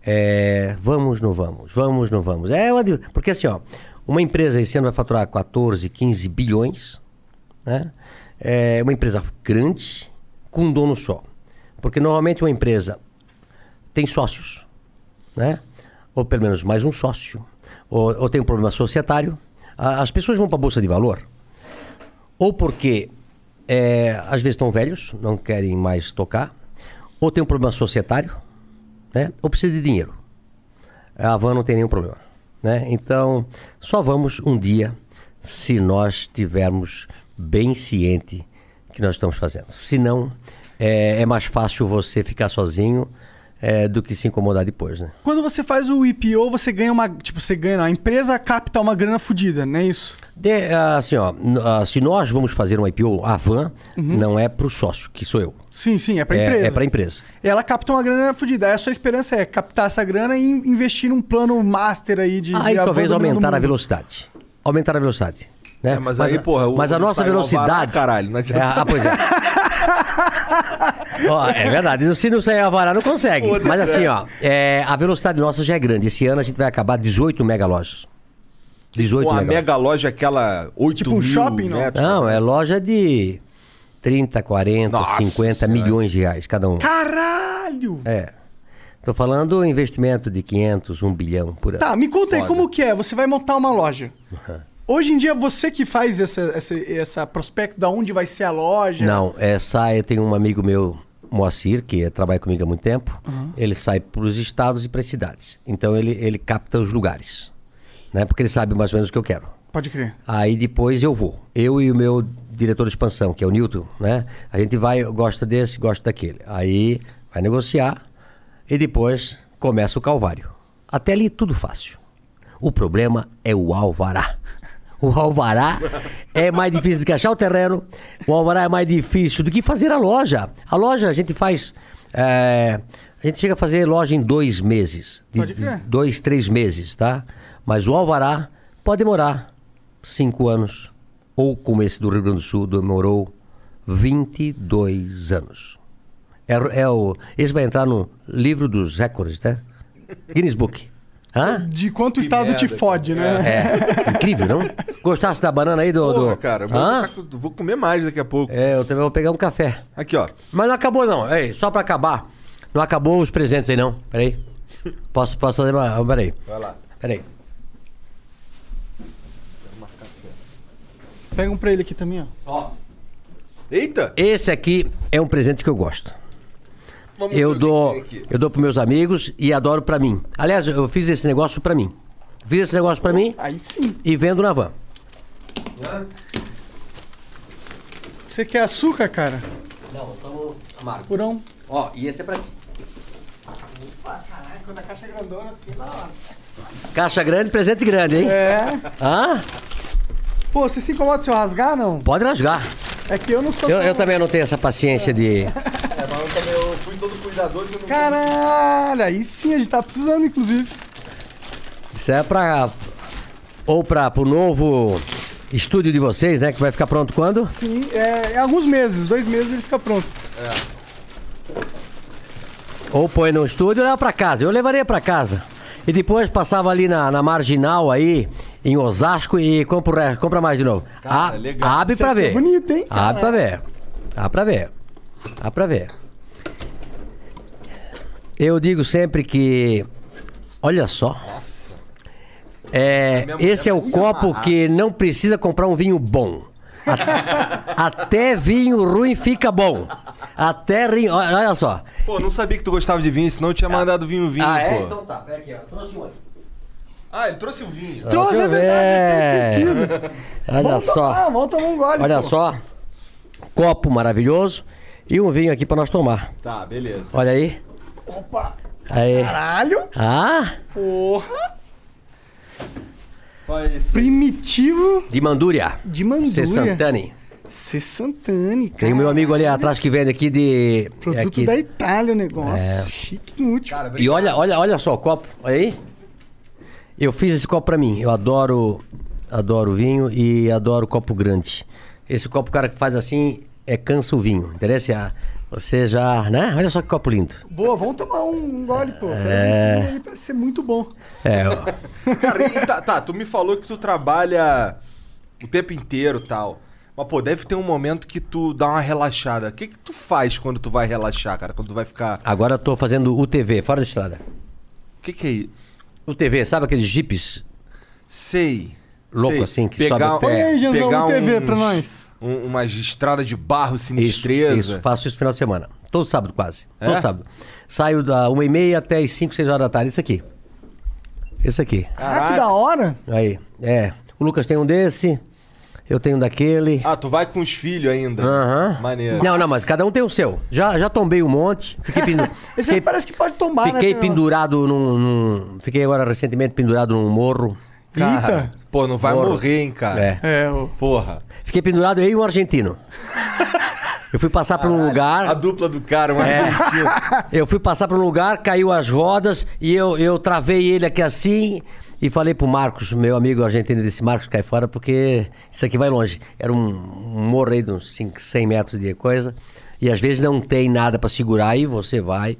É, vamos, não vamos, vamos, não vamos. É uma, porque assim, ó, uma empresa esse ano vai faturar 14, 15 bilhões, né? É uma empresa grande com um dono só. Porque normalmente uma empresa tem sócios, né? Ou pelo menos mais um sócio, ou, ou tem um problema societário. As pessoas vão para a bolsa de valor ou porque é, às vezes estão velhos, não querem mais tocar, ou tem um problema societário, né? ou precisa de dinheiro. A van não tem nenhum problema. Né? Então, só vamos um dia se nós tivermos bem ciente que nós estamos fazendo. Senão, é, é mais fácil você ficar sozinho é, do que se incomodar depois. Né? Quando você faz o IPO, você ganha uma. Tipo, você ganha. A empresa capta uma grana fodida, não é isso? De- assim, ó, ah, se nós vamos fazer um IPO, a van não é para o sócio, que sou eu. Sim, sim, é pra é, empresa. É para a empresa. Ela capta uma grana fodida. Aí a sua esperança é captar essa grana e in- investir num plano master aí de. Aí de talvez aumentar a velocidade. Aumentar a velocidade. Né? É, mas aí, porra, o mas a nossa mó velocidade. caralho, não adianta. É, ah, pois é. <laughs> Ó, é verdade. Se não sair alvará, não consegue. Mas assim, ó, é, a velocidade nossa já é grande. Esse ano a gente vai acabar 18 mega lojas. 18 Pô, a mega mega loja aquela 8 Tipo um mil shopping, não? metros. Não, é loja de 30, 40, Nossa 50 Senhora. milhões de reais cada um. Caralho! É. Tô falando investimento de 500, 1 bilhão por ano. Tá, me conta aí Foda. como que é. Você vai montar uma loja. Hoje em dia, você que faz essa, essa, essa prospecto da onde vai ser a loja. Não, é, sai, eu tenho um amigo meu, Moacir, que trabalha comigo há muito tempo. Ele sai para os estados e para as cidades. Então ele, ele capta os lugares. Né? Porque ele sabe mais ou menos o que eu quero. Pode crer. Aí depois eu vou. Eu e o meu diretor de expansão, que é o Newton, né? A gente vai, gosta desse, gosta daquele. Aí vai negociar e depois começa o calvário. Até ali tudo fácil. O problema é o alvará. O alvará é mais difícil do que achar o terreno. O alvará é mais difícil do que fazer a loja. A loja a gente faz. é, a gente chega a fazer loja em dois meses. De- Pode crer. dois, três meses, tá? Mas o alvará pode demorar cinco anos. Ou como esse do Rio Grande do Sul demorou 22 anos. É, é o, esse vai entrar no livro dos recordes, né? Guinness Book. Hã? De quanto o estado te fode, né? É, incrível, não? Gostasse da banana aí do... Porra, do... cara, mas Hã? tá vou comer mais daqui a pouco. É, eu também vou pegar um café. Aqui, ó. Mas não acabou não. Ei, só pra acabar. Não acabou os presentes aí não. Peraí. <laughs> Posso, posso fazer uma... Peraí. Vai lá. Peraí. Pega um pra ele aqui também, ó. Ó. Eita! Esse aqui é um presente que eu gosto. Vamos ver Eu o que dou, tem aqui. eu dou pros meus amigos e adoro pra mim. Aliás, eu fiz esse negócio pra mim. Fiz esse negócio pra mim Aí sim. e vendo na van. Você quer açúcar, cara? Não, estamos amargo. Purão. Ó, e esse é pra ti. Caralho, quando a caixa é grandona assim, da hora. Caixa grande, presente grande, hein? É. Hã? Pô, você se incomoda se eu rasgar, não? Pode rasgar. É que eu não sou Eu, tão- eu também não tenho essa paciência de. É, mas eu também eu fui todo cuidadoso e eu não Caralho, aí sim a gente tá precisando, inclusive. Isso é pra. Ou pra, pro novo estúdio de vocês, né? Que vai ficar pronto quando? Sim, é, em alguns meses, dois meses ele fica pronto. Ou põe no estúdio ou leva pra casa. Eu levaria pra casa. E depois passava ali na, na marginal aí, em Osasco, e compra, compra mais de novo. Cara, A- legal. Abre Isso pra aqui é ver. bonito, hein? Abre pra ver. Abre pra ver. Abre pra ver. Eu digo sempre que. Olha só. É, minha mulher esse é o vai se copo amarrar. que não precisa comprar um vinho bom. A- Até vinho ruim fica bom. Até ri- olha só. Pô, não sabia que tu gostava de vinho, senão eu tinha mandado vinho vinho, ah, é? pô. Então tá, pera aqui, ó. Trouxe um aqui. Ah, ele trouxe o vinho. Trouxe, é eu verdade, eu tinha esquecido. Olha Vamos só. tomar, vamos tomar um gole, Olha pô. só. Copo maravilhoso. E um vinho aqui pra nós tomar. Tá, beleza. Olha aí. Opa, Aí. caralho, Ah, porra. Qual é esse? Primitivo de Mandúria. de Mandúria. C. Santani. C. Santani, cara. Tem o meu amigo ali atrás que vende aqui de. Produto aqui. da Itália o negócio. É. Chique e útil. Cara, E olha, olha, olha só o copo. Olha aí. Eu fiz esse copo pra mim. Eu adoro, adoro vinho e adoro copo grande. Esse copo, o cara que faz assim, é cansa o vinho. Interessa? Ah, Você já, né? Olha só que copo lindo. Boa, vamos tomar um, um gole, pô. É. Esse parece ser muito bom. É, ó. <laughs> Cara, e tá, tá, tu me falou que tu trabalha o tempo inteiro e tal. Mas, pô, deve ter um momento que tu dá uma relaxada. O que que tu faz quando tu vai relaxar, cara? Quando tu vai ficar... Agora eu tô fazendo UTV, fora da estrada. O que que é isso? UTV, sabe aqueles jipes? Sei. Louco sei. assim, que pegar, sobe até- Olha aí, Janzão, pegar um TV pra uns- nós. Um- umas estradas de barro Isso, sinistreza. isso, faço isso no final de semana. Todo sábado quase. É? Todo sábado. Saio da 1h30 até as 5, 6 horas da tarde. Isso aqui. Esse aqui. Ah, que da hora. Aí. É. O Lucas tem um desse. Eu tenho um daquele. Ah, tu vai com os filhos ainda. Aham. Maneiro. Não, não, mas cada um tem o seu. Já, já tombei um monte. Fiquei, pendu... <laughs> Esse aí fiquei, parece que pode tombar, né? fiquei umas- pendurado num, num- Fiquei agora recentemente pendurado num morro. Cara, Eita. pô, não vai Morro. morrer, hein, cara. É. É, o... Porra. Fiquei pendurado eu e um argentino. Eu fui passar por um lugar. A dupla do cara, uma É. Eu fui passar por um lugar, caiu as rodas e eu, eu travei ele aqui assim e falei pro Marcos, meu amigo argentino, disse: Marcos, cai fora porque isso aqui vai longe. Era um, um morro aí de uns 5, 100 metros de coisa. E às vezes não tem nada pra segurar e você vai.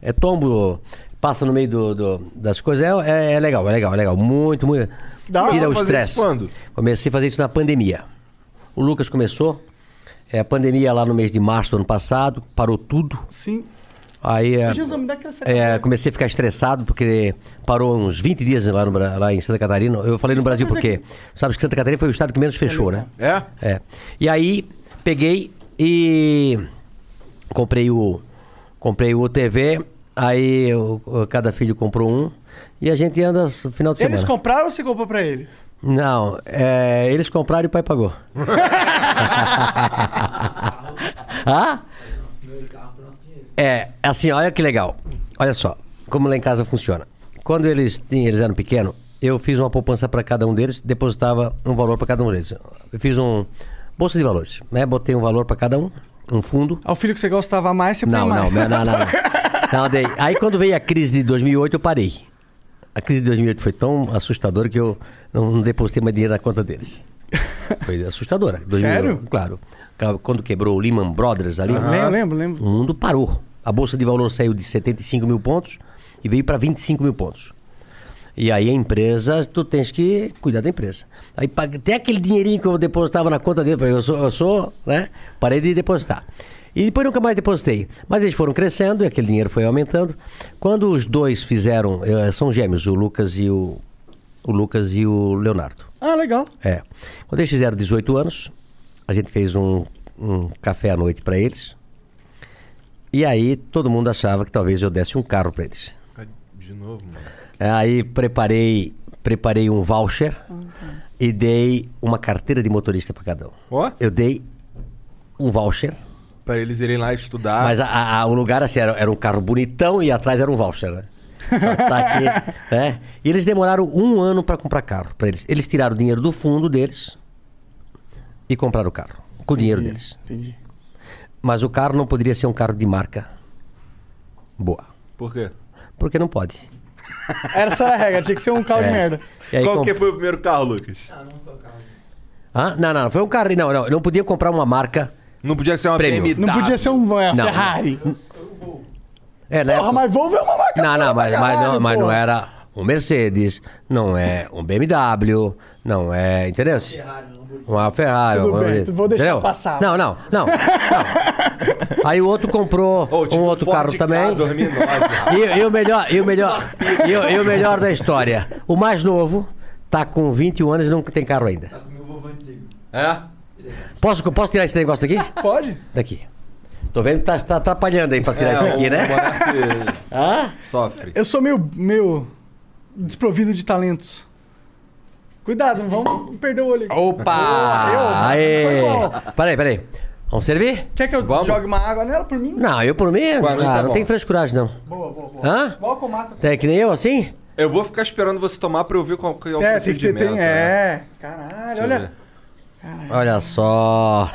É tombo, passa no meio do, do- das coisas. É, é- é legal, é legal, é legal. Muito, muito. Dá Tira o fazer estresse. Comecei a fazer isso na pandemia. O Lucas começou. É, a pandemia lá no mês de março do ano passado, parou tudo. Sim. Aí é, Jesus, me dá é, comecei a ficar estressado porque parou uns 20 dias lá, no lá em Santa Catarina. Eu falei no Brasil porque sabe que Santa Catarina foi o estado que menos fechou, né? É? É. E aí peguei e comprei o comprei o TV, aí o- o- cada filho comprou um e a gente anda no final de Eles semana. compraram ou você comprou pra eles? Não, é, eles compraram e o pai pagou. <laughs> ah? É, assim, olha que legal. Olha só, como lá em casa funciona. Quando eles, tinham, eles eram pequenos, eu fiz uma poupança para cada um deles, depositava um valor para cada um deles. Eu fiz um bolsa de valores, né? Botei um valor para cada um, um fundo. Ao filho que você gostava mais, você põe Não, mais. não, não, não, não. <laughs> Não, dei. Aí quando veio a crise de 2008, eu parei. A crise de 2008 foi tão assustadora que eu não depositei mais dinheiro na conta deles. <laughs> Foi assustadora. 2008, Sério? Claro. Quando quebrou o Lehman Brothers ali, Lembro, lembro, lembro. o mundo parou. A bolsa de valor saiu de 75 mil pontos e veio para 25 mil pontos. E aí a empresa, tu tens que cuidar da empresa. Aí até aquele dinheirinho que eu depositava na conta dele, eu sou, eu sou, né? Parei de depositar. E depois nunca mais depositei. Mas eles foram crescendo e aquele dinheiro foi aumentando. Quando os dois fizeram, eh, são gêmeos, o Lucas e o, o Lucas e o Leonardo. Ah, legal. É. Quando eles fizeram 18 anos, a gente fez um, um café à noite para eles. E aí todo mundo achava que talvez eu desse um carro para eles. De novo, mano. Aí preparei, preparei um voucher e dei uma carteira de motorista para cada um. Ó, Eu dei um voucher, pra eles irem lá estudar. mas a- a- o lugar assim, era, era um carro bonitão e atrás era um voucher, né? Só tá aqui, <laughs> né? E eles demoraram um ano para comprar carro para eles. Eles tiraram o dinheiro do fundo deles e compraram o carro com o dinheiro deles. Entendi. Mas o carro não poderia ser um carro de marca boa, Por quê? porque não pode. <laughs> Essa era a regra, tinha que ser um carro de É. merda. E aí Qual com- que foi o primeiro carro, Lucas? Hã? Não, não, foi um carro. Não, não, eu não podia comprar uma marca. Não podia ser uma Prêmio. BMW. Não podia ser um é, Não. Ferrari. É, né? Porra, mas Volvo é uma marca Não, não, mas, mas, não, mas não era um Mercedes, não é um BMW, não é. Entendeu? Uma Ferrari. Tudo uma- bem, vou deixar entendeu? passar. Não, não, não. não. Aí o outro comprou Ô, tipo, um outro Ford carro Ka também. 2009, rapaz. E, e o melhor, e o melhor, e, o- e o melhor da história, o mais novo tá com 21 anos e não tem carro ainda. É? Posso, posso tirar esse negócio aqui? <laughs> Pode? Daqui. Tô vendo que tá, tá atrapalhando aí pra tirar É, isso aqui, né? <laughs> Hã? Sofre. Eu sou meio, meio desprovido de talentos. Cuidado, não vamos perder o olho. aqui. Opa! eu- Aê! Peraí, peraí. Vamos servir? Quer que eu Vamos? jogue uma água nela por mim? Não, eu por mim, Pra mim tá ah, não bom. tem frescuragem não. Boa, boa, boa. Hã? Igual com mata. Tem que nem eu assim? Eu vou ficar esperando você tomar pra eu ver qual que é o É, tem que ter. procedimento. Tem, né? é. Caralho, Deixa eu olha. ver. Olha só.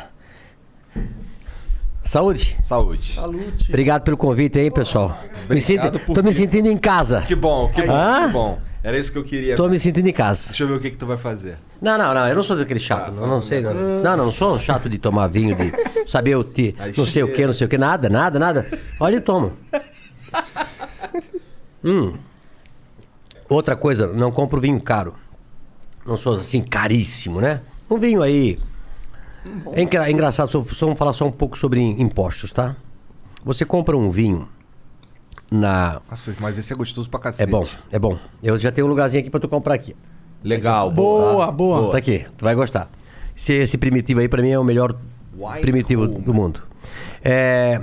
Saúde. Saúde. Salute. Obrigado pelo convite aí, pessoal. Me sinto, por tô me sentindo em casa. Que bom, que bom, Hã? que bom. Era isso que eu queria. Tô me sentindo em casa. Deixa eu ver o que, que tu vai fazer. Não, não, não, eu não sou daquele chato. Ah, não, não sei. Não, não, não, sou chato de tomar vinho, de saber o Aí não sei o que, não sei o que, nada, nada, nada. Olha e tomo. Hum. Outra coisa, não compro vinho caro. Não sou assim caríssimo, né? Um vinho aí. É engra- é engraçado, só, só vamos falar só um pouco sobre impostos, tá? Você compra um vinho na. Nossa, mas esse é gostoso pra cacete. É bom, é bom. Eu já tenho um lugarzinho aqui pra tu comprar aqui. Legal. Boa, boa. Tá aqui, tu vai gostar. Esse, esse primitivo aí, pra mim, é o melhor Wine primitivo Coleman. do mundo. É,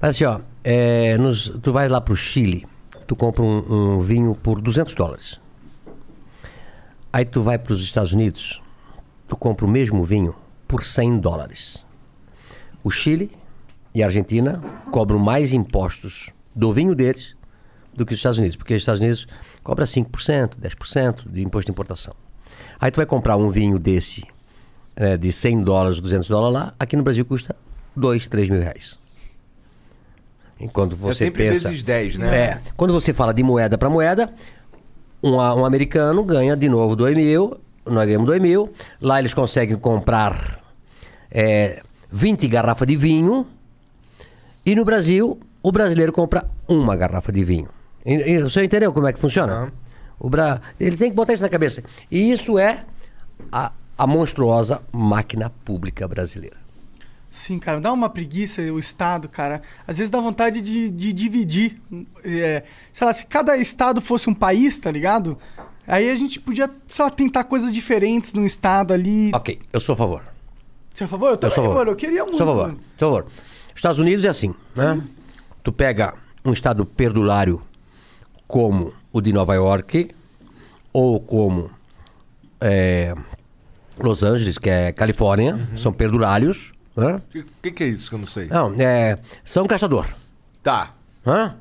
mas assim, ó, é, nos- tu vai lá pro Chile, tu compra um, um vinho por 200 dólares. Aí tu vai pros Estados Unidos, tu compra o mesmo vinho por 100 dólares. O Chile e a Argentina cobram mais impostos do vinho deles do que os Estados Unidos, porque os Estados Unidos cobra 5%, 10% de imposto de importação. Aí tu vai comprar um vinho desse é, de 100 dólares, 200 dólares lá, aqui no Brasil custa 2, 3 mil reais. Enquanto você é sempre pensa... vezes 10, né? É, quando você fala de moeda para moeda, um, um americano ganha de novo 2 mil, nós ganhamos 2 mil, lá eles conseguem comprar é, 20 garrafas de vinho. E no Brasil, o brasileiro compra uma garrafa de vinho. E- e- Você entendeu como é que funciona? O Bra... Ele tem que botar isso na cabeça. E isso é a, a monstruosa máquina pública brasileira. Sim, cara, dá uma preguiça o Estado, cara. Às vezes dá vontade de, de dividir. É, sei lá, se cada Estado fosse um país, tá ligado? Aí a gente podia, sei lá, tentar coisas diferentes num Estado ali. Ok, eu sou a favor. Você é a favor? Eu Eu também, sou a favor. mano. Eu queria muito. Sou a favor. mano. Sou a favor. Estados Unidos é assim, né? Tu pega um estado perdulário como o de Nova York ou como é, Los Angeles, que é Califórnia, Uhum. são perdulários. Né? O que, que que é isso que eu não sei? Não, é, são caçador. Tá. Hã?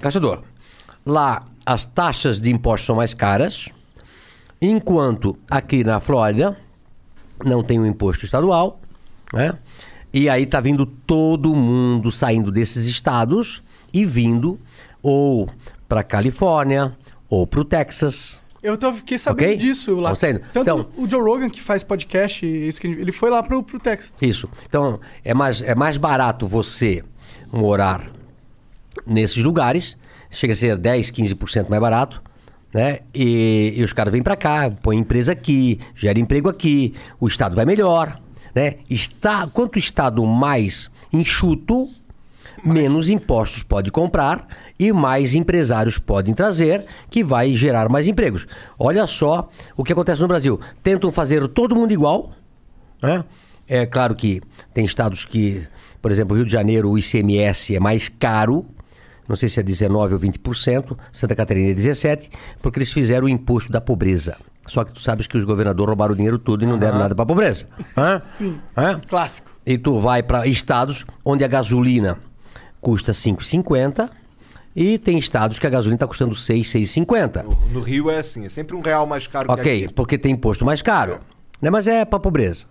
Caçador. Lá as taxas de impostos são mais caras, enquanto aqui na Flórida não tem um imposto estadual, né? E aí tá vindo todo mundo saindo desses estados e vindo ou para Califórnia ou para o Texas. Eu tô, fiquei sabendo Ok? disso lá. Tá. Tanto Então- o Joe Rogan, que faz podcast, ele foi lá pro, pro Texas. Isso. Então, é mais, é mais barato você morar nesses lugares. Chega a ser 10, 15% mais barato. Né? E, e os caras vêm para cá, põem empresa aqui, gera emprego aqui, o Estado vai melhor. Né? Está, quanto o Estado mais enxuto, menos impostos pode comprar e mais empresários podem trazer, que vai gerar mais empregos. Olha só o que acontece no Brasil. Tentam fazer todo mundo igual, né? É claro que tem estados que, por exemplo, Rio de Janeiro, o ICMS é mais caro, não sei se é 19% ou 20%, Santa Catarina é 17%, porque eles fizeram o imposto da pobreza. Só que tu sabes que os governadores roubaram o dinheiro todo e não deram nada para a pobreza. Hã? Sim. Hã? Clássico. E tu vai para estados onde a gasolina custa 5,50 e tem estados que a gasolina está custando 6, 6,50. No Rio é assim, é sempre um real mais caro que Ok, porque tem imposto mais caro. Né? Mas é para pobreza.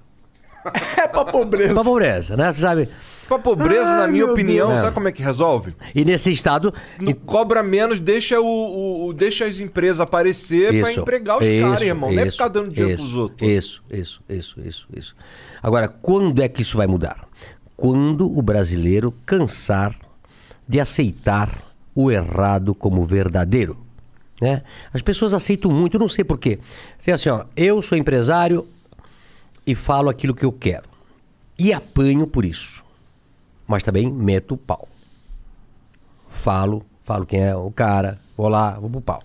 <laughs> É pra pobreza. Para pobreza, né? Você sabe? Pra pobreza, Ai, na minha opinião, Deus. sabe como é que resolve? E nesse estado. Não cobra menos, deixa, o, o- o- deixa as empresas aparecer pra empregar os caras, irmão. Não é ficar dando dinheiro isso, pros outros. Isso, isso, isso, isso, isso. Agora, quando é que isso vai mudar? Quando o brasileiro cansar de aceitar o errado como verdadeiro. Né? As pessoas aceitam muito, eu não sei porquê. Assim, assim, ó, eu sou empresário e falo aquilo que eu quero. E apanho por isso. Mas também meto o pau. Falo, falo quem é o cara, vou lá, vou pro pau.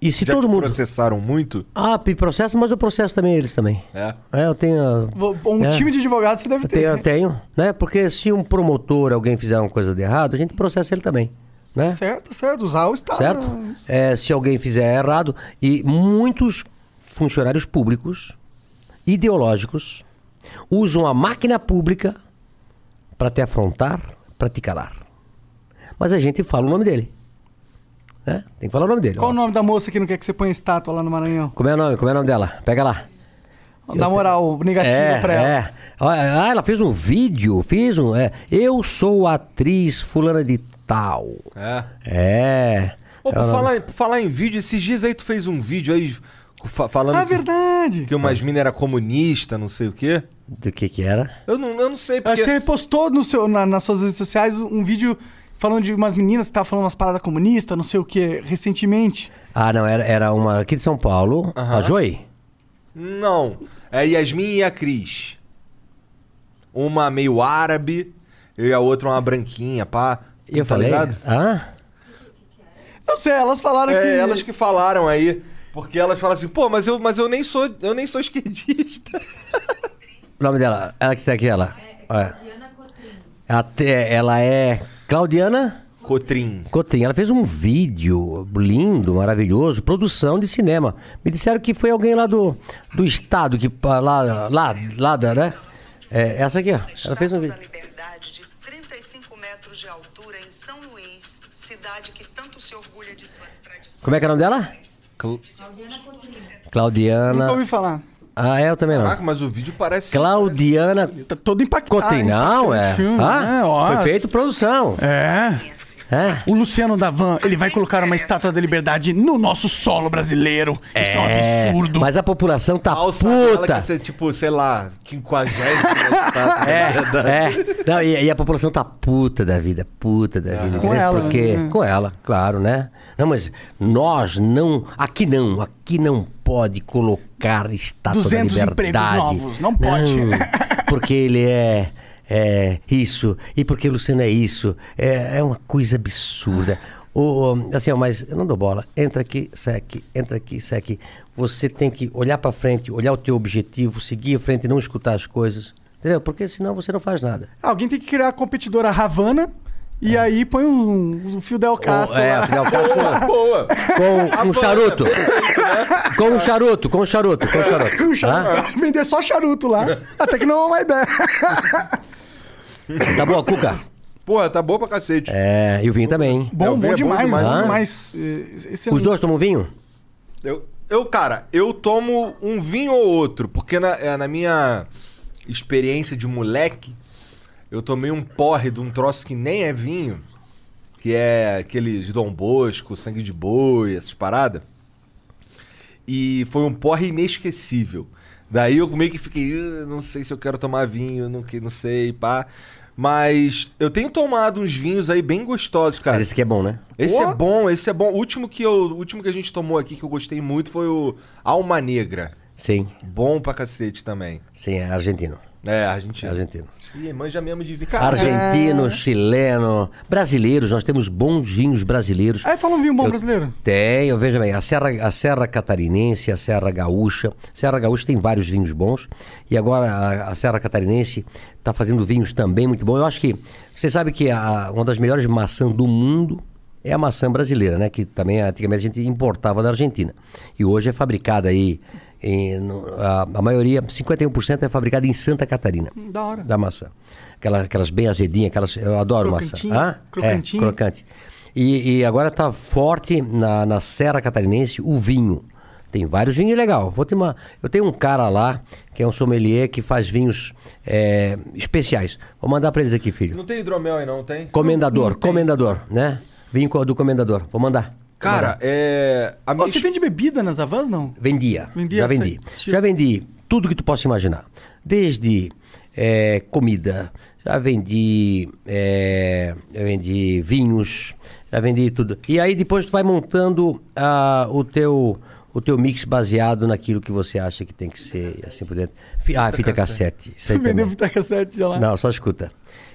E se Já todo mundo. processaram muito? Ah, processo, mas eu processo também eles também. É. É, eu tenho. Um É. time de advogados você deve Eu ter. tenho, eu né? tenho, né? Porque se um promotor, alguém fizer uma coisa de errado, a gente processa ele também, né? Certo, certo. Usar o Estado. Certo? É, se alguém fizer errado, e muitos funcionários públicos, ideológicos, usam a máquina pública para te afrontar, para te calar. Mas a gente fala o nome dele. Né? Tem que falar o nome dele. Qual ó. o nome da moça que não quer que você ponha estátua lá no Maranhão? Como é o nome? Como é o nome dela? Pega lá. Dá moral negativa é, pra ela. É. Ah, ela fez um vídeo, fiz um. É, eu sou atriz fulana de tal. É. É. Pô, por Ela- falar, por falar em vídeo, esses dias aí tu fez um vídeo aí falando Ah, que, verdade. que umas minas era comunista, não sei o quê. Do que que era? Eu não, eu não sei porque... Você postou no seu, na- nas suas redes sociais um vídeo falando de umas meninas que estavam falando umas paradas comunistas, não sei o que, recentemente. Ah, não, era, era uma aqui de São Paulo, a Joy. Não. É a Yasmin e a Cris. Uma meio árabe e a outra uma branquinha, pá. E eu Tá falei. ligado? Ah? Não sei, elas falaram que. É, elas que falaram aí. Porque elas falam assim, pô, mas eu, mas eu nem sou, eu nem sou esquerdista. <laughs> O nome dela, ela que tá aqui, ela. É. Até, ela é Claudiana Cotrim. Cotrim. Ela fez um vídeo lindo, maravilhoso, produção de cinema. Me disseram que foi alguém lá do, do estado, que lá, lá, lá da, né? É, essa aqui, ó. Ela fez um vídeo. Liberdade de 35 metros de altura em São Luís, cidade que tanto se orgulha de suas tradições. Como é que é o nome dela? Cl- Claudiana. Nunca ouvi falar. Ah, é, eu também não. Caraca, mas o vídeo parece. Claudiana Tá todo impactado. Cotei, não, é. Filme, Ah, né? Ó, foi feito produção. É. É. O Luciano Davan, ele vai colocar uma estátua da liberdade no nosso solo brasileiro. Isso é um É, absurdo. Mas a população tá dela puta. que ser, tipo, sei lá, 50 É, é. Não, e, e a população tá puta da vida, puta da vida. Com entendeu? ela, Porque, né? com ela, claro, né? Não, mas nós não, aqui não, aqui não pode colocar estátua 200 da liberdade. novos, não pode. Não, <laughs> porque ele é, é isso, e porque o Luciano é isso. É, é uma coisa absurda. O, assim, ó, mas eu não dou bola. Entra aqui, aqui, entra aqui, aqui. Você tem que olhar pra frente, olhar o teu objetivo, seguir à frente e não escutar as coisas. Entendeu? Porque senão você não faz nada. Alguém tem que criar a competidora Havana e aí põe um, um fio Del Castro. É, lá. Fidel Castro Boa! com um charuto. Com um charuto, com um charuto, com um charuto. Com charuto. Vender só charuto lá. Até que não é uma ideia. Tá boa, Cuca? Porra, tá boa pra cacete. É, e o vinho também. hein? É, Bom, o bom vinho é bom demais, demais, bom né? demais. Eh, Esse Os dois tomam vinho? Eu, eu, cara, eu tomo um vinho ou outro, porque na, é, na minha experiência de moleque, eu tomei um porre de um troço que nem é vinho, que é aqueles Dom Bosco, sangue de boi, essas paradas. E foi um porre inesquecível. Daí eu meio que fiquei, "Ah, não sei se eu quero tomar vinho, não, que- não sei, pá. Mas eu tenho tomado uns vinhos aí bem gostosos, cara. Mas esse aqui é bom, né? Esse Pô. é bom, esse é bom. O último que, eu, o último que a gente tomou aqui, que eu gostei muito, foi o Alma Negra. Sim, Bom pra cacete também. sim, é argentino. É, É argentino. argentino. Ih, manja mesmo de vinho. Argentino, chileno, brasileiros, nós temos bons vinhos brasileiros. Aí fala um vinho bom Eu brasileiro. Tenho, veja bem, a Serra, a Serra Catarinense, a Serra Gaúcha. Serra Gaúcha tem vários vinhos bons. E agora a, a Serra Catarinense está fazendo vinhos também muito bons. Eu acho que, você sabe que a- uma das melhores maçãs do mundo é a maçã brasileira, né? Que também antigamente a gente importava da Argentina. E hoje é fabricada aí, em, no- a, a maioria, 51% é fabricada em Santa Catarina Da hora. da maçã. Aquela- aquelas bem azedinhas, aquelas, eu adoro Crocantinho, maçã. Hã? crocantinho. É, crocante. E, e agora tá forte na, na Serra Catarinense o vinho. Tem vários vinhos legal. Vou ter uma, eu tenho um cara lá, que é um sommelier, que faz vinhos é, especiais. Vou mandar para eles aqui, filho. Não tem hidromel aí não, tem? Comendador, comendador, né? Vinho do comendador. Vou mandar. Cara, é... A minha você vende bebida nas Havans, não? Vendia. Vendia, já vendi. sei. Já vendi tudo que tu possa imaginar. Desde eh, comida, já vendi, eh, já vendi vinhos, já vendi tudo. E aí depois tu vai montando ah, o teu o teu mix baseado naquilo que você acha que tem que ser, e assim por dentro. Fi- Ah, fita cassete. Isso <laughs> aí Vendeu também. fita cassete já lá. Não, só escuta.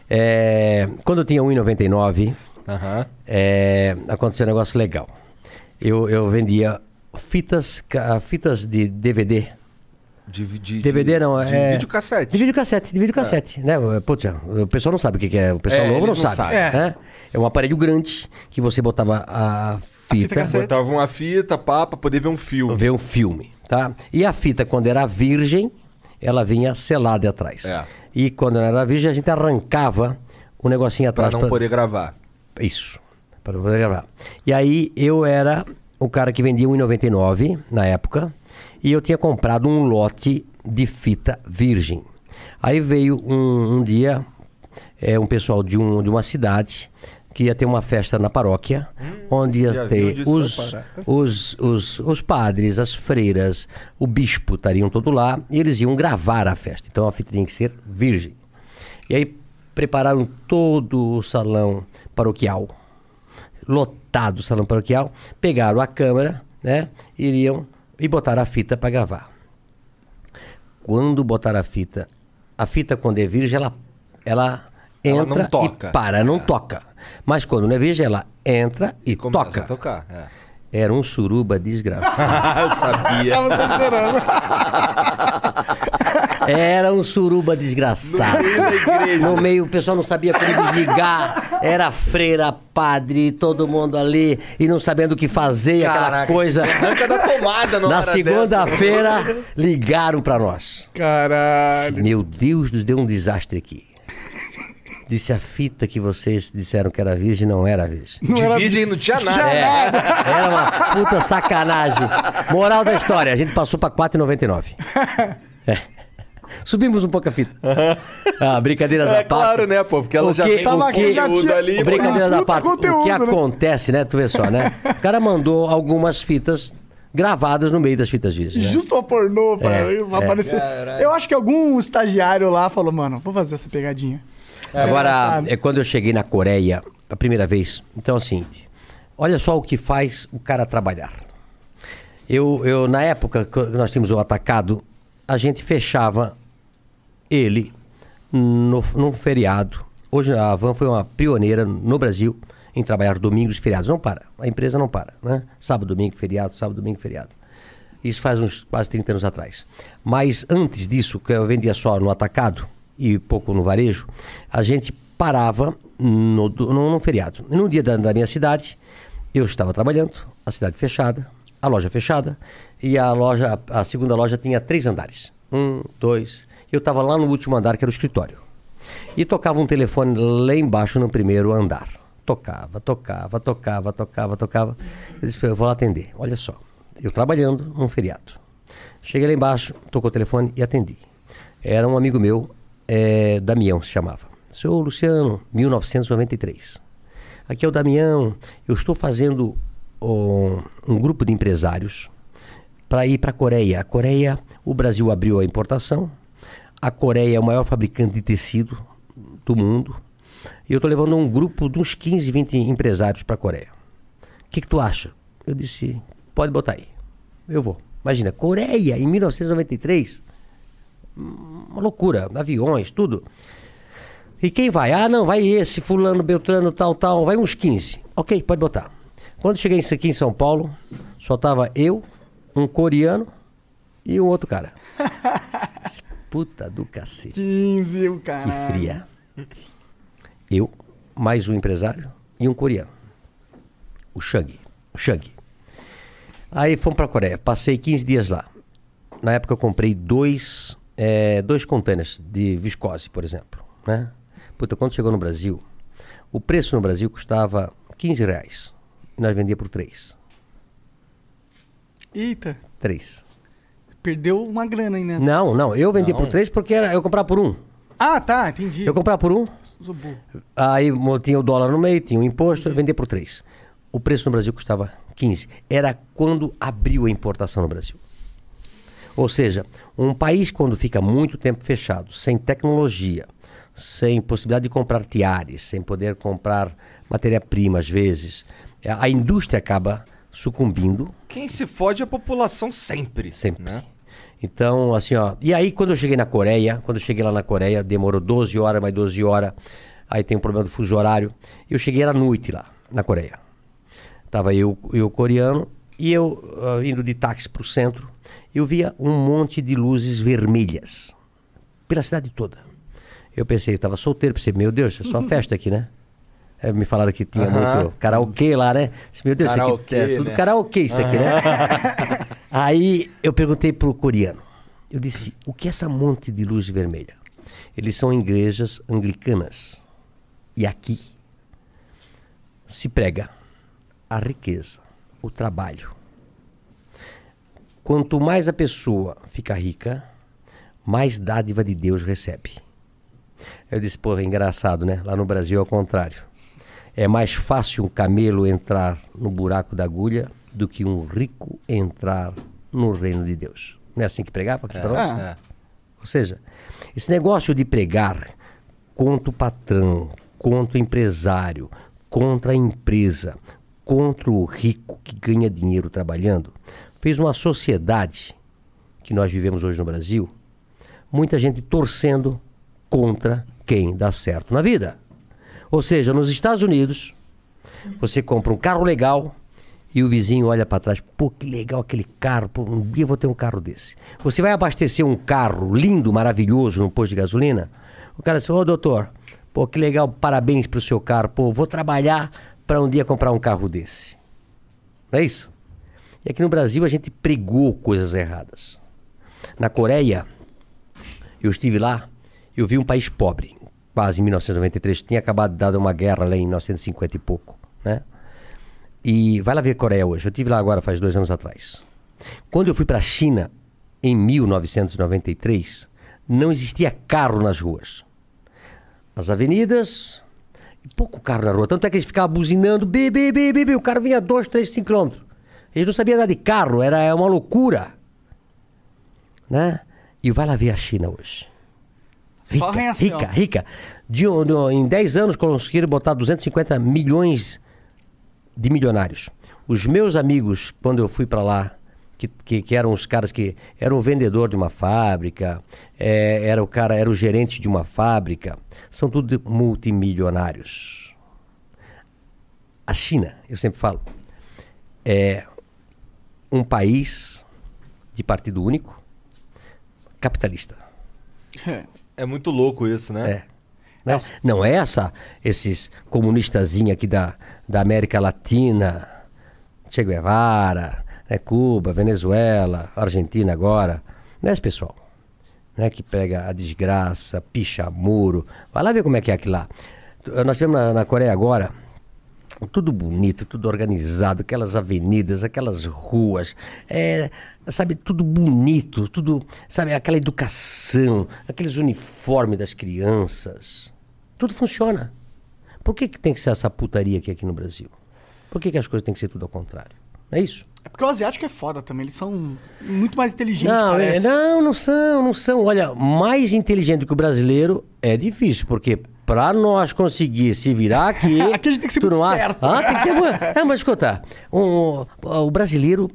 É, quando eu tinha 1,99, Aham. é, aconteceu um negócio legal. Eu, eu vendia fitas, fitas de DVD. De, de, DVD não, de é. videocassete. De videocassete, de videocassete. Né? Putz, o pessoal não sabe o que que é. O pessoal É, novo não não sabe. sabem. né? É um aparelho grande que você botava a fita, cassete. Botava uma fita, pá, pra poder ver um filme. ver um filme, tá? E a fita, quando era virgem, ela vinha selada atrás. É. E quando ela era virgem, a gente arrancava o negocinho Pra atrás. não poder gravar. Isso, para poder gravar. E aí eu era o cara que vendia 1,99 na época e eu tinha comprado um lote de fita virgem. Aí veio um, um dia é, um pessoal de, um, de uma cidade que ia ter uma festa na paróquia, onde já ia ter onde os, os, os, os padres, as freiras, o bispo estariam todos lá e eles iam gravar a festa. Então a fita tinha que ser virgem. E aí prepararam todo o salão paroquial, lotado o salão paroquial, pegaram a câmera, né, iriam e botaram a fita para gravar. Quando botaram a fita, a fita quando é virgem, ela, ela Ela entra não toca. e para, não toca. Mas quando não é virgem, ela entra e Começa toca. a tocar. É. Era um suruba desgraçado. Ah, <laughs> eu sabia. Tava esperando. <laughs> Era um suruba desgraçado. No meio, o pessoal não sabia como desligar. Era freira, padre, todo mundo ali e não sabendo o que fazer, aquela Caraca, coisa. Arranca da tomada, não Na segunda-feira, ligaram pra nós. Caralho. Meu Deus, nos deu um desastre aqui. Disse a fita que vocês disseram que era virgem não era virgem. De virgem não tinha nada. É, era uma puta sacanagem. Moral da história, a gente passou pra 4,99. É. <laughs> Subimos um pouco a fita. <laughs> Ah, brincadeiras É à parte. claro, né, pô? Porque ela O já que- tem o que- ali. o brincadeiras à parte. o conteúdo, que né? acontece, né? Tu vê só, né? O cara mandou algumas fitas gravadas no meio das fitas virgens. Né? Justo uma pornô pra É, vai é. aparecer. Eu acho que algum estagiário lá falou, mano, vou fazer essa pegadinha. É Agora, é quando eu cheguei na Coreia a primeira vez. Então é o seguinte: olha só o que faz o cara trabalhar. Eu, eu na época que nós tínhamos o atacado, a gente fechava ele no, num feriado. Hoje a Van foi uma pioneira no Brasil em trabalhar domingos e feriados. Não para, a empresa não para, né? Sábado, domingo, feriado, sábado, domingo, feriado. Isso faz uns quase 30 anos atrás. Mas antes disso, que eu vendia só no atacado e pouco no varejo, a gente parava no, no, no feriado. No dia da, da minha cidade, eu estava trabalhando, a cidade fechada, a loja fechada, e a loja, a segunda loja tinha três andares. Um, dois. Eu estava lá no último andar, que era o escritório. E tocava um telefone lá embaixo no primeiro andar. Tocava, tocava, tocava, tocava, tocava. Eu disse, eu vou lá atender. Olha só, eu trabalhando num feriado. Cheguei lá embaixo, tocou o telefone e atendi. Era um amigo meu, eh, Damião se chamava. Seu Luciano, 1993. Aqui é o Damião, eu estou fazendo ó, um grupo de empresários para ir para a Coreia. A Coreia, o Brasil abriu a importação. A Coreia é o maior fabricante de tecido do mundo. E eu estou levando um grupo de uns 15, 20 empresários para a Coreia. O que, que tu acha? Eu disse, pode botar aí. Eu vou. Imagina, Coreia em 1993. Hum, Uma loucura, aviões, tudo. E quem vai? Ah, não, vai esse, fulano, beltrano, tal, tal. Vai uns 15. Ok, pode botar. Quando cheguei aqui em São Paulo, só tava eu, um coreano e um outro cara. <laughs> Puta do cacete. 15, o Que caralho. fria. Eu, mais um empresário e um coreano. O Shang. O Shang. Aí fomos pra Coreia. Passei 15 dias lá. Na época eu comprei dois, eh, dois containers de viscose, por exemplo. Né? Puta, quando chegou no Brasil, o preço no Brasil custava 15 reais. E nós vendíamos por 3. Eita, 3. Perdeu uma grana aí nessa. Não, não. Eu vendia por 3 porque era, eu comprava por um. Ah, tá, entendi. Eu comprava por um, Sou burro. Aí mo- tinha o dólar no meio, tinha o imposto, eu vendia por 3. O preço no Brasil custava 15. Era quando abriu a importação no Brasil. Ou seja, um país quando fica muito tempo fechado, sem tecnologia, sem possibilidade de comprar tiares, sem poder comprar matéria-prima às vezes, a a indústria acaba sucumbindo Quem se fode é a população sempre. Sempre. Né? Então, assim, ó. E aí, quando eu cheguei na Coreia, quando eu cheguei lá na Coreia, demorou 12 horas, mais 12 horas. Aí tem um problema do fuso horário. Eu cheguei era noite lá, na Coreia. Tava eu e o coreano, e eu ah, indo de táxi pro centro, eu via um monte de luzes vermelhas pela cidade toda. Eu pensei, tava solteiro, pensei, meu Deus, é só festa aqui, né? É, me falaram que tinha muito karaokê lá, né? Meu Deus, isso aqui Karaokê, é tudo né? karaokê isso aqui, né? <laughs> Aí eu perguntei pro coreano. Eu disse, o que é essa monte de luz vermelha? Eles são igrejas anglicanas. E aqui se prega a riqueza, o trabalho. Quanto mais a pessoa fica rica, mais dádiva de Deus recebe. Eu disse, porra, engraçado, né? Lá no Brasil é o contrário. É mais fácil um camelo entrar no buraco da agulha do que um rico entrar no reino de Deus. Não é assim que pregava aqui para nós? É. Ou seja, esse negócio de pregar contra o patrão, contra o empresário, contra a empresa, contra o rico que ganha dinheiro trabalhando, fez uma sociedade que nós vivemos hoje no Brasil, muita gente torcendo contra quem dá certo na vida. Ou seja, nos Estados Unidos, você compra um carro legal e o vizinho olha para trás, pô, que legal aquele carro, pô, um dia eu vou ter um carro desse. Você vai abastecer um carro lindo, maravilhoso no posto de gasolina, o cara diz, ô doutor, pô, que legal, parabéns pro seu carro, pô, vou trabalhar para um dia comprar um carro desse. Não é isso? E aqui no Brasil a gente pregou coisas erradas. Na Coreia, eu estive lá, eu vi um país pobre, quase em 1993, tinha acabado de dar uma guerra lá em 1950 e pouco, né? E vai lá ver a Coreia hoje. Eu tive lá agora faz dois anos atrás. Quando eu fui para a China em 1993, não existia carro nas ruas. As avenidas, pouco carro na rua. Tanto é que eles ficavam buzinando, bi, bi. O cara vinha a dois, três, cinco quilômetros. Eles não sabiam andar de carro, era uma loucura. Né? E vai lá ver a China hoje. Rica, arranha-céu. rica, rica. De, de em 10 anos conseguiram botar 250 milhões de milionários. Os meus amigos, quando eu fui para lá, que, que, que eram os caras que eram o vendedor de uma fábrica, é, era o cara, era o gerente de uma fábrica, são tudo multimilionários. A China, eu sempre falo, é um país de partido único, capitalista. É muito louco isso, né? É. Né? Não é essa, esses comunistazinhos aqui da, da América Latina, Che Guevara, né? Cuba, Venezuela, Argentina agora. Não é esse pessoal. Né? Que pega a desgraça, picha muro. Vai lá ver como é que é aquilo lá. Nós temos na, na Coreia agora tudo bonito, tudo organizado, aquelas avenidas, aquelas ruas, é, sabe, tudo bonito, tudo, sabe, aquela educação, aqueles uniformes das crianças, tudo funciona. Por que, que tem que ser essa putaria aqui, aqui no Brasil? Por que, que as coisas têm que ser tudo ao contrário? Não é isso? É porque o asiático é foda também. Eles são muito mais inteligentes, Não, é- não, não são, não são. Olha, mais inteligente que o brasileiro é difícil, porque pra nós conseguir se virar aqui. <laughs> Aqui a gente tem que ser muito esperto. Ah, tem que ser. É, mas escuta, um- o brasileiro.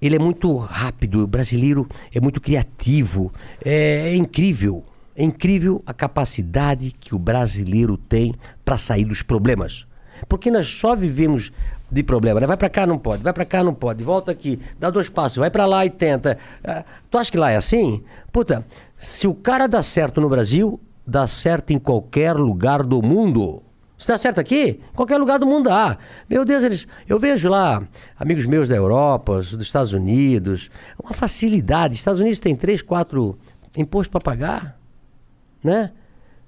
Ele é muito rápido, o brasileiro é muito criativo, é, é incrível. É incrível a capacidade que o brasileiro tem para sair dos problemas. Porque nós só vivemos de problema, né? Vai pra cá, não pode, vai pra cá, não pode, volta aqui, dá dois passos, vai pra lá e tenta. Ah, tu acha que lá é assim? Puta, se o cara dá certo no Brasil, dá certo em qualquer lugar do mundo. Se dá certo aqui, qualquer lugar do mundo dá. Meu Deus, eles, eu vejo lá amigos meus da Europa, dos Estados Unidos, uma facilidade. Estados Unidos tem três, quatro impostos para pagar, né?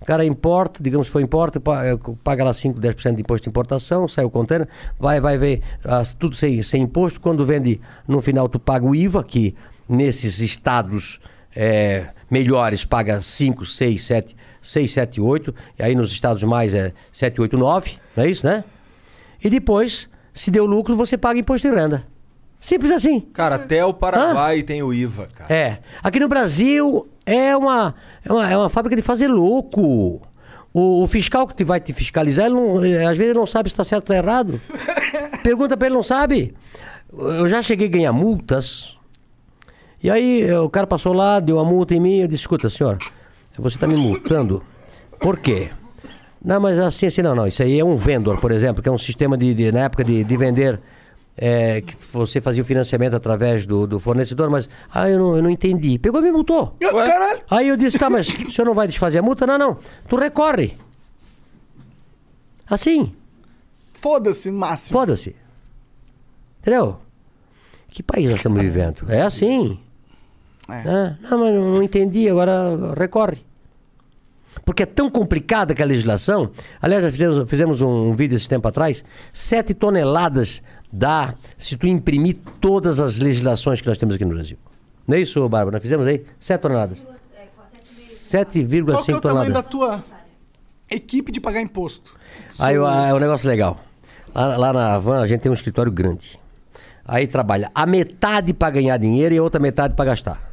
O cara importa, digamos foi importa, eh, paga lá 5, 10% de imposto de importação, sai o container, vai, vai ver ah, tudo sem, sem imposto. Quando vende, no final tu paga o IVA, que nesses estados eh, melhores paga 5, 6, 7, 6, 7, 8, e aí nos estados mais é 7, 8, 9, não é isso, né? E depois, se deu lucro, você paga imposto de renda. Simples assim. Cara, até o Paraguai tem o IVA, cara. É. Aqui no Brasil é uma, é uma, é uma fábrica de fazer louco. O, o fiscal que te vai te fiscalizar, ele não- eh, às vezes ele não sabe se está certo ou tá errado. <laughs> Pergunta para ele, não sabe. Eu já cheguei a ganhar multas. E aí eh, o cara passou lá, deu a multa em mim. Eu disse: escuta, senhor, você está me multando. Por quê? Não, mas assim, assim, não, não. Isso aí é um vendor, por exemplo, que é um sistema de, de- na época de, de vender. é, que você fazia o financiamento através do, do fornecedor, mas ah, eu não, eu não entendi. Pegou e me multou. Caralho. Aí eu disse, tá, mas o senhor não vai desfazer a multa? Não, não. Tu recorre. Assim, Foda-se, máximo. foda-se. Entendeu? Que país nós estamos vivendo? É assim. É, Não, mas não, não entendi, agora recorre. Porque é tão complicada que a legislação. Aliás, nós fizemos, fizemos um vídeo esse tempo atrás. Sete toneladas dá se tu imprimir todas as legislações que nós temos aqui no Brasil. Não é isso, Bárbara? Nós fizemos aí? Sete toneladas. Qual que é 7,5 o tamanho toneladas. da tua equipe de pagar imposto? Aí o- é um negócio legal. Lá, lá na Havan a gente tem um escritório grande. Aí trabalha a metade para ganhar dinheiro e a outra metade para gastar.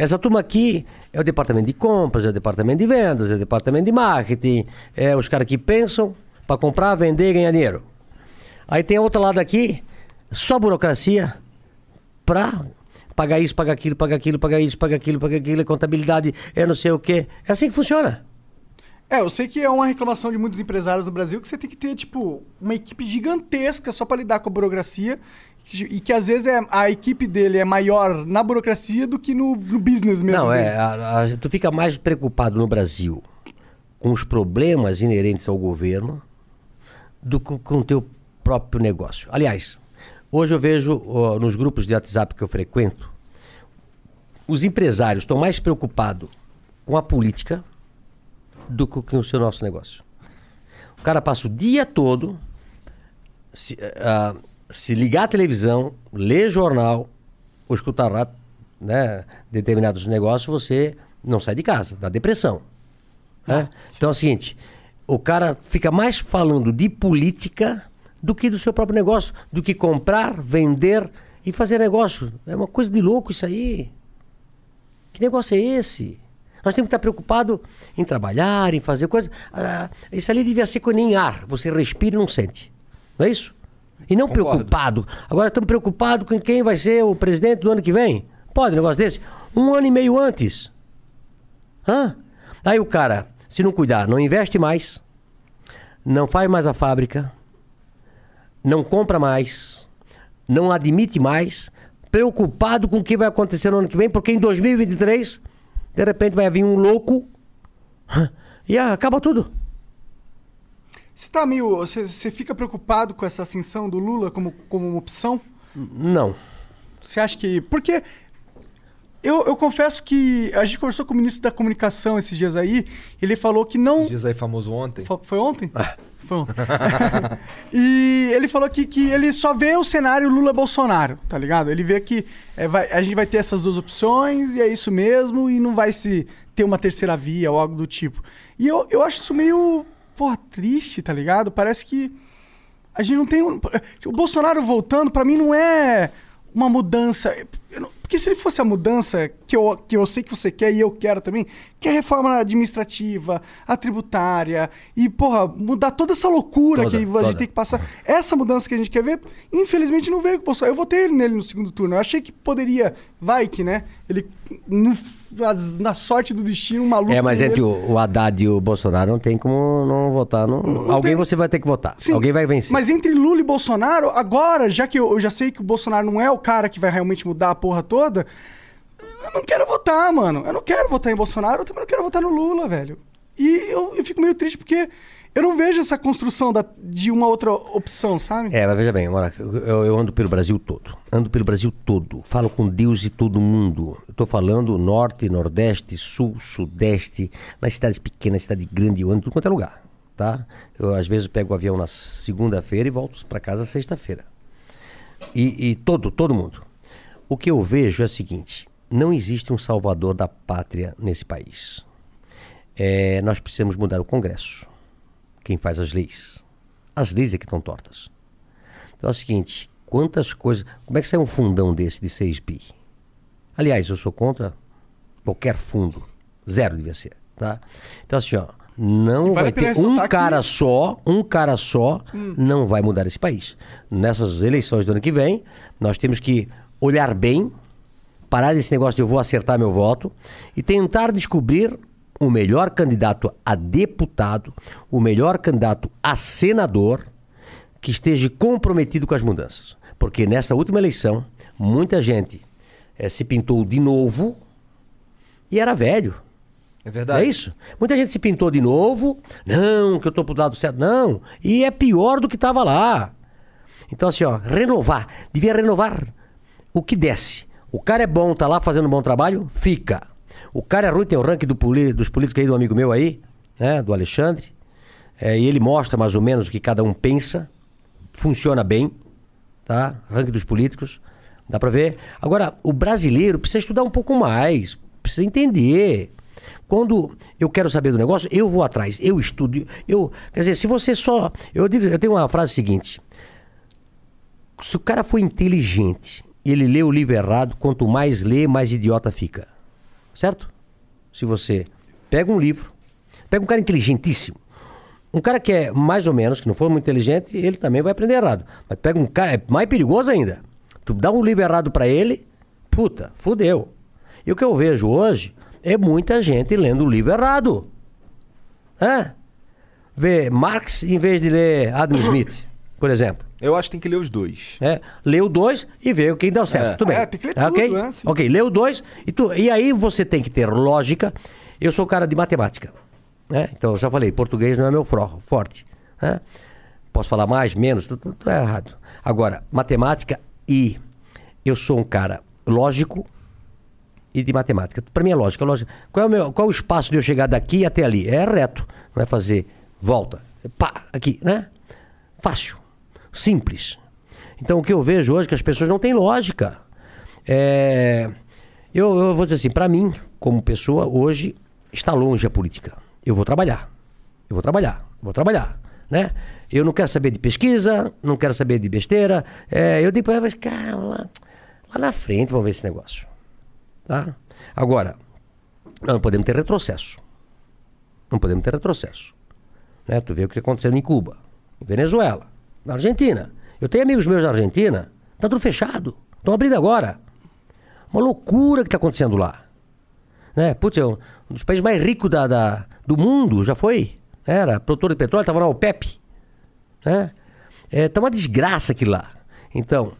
Essa turma aqui é o departamento de compras, é o departamento de vendas, é o departamento de marketing, é os caras que pensam para comprar, vender e ganhar dinheiro. Aí tem a outra lado aqui, só burocracia para pagar isso, pagar aquilo, pagar aquilo, pagar isso, pagar aquilo, pagar aquilo, contabilidade, é não sei o quê. É assim que funciona. É, eu sei que é uma reclamação de muitos empresários no Brasil que você tem que ter, tipo, uma equipe gigantesca só pra lidar com a burocracia e que às vezes é, a equipe dele é maior na burocracia do que no, no business mesmo. Não, dele. é. a- a- tu fica mais preocupado no Brasil com os problemas inerentes ao governo do que com o teu próprio negócio. Aliás, hoje eu vejo ó, nos grupos de WhatsApp que eu frequento, os empresários estão mais preocupados com a política do que o seu nosso negócio. O cara passa o dia todo se, ah, se ligar à televisão, ler jornal ou escutar rádio, né, determinados negócios, você não sai de casa, dá depressão. né? Então é o seguinte, o cara fica mais falando de política do que do seu próprio negócio, do que comprar, vender e fazer negócio. É uma coisa de louco isso aí. Que negócio é esse? Nós temos que estar preocupados em trabalhar, em fazer coisas. Ah, isso ali devia ser com nem ar. Você respira e não sente. Não é isso? E não Concordo. preocupado. Agora estamos preocupados com quem vai ser o presidente do ano que vem. Pode um negócio desse? Um ano e meio antes. Hã? Aí o cara, se não cuidar, não investe mais, não faz mais a fábrica, não compra mais, não admite mais, preocupado com o que vai acontecer no ano que vem, porque em 2023, de repente vai vir um louco e acaba tudo. Você tá meio. Você, você fica preocupado com essa ascensão do Lula como, como uma opção? Não. Você acha que. Porque. Eu, eu confesso que a gente conversou com o ministro da comunicação esses dias aí. Ele falou que não. Diz aí famoso ontem. Fo- Foi ontem? Foi ontem. <laughs> e ele falou que, que ele só vê o cenário Lula-Bolsonaro, tá ligado? Ele vê que é, vai- a gente vai ter essas duas opções e é isso mesmo, e não vai se ter uma terceira via ou algo do tipo. E eu, eu acho isso meio, porra, triste, tá ligado? Parece que a gente não tem. um- O Bolsonaro voltando, pra mim, não é uma mudança. não- Porque se ele fosse a mudança que eu, que eu sei que você quer e eu quero também, que é a reforma administrativa, a tributária, e, porra, mudar toda essa loucura Toda, que a gente toda. tem que passar. Essa mudança que a gente quer ver, infelizmente não veio com o Bolsonaro. Eu votei ele nele no segundo turno. Eu achei que poderia, vai que, né? Ele, no- na sorte do destino, um maluco. É, mas entre o, o Haddad e o Bolsonaro não tem como não votar. Não... Alguém você vai ter que votar. Sim, Alguém vai vencer. Mas entre Lula e Bolsonaro, agora, já que eu, eu já sei que o Bolsonaro não é o cara que vai realmente mudar a porra toda, eu não quero votar, mano. Eu não quero votar em Bolsonaro, eu também não quero votar no Lula, velho. E eu, eu fico meio triste porque eu não vejo essa construção da- de uma outra opção, sabe? É, mas veja bem, eu, eu- ando pelo Brasil todo. Ando pelo Brasil todo. Falo com Deus e todo mundo. Tô falando norte, nordeste, sul, sudeste, nas cidades pequenas, cidade grande, eu ando tudo quanto é lugar, tá? Eu às vezes pego o avião na segunda-feira e volto para casa sexta-feira. E, e todo, todo mundo. O que eu vejo é o seguinte: não existe um salvador da pátria nesse país. É, nós precisamos mudar o Congresso. Quem faz as leis. As leis é que estão tortas. Então é o seguinte: quantas coisas. Como é que sai um fundão desse de 6 bi? Aliás, eu sou contra qualquer fundo. Zero devia ser. Tá? Então, assim, ó, não vale vai ter um que- cara só, um cara só não vai mudar esse país. Nessas eleições do ano que vem, nós temos que olhar bem, parar desse negócio de eu vou acertar meu voto e tentar descobrir o melhor candidato a deputado, o melhor candidato a senador que esteja comprometido com as mudanças. Porque nessa última eleição, muita gente eh, se pintou de novo e era velho. É verdade. É isso? Muita gente se pintou de novo. Não, que eu tô pro lado certo. Não. E é pior do que estava lá. Então, assim, ó, renovar. Devia renovar o que desce. O cara é bom, tá lá fazendo um bom trabalho, fica. O cara é ruim, tem o ranking do poli- dos políticos aí, do amigo meu aí, né? Do Alexandre. É, e ele mostra mais ou menos o que cada um pensa. Funciona bem, tá? Ranking dos políticos. Dá pra ver. Agora, o brasileiro precisa estudar um pouco mais. Precisa entender. Quando eu quero saber do negócio, eu vou atrás, eu estudo. Eu, quer dizer, se você só. Eu, digo, eu tenho uma frase seguinte: se o cara for inteligente ele lê o livro errado, quanto mais lê, mais idiota fica. Certo? Se você pega um livro, pega um cara inteligentíssimo. Um cara que é mais ou menos, que não for muito inteligente, ele também vai aprender errado. Mas pega um cara, é mais perigoso ainda. Tu dá um livro errado pra ele, puta, fudeu. E o que eu vejo hoje é muita gente lendo o livro errado. Hã? Vê Marx em vez de ler Adam Smith, por exemplo. Eu acho que tem que ler os dois. É, lê o dois e vê quem deu certo. É. Tudo bem. É, tem que ler ok? tudo, né? Sim. Ok, lê o dois e, tu, e aí você tem que ter lógica. Eu sou cara de matemática. Né? Então, eu já falei, português não é meu fro- forte. né? Posso falar mais, menos, tudo, tudo é errado. Agora, matemática e eu sou um cara lógico e de matemática. Para mim é lógica. lógica. Qual, é o meu, qual é o espaço de eu chegar daqui até ali? É reto. Não é fazer volta. Pá, aqui, né? Fácil. Simples. Então o que eu vejo hoje é que as pessoas não têm lógica. É, eu, eu vou dizer assim, para mim, como pessoa, hoje está longe a política. Eu vou trabalhar. Eu vou trabalhar. Vou trabalhar. Né? Eu não quero saber de pesquisa, não quero saber de besteira. É, eu digo, mas cara, lá, lá na frente vamos ver esse negócio. Tá? Agora, não podemos ter retrocesso. Não podemos ter retrocesso. Né? Tu vê o que aconteceu em Cuba, em Venezuela, na Argentina. Eu tenho amigos meus na Argentina, tá tudo fechado. Estão abrindo agora. Uma loucura que está acontecendo lá. Né? Putz, é um dos países mais ricos da, da, do mundo, já foi. Era produtor de petróleo, estava na OPEP. Né? É, tá uma desgraça aqui lá. Então,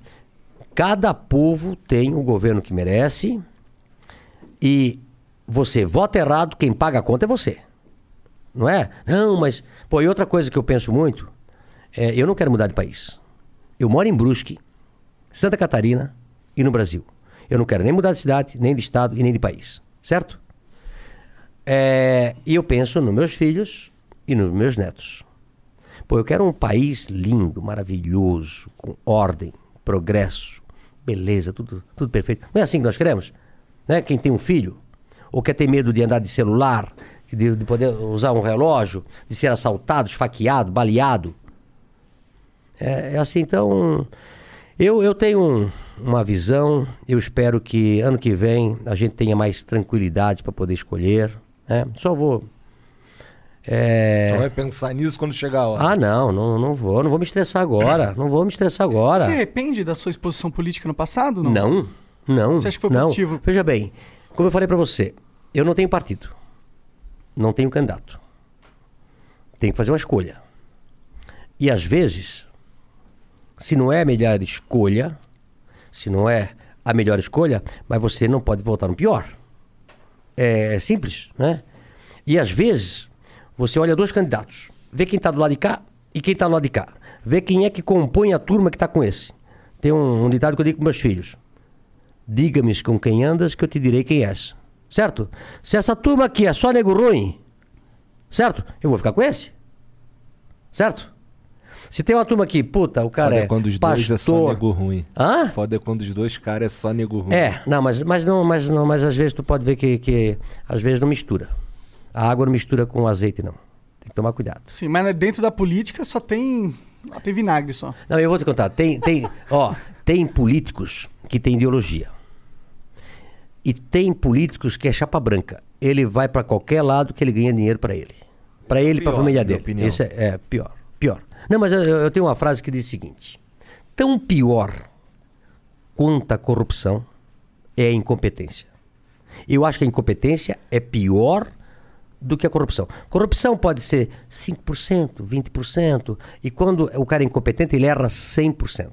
cada povo tem o governo que merece e você vota errado, quem paga a conta é você. Não é? Não, mas. Pô, e outra coisa que eu penso muito é: eu não quero mudar de país. Eu moro em Brusque, Santa Catarina e no Brasil. Eu não quero nem mudar de cidade, nem de estado e nem de país. Certo? É, e eu penso nos meus filhos e nos meus netos. Pô, eu quero um país lindo, maravilhoso, com ordem, progresso, beleza, tudo, tudo perfeito. Não é assim que nós queremos? Né? Quem tem um filho, ou quer ter medo de andar de celular, de, de poder usar um relógio, de ser assaltado, esfaqueado, baleado. É, é assim, então. Eu, eu tenho um, uma visão, eu espero que ano que vem a gente tenha mais tranquilidade para poder escolher. Né? Só vou. É... Só vai pensar nisso quando chegar a hora. Ah, não, não, não vou, não vou me estressar agora. não vou me estressar agora. Você se arrepende da sua exposição política no passado? Não. Não, não. Você acha que foi não. positivo? Veja bem, como eu falei para você, eu não tenho partido. Não tenho candidato. Tenho que fazer uma escolha. E às vezes, se não é a melhor escolha, se não é a melhor escolha, mas você não pode votar no pior. É simples, né? E às vezes, você olha dois candidatos, vê quem está do lado de cá e quem está do lado de cá. Vê quem é que compõe a turma que está com esse. Tem um, um ditado que eu digo com meus filhos. Diga-me com quem andas que eu te direi quem és. Certo? Se essa turma aqui é só nego ruim, certo? Eu vou ficar com esse. Certo? Se tem uma turma aqui, puta, o cara Foda é quando os pastor... dois é só nego ruim. Hã? Foda é quando os dois caras é só nego ruim. É, não, mas, mas não, mas não, mas às vezes tu pode ver que, que às vezes não mistura. A água não mistura com o azeite, não. Tem que tomar cuidado. Sim, mas dentro da política só tem. Tem vinagre só. Não, eu vou te contar. Tem, tem, <laughs> ó, tem políticos que têm ideologia. E tem políticos que é chapa branca. Ele vai para qualquer lado que ele ganha dinheiro para ele. Para ele e para a família dele. opinião. Esse é, é pior. Não, mas eu, eu tenho uma frase que diz o seguinte: tão pior quanto a corrupção é a incompetência. Eu acho que a incompetência é pior do que a corrupção. Corrupção pode ser 5%, 20%, e quando o cara é incompetente, ele erra 100%.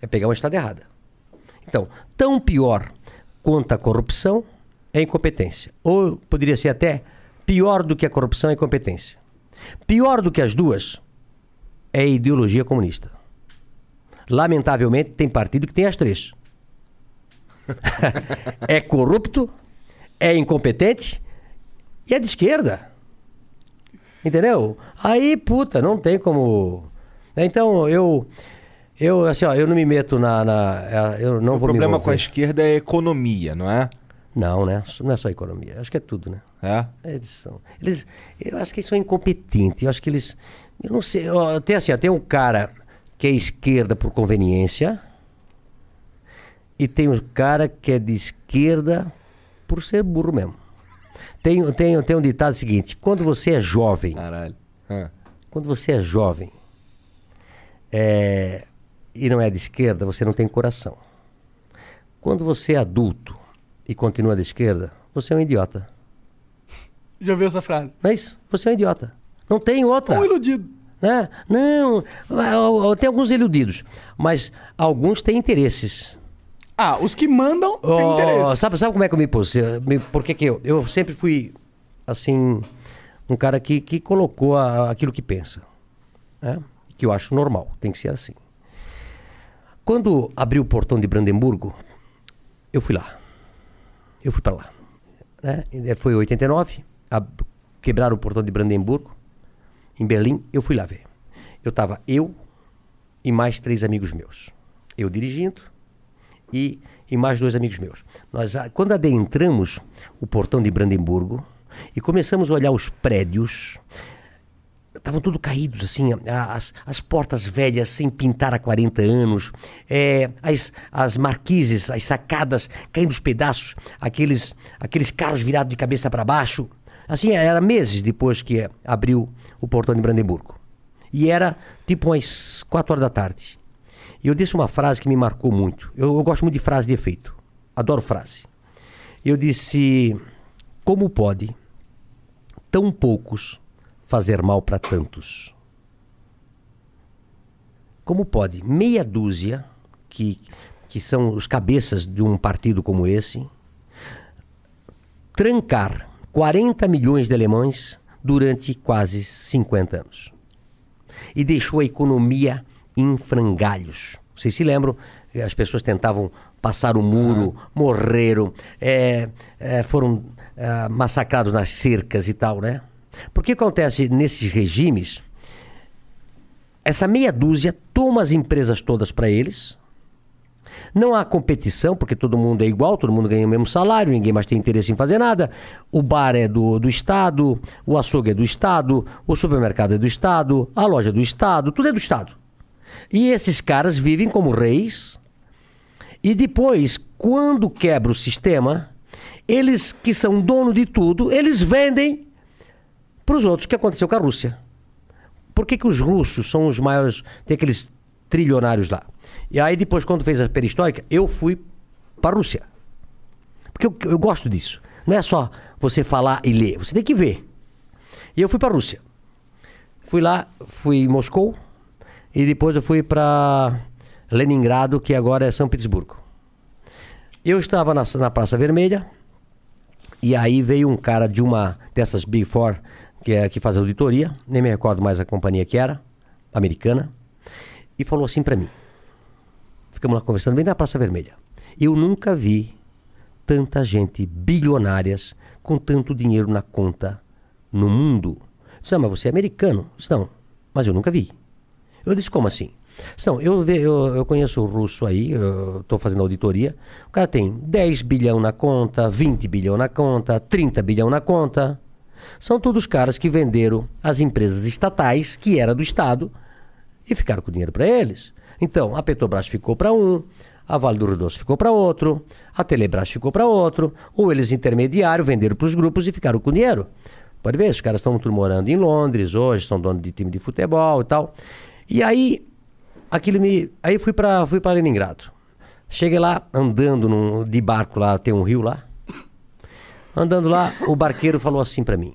É pegar uma estrada errada. Então, tão pior quanto a corrupção é a incompetência. Ou poderia ser até pior do que a corrupção é a incompetência. Pior do que as duas é a ideologia comunista. Lamentavelmente, tem partido que tem as três. <laughs> é corrupto, é incompetente e é de esquerda. Entendeu? Aí, puta, não tem como. Então, eu. Eu, assim, ó, eu não me meto na. na eu não o vou problema com a esquerda é economia, não é? Não, né? Não é só economia. Acho que é tudo, né? É? Eles são. Eles, eu acho que eles são incompetentes. Eu acho que eles. Eu não sei. ó, Tem assim, ó, tem um cara que é esquerda por conveniência. E tem um cara que é de esquerda por ser burro mesmo. Tem, tem, tem um ditado seguinte: quando você é jovem. Caralho. Ah. Quando você é jovem é, e não é de esquerda, você não tem coração. Quando você é adulto e continua de esquerda, você é um idiota. Já viu essa frase? Não é isso? Você é um idiota. Não tem outra. Um iludido. Né? Não, ó, tem alguns iludidos, mas alguns têm interesses. Ah, os que mandam têm interesse. sabe, sabe como é que eu me pus? Por que que eu? Eu sempre fui, assim, um cara que, que colocou a- aquilo que pensa. né? Que eu acho normal, tem que ser assim. Quando abriu o portão de Brandemburgo, eu fui lá. eu fui para lá. Né? Foi em 89, a, quebraram o portão de Brandemburgo, em Berlim, eu fui lá ver. Eu estava eu e mais três amigos meus. Eu dirigindo e, e mais dois amigos meus. Nós, quando adentramos o portão de Brandemburgo e começamos a olhar os prédios, estavam tudo caídos, assim, as, as portas velhas sem pintar há 40 anos, é, as, as marquises, as sacadas caindo os pedaços, aqueles, aqueles carros virados de cabeça para baixo. Assim, era meses depois que abriu o portão de Brandemburgo. E era tipo umas 4 horas da tarde. E eu disse uma frase que me marcou muito. Eu, eu gosto muito de frase de efeito. Adoro frase. Eu disse: Como pode tão poucos fazer mal para tantos? Como pode meia dúzia, que, que são os cabeças de um partido como esse, trancar 40 milhões de alemães durante quase 50 anos? E deixou a economia em frangalhos. Vocês se lembram? As pessoas tentavam passar o muro, morreram, eh, eh, foram ah, massacrados nas cercas e tal, né? Porque acontece nesses regimes? Essa meia dúzia toma as empresas todas para eles. Não há competição, porque todo mundo é igual, todo mundo ganha o mesmo salário, ninguém mais tem interesse em fazer nada. O bar é do, do Estado, o açougue é do Estado, o supermercado é do Estado, a loja é do Estado, tudo é do Estado. E esses caras vivem como reis. E depois, quando quebra o sistema, eles que são dono de tudo, eles vendem para os outros, que aconteceu com a Rússia. Por que, que os russos são os maiores, tem aqueles trilionários lá? E aí depois, quando fez a perestroika, eu fui para a Rússia. Porque eu, eu gosto disso. Não é só você falar e ler, você tem que ver. E eu fui para a Rússia. Fui lá, fui em Moscou, e depois eu fui para Leningrado, que agora é São Petersburgo. Eu estava na, na Praça Vermelha, e aí veio um cara de uma dessas Big Four, que, é, que faz auditoria, nem me recordo mais a companhia que era, americana, e falou assim para mim. Ficamos lá conversando bem na Praça Vermelha. Eu nunca vi tanta gente bilionárias com tanto dinheiro na conta no mundo. Disse, ah, mas você é americano? Não, mas eu nunca vi. Eu disse, como assim? Não, eu, eu, eu conheço o russo aí, estou fazendo auditoria. O cara tem 10 bilhão na conta, 20 bilhão na conta, 30 bilhão na conta. São todos caras que venderam as empresas estatais, que era do Estado, e ficaram com dinheiro para eles. Então, a Petrobras ficou para um, a Vale do Rio Doce ficou para outro, a Telebrás ficou para outro, ou eles intermediário venderam para os grupos e ficaram com dinheiro. Pode ver, os caras estão morando em Londres hoje, são donos de time de futebol e tal. E aí, aquilo me. Aí fui para fui Leningrado. Cheguei lá, andando num- de barco lá, tem um rio lá. Andando lá, o barqueiro falou assim para mim: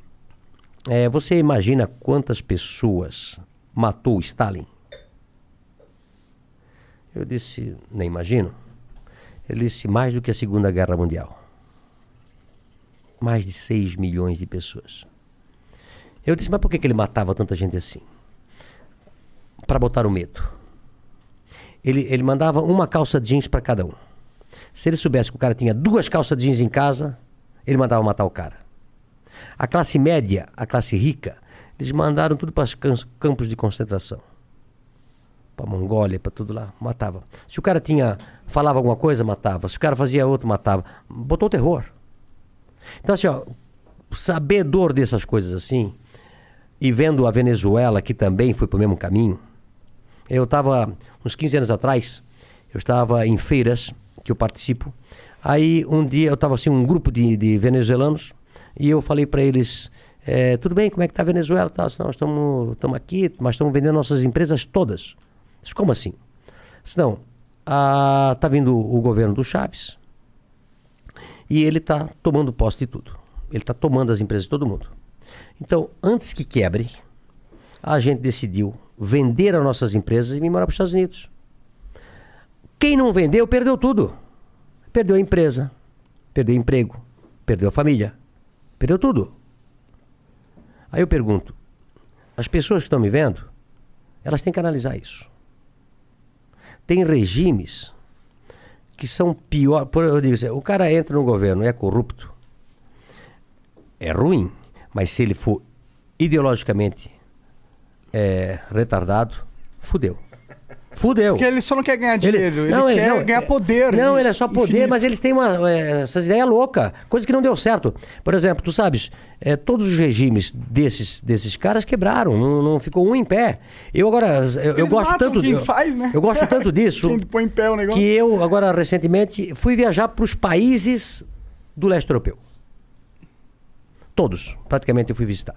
é, Você imagina quantas pessoas matou Stalin? Eu disse: Nem imagino. Ele disse: Mais do que a Segunda Guerra Mundial. Mais de 6 milhões de pessoas. Eu disse: Mas por que, que ele matava tanta gente assim? Para botar o medo. Ele, ele mandava uma calça jeans para cada um. Se ele soubesse que o cara tinha duas calças jeans em casa, ele mandava matar o cara. A classe média, a classe rica, eles mandaram tudo para os campos de concentração. Para Mongólia, para tudo lá, matava. Se o cara tinha falava alguma coisa, matava. Se o cara fazia outro, matava. Botou terror. Então assim, ó, sabedor dessas coisas assim, e vendo a Venezuela, que também foi para o mesmo caminho, eu estava, uns 15 anos atrás, eu estava em feiras, que eu participo. Aí um dia eu estava assim, um grupo de, de venezuelanos, e eu falei para eles, eh, tudo bem, como é que está a Venezuela? Tá, nós estamos estamos aqui, mas estamos vendendo nossas empresas todas. Disse, como assim? Disse, não, está vindo o governo do Chaves, e ele está tomando posse de tudo. Ele está tomando as empresas de todo mundo. Então, antes que quebre, a gente decidiu vender as nossas empresas e vir morar para os Estados Unidos. Quem não vendeu, perdeu tudo. Perdeu a empresa, perdeu o emprego, perdeu a família, perdeu tudo. Aí eu pergunto, as pessoas que estão me vendo, elas têm que analisar isso. Tem regimes que são pior. Por, eu digo assim, o cara entra no governo e é corrupto. É ruim, mas se ele for ideologicamente é, retardado, fudeu. Fudeu. Porque ele só não quer ganhar dinheiro, ele, não, quer não, ganhar poder. Não, ele é só poder, infinito. mas eles têm uma, é, essas ideias loucas, coisa que não deu certo. Por exemplo, tu sabes, é, todos os regimes desses, desses caras quebraram, não, não ficou um em pé. Eu agora, eu, eu gosto tanto quem eu, faz, né? eu gosto tanto disso <laughs> Quem põe em pé o negócio. que eu agora recentemente fui viajar para os países do leste europeu. Todos, praticamente eu fui visitar.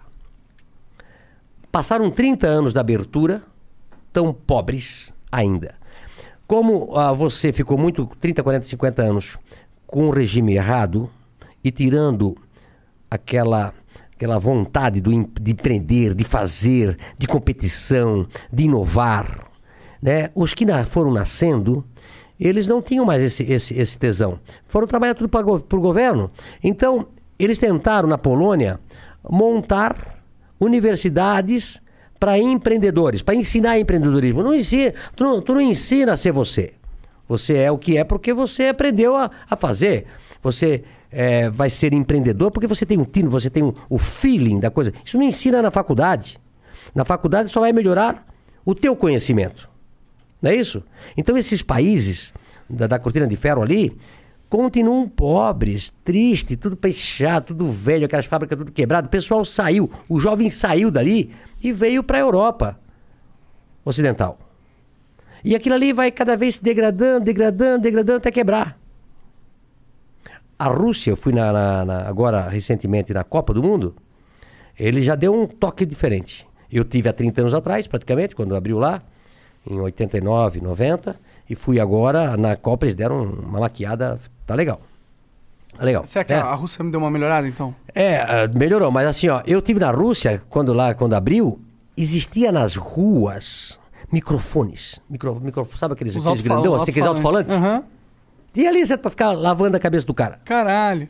Passaram 30 anos da abertura, tão pobres ainda. Como ah, você ficou muito 30, 40, 50 anos com o regime errado e tirando aquela aquela vontade do, de empreender, de fazer, de competição, de inovar, né? Os que na- foram nascendo, eles não tinham mais esse, esse, esse tesão. Foram trabalhar tudo para o governo. Então, eles tentaram na Polônia montar universidades para empreendedores, para ensinar empreendedorismo. Não ensina, tu, não, tu não ensina a ser você. Você é o que é porque você aprendeu a, a fazer. Você é, vai ser empreendedor porque você tem um tino, você tem um- o feeling da coisa. Isso não ensina na faculdade. Na faculdade só vai melhorar o teu conhecimento. Não é isso? Então esses países da, da cortina de ferro ali continuam pobres, tristes, tudo fechado, tudo velho, aquelas fábricas tudo quebrado. O pessoal saiu, o jovem saiu dali e veio para a Europa ocidental. E aquilo ali vai cada vez se degradando, degradando, degradando até quebrar. A Rússia, eu fui na, na- na- agora recentemente na Copa do Mundo, ele já deu um toque diferente. Eu tive há 30 anos atrás, praticamente, quando abriu lá, em 89, 90, e fui agora na Copa, eles deram uma maquiada, tá legal. Tá legal. Será que É. a Rússia me deu uma melhorada, então? É, ah, melhorou, mas assim, ó, eu tive na Rússia, quando lá, quando abriu, existia nas ruas microfones. Micro, micro, sabe aqueles, aqueles grandão, assim, aqueles alto-falantes. Aham. E ali você pra ficar lavando a cabeça do cara. Caralho.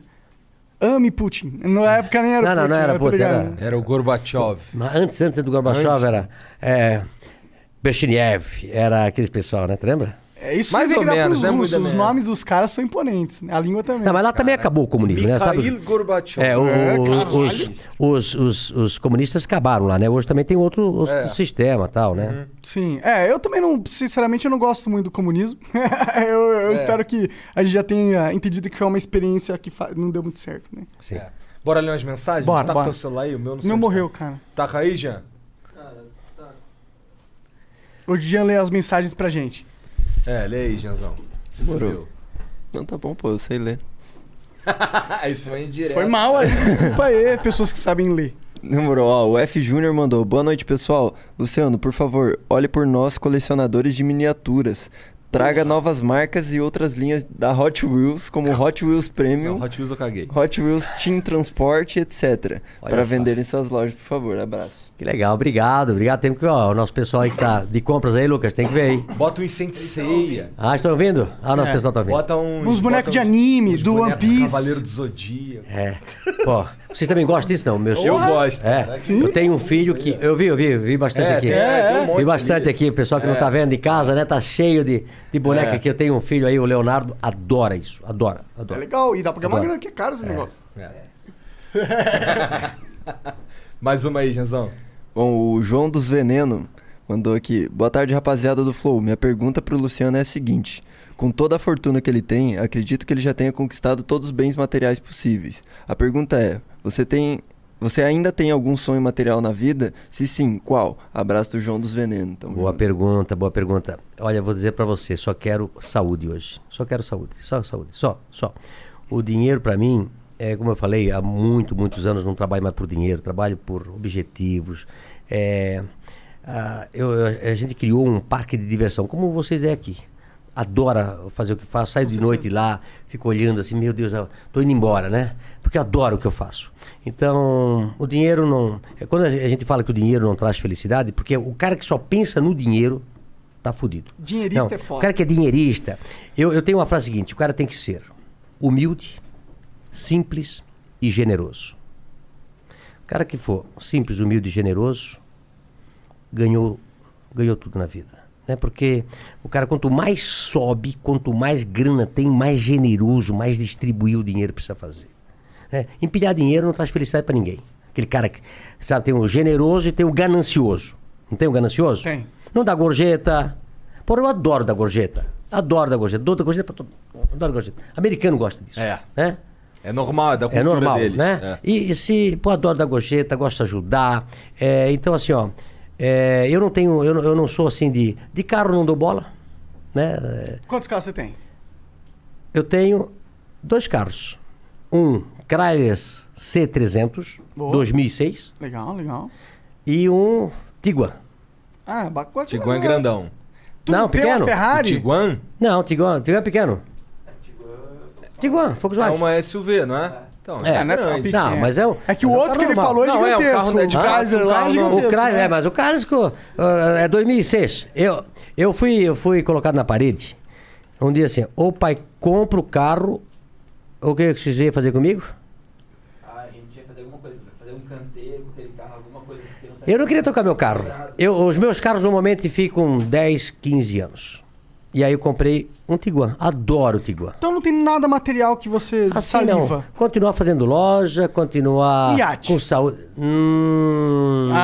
Ame Putin. Na época nem era Não, não, Putin. não era né? Tá Putin, era- Era o Gorbachev. Mas antes, antes do Gorbachev Antes. era é, Brezhnev, era aqueles pessoal, né? Tu lembra? É isso Mais ou menos, né? russos. Os nomes dos caras são imponentes. né? A língua também. Não, mas lá também acabou o comunismo, né? Sabe? Gorbachev. É, o- É, os, os, os, os comunistas acabaram lá, né? Hoje também tem outro, outro É. sistema tal, né? Sim. É, eu também não... Sinceramente, eu não gosto muito do comunismo. <laughs> eu eu É. espero que a gente já tenha entendido que foi uma experiência que fa- não deu muito certo, né? Sim. É. Bora ler umas mensagens? Bora, tá bora. com teu celular aí? O meu não sei Meu onde morreu, tá. cara. Taca aí, Jean. O Jean lê as mensagens pra gente. É, lê aí, Jeanzão. Se Demorou. fudeu. Não, tá bom, pô, eu sei ler. <laughs> Isso foi indireto. Foi mal aí. <laughs> Desculpa aí, pessoas que sabem ler. Demorou, ó, o F Júnior mandou. Boa noite, pessoal. Luciano, por favor, olhe por nós, colecionadores de miniaturas. Traga novas marcas e outras linhas da Hot Wheels, como Hot Wheels Premium, Não, Hot Wheels eu caguei. Hot Wheels Team Transport, etc. Olha Para só. vender em suas lojas, por favor. Abraço. Que legal, obrigado, obrigado. Tem que, ó, o nosso pessoal aí que tá de compras aí, Lucas, tem que ver aí. Bota um incêndio ceia. Ah, estão ouvindo? Ah, o nosso pessoal tá ouvindo. Bota um. Uns bonecos de anime, do One Piece. Cavaleiro do Zodíaco. É. Pô, vocês também gostam disso, não? Meus Eu gosto. É. cara. Eu tenho um filho que. Eu vi, eu vi, eu vi bastante É, aqui. tem- é, tem um monte vi bastante ali. aqui. O pessoal que não tá vendo em casa, né? Tá cheio de, de boneca É. aqui. Eu tenho um filho aí, o Leonardo, adora isso. Adora, É adora. legal. E dá pra ganhar uma grana que é caro esse negócio. <laughs> Mais uma aí, Jeanzão. Bom, o João dos Veneno mandou aqui. Boa tarde, rapaziada do Flow. Minha pergunta pro Luciano é a seguinte: Com toda a fortuna que ele tem, acredito que ele já tenha conquistado todos os bens materiais possíveis. A pergunta é: você tem. Você ainda tem algum sonho material na vida? Se sim, qual? Abraço do João dos Veneno. Tamo Boa junto. pergunta, boa pergunta. Olha, vou dizer pra você, só quero saúde hoje. Só quero saúde, só saúde, só, só. O dinheiro pra mim, é como eu falei, há muito, muitos anos não trabalho mais por dinheiro, trabalho por objetivos. É, ah, eu- a gente criou um parque de diversão, como vocês é aqui. Adora fazer o que faz, saio de noite lá, fico olhando assim, meu Deus, eu tô indo embora, né? Porque adoro o que eu faço. Então, o dinheiro não. é Quando a gente fala que o dinheiro não traz felicidade, porque o cara que só pensa no dinheiro tá fudido. Dinheirista Não, é foda. O cara que é dinheirista. Eu, eu tenho uma frase seguinte: o cara tem que ser humilde, simples e generoso. O cara que for simples, humilde e generoso ganhou, ganhou tudo na vida. Né? Porque o cara, quanto mais sobe, quanto mais grana tem, mais generoso, mais distribuir o dinheiro precisa fazer. né? Empilhar dinheiro não traz felicidade para ninguém. Aquele cara que, sabe, tem o generoso e tem o ganancioso. Não tem o ganancioso? Tem. Não dá gorjeta. Porra, eu adoro dar gorjeta. Adoro dar gorjeta. Dou da gorjeta pra todo Adoro gorjeta. Americano gosta disso. É. Né? É normal, é da É cultura normal, deles. né? É. E, e se, pô, adoro dar gorjeta, gosto de ajudar. É, então, assim, ó, é, eu não tenho, eu, não- eu não sou assim de, de carro não dou bola, né? É, Quantos carros você tem? Eu tenho dois carros. Um Chrysler C300, Boa. 2006, Legal, legal. e um Tiguan. Ah, bacana. Tiguan é grandão. Tu Não, pequeno. Ferrari? O Tiguan Não, Tiguan, Tiguan é pequeno. Tiguan, é Volkswagen. uma SUV, não é? Então, É, não é pequeno. Não, mas é o. É que o é um outro carro que ele normal. falou é Não, é, o gigantesco. carro é de o fato, Chrysler lá é carro gigantesco. O Chrysler, né? é, mas o Chrysler uh, é 2006. Eu, eu, fui, eu fui colocado na parede. Um dia assim, ou pai compra o carro, o que vocês iam fazer comigo? Ah, a gente ia fazer alguma coisa, fazer um canteiro com aquele carro, alguma coisa não Eu não queria trocar meu carro. Eu, os meus carros normalmente ficam 10, 15 anos. E aí eu comprei um Tiguan. Adoro o Tiguan. Então não tem nada material que você Assim saliva. não. Continuar fazendo loja, continuar Iate. com saúde. Hum... <laughs>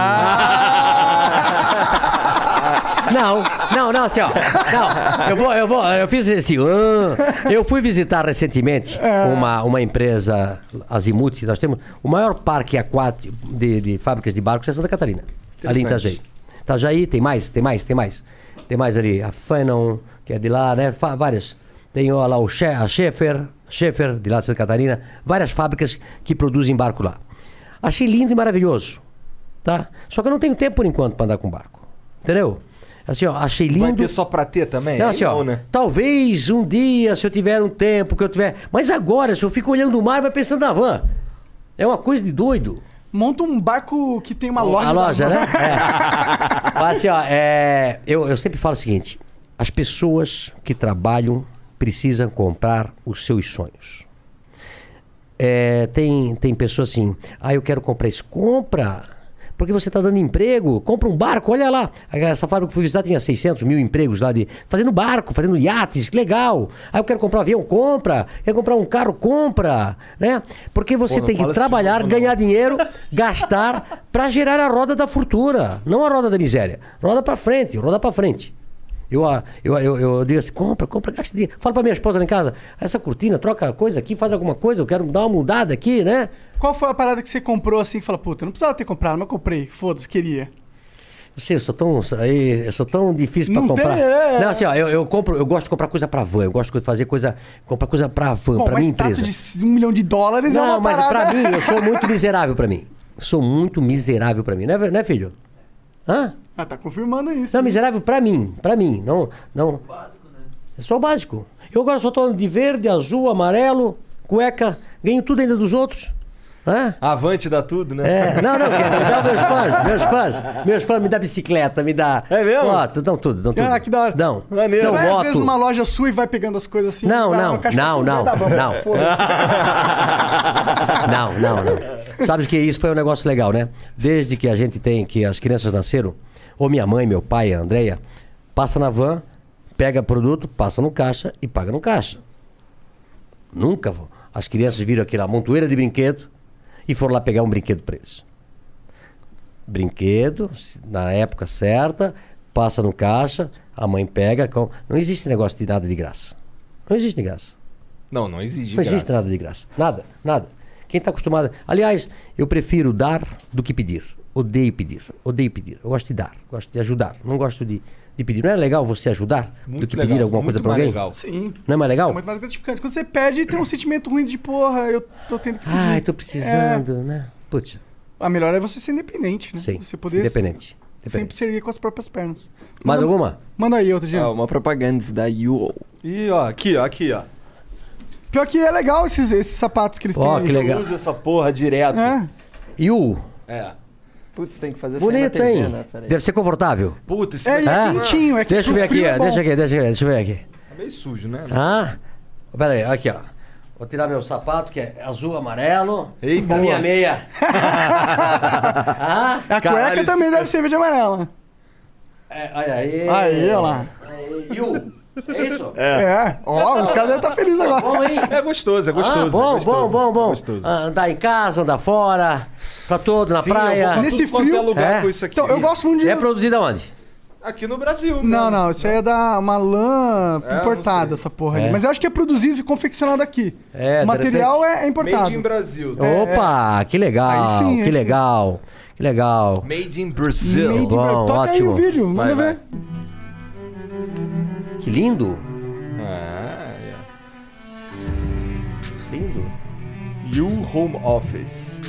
Não, não, não, assim, ó. Não, eu vou, eu vou, eu fiz assim. ah, eu fui visitar recentemente uma, uma empresa, Azimuth, nós temos o maior parque aquático de, de fábricas de barcos é Santa Catarina, ali em Itajaí. Itajaí, tem mais, tem mais, tem mais. Tem mais ali, a Fanon, que é de lá, né? Fa- várias. Tem ó, lá o She a Schaefer, Schaefer, de lá de Santa Catarina, várias fábricas que produzem barco lá. Achei lindo e maravilhoso, tá? Só que eu não tenho tempo por enquanto para andar com barco, entendeu? Assim, ó, achei lindo. Vai ter só pra ter também? Não, assim, ó, não, né? talvez um dia, se eu tiver um tempo, que eu tiver. Mas agora, se eu fico olhando o mar, vai pensando na van. É uma coisa de doido. Monta um barco que tem uma loja. A da loja, né? <laughs> É. Mas assim, ó, é, eu, eu sempre falo o seguinte: as pessoas que trabalham precisam comprar os seus sonhos. É, tem, tem pessoas assim, ah, eu quero comprar isso. Compra! Porque você está dando emprego, compra um barco, olha lá. Essa fábrica que eu fui visitar tinha 600 mil empregos lá de. Fazendo barco, fazendo iates, que legal. Ah, eu quero comprar um avião, compra. Quer comprar um carro, compra. Né? Porque você Pô, tem que trabalhar, tipo ganhar dinheiro, gastar para gerar a roda da fortuna, não a roda da miséria. Roda para frente, roda para frente. Eu, ah, eu, eu, eu digo assim, compra, compra, gasta dinheiro. Fala pra minha esposa lá em casa, essa cortina, troca coisa aqui, faz alguma coisa, eu quero dar uma mudada aqui, né? Qual foi a parada que você comprou assim e fala, puta, não precisava ter comprado, mas comprei. Foda-se, queria. Não sei, eu sou tão, eu sou tão difícil pra Não comprar. tem, é. Não, assim, ó, eu, eu compro, eu gosto de comprar coisa pra van, eu gosto de fazer coisa, comprar coisa pra van, mas minha empresa. de um milhão de dólares é Não, uma mas pra mim, eu sou muito <laughs> miserável pra mim. Sou muito miserável pra mim, né, né filho? Hã? Ah, tá confirmando isso. Não, miserável pra mim, pra mim, não, não. É só o básico. Eu agora só tô de verde, azul, amarelo, cueca, ganho tudo ainda dos outros. Hã? Avante dá tudo, né? É, não, não, me dá meus fãs, meus fãs, meus fãs me dá bicicleta, me dá. É mesmo? Moto, dão tudo, dão tudo. Ah, que da hora. Dão. Maneiro. Dão Vai às moto. vezes numa loja sua e vai pegando as coisas assim. Não, não, não, assim, não, não. Foda-se. <laughs> Não, não, não. Sabe que isso foi um negócio legal, né? Desde que a gente tem, que as crianças nasceram, ou minha mãe, meu pai, a Andrea, passa na van, pega produto, passa no caixa e paga no caixa. Nunca. As crianças viram aquela montoeira de brinquedo e foram lá pegar um brinquedo para eles. Brinquedo, na época certa, passa no caixa, a mãe pega. com- Não existe negócio de nada de graça. Não existe de graça. Não, não exige Não existe graça. nada de graça. Nada, nada. Quem está acostumado. Aliás, eu prefiro dar do que pedir. Odeio pedir. Odeio pedir. Eu gosto de dar. Gosto de ajudar. Não gosto de, de pedir. Não é legal você ajudar do Muito que legal, pedir alguma muito coisa para mais alguém? legal. Sim. Não é mais legal? É muito mais gratificante. Quando você pede, tem um sentimento ruim de porra, eu tô tendo que pedir. Ai, tô precisando, né? Putz, A melhor é você ser independente, né? sim. Você poder Independente. sempre Independente. ser com as próprias pernas. Mais Manda- alguma? Manda aí outra, Jean. Ah, uma propaganda da UO. E ó, aqui, ó, aqui, ó. Pior que é legal esses, esses sapatos que eles Ó, têm. que aí. legal. Usa essa porra direto. É. O? É. Putz, tem que fazer Bonito, TV, hein? né? Deve ser confortável. Puta, esse É, e é quentinho, é que Deixa eu ver aqui, é deixa aqui, deixa aqui, deixa eu ver aqui. é meio sujo, né? Ah? Pera aí, aqui, ó. Vou tirar meu sapato, que é azul, amarelo. Eita, Com a minha meia. <laughs> ah? A Caralho, cueca também esse- deve ser verde e amarela. É, olha aí. Aí, olha lá. Aí, Yu. É isso? É. Ó, os caras devem estar felizes agora. Bom, hein? É gostoso, é gostoso. Ah, bom, é gostoso, bom, bom, bom. é gostoso. Ah, Andar em casa, andar fora, pra todo, na Sim, eu praia. vou pra Nesse tudo frio- é lugar É. com isso aqui. Então, eu gosto muito de. É produzido aonde? Aqui no Brasil. Não, mesmo. não, isso aí é da uma lã É, importada, essa porra aí. É. Mas eu acho que é produzido e confeccionado aqui. É, o material é, é importado. Made in Brasil. tá? Opa, que legal, Aí sim, aí que sim. legal, que legal. Made in Brazil. Made in Bom, Bra- Toca aí ótimo. o vídeo, manda Vai, ver. Que lindo, Ah, é. lindo. You Home Office.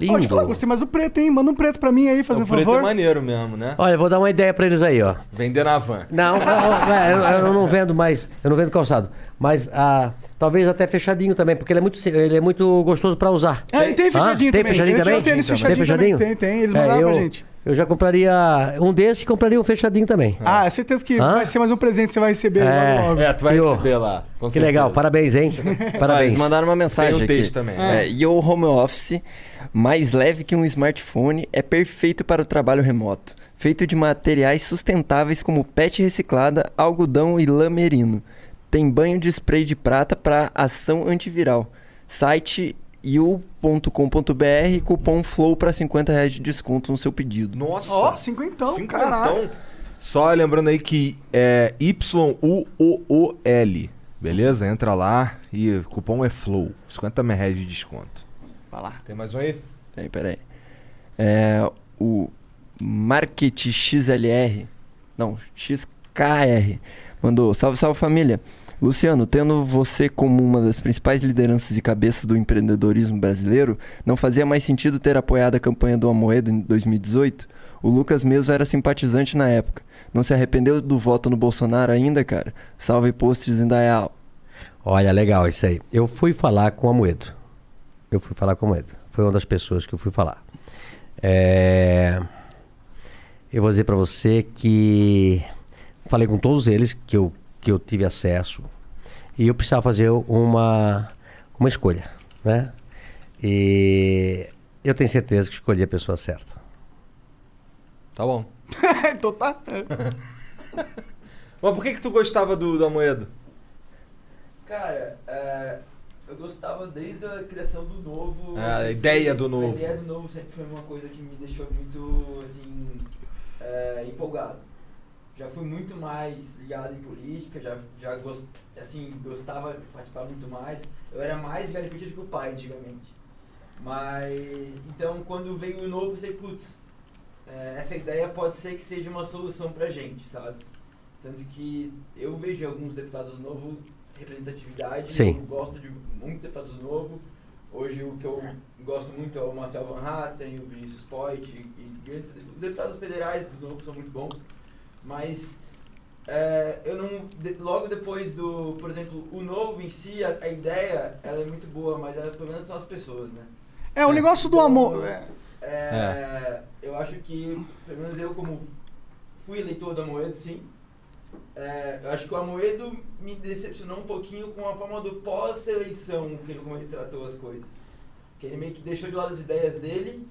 Ó, deixa eu falar, Lindo. gostei mais do preto, hein? Manda um preto pra mim aí, fazer o um preto favor. é maneiro mesmo, né? Olha, eu vou dar uma ideia pra eles aí, ó. Vender na van. Não, não, não, é, eu, eu não vendo mais, eu não vendo calçado. Mas ah, talvez até fechadinho também, porque ele é muito, ele é muito gostoso pra usar. É, e tem fechadinho Ah, tem também. fechadinho Eu tinha também? Tem fechadinho fechadinho? também. Tem, tem. Eles É, mandaram eu, pra gente. Eu já compraria um desse e compraria um fechadinho também. Ah, é certeza que Hã? vai ser mais um presente que você vai receber É. logo logo. É, tu vai Eu- receber lá. com que certeza. legal, parabéns, hein? <laughs> Ah, Parabéns. eles mandaram uma mensagem Tem um aqui. texto também. É, Yo Home Office, mais leve que um smartphone, é perfeito para o trabalho remoto. Feito de materiais sustentáveis como PET reciclada, algodão e lã merino. Tem banho de spray de prata para ação antiviral. Site you.com.br, cupom FLOW para 50 reais de desconto no seu pedido. Nossa. Ó, cinquentão, Cinquentão. caralho. Só lembrando aí que é Y-U-O-O-L. Beleza? Entra lá e o cupom é FLOW. 50 reais de desconto. Vai lá. Tem mais um aí? Peraí, peraí. É, o Market XLR, não, XKR, mandou, salve, salve família. Luciano, tendo você como uma das principais lideranças e cabeças do empreendedorismo brasileiro, não fazia mais sentido ter apoiado a campanha do Amoedo em 2018? O Lucas mesmo era simpatizante na época. Não se arrependeu do voto no Bolsonaro ainda, cara? Salve posts em Dayal. Olha, legal isso aí. Eu fui falar com a Moedo. Eu fui falar com a Moedo. Foi uma das pessoas que eu fui falar. É, Eu vou dizer pra você que falei com todos eles que eu, que eu tive acesso e eu precisava fazer uma, uma escolha, né? E eu tenho certeza que escolhi a pessoa certa. Tá bom. <laughs> então tá. Mas por que que tu gostava do, do Amoedo? Cara, é, eu gostava desde a criação do novo. Ah, a ideia do novo. A ideia do novo sempre foi uma coisa que me deixou muito, assim, é, empolgado. Já fui muito mais ligado em política, já, já gost, assim, gostava de participar muito mais. Eu era mais velho do que o pai antigamente. Mas, então, quando veio o novo, eu pensei, putz, é, essa ideia pode ser que seja uma solução pra gente, sabe? Tanto que eu vejo alguns deputados novos, representatividade, Sim. eu gosto de muitos deputados novos. Hoje o que eu gosto muito é o Marcel Van Hatten, o Vinícius Poit, e, e grandes de- os deputados federais do novo são muito bons. Mas é, eu não. de- logo depois do. Por exemplo, o novo em si, a, a ideia ela é muito boa, mas ela, pelo menos são as pessoas, né? É, o negócio do Então, amor. é, é, Eu acho que, pelo menos eu como fui eleitor do Amoedo, sim. É, eu acho que o Amoedo me decepcionou um pouquinho com a forma do pós-eleição, que ele, como ele tratou as coisas. Que ele meio que deixou de lado as ideias dele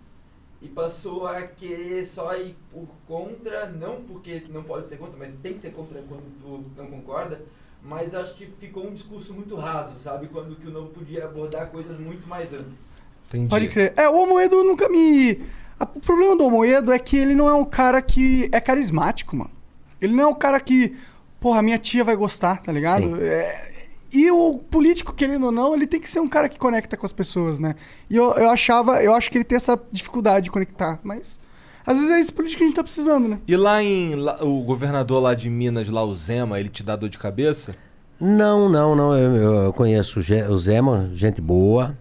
e passou a querer só ir por contra, não porque não pode ser contra, mas tem que ser contra quando tu não concorda. Mas acho que ficou um discurso muito raso, sabe? Quando que o novo podia abordar coisas muito mais amplas. Entendi. Pode crer. É, o Almoedo nunca me. a- O problema do Almoedo é que ele não é um cara que é carismático, mano. Ele não é um cara que, porra, minha tia vai gostar, tá ligado? Sim. É, E o político, querendo ou não, ele tem que ser um cara que conecta com as pessoas, né? E eu, eu achava, eu acho que ele tem essa dificuldade de conectar, mas. Às vezes é esse político que a gente tá precisando, né? E lá em. lá- o governador lá de Minas, lá o Zema, ele te dá dor de cabeça? Não, não, não. Eu, eu conheço o Zema, gente boa.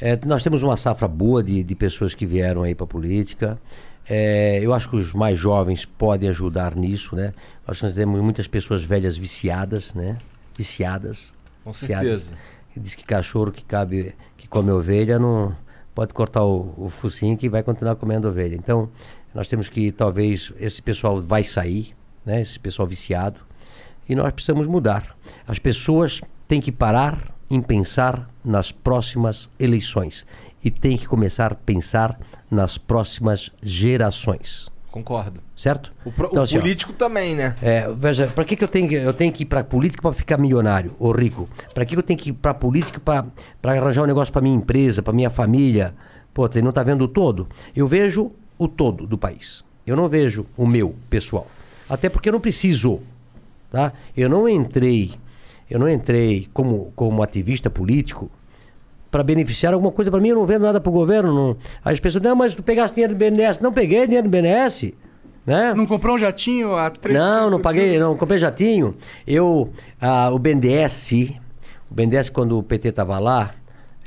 É, nós temos uma safra boa de, de pessoas que vieram aí para a política. É, eu acho que os mais jovens podem ajudar nisso, né? Acho que nós temos muitas pessoas velhas viciadas, né? Viciadas. Com certeza. E diz que cachorro que cabe, que come ovelha, não pode cortar o, o focinho que vai continuar comendo ovelha. Então, nós temos que talvez esse pessoal vai sair, né? Esse pessoal viciado. E nós precisamos mudar. As pessoas têm que parar em pensar nas próximas eleições e têm que começar a pensar nas próximas gerações. Concordo. Certo? O, pro- Então, o assim, ó, político também, né? é, veja, para que, que eu tenho que eu tenho que ir para política para ficar milionário ou rico? Para que, que eu tenho que ir para política para arranjar um negócio para minha empresa, para minha família? Pô, você não tá vendo o todo? Eu vejo o todo do país. Eu não vejo o meu pessoal. Até porque eu não preciso, tá? Eu não entrei, eu não entrei como como ativista político para beneficiar alguma coisa para mim, eu não vendo nada pro governo, não. Aí As pessoas, não, mas tu pegaste dinheiro do BNDES. Não peguei dinheiro do BNDES. Né? Não comprou um jatinho a três Não, não paguei, não comprei jatinho. Eu, ah, o BNDES, o BNDES quando o PT estava lá,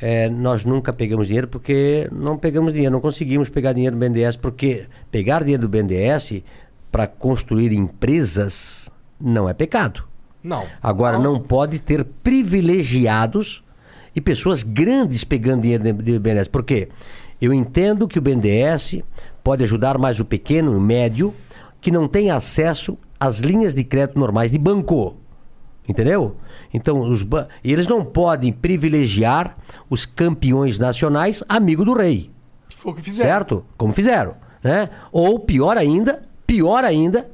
eh, nós nunca pegamos dinheiro porque não pegamos dinheiro, não conseguimos pegar dinheiro do BNDES porque pegar dinheiro do BNDES para construir empresas não é pecado. Não. Agora não pode ter privilegiados pessoas grandes pegando dinheiro do BNDES. Por quê? Eu entendo que o BNDES pode ajudar mais o pequeno e o médio que não tem acesso às linhas de crédito normais de banco. Entendeu? Então, os ba- eles não podem privilegiar os campeões nacionais amigo do rei. Foi o que fizeram. Certo? Como fizeram, né? Ou pior ainda, pior ainda,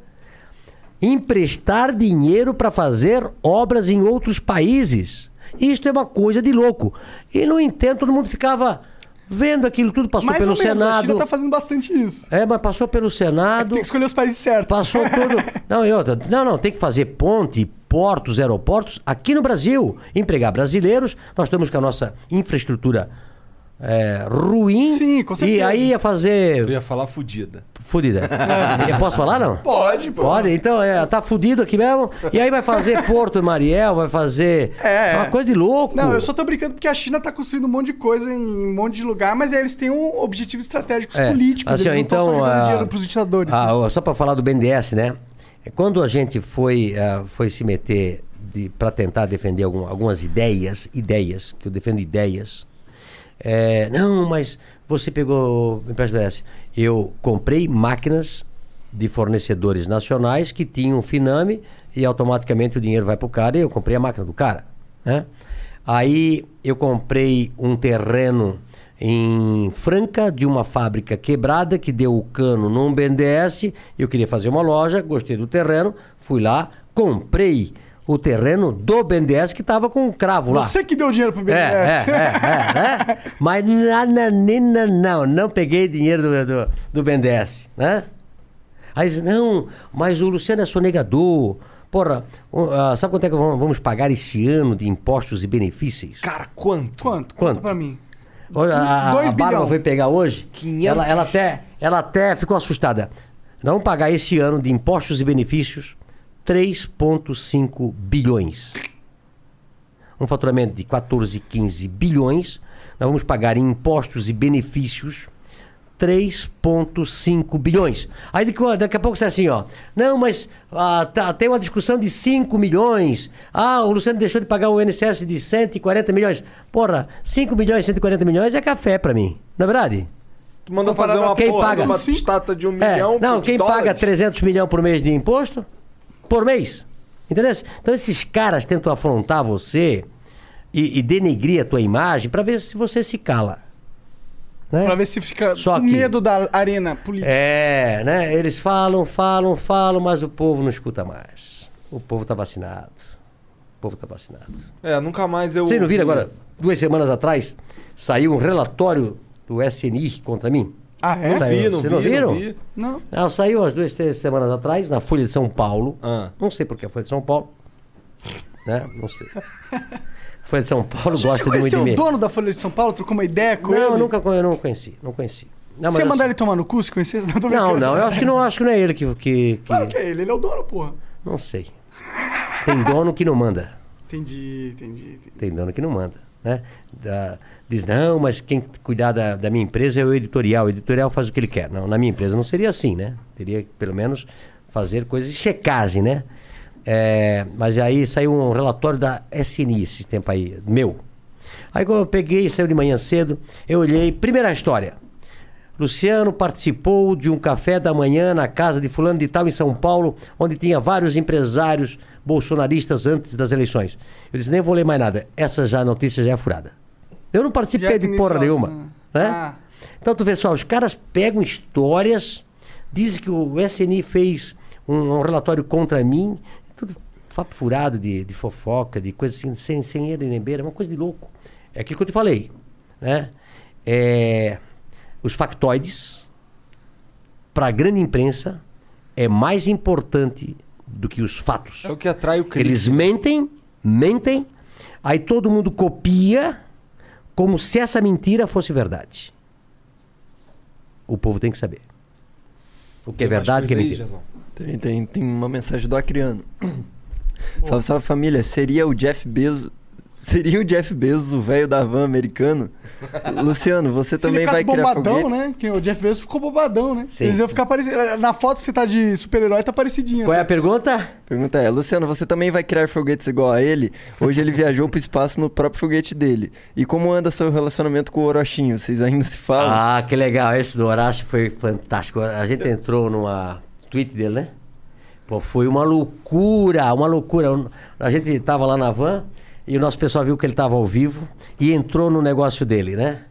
emprestar dinheiro para fazer obras em outros países. Isto é uma coisa de louco. E no entanto, todo mundo ficava vendo aquilo tudo, passou Mais pelo ou menos, A Senado. China tá fazendo bastante isso. É, mas passou pelo Senado. Tem que escolher os países certos. Passou tudo. <laughs> Não, e outra, não, não, tem que fazer ponte, portos, aeroportos aqui no Brasil. Empregar brasileiros. Nós estamos com a nossa infraestrutura é, ruim. Sim, com E certeza. aí ia fazer. Tu ia falar fudida. Fudida. <laughs> Eu posso falar, não? Pode, pô. Pode, então é, tá fudido aqui mesmo. E aí vai fazer Porto Mariel, vai fazer. É. Uma coisa de louco. Não, eu só tô brincando porque a China tá construindo um monte de coisa em um monte de lugar, mas aí eles têm um objetivo estratégico É, políticos. assim, eles não tão então, só jogando ah, dinheiro pros ditadores. ah, né? só para falar do BNDES, né? Quando a gente foi, ah, foi se meter para tentar defender algum- algumas ideias, ideias, que eu defendo ideias. É, não, mas você pegou empréstimo BNDES. Eu comprei máquinas de fornecedores nacionais que tinham Finame e automaticamente o dinheiro vai para o cara e eu comprei a máquina do cara. Né? Aí eu comprei um terreno em Franca de uma fábrica quebrada que deu o cano num BNDES. Eu queria fazer uma loja, gostei do terreno, fui lá, comprei o terreno do BNDES que estava com um cravo lá. Você que deu dinheiro pro É, BNDES. é, é, é, é. <laughs> Mas nananina, não, não peguei dinheiro do, do, do BNDES, né? Aí diz, não, mas o Luciano é sonegador. Porra, o- ah, sabe quanto é que vamos pagar esse ano de impostos e benefícios? Cara, quanto? Quanto? Quanto? Pra mim. Olha, a, a, a Bárbara foi pegar hoje. 500. Ela, ela, até, ela até ficou assustada. Vamos pagar esse ano de impostos e benefícios 3,5 bilhões. Um faturamento de 14, 15 bilhões. Nós vamos pagar em impostos e benefícios 3,5 bilhões. Aí daqui, daqui a pouco você é assim, ó. Não, mas ah, tá, tem uma discussão de 5 milhões. Ah, o Luciano deixou de pagar o INSS de 140 milhões. Porra, 5 milhões, 140 milhões é café pra mim. Não é verdade? Tu mandou fazer uma Quem porra paga? de uma estátua de um É, milhão não, quem dólares? paga 300 milhões por mês de imposto? Por mês. Entendeu? Então esses caras tentam afrontar você e, e denegrir a tua imagem pra ver se você se cala. Né? Pra ver se fica Só com que- medo da arena política. É, né? Eles falam, falam, falam, mas o povo não escuta mais. O povo tá vacinado. O povo tá vacinado. É, nunca mais eu. Vocês não viram agora, duas semanas atrás, saiu um relatório do SNI contra mim? Ah, é? Não vi, não Vocês vi, não viram? não vi. Não. Não, saiu umas duas, três semanas atrás, na Folha de São Paulo. Ah. Não sei porque a Folha de São Paulo. Né? Não sei. A Folha de São Paulo Você gosta de muito de o mim. dono da Folha de São Paulo? Trocou uma ideia com Não, ele? eu nunca eu não conheci. Não conheci. Não, Você ia mandar ele tomar no cu se conhecesse? <laughs> Não, Não, não, eu acho que não, acho que não é ele que. que, que- Claro que é ele, ele é o dono, porra. Não sei. Tem dono que não manda. Entendi, entendi. entendi. Tem dono que não manda. Né? Da- diz, não, mas quem cuidar da, da minha empresa é o editorial. O editorial faz o que ele quer. Não, na minha empresa não seria assim, né? Teria que, pelo menos, fazer coisas de checagem, né? É, mas aí saiu um relatório da SNI esse tempo aí, meu. Aí quando eu peguei, saiu de manhã cedo, eu olhei, primeira história. Luciano participou de um café da manhã na casa de fulano de tal em São Paulo, onde tinha vários empresários bolsonaristas antes das eleições. Eu disse, nem vou ler mais nada. Essa já notícia já é furada. Eu não participei é de porra nenhuma. né? Né? Ah. Então tu vê só, os caras pegam histórias, dizem que o SNI fez um, um relatório contra mim, tudo papo furado de, de fofoca, de coisa assim, sem, sem ele nem beira, uma coisa de louco. É aquilo que eu te falei. Né? É, os factoides, para a grande imprensa, é mais importante do que os fatos. É o que atrai o crítico. Eles mentem, mentem, aí todo mundo copia como se essa mentira fosse verdade. O povo tem que saber. O que é verdade, o que é mentira. Tem, tem, tem uma mensagem do Acriano. <clears throat> Salve, salve família. Seria o Jeff Bezos. Seria o Jeff Bezos o velho da van americano? Luciano, você Se também vai criar bombadão, foguete? né? Que o Jeff Bezos ficou bombadão, né? Sim. Eles iam ficar parecidos. Na foto que você tá de super-herói, tá parecidinho. Qual é a pergunta? Pergunta é, Luciano, você também vai criar foguetes igual a ele? Hoje ele viajou pro espaço no próprio foguete dele. E como anda seu relacionamento com o Orochinho? Vocês ainda se falam? Ah, que legal. Esse do Horácio foi fantástico. A gente entrou numa tweet dele, né? Pô, foi uma loucura, uma loucura. A gente tava lá na van e o nosso pessoal viu que ele tava ao vivo e entrou no negócio dele, né?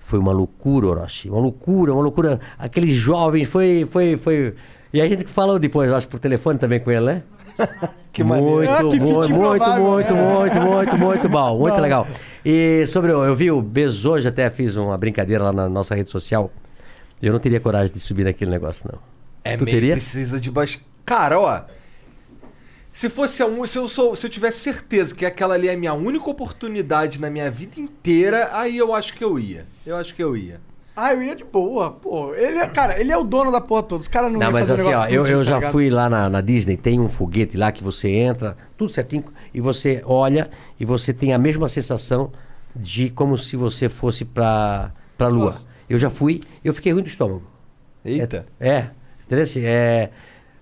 Foi uma loucura, Orochi. Uma loucura, uma loucura. Aqueles jovens, foi, foi, foi. E a gente falou depois, eu acho, por telefone também com ele, né? <laughs> Que muito, maneiro. Ah, que muito, fit muito, improvável. muito, muito, muito, muito bom, muito Não. legal. E sobre, o- eu vi o Bezos hoje, até fiz uma brincadeira lá na nossa rede social. Eu não teria coragem de subir naquele negócio, não. É tu meio teria? precisa de bastante. Cara, ó. Se fosse a um, se eu sou, se eu tivesse certeza que aquela ali é a minha única oportunidade na minha vida inteira, aí eu acho que eu ia. Eu acho que eu ia. Ah, eu ia de boa, pô. Ele é, cara, ele é o dono da porra toda. Os caras não, Não, mas fazer assim, ó, eu, eu tá já ligado? fui lá na, na Disney, tem um foguete lá que você entra, tudo certinho, e você olha e você tem a mesma sensação de como se você fosse pra, pra Lua. Nossa. Eu já fui, eu fiquei ruim do estômago. Eita. É, é entendeu? Assim, É,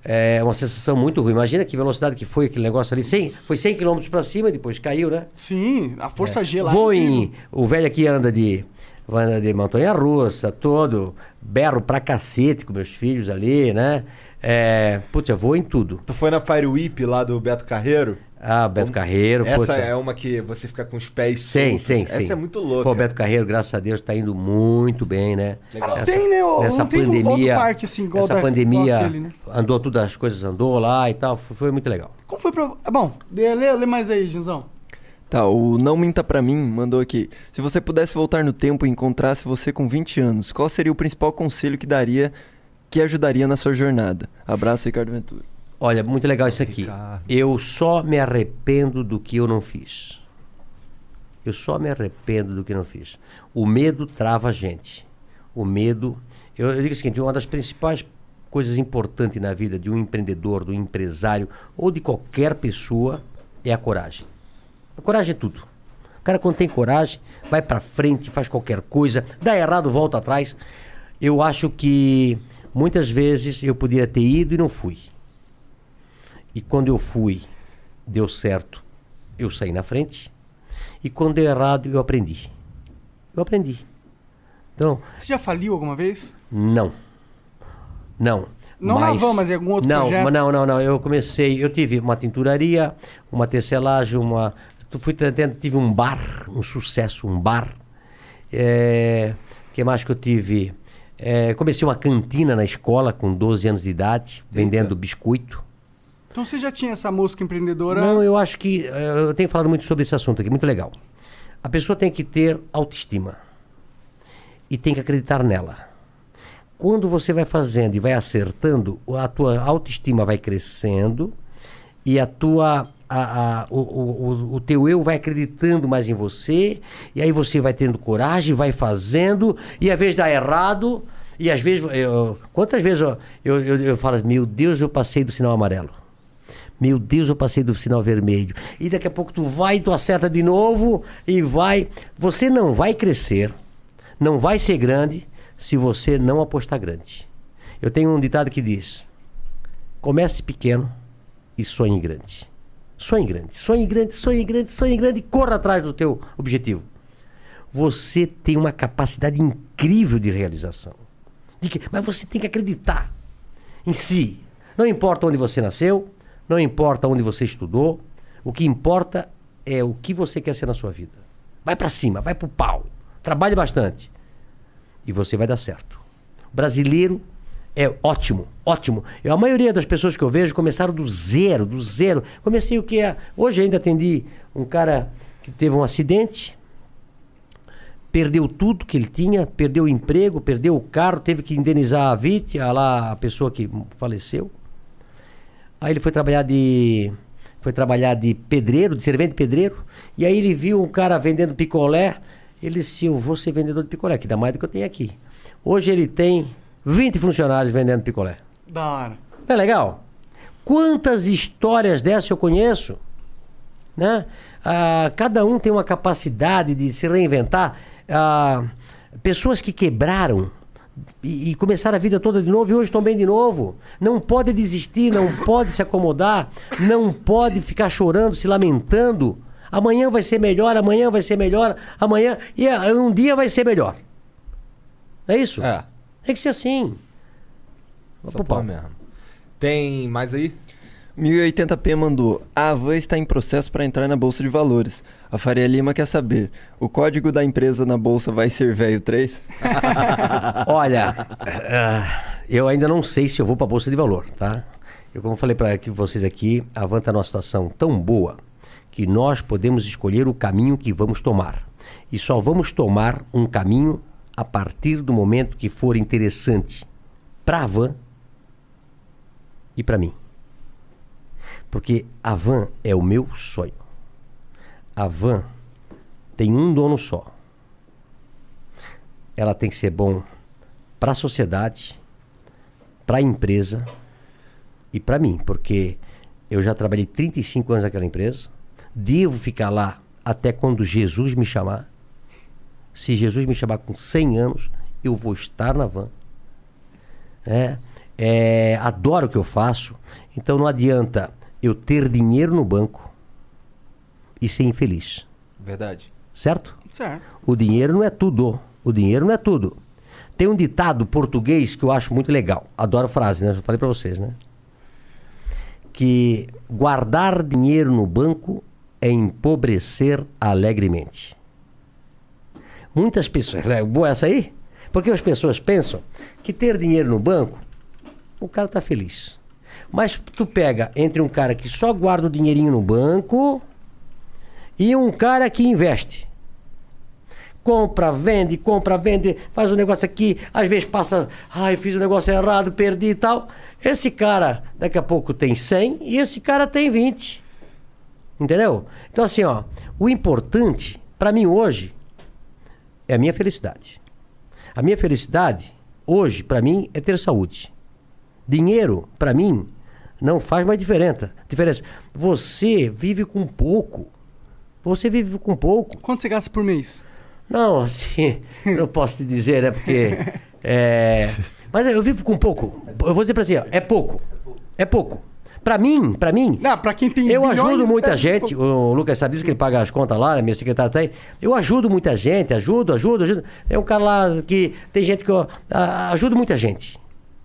é uma sensação muito ruim. Imagina que velocidade que foi aquele negócio ali. 100, foi 100 km pra cima, depois caiu, né? Sim, a força É. G lá. Vou em. O velho aqui anda de. Anda de montanha russa, todo. Berro pra cacete com meus filhos ali, né? É, putz, eu vou em tudo. Tu foi na Fire Whip lá do Beto Carreiro? Ah, Beto Carreiro, Essa poxa. é uma que você fica com os pés Sim, soltos. sim, Essa sim. é muito louca. Pô, o Beto Carreiro, graças a Deus, tá indo muito bem, né? Legal. Não tem, né? Não tem pandemia. outro parque assim, igual essa da- pandemia igual aquele, né? andou tudo, as coisas andou lá e tal. Foi, foi muito legal. Como foi pra... Ah, Bom, lê, lê, lê mais aí, Junzão. Tá, o Não Minta Pra Mim mandou aqui. Se você pudesse voltar no tempo e encontrasse você com 20 anos, qual seria o principal conselho que daria, que ajudaria na sua jornada? Abraço, Ricardo Ventura. Olha, muito legal isso aqui. Eu só me arrependo do que eu não fiz. Eu só me arrependo do que não fiz. O medo trava a gente. O medo. Eu, eu digo o seguinte: uma das principais coisas importantes na vida de um empreendedor, do empresário ou de qualquer pessoa é a coragem. A coragem é tudo. O cara, quando tem coragem, vai pra frente, faz qualquer coisa, dá errado, volta atrás. Eu acho que muitas vezes eu poderia ter ido e não fui. E quando eu fui, deu certo, eu saí na frente. E quando deu errado, eu aprendi. Eu aprendi. Então, Você já faliu alguma vez? não. Não. Não na van, mas em algum outro não, projeto? mas Não, não, não. Eu comecei, eu tive uma tinturaria, uma tecelagem, uma. tu- Fui tentando, tive um bar, um sucesso, um bar. É, que mais que eu tive? É, comecei uma cantina na escola com 12 anos de idade, vendendo biscoito. Então você já tinha essa música empreendedora? Não, eu acho que. eh, Eu tenho falado muito sobre esse assunto aqui, muito legal. A pessoa tem que ter autoestima. E tem que acreditar nela. Quando você vai fazendo e vai acertando, a tua autoestima vai crescendo e a tua. A, a- o, o, o- teu eu vai acreditando mais em você, e aí você vai tendo coragem, vai fazendo, e às vezes dá errado, e às vezes. eu- quantas vezes eu, eu, eu, eu falo, meu Deus, eu passei do sinal amarelo. Meu Deus, eu passei do sinal vermelho. E daqui a pouco tu vai, tu acerta de novo e vai. Você não vai crescer, não vai ser grande se você não apostar grande. Eu tenho um ditado que diz: comece pequeno e sonhe grande. Sonhe grande, sonhe grande, sonhe grande, sonhe grande e corra atrás do teu objetivo. Você tem uma capacidade incrível de realização. De que- mas você tem que acreditar em si. Não importa onde você nasceu, não importa onde você estudou, o que importa é o que você quer ser na sua vida. Vai pra cima, vai pro pau. Trabalhe bastante. E você vai dar certo. O brasileiro é ótimo, ótimo. Eu, a maioria das pessoas que eu vejo começaram do zero, do zero. Comecei o que é. Hoje ainda atendi um cara que teve um acidente, perdeu tudo que ele tinha, perdeu o emprego, perdeu o carro, teve que indenizar a vítima, lá a pessoa que faleceu. Aí ele foi trabalhar de foi trabalhar de pedreiro, de servente pedreiro, e aí ele viu um cara vendendo picolé, ele disse, eu vou ser vendedor de picolé, que dá mais do que eu tenho aqui. Hoje ele tem 20 funcionários vendendo picolé. Da hora. Não é legal? Quantas histórias dessas eu conheço? Né? Ah, cada um tem uma capacidade de se reinventar. Ah, pessoas que quebraram e, e começaram a vida toda de novo e hoje estão bem de novo. Não pode desistir, não pode se acomodar, não pode ficar chorando, se lamentando. Amanhã vai ser melhor, amanhã vai ser melhor, amanhã. E ah, um dia vai ser melhor. É isso? É. Tem que ser assim. Só pô mesmo. Tem mais aí? 1080p mandou. A Avan está em processo para entrar na Bolsa de Valores. A Faria Lima quer saber: o código da empresa na bolsa vai ser velho 3? <laughs> Olha, ah, eu ainda não sei se eu vou para a Bolsa de Valor, tá? Eu, como falei para vocês aqui, a Avan está numa situação tão boa que nós podemos escolher o caminho que vamos tomar. E só vamos tomar um caminho a partir do momento que for interessante para a Van e para mim. Porque a Van é o meu sonho. A Van tem um dono só. Ela tem que ser bom para a sociedade, para a empresa e para mim, porque eu já trabalhei 35 anos naquela empresa, devo ficar lá até quando Jesus me chamar. Se Jesus me chamar com 100 anos, eu vou estar na van. É, é, adoro o que eu faço, então não adianta eu ter dinheiro no banco e ser infeliz. Verdade. Certo? Certo. O dinheiro não é tudo. O dinheiro não é tudo. Tem um ditado português que eu acho muito legal. Adoro a frase, né? Já falei para vocês, né? Que guardar dinheiro no banco é empobrecer alegremente. Muitas pessoas. É boa essa aí? Porque as pessoas pensam que ter dinheiro no banco, o cara tá feliz. Mas tu pega entre um cara que só guarda o dinheirinho no banco e um cara que investe. Compra, vende, compra, vende, faz um negócio aqui, às vezes passa, ai, fiz um negócio errado, perdi e tal. Esse cara, daqui a pouco tem 100 e esse cara tem 20. Entendeu? Então, assim, ó, o importante para mim hoje é a minha felicidade. A minha felicidade hoje, para mim, é ter saúde. Dinheiro, para mim, não faz mais diferença. diferença. Você vive com pouco. Você vive com pouco. Quanto você gasta por mês? Não, assim, <laughs> não posso te dizer, né? Porque. É... Mas eu vivo com pouco. Eu vou dizer pra você, ó, é pouco. É pouco. Pra mim, pra mim. Não, pra quem tem Eu ajudo muita é gente. O Lucas sabe disso que ele paga as contas lá, né? Meu secretário tá aí. Eu ajudo muita gente, ajudo, ajudo, ajudo. É um cara lá que. Tem gente que eu ajudo muita gente.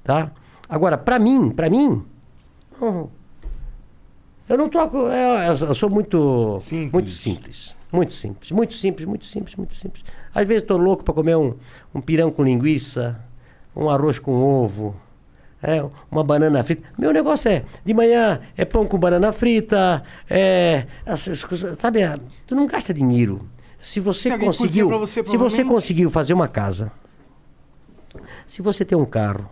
Tá? Agora, pra mim, pra mim. hum, Eu não troco. Eu, eu- eu sou muito. Muito simples. Muito simples. Muito simples, muito simples, muito simples. Às vezes estou louco para comer um, um pirão com linguiça, um arroz com ovo, é, uma banana frita. Meu negócio é, de manhã é pão com banana frita, é. essas coisas, sabe, é, tu não gasta dinheiro. Se você Se conseguiu. você, se você conseguiu fazer uma casa, se você tem um carro,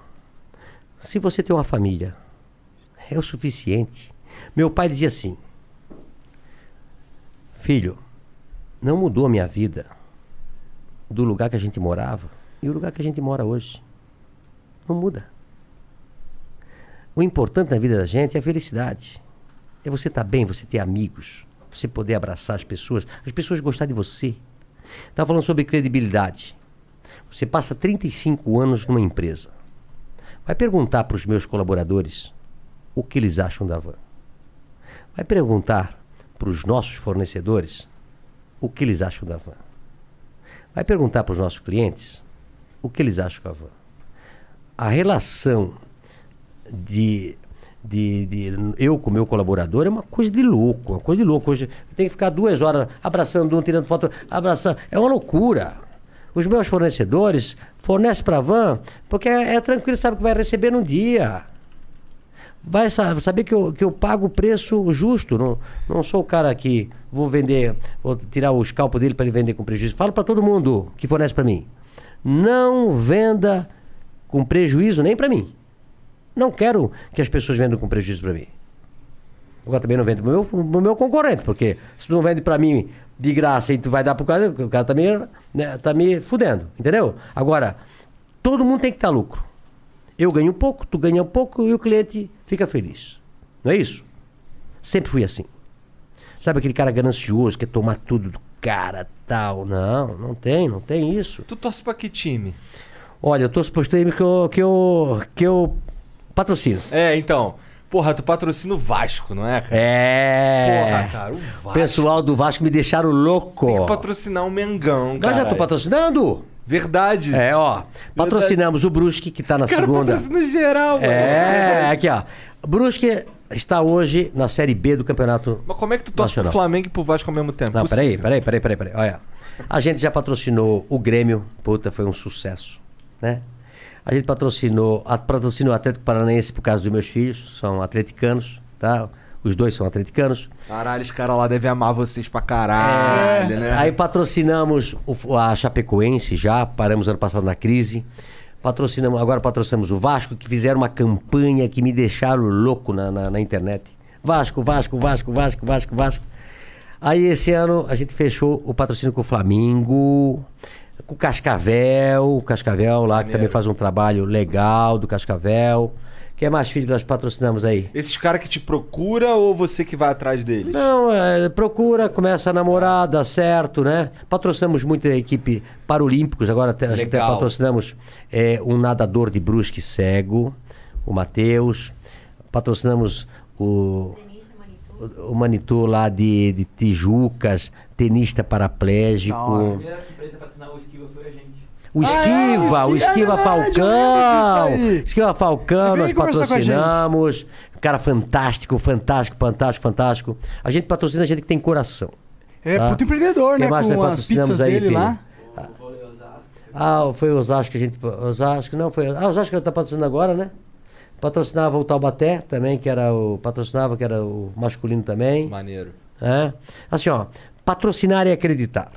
se você tem uma família, é o suficiente. Meu pai dizia assim: Filho, não mudou a minha vida do lugar que a gente morava e o lugar que a gente mora hoje. Não muda. O importante na vida da gente é a felicidade. É você estar bem, você ter amigos, você poder abraçar as pessoas, as pessoas gostar de você. Estava falando sobre credibilidade. Você passa 35 anos numa empresa. Vai perguntar para os meus colaboradores o que eles acham da van. Vai perguntar para os nossos fornecedores o que eles acham da van. Vai perguntar para os nossos clientes o que eles acham da van. A relação de, de, de- eu com meu colaborador é uma coisa de louco, uma coisa de louco. Hoje tem que ficar duas horas abraçando um, tirando foto, abraçando. É uma loucura. Os meus fornecedores fornecem para a van porque é, é tranquilo, sabe que vai receber num dia. Vai sa- saber que eu, que eu pago o preço justo. Não, não sou o cara que vou vender, vou tirar o escalpo dele para ele vender com prejuízo. Falo para todo mundo que fornece para mim. Não venda com prejuízo nem para mim. Não quero que as pessoas vendam com prejuízo para mim. Agora também não vende pro meu, pro meu concorrente, porque se tu não vende para mim de graça e tu vai dar pro cara, o cara tá me, né, tá me fudendo, entendeu? Agora, todo mundo tem que estar lucro. Eu ganho pouco, tu ganha pouco e o cliente fica feliz. Não é isso? Sempre fui assim. Sabe aquele cara ganancioso que quer tomar tudo do cara, tal? Não, não tem, não tem isso. Tu torce pra que time? Olha, eu tô suposto aí que eu, que eu, que eu patrocino. É, então. Porra, tu patrocina o Vasco, não é, cara? É. Porra, cara, o Vasco. Pessoal do Vasco me deixaram louco. Tem que patrocinar o Mengão, Nós cara. já tô patrocinando? Verdade. É, ó. Patrocinamos o Brusque, que tá na Cara, segunda. patrocina geral, mano. É, aqui, ó. Brusque está hoje na Série B do Campeonato Mas como é que tu torce pro Flamengo e pro Vasco ao mesmo tempo? Não, peraí, peraí, peraí, peraí, peraí. Olha. A gente já patrocinou o Grêmio, puta, foi um sucesso, né? A gente patrocinou, a, patrocinou o Atlético Paranaense por causa dos meus filhos, são atleticanos, tá? Os dois são atleticanos. Caralho, os caras lá devem amar vocês pra caralho, né? É. Aí patrocinamos o- a Chapecoense já, paramos ano passado na crise. Patrocinamos, agora patrocinamos o Vasco, que fizeram uma campanha que me deixaram louco na, na, na internet. Vasco, Vasco, Vasco, Vasco, Vasco, Vasco. Aí esse ano a gente fechou o patrocínio com o Flamengo, com o Cascavel, o Cascavel lá, que também faz um trabalho legal do Cascavel. Quem é mais filho que nós patrocinamos aí? Esses caras que te procura ou você que vai atrás deles? Não, é, procura, começa a namorar, dá certo, né? Patrocinamos muito a equipe Paralímpicos, agora até, a gente até patrocinamos é, um nadador de Brusque cego, o Matheus. Patrocinamos o, o, o Manitou lá de, de Tijucas, tenista paraplégico. A primeira empresa a patrocinar o Esquiva foi a gente. O Esquiva, o Esquiva é Falcão. Esquiva Falcão, nós a patrocinamos. Cara fantástico, fantástico, fantástico, fantástico. A gente patrocina gente que tem coração. É tá? puto empreendedor, Quem né? mais Com nós as patrocinamos pizzas aí, dele filho? lá. Ah, foi o Osasco que a gente. Osasco, não, foi. Ah, o Osasco que está patrocinando agora, né? Patrocinava o Taubaté também, que era o. Patrocinava, que era o masculino também. Maneiro. É. Assim, ó, patrocinar é acreditar.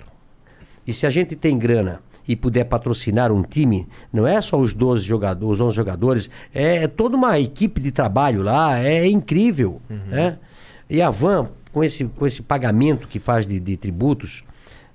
E se a gente tem grana e puder patrocinar um time, não é só os 12 jogadores, os 11 jogadores, é, toda uma equipe de trabalho lá, é incrível, né? E a Van, com esse, com esse pagamento que faz de, de tributos,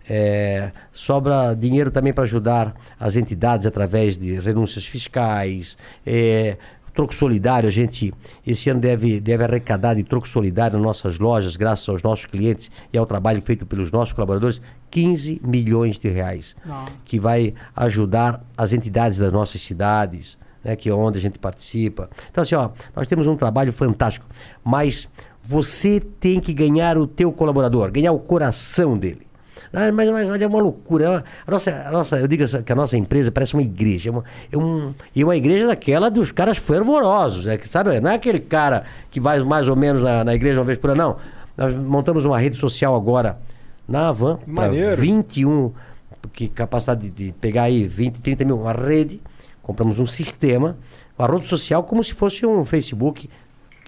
é, sobra dinheiro também para ajudar as entidades através de renúncias fiscais, é, troco solidário, a gente esse ano deve, deve arrecadar de troco solidário nas nossas lojas, graças aos nossos clientes e ao trabalho feito pelos nossos colaboradores, 15 milhões de reais, Não. que vai ajudar as entidades das nossas cidades, né, que é onde a gente participa. Então assim, ó, nós temos um trabalho fantástico, mas você tem que ganhar o teu colaborador, ganhar o coração dele. Ah, mas, mas, mas é uma loucura. é A nossa, a nossa, eu digo essa- que a nossa empresa parece uma igreja. É uma, é um, e uma igreja daquela dos caras fervorosos. É, sabe? Não é aquele cara que vai mais ou menos na, na igreja uma vez por ano, não. Nós montamos uma rede social agora na Avan. pra Maneiro. 21, que capacidade de, de pegar aí 20, 30 mil, uma rede. Compramos um sistema, uma rede social como se fosse um Facebook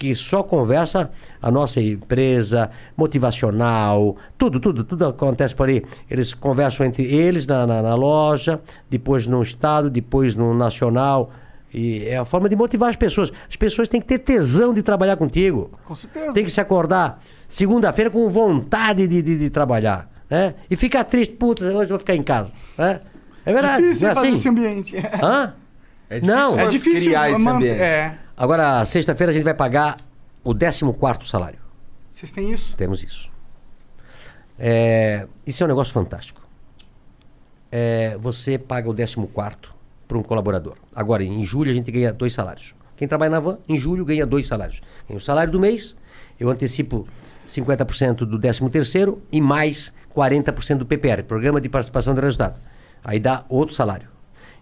que só conversa a nossa empresa, motivacional, tudo, tudo, tudo acontece por ali. Eles conversam entre eles na, na, na loja, depois no estado, depois no nacional. E é a forma de motivar as pessoas. As pessoas têm que ter tesão de trabalhar contigo. Com certeza. Tem que se acordar segunda-feira com vontade de, de, de trabalhar. Né? E ficar triste, putz, hoje eu vou ficar em casa. Né? É verdade. difícil é fazer assim? esse ambiente. Hã? É difícil Não. É difícil criar esse ambiente. É. Agora, sexta-feira a gente vai pagar o 14 salário. Vocês têm isso? Temos isso. É, isso é um negócio fantástico. É, você paga o 14 para um colaborador. Agora, em julho, a gente ganha dois salários. Quem trabalha na van, em julho, ganha dois salários. Tem o salário do mês, eu antecipo 50% do 13 terceiro e mais 40% do PPR, Programa de Participação do Resultado. Aí dá outro salário.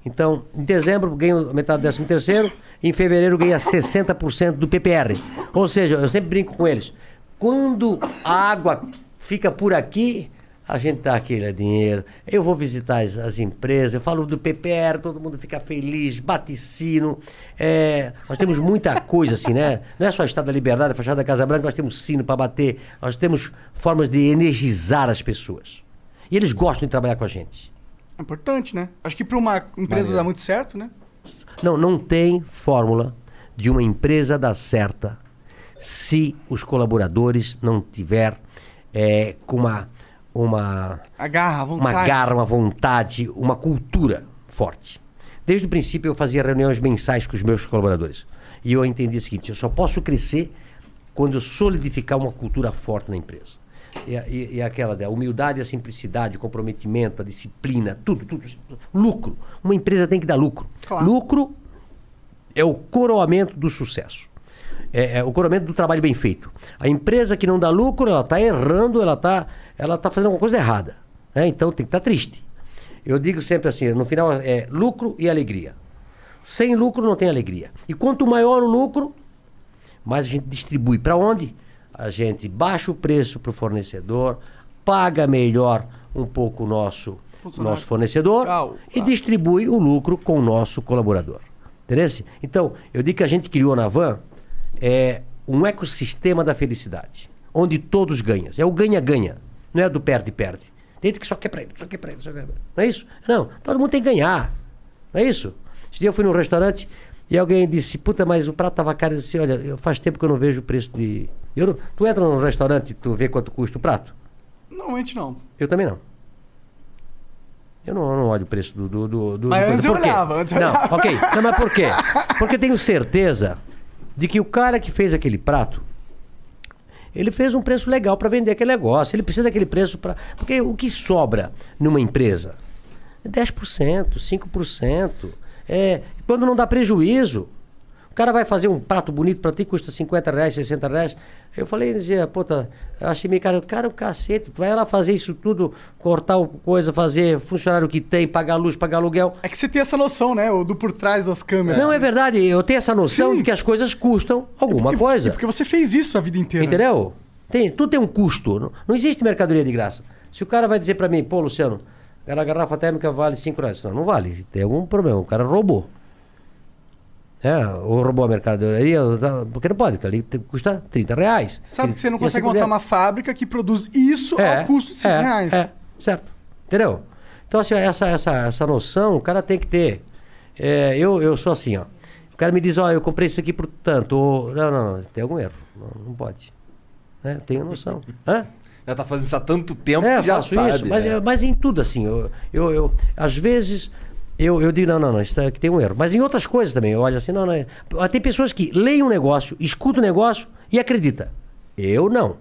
Então, em dezembro, ganho metade do 13 terceiro, em fevereiro ganha 60% do PPR. Ou seja, eu sempre brinco com eles. Quando a água fica por aqui, a gente dá aquele dinheiro. Eu vou visitar as, as empresas, eu falo do PPR, todo mundo fica feliz, bate sino. É, nós temos muita coisa assim, né? Não é só Estado da Liberdade, a Fachada da Casa Branca, nós temos sino para bater, nós temos formas de energizar as pessoas. E eles gostam de trabalhar com a gente. É importante, né? Acho que para uma empresa Maneiro. dar muito certo, né? Não, não tem fórmula de uma empresa dar certa se os colaboradores não tiver é, com uma uma A garra, vontade. uma garra, uma vontade, uma cultura forte. Desde o princípio eu fazia reuniões mensais com os meus colaboradores. E eu entendi o seguinte, eu só posso crescer quando eu solidificar uma cultura forte na empresa. E, e- e aquela da humildade, a simplicidade, o comprometimento, a disciplina, tudo, tudo. Lucro. Uma empresa tem que dar lucro. Lucro é o coroamento do sucesso. É, é o coroamento do trabalho bem feito. A empresa que não dá lucro, ela está errando, ela está ela tá fazendo alguma coisa errada. né? Então tem que estar triste. Eu digo sempre assim, no final é lucro e alegria. Sem lucro não tem alegria. E quanto maior o lucro, mais a gente distribui. Para onde? A gente baixa o preço para o fornecedor, paga melhor um pouco o nosso, nosso fornecedor e distribui o lucro com o nosso colaborador. Entendeu? Então, eu digo que a gente criou na Van é, um ecossistema da felicidade, onde todos ganham. É o ganha-ganha, não é do perde-perde. Tem gente que só quer pra ele, só quer pra ele, só quer pra ele. Não é isso? Não, todo mundo tem que ganhar. Não é isso? Esse dia eu fui num restaurante e alguém disse, puta, mas o prato tava caro. Eu disse, olha, faz tempo que eu não vejo o preço de... Eu Tu entra num restaurante e tu vê quanto custa o prato? Normalmente não. Eu também não. Eu não, eu não olho o preço do. do, do, do Mas antes eu olhava, antes eu não, olhava. ok. Não, mas por quê? <laughs> Porque tenho certeza de que o cara que fez aquele prato, ele fez um preço legal para vender aquele negócio. Ele precisa daquele preço para. Porque o que sobra numa empresa é 10%, 5%. É, quando não dá prejuízo. O cara vai fazer um prato bonito para ti, custa 50 reais, 60 reais. Eu falei, dizia, puta, eu achei meio caro. Cara, o cacete, tu vai lá fazer isso tudo, cortar o coisa, fazer funcionário que tem, pagar luz, pagar aluguel. É que você tem essa noção, né? O do por trás das câmeras. Não, é verdade, eu tenho essa noção de que as coisas custam alguma coisa. Porque você fez isso a vida inteira. Entendeu? Tem, tudo tem um custo. Não, não existe mercadoria de graça. Se o cara vai dizer pra mim, pô, Luciano, aquela garrafa térmica vale 5 reais. Não, não vale. Tem algum problema. O cara roubou. É, ou roubou a mercadoria, porque não pode, porque ali custa 30 reais. Sabe que você não consegue montar uma fábrica que produz isso É, ao custo de 5 é, reais. É, certo. Entendeu? Então, assim, essa, essa, essa noção o cara tem que ter. É, eu, eu sou assim, ó. O cara me diz, ó, eu comprei isso aqui por tanto. Ou, não, não, não, tem algum erro. Não, não pode. Né? Tenho noção. Hã? Já tá fazendo isso há tanto tempo É, que já faço sabe. isso. Mas, né? é, mas em tudo, assim, eu, eu, eu- às vezes eu, eu digo, não, não, não, isso aqui tem um erro. Mas em outras coisas também, eu olho assim, não, não. é- Tem pessoas que leem um negócio, escutam o negócio e acredita. Eu não.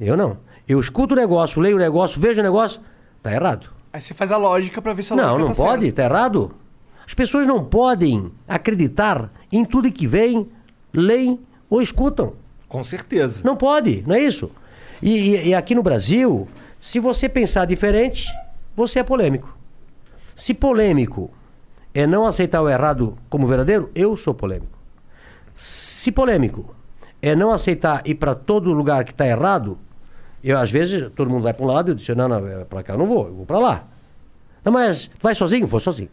Eu não. Eu escuto o negócio, leio o negócio, vejo o negócio, tá errado. Aí você faz a lógica pra ver se a Não, lógica não tá pode, certa. tá errado. As pessoas não podem acreditar em tudo que veem, leem ou escutam. Com certeza. Não pode, não é isso? E, e- e aqui no Brasil, se você pensar diferente, você é polêmico. Se polêmico é não aceitar o errado como verdadeiro, eu sou polêmico. Se polêmico é não aceitar ir para todo lugar que está errado, eu às vezes todo mundo vai para um lado e eu disse, não, não, para cá eu não vou, eu vou para lá. Não, mas vai sozinho? Vou sozinho.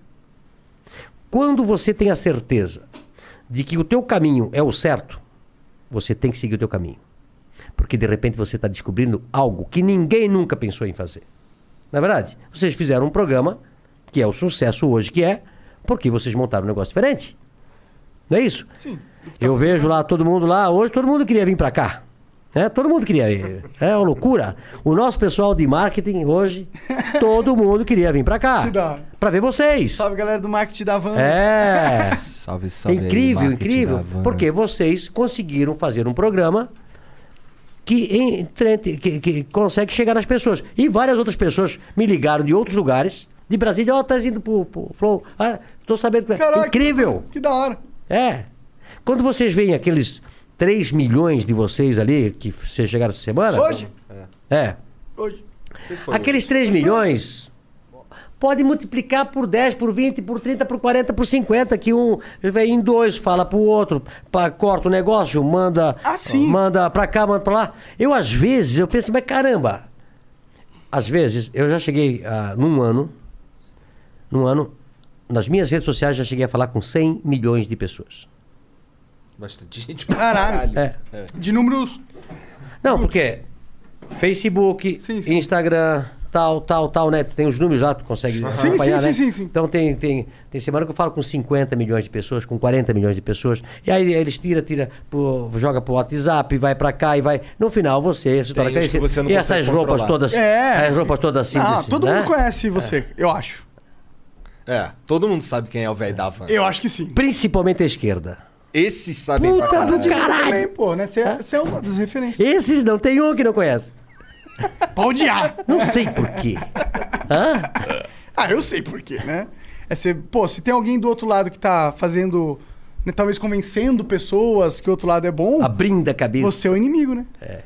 Quando você tem a certeza de que o teu caminho é o certo, você tem que seguir o teu caminho. Porque de repente você está descobrindo algo que ninguém nunca pensou em fazer. Na é verdade, vocês fizeram um programa que é o sucesso hoje que é, porque vocês montaram um negócio diferente. Não é isso? Sim. Eu vejo lá todo mundo lá, hoje todo mundo queria vir para cá. É, todo mundo queria ir. <laughs> É uma loucura. O nosso pessoal de marketing hoje, todo mundo queria vir para cá. Para ver vocês. Salve, galera do marketing da van. É. <laughs> Salve, salve. aí, incrível, marketing incrível. da van. Porque vocês conseguiram fazer um programa que, entre- que, que consegue chegar nas pessoas. E várias outras pessoas me ligaram de outros lugares, de Brasília, ó, tá indo pro, pro Flow. Ah, tô sabendo que Caraca, incrível. Que da hora. É. Quando vocês veem aqueles 3 milhões de vocês ali, que vocês chegaram essa semana. Hoje? É. Hoje. Aqueles 3 milhões, Pode multiplicar por 10, por 20, por 30, por 40, por 50, que um vem em dois, fala pro outro, pá, corta o negócio, manda, manda pra cá, manda pra lá. Eu, às vezes, eu penso, mas caramba, às vezes, eu já cheguei ah, num ano, num ano, nas minhas redes sociais já cheguei a falar com 100 milhões de pessoas. Bastante gente Caralho. caralho. É. De números. Não, porque Facebook, Instagram, tal, tal, tal, né? Tu tem os números lá, tu consegue Sim, acompanhar, sim, né? sim, sim, sim. Então tem, tem, tem semana que eu falo com 50 milhões de pessoas, com 40 milhões de pessoas. E aí eles tira, tira, pro, joga pro WhatsApp, vai pra cá e vai. No final você você não E essas roupas controlar. todas. É. As roupas todas assim. Ah, todo né? mundo conhece você, eu acho. É, todo mundo sabe quem é o velho da van. Eu acho que sim. Principalmente a esquerda. Esses sabem Puta pra Mas eu caralho. também, pô, né? Você é, você é uma das referências. Esses não tem um que não conhece. <laughs> Pra odiar. Não sei por quê. Hã? Ah, eu sei por quê, né? É ser, pô, se tem alguém do outro lado que tá fazendo, né, talvez convencendo pessoas que o outro lado é bom, Abrindo a cabeça. você é o inimigo, né? É.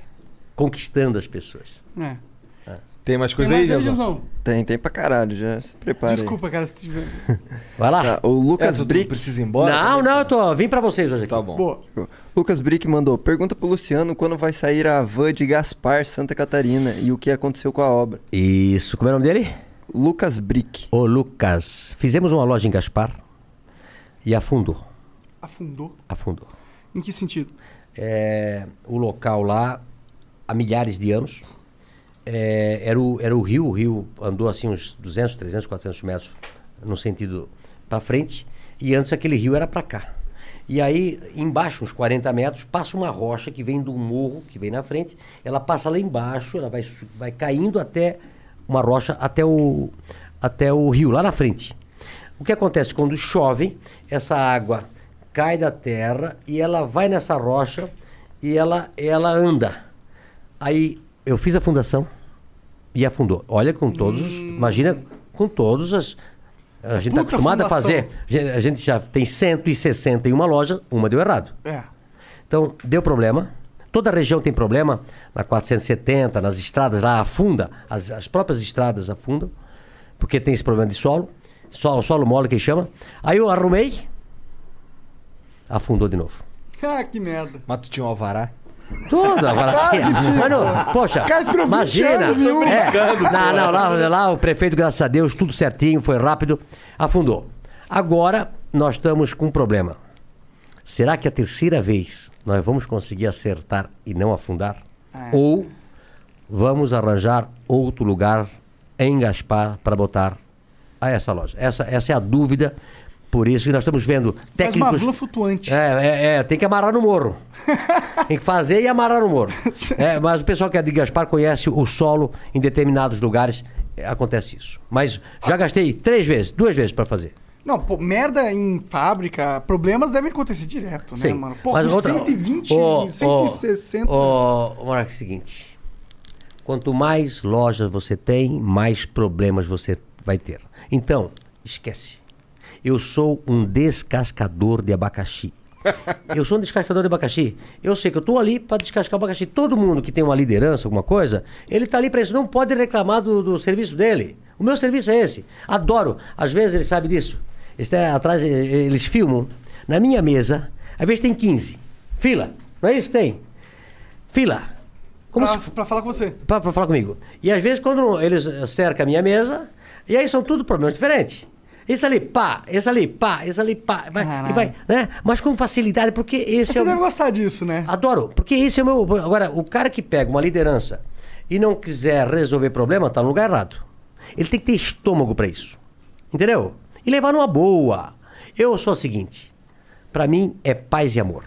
Conquistando as pessoas. É. Tem mais Tem coisa mais aí, aí, Jezão? Tem, tem pra caralho, já se prepara aí. Desculpa, cara, se tiver. <laughs> Vai lá. Tá, o Lucas É, Brick. precisa ir embora? Não, não, eu tô. Vim pra vocês hoje aqui. Tá bom. Boa. Lucas Brick mandou: pergunta pro Luciano quando vai sair a van de Gaspar, Santa Catarina, e o que aconteceu com a obra. Isso. Como é o nome dele? Lucas Brick. Ô, Lucas. Fizemos uma loja em Gaspar e afundou. Afundou? Afundou. Em que sentido? É, o local lá, há milhares de anos, é, era, o, era o rio. O rio andou assim uns 200, 300, 400 metros no sentido para frente. E antes aquele rio era para cá. E aí, embaixo, uns 40 metros, passa uma rocha que vem do morro, que vem na frente. Ela passa lá embaixo, ela vai, vai caindo até uma rocha, até o, até o rio, lá na frente. O que acontece quando chove, essa água cai da terra e ela vai nessa rocha e ela, ela anda. Aí eu fiz a fundação e afundou. Olha com todos, os- imagina com todos as a gente está acostumado a fundação. fazer. A gente- A gente já tem 161 lojas, uma deu errado. É. Então, deu problema. Toda a região tem problema. Na 470, nas estradas lá afunda. As, as próprias estradas afundam. Porque tem esse problema de solo. Solo, solo mole que chama. Aí eu arrumei. Afundou de novo. Ah, que merda. Mas tu tinha um alvará? Tudo, agora. Mano, poxa, Cara, esperou 20 imagina. anos? É, não, não, lá, lá o prefeito, graças a Deus, tudo certinho, foi rápido, afundou. Agora nós estamos com um problema. Será que a terceira vez nós vamos conseguir acertar e não afundar? Ou vamos arranjar outro lugar em Gaspar para botar a essa loja? Essa, essa é a dúvida. Por isso que nós estamos vendo Faz uma técnicos. vila flutuante. É, é, é, tem que amarrar no morro. <laughs> tem que fazer e amarrar no morro. É, mas o pessoal que é de Gaspar conhece o solo em determinados lugares. é, acontece isso. Mas já gastei três vezes, duas vezes para fazer. Não, pô, merda em fábrica, problemas devem acontecer direto, né, Sim. mano? Pô, Mas outra- 120, Ô, ô, 160. Ô, Monarca, é o seguinte. Quanto mais lojas você tem, mais problemas você vai ter. Então, esquece. Eu sou um descascador de abacaxi. <laughs> Eu sou um descascador de abacaxi. Eu sei que eu estou ali para descascar o abacaxi. Todo mundo que tem uma liderança, alguma coisa, ele está ali para isso. Não pode reclamar do, do serviço dele. O meu serviço é esse. Adoro. Às vezes ele sabe disso. Está atrás, eh, eles filmam. Na minha mesa, às vezes tem 15. Fila. Não é isso que tem? Fila. Como pra, se pra falar com você. para falar comigo. E às vezes quando eles cercam a minha mesa, e aí são tudo problemas diferentes. Esse ali, pá, esse ali, pá, esse ali, pá, vai, e vai, né? Mas com facilidade, porque esse Você é o... deve gostar disso, né? Adoro, porque esse é o meu. Agora, o cara que pega uma liderança e não quiser resolver problema, tá no lugar errado. Ele tem que ter estômago para isso. Entendeu? E levar numa boa. Eu sou o seguinte: para mim é paz e amor.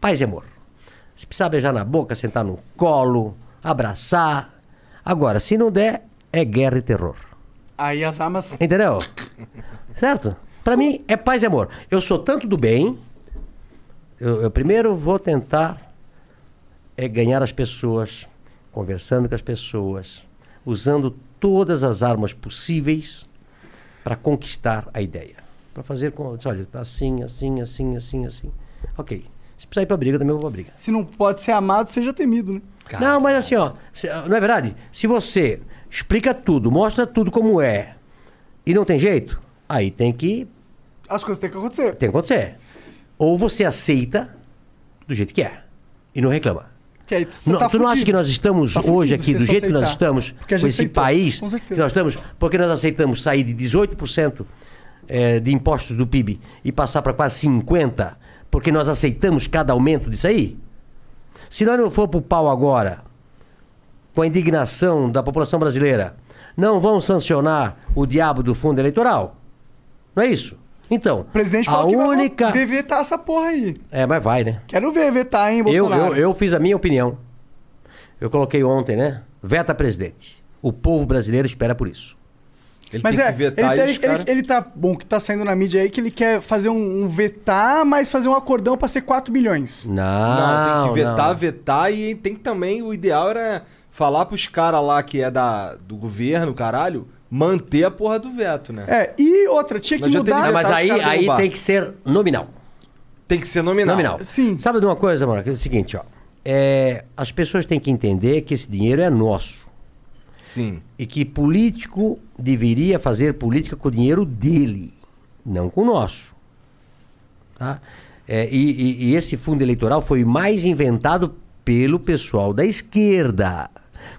Paz e amor. Se precisar beijar na boca, sentar no colo, abraçar. Agora, se não der, é guerra e terror. Aí as armas. Entendeu? certo? Pra mim é paz e amor. Eu sou tanto do bem. Eu, eu primeiro vou tentar é ganhar as pessoas, conversando com as pessoas, usando todas as armas possíveis para conquistar a ideia. Para fazer com. Olha, tá assim, assim, assim, assim, assim. Ok. Se precisar ir pra briga, também eu vou pra briga. Se não pode ser amado, seja temido, né? Não, mas assim, ó, não é verdade? Se você explica tudo, mostra tudo como é, e não tem jeito, aí tem que, As coisas têm que acontecer. tem que acontecer. Ou você aceita do jeito que é e não reclama. Aí Não, tá tu não acha que nós estamos Tá hoje aqui, do jeito que nós estamos, com esse aceitou, país com que nós estamos, porque nós aceitamos sair de 18% eh, de impostos do PIB e passar para quase 50%, porque nós aceitamos cada aumento disso aí? Se nós não for pro pau agora, com a indignação da população brasileira, não vão sancionar o diabo do fundo eleitoral? Não é isso? Então, O presidente a falou que única... vai vetar essa porra aí. É, mas vai, né? Quero ver vetar, hein, Eu, Bolsonaro. eu, eu fiz a minha opinião. Eu coloquei ontem, né? Veta presidente. O povo brasileiro espera por isso. Ele Mas tem é, que vetar ele, e ele, cara- ele, ele tá bom que tá saindo na mídia aí que ele quer fazer um, um vetar, mas fazer um acordão pra ser 4 bilhões. Não, Não, tem que vetar, não. vetar e tem que também, o ideal era falar pros caras lá que é da, do governo, caralho, manter a porra do veto, né? É, e outra, tinha que teve mudar. Não, mas aí, aí derrubar. tem que ser nominal. Tem que ser nominal. Nominal. Sim. Sabe de uma coisa, mano? Que é o seguinte, ó. É, as pessoas têm que entender que esse dinheiro é nosso. Sim. E que político deveria fazer política com o dinheiro dele, não com o nosso. Tá? É, e, e- e esse fundo eleitoral foi mais inventado pelo pessoal da esquerda.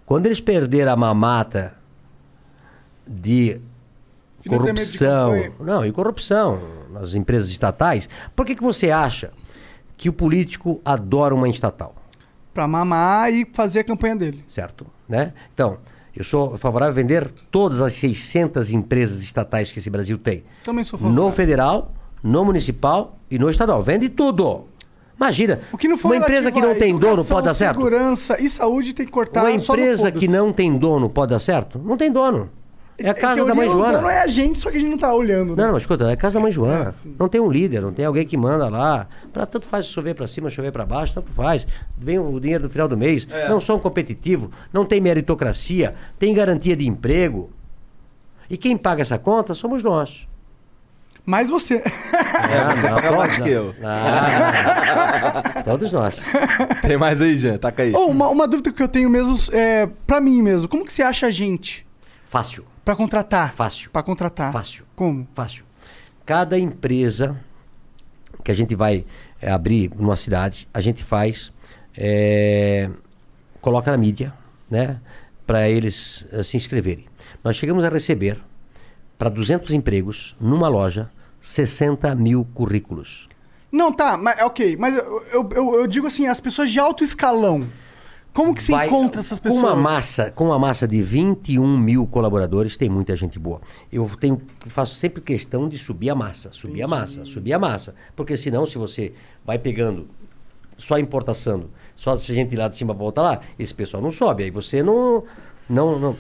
Quando eles perderam a mamata de corrupção, não, e corrupção nas empresas estatais, por que, que você acha que o político adora uma estatal? Pra mamar e fazer a campanha dele. certo? Né? Então, eu sou favorável a vender todas as 600 empresas estatais que esse Brasil tem. Também sou favorável. No federal, no municipal e no estadual. Vende tudo. Imagina, O que não for uma empresa que não tem dono pode dar certo? Segurança e saúde tem que cortar Uma empresa que não tem dono pode dar certo? Não tem dono. É a casa da mãe Joana. dono é a gente, só que a gente não tá olhando. né? Não, não, escuta, é a casa da mãe Joana. É, não tem um líder, não tem alguém que manda lá. Pra, tanto faz chover pra cima, chover pra baixo, tanto faz. Vem o dinheiro no final do mês. É. Não são competitivos, não tem meritocracia, tem garantia de emprego. E quem paga essa conta somos nós. Mas você. É, você não, paga mais não. que eu. Ah, todos nós. <laughs> Tem mais aí, Jean? Taca aí. Oh, uma, uma dúvida que eu tenho mesmo, é, pra mim mesmo. Como que você acha a gente Fácil, pra contratar? fácil, Pra contratar. fácil. Como? Fácil. Cada empresa que a gente vai eh, abrir numa cidade, a gente faz, eh, coloca na mídia, né? Para eles eh, se inscreverem. Nós chegamos a receber para 200 empregos numa loja 60 mil currículos. Não, tá, mas ok. Mas eu, eu, eu- eu digo assim, as pessoas de alto escalão. Como que você Vai- encontra essas pessoas? Com uma massa, com uma massa de 21 mil colaboradores, tem muita gente boa. Eu tenho, faço sempre questão de subir a massa, subir a massa, subir a massa. Porque senão, se você vai pegando só importação, só se a gente ir lá de cima volta lá, esse pessoal não sobe. Aí você não, não, não,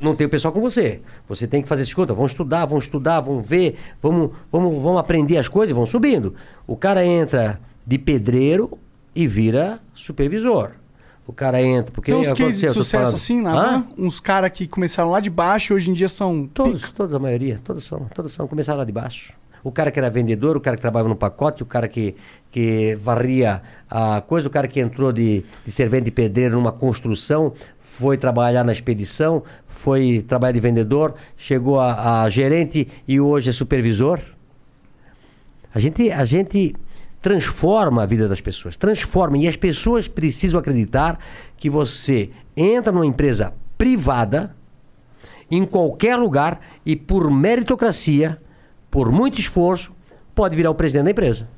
não tem o pessoal com você. Você tem que fazer escuta, vão estudar, vão estudar, vão ver, vamos, vamos, vamos aprender as coisas e vão subindo. O cara entra de pedreiro e vira supervisor. O cara entra, porque Tem uns cases de sucesso assim, Hã? van? Uns caras que começaram lá de baixo e hoje em dia são. Todos, todos, a maioria, todos são, todos são, começaram lá de baixo. O cara que era vendedor, o cara que trabalhava no pacote, o cara que, que varria a coisa, o cara que entrou de, de servente de pedreiro numa construção, foi trabalhar na expedição, foi trabalhar de vendedor, chegou a, a gerente e hoje é supervisor. A gente, a gente transforma a vida das pessoas, transforma. E as pessoas precisam acreditar que você entra numa empresa privada, em qualquer lugar, e por meritocracia, por muito esforço, pode virar o presidente da empresa.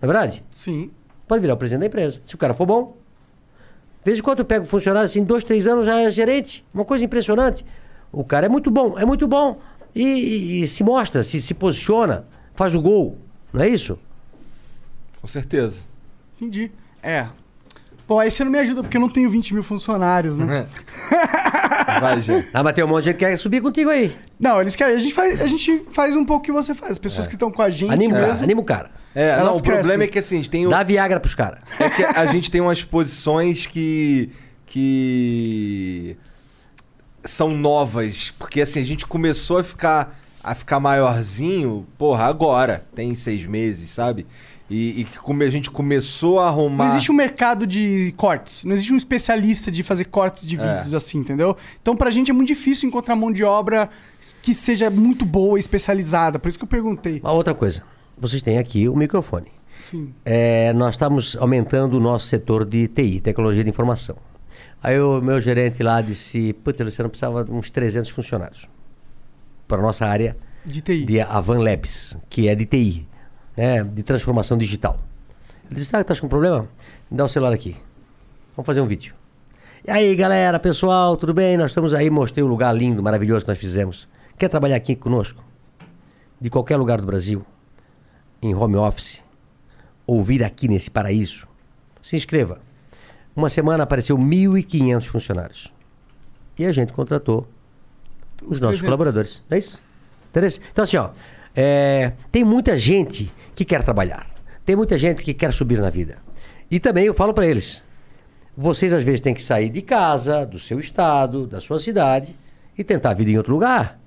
Não é verdade? Sim. Pode virar o presidente da empresa. Se o cara for bom. De vez em quando eu pego um funcionário assim, dois, três anos já é gerente. Uma coisa impressionante. O cara é muito bom, é muito bom. E, e- e se mostra, se, se posiciona, faz o gol. Não é isso? Com certeza. Entendi. É. Pô, aí você não me ajuda porque eu não tenho 20 mil funcionários, né? <laughs> Vai, Jean. Ah, mas tem um monte de gente que quer subir contigo aí. Não, eles querem. A gente faz, a gente faz um pouco o que você faz. As pessoas que estão com a gente Anima, o cara, mesmo. anima o cara. É, Elas não, o crescem. problema é que assim, a gente tem, o- Dá Viagra pros caras. é que a gente tem umas posições que. que. são novas. Porque assim, a gente começou a ficar a ficar maiorzinho, porra, agora. Tem seis meses, sabe? E, e que come- a gente começou a arrumar. Não existe um mercado de cortes. Não existe um especialista de fazer cortes de É. vídeos assim, entendeu? Então, pra gente é muito difícil encontrar mão de obra que seja muito boa e especializada. Por isso que eu perguntei. Uma outra coisa. Vocês têm aqui o microfone. Sim. É, nós estamos aumentando o nosso setor de TI, tecnologia de informação. Aí o meu gerente lá disse, putz, Luciano, precisava de uns 300 funcionários para a nossa área De TI. de Avan Labs, que é de TI, né, de transformação digital. Ele disse, ah, estás com problema? Me dá o celular aqui. Vamos fazer um vídeo. E aí, galera, pessoal, tudo bem? Nós estamos aí, mostrei o lugar lindo, maravilhoso que nós fizemos. Quer trabalhar aqui conosco? De qualquer lugar do Brasil, em home office, ou vir aqui nesse paraíso? Se inscreva. Uma semana apareceu 1.500 funcionários. E a gente contratou os nossos 300. colaboradores. É isso? Interesse? Então, assim, ó, é, tem muita gente que quer trabalhar. Tem muita gente que quer subir na vida. E também eu falo para eles: vocês às vezes têm que sair de casa, do seu estado, da sua cidade e tentar a vida em outro lugar.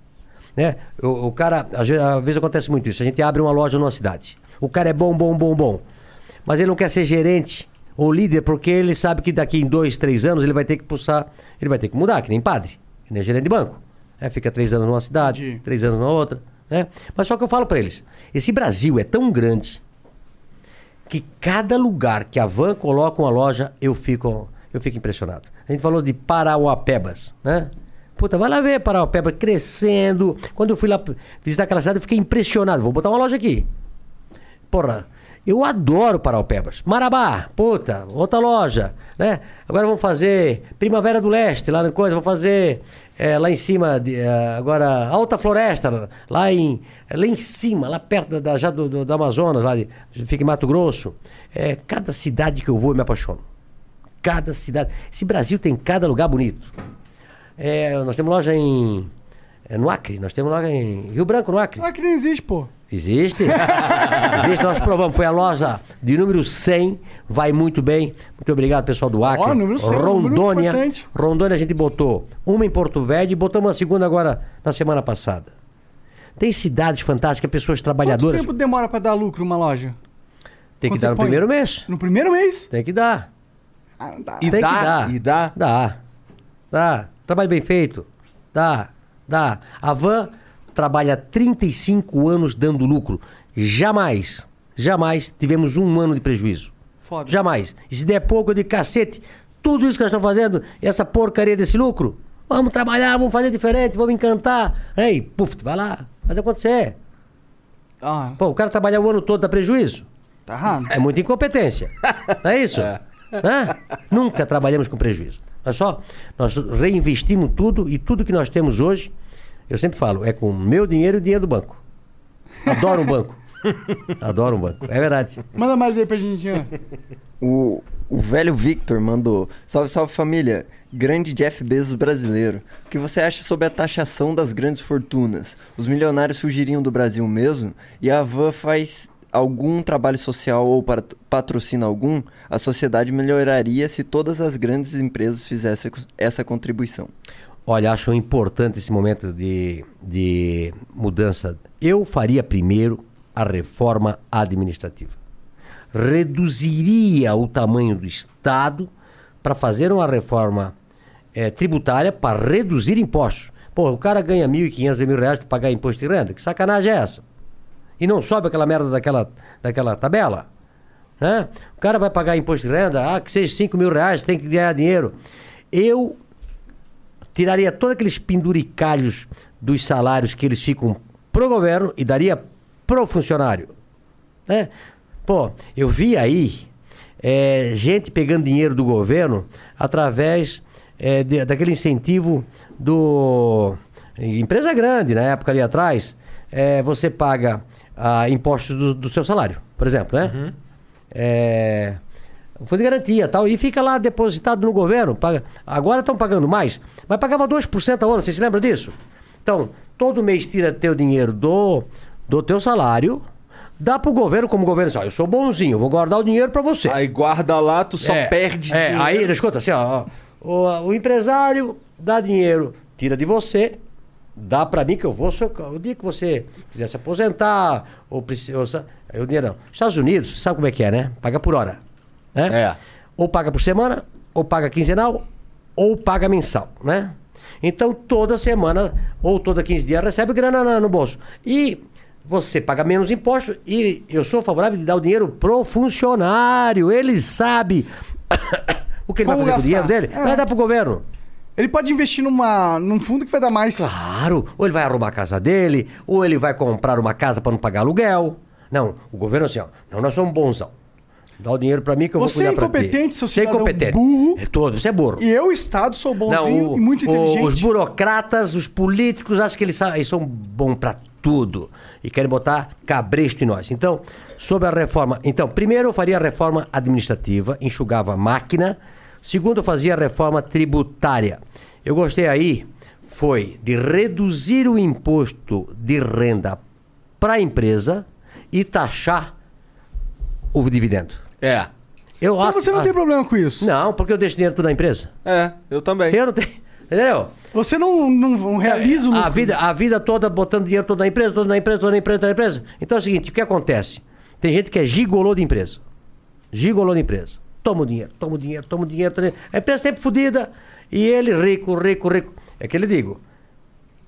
Né? O, o cara, às vezes, às vezes acontece muito isso. A gente abre uma loja numa cidade. O cara é bom, bom, bom, bom. Mas ele não quer ser gerente ou líder porque ele sabe que daqui em dois, três anos ele vai ter que pulsar, ele vai ter que mudar, que nem padre, que nem gerente de banco. É, fica três anos numa cidade, três anos na outra. Né? Mas só que eu falo para eles: esse Brasil é tão grande que cada lugar que a Van coloca uma loja, eu fico, eu fico impressionado. A gente falou de Parauapebas, né? Puta, vai lá ver Parauapebas crescendo. Quando eu fui lá visitar aquela cidade, eu fiquei impressionado. Vou botar uma loja aqui. Porra, eu adoro Parauapebas. Marabá, puta, outra loja, né? Agora vamos fazer Primavera do Leste, lá na coisa, vamos fazer é, lá em cima, de, é, agora Alta Floresta, lá em, lá em cima, lá perto da, já do, do, do Amazonas, lá de, fica em Mato Grosso. É, cada cidade que eu vou eu me apaixono. Cada cidade. Esse Brasil tem cada lugar bonito. É, nós temos loja em. é, no Acre, nós temos loja em Rio Branco, no Acre. Ah, que nem existe, pô. Existe. <laughs> Existe, nós provamos. Foi a loja de número 100, vai muito bem. Muito obrigado, pessoal do Acre. Ó, número 100, número Rondônia. importante. Rondônia a gente botou uma em Porto Velho e botamos uma segunda agora na semana passada. Tem cidades fantásticas, pessoas Quanto trabalhadoras. tempo demora pra dar lucro uma loja? Tem que Quando dar você no põe? primeiro mês. No primeiro mês? Tem que dar. Ah, dá. E Tem dá, que dar. e dá. Dá. Dá. Trabalho bem feito. Dá. Dá. A Van trabalha 35 anos dando lucro. Jamais, jamais tivemos um ano de prejuízo. Foda. Jamais. E se der pouco, digo, cacete, tudo isso que nós estamos fazendo, essa porcaria desse lucro, vamos trabalhar, vamos fazer diferente, vamos encantar. Ei, puf, vai lá, faz acontecer. Ah, Pô, o cara trabalhar o ano todo dá prejuízo. tá errado. É muita incompetência. Não é isso? <laughs> Hã? Nunca trabalhamos com prejuízo. Nós só nós reinvestimos tudo e tudo que nós temos hoje, eu sempre falo, é com o meu dinheiro e o dinheiro do banco. Adoro um banco. <laughs> Adoro um banco. É verdade. Manda mais aí pra gente. O, o velho Victor mandou: Salve, salve família. Grande Jeff Bezos brasileiro. O que você acha sobre a taxação das grandes fortunas? Os milionários fugiriam do Brasil mesmo? E a Van faz algum trabalho social ou pat- patrocina algum? A sociedade melhoraria se todas as grandes empresas fizessem essa contribuição. Olha, acho importante esse momento de, de mudança. Eu faria primeiro a reforma administrativa. Reduziria o tamanho do Estado para fazer uma reforma eh, tributária para reduzir impostos. Pô, o cara ganha 1.500, mil reais para pagar imposto de renda. Que sacanagem é essa? E não sobe aquela merda daquela, daquela tabela? Né? O cara vai pagar imposto de renda, ah, que seja 5 mil reais, tem que ganhar dinheiro. Eu tiraria todos aqueles penduricalhos dos salários que eles ficam pro governo e daria pro funcionário. Né? Pô, eu vi aí é, gente pegando dinheiro do governo através é, de- daquele incentivo do. Empresa grande, na época ali atrás, é, você paga ah, impostos do, do seu salário, por exemplo, né? É, fundo de garantia tal, e fica lá depositado no governo. Paga, agora estão pagando mais, mas pagava 2% ao ano, você se lembra disso? Então, todo mês tira teu dinheiro do, do teu salário, dá pro governo como governo, assim, ó, eu sou bonzinho, vou guardar o dinheiro para você. Aí guarda lá, tu só É, perde é, dinheiro. Aí, escuta, assim, ó, ó, o, o empresário dá dinheiro, tira de você, Dá pra mim que eu vou, o dia que você quiser se aposentar, ou precisa. Eu dinheiro não. Estados Unidos, sabe como é que é, né? Paga por hora. Né? É. Ou paga por semana, ou paga quinzenal, ou paga mensal, né? Então toda semana, ou toda 15 dias, recebe grana na- no bolso. E você paga menos impostos e eu sou favorável de dar o dinheiro pro funcionário. Ele sabe <coughs> o que ele vai Como fazer com o dinheiro gastar. dele. É. Vai dar pro governo. Ele pode investir numa, num fundo que vai dar mais. Claro, ou ele vai arrumar a casa dele, ou ele vai comprar uma casa para não pagar aluguel. Não, o governo assim, ó, não, nós somos bonzão. Dá o dinheiro para mim que eu Você é vou cuidar pra ti. incompetente, seu Você é cidadão incompetente. burro. É todo, você é burro. E eu, Estado, sou bonzinho o- e muito o- inteligente. Os burocratas, os políticos, acham que eles, sa- eles são bons para tudo. E querem botar cabresto em nós. Então, sobre a reforma. Então, primeiro eu faria a reforma administrativa, enxugava a máquina. Segundo, eu fazia a reforma tributária. Eu gostei aí, foi de reduzir o imposto de renda para a empresa e taxar o dividendo. É. Eu, Então você não tem problema com isso? Não, porque eu deixo dinheiro tudo na empresa. É, eu também. Eu não tenho. Entendeu? Você não, não, não realiza o A lucro. vida, a vida toda botando dinheiro toda na empresa, toda na empresa, toda na empresa, toda na empresa. Então é o seguinte, o que acontece? Tem gente que é gigolô de empresa. Gigolô de empresa. Toma o dinheiro, toma o dinheiro, toma o dinheiro, toma o dinheiro. A empresa sempre fodida e ele rico, rico, rico. É que ele digo,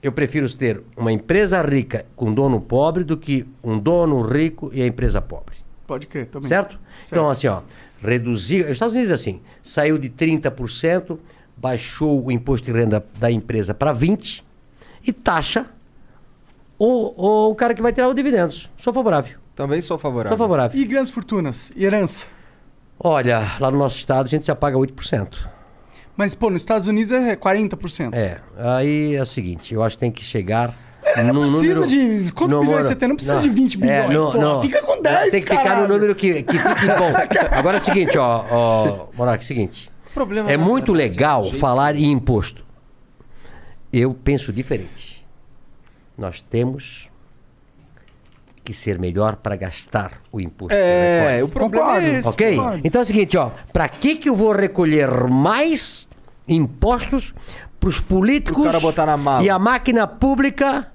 eu prefiro ter uma empresa rica com dono pobre do que um dono rico e a empresa pobre. Pode crer, também. Certo? Então, assim, ó, reduzir. Os Estados Unidos, é assim, saiu de 30%, baixou o imposto de renda da empresa para 20% e taxa o, o cara que vai tirar os dividendos. Sou favorável. Também sou favorável. Sou favorável. E grandes fortunas? E herança? Olha, lá no nosso estado a gente já paga 8%. Mas, pô, nos Estados Unidos é 40%. É, aí é o seguinte, eu acho que tem que chegar. Não precisa número- de- quantos no bilhões você tem? Não precisa de 20 bilhões, pô. Fica com 10, Tem que ficar caralho. no número que, que fique <laughs> bom. Agora é o seguinte, ó, ó Monark, é o seguinte. Problema É muito verdade, legal falar em imposto. Eu penso diferente. Nós temos que ser melhor para gastar o imposto. É, o problema é esse. Ok? concordo. Então é o seguinte, ó. Para que que eu vou recolher mais impostos para os políticos e a máquina pública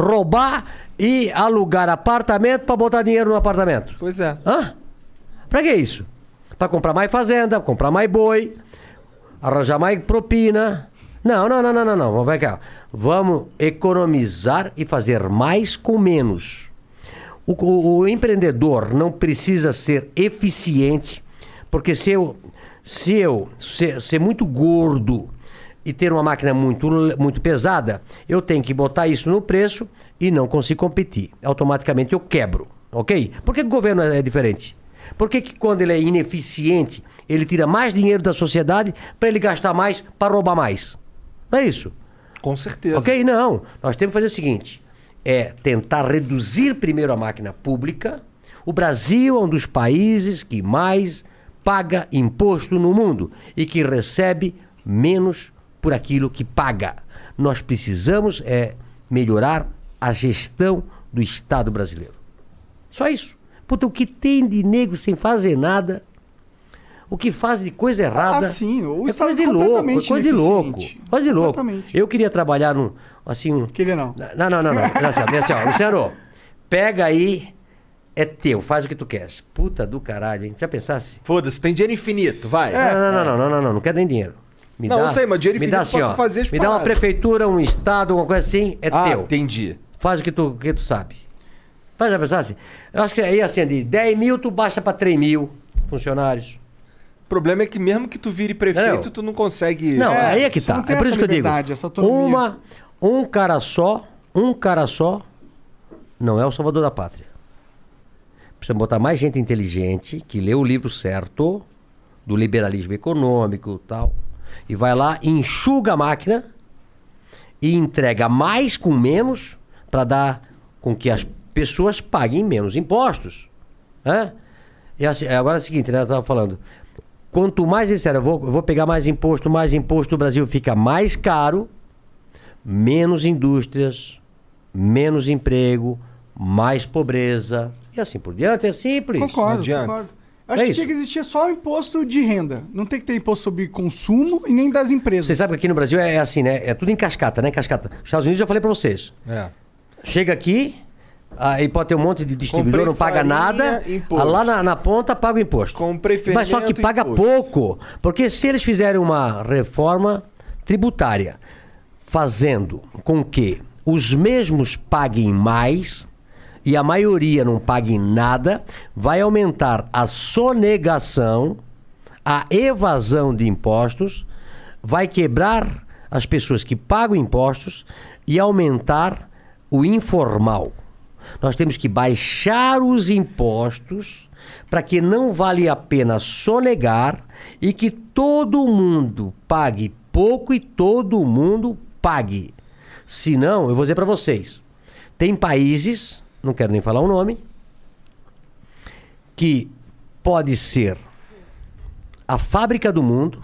roubar e alugar apartamento para botar dinheiro no apartamento? Pois é. Hã? Pra que isso? Pra comprar mais fazenda, comprar mais boi, arranjar mais propina. Não, não, não, não, não, não. Vamos cá. Vamos economizar e fazer mais com menos. O, o- o empreendedor não precisa ser eficiente, porque se eu, se eu ser, ser muito gordo e ter uma máquina muito, muito pesada, eu tenho que botar isso no preço e não consigo competir. Automaticamente eu quebro, ok? Por que o governo é é diferente? Por que, que quando ele é ineficiente, ele tira mais dinheiro da sociedade para ele gastar mais, para roubar mais? Não é isso? Com certeza. Ok? Não. Nós temos que fazer o seguinte: é tentar reduzir primeiro a máquina pública. O Brasil é um dos países que mais paga imposto no mundo e que recebe menos por aquilo que paga. Nós precisamos é, melhorar a gestão do Estado brasileiro. Só isso. Puta, o que tem de negro sem fazer nada, o que faz de coisa errada. Ah, sim, o é Estado coisa de louco, é completamente coisa de louco. Coisa de louco. Eu queria trabalhar num. Assim. um- Queria não. Não, não, não, não. Olha assim, ó, assim, ó, Luciano, pega aí, é teu, faz o que tu queres. Puta do caralho, hein? Já pensasse? Foda-se, tem dinheiro infinito, vai. não, não, não, não, não, não, não, não quero nem dinheiro. Me Não, eu sei, mas dinheiro me infinito dá assim, ó, fazer Me dá uma prefeitura, um estado, alguma coisa assim, é Ah, teu. entendi. Faz o que tu, o que tu sabe. Mas já pensasse? Eu acho que aí assim, de 10 mil, tu baixa pra 3 mil funcionários. O problema é que mesmo que tu vire prefeito, Entendeu? tu não consegue. Não, aí é que tá. não É por isso que eu digo. autonomia. Uma, um cara só, um cara só, não é o salvador da pátria. Precisa botar mais gente inteligente, que lê o livro certo, do liberalismo econômico e tal, e vai lá, enxuga a máquina e entrega mais com menos para dar com que as pessoas paguem menos impostos. Né? E assim, agora é o seguinte, né? Eu estava falando. Quanto mais disser, eu vou, eu vou pegar mais imposto, mais imposto, o Brasil fica mais caro, menos indústrias, menos emprego, mais pobreza. E assim por diante, é simples. Concordo, adianta. concordo. Acho É que isso. tinha que existir só o imposto de renda. Não tem que ter imposto sobre consumo e nem das empresas. Você sabe que aqui no Brasil é, assim, né? É tudo em cascata, né? Cascata. Os Estados Unidos eu já falei pra vocês. É. Chega aqui, aí pode ter um monte de distribuidor, Comprei não paga farinha, nada. imposto. Lá na, na ponta paga o imposto. Comprei Mas só que fermento, paga imposto. pouco. Porque se eles fizerem uma reforma tributária fazendo com que os mesmos paguem mais e a maioria não pague nada, vai aumentar a sonegação, a evasão de impostos, vai quebrar as pessoas que pagam impostos e aumentar o informal. Nós temos que baixar os impostos para que não vale a pena sonegar e que todo mundo pague pouco e todo mundo pague. Senão, eu vou dizer para vocês, tem países, não quero nem falar o nome, que pode ser a fábrica do mundo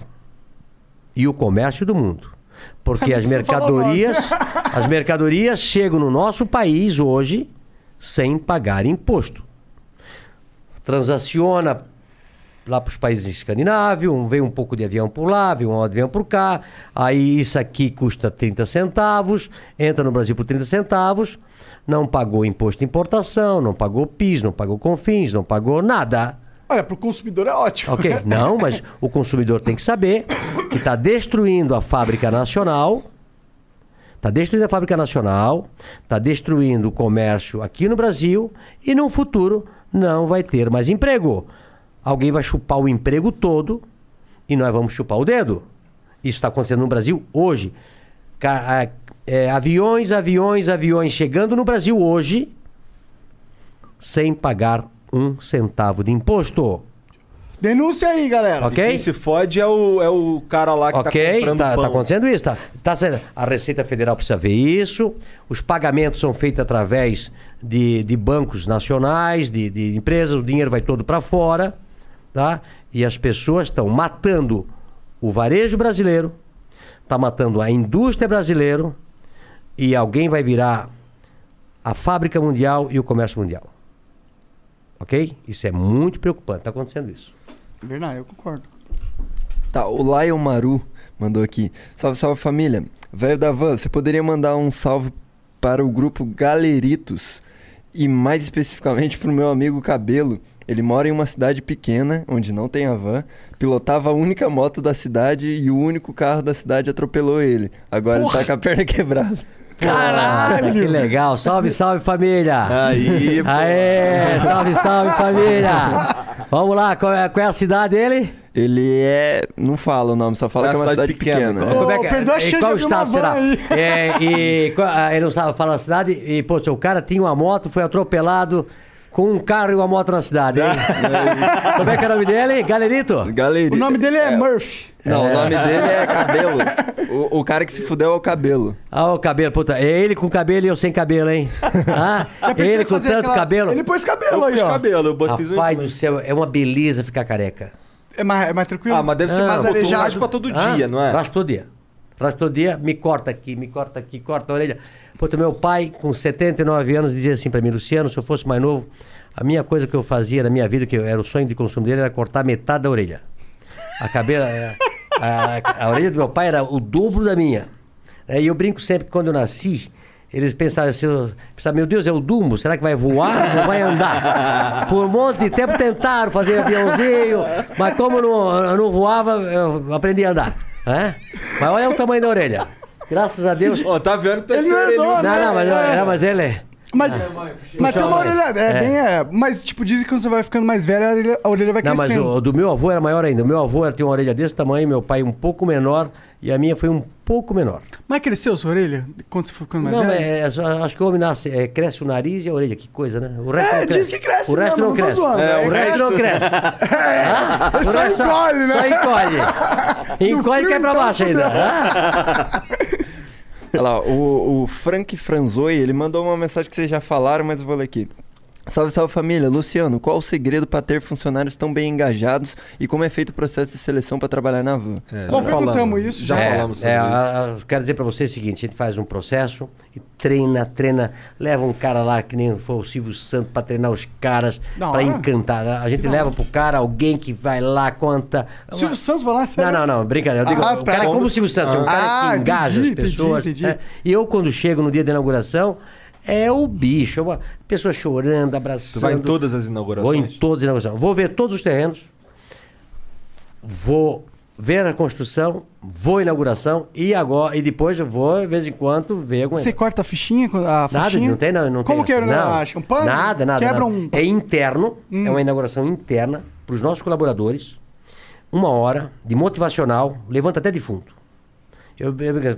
e o comércio do mundo. Porque as mercadorias, <laughs> as mercadorias chegam no nosso país hoje sem pagar imposto. Transaciona lá para os países escandinavos, vem um pouco de avião por lá, vem um avião por cá, aí isso aqui custa 30 centavos, entra no Brasil por 30 centavos, não pagou imposto de importação, não pagou PIS, não pagou CONFINS, não pagou nada. Olha, pro consumidor é ótimo. Ok, não, mas o consumidor tem que saber que está destruindo a fábrica nacional, está destruindo a fábrica nacional, está destruindo o comércio aqui no Brasil e no futuro não vai ter mais emprego. Alguém vai chupar o emprego todo e nós vamos chupar o dedo. Isso está acontecendo no Brasil hoje. Ca- é, aviões, aviões, aviões chegando no Brasil hoje sem pagar um centavo de imposto. Denúncia aí, galera. Ok? Quem se fode é o, é o cara lá que tá Ok, comprando tá, pão. tá acontecendo isso. Tá, tá sendo- a Receita Federal precisa ver isso. Os pagamentos são feitos através de, de bancos nacionais, de, de empresas, o dinheiro vai todo para fora. Tá? E as pessoas estão matando o varejo brasileiro, está matando a indústria brasileira e alguém vai virar a fábrica mundial e o comércio mundial. Ok? Isso é muito preocupante. Está acontecendo isso. Verdade, eu concordo. Tá, o Lion Maru mandou aqui. Salve, salve família. Velho da van, você poderia mandar um salve para o grupo Galeritos e mais especificamente para o meu amigo Cabelo. Ele mora em uma cidade pequena, onde não tem a van, pilotava a única moto da cidade e o único carro da cidade atropelou ele. Agora ele tá com a perna <laughs> quebrada. Caralho! Que legal. Salve, salve família! Aí, pô. Aê! Salve, salve família! Vamos lá, qual é, qual é a cidade dele? Ele é. Não fala o nome, só fala É que é uma cidade cidade pequena. pequena. Como é que, perdeu a e chance qual de abrir uma estado será? aí. É, e qual- ah, ele não sabe falar a cidade e, pô, o cara tinha uma moto, foi atropelado com um carro e uma moto na cidade, hein? <laughs> Como é que é o nome dele? Galerito? Galerito. O nome dele é, Murphy. Não, o nome dele é Cabelo. <laughs> O, o cara que se fudeu é o Cabelo. Ah, o cabelo, puta. É ele com cabelo e eu sem cabelo, hein? <laughs> Ah, ele com tanto aquela- cabelo. Ele pôs cabelo Eu aí, pus ó. cabelo, eu fiz um Rapaz do céu, é uma beleza ficar careca. É mais, é mais tranquilo? Ah, mas deve ser Não. mais arejado. raspa todo Ah, dia, não é? Raspa todo dia. Raspa todo dia, me corta aqui, me corta aqui, corta a orelha. Puta, meu pai, com 79 anos, dizia assim pra mim, Luciano, se eu fosse mais novo, a minha coisa que eu fazia na minha vida, que era o sonho de consumo dele, era cortar metade da orelha. A cabela, a, a orelha do meu pai era o dobro da minha. É, E eu brinco sempre que quando eu nasci, eles pensavam assim, pensavam, meu Deus, é o Dumbo, será que vai voar ou vai andar? Por um monte de tempo tentaram fazer aviãozinho, mas como não, não voava, eu aprendi a andar. É? Mas olha o tamanho da orelha. Graças a Deus. Ó, tá vendo que tá Ele esse não orelhudo. andou, Não, não, mas, É. não, mas ele é. Mas, mas tem uma orelha. É, é. bem. É, mas, tipo, dizem que quando você vai ficando mais velho, a orelha, a orelha vai Não, mas crescendo. o, o do meu avô era maior ainda. O meu avô era- tinha uma orelha desse tamanho, meu pai um pouco menor e a minha foi um pouco menor. Mas cresceu sua orelha quando você foi ficando mais não, velho? é, é só- acho que o homem nasce, é, cresce o nariz e a orelha, que coisa, né? O resto É, não diz cresce. que cresce O resto não não cresce. zoando, É, é, o resto não cresce. <laughs> Ah, o só resto encolhe, né? Só encolhe. <laughs> encolhe e cai pra então, baixo ainda. Ah, Olha lá, o, o Frank Franzoi, ele mandou uma mensagem que vocês já falaram, mas eu vou ler aqui. Salve, salve família. Luciano, qual o segredo para ter funcionários tão bem engajados e como é feito o processo de seleção para trabalhar na van? É, Bom, já perguntamos falamos. isso, Já É, falamos sobre é, isso. a- a- quero dizer pra vocês o seguinte: a gente faz um processo e treina, treina, leva um cara lá que nem foi o Silvio Santos pra treinar os caras, hora. encantar. A gente leva pro cara alguém que vai lá, conta. Silvio Santos vai lá, sério? Não, não, não, brincadeira. Eu digo, Ah, o tá. cara é como o Silvio Santos, é um cara Ah, que engaja entendi, as pessoas. entendi, né? entendi. E eu, quando chego no dia da inauguração, é o bicho, é uma pessoa chorando, abraçando. Tu vai em todas as Vou em inaugurações? todas as inaugurações. Vou ver todos os terrenos, vou ver a construção, vou à inauguração e agora e depois eu vou, de vez em quando, ver alguma Você corta a fichinha, a Nada, fichinha? não tem, não, não Como tem que era? essa, não. Champanhe? Nada, nada. Quebra nada. um... É interno, Hum. é uma inauguração interna para os nossos colaboradores. Uma hora de motivacional, levanta até defunto. Eu,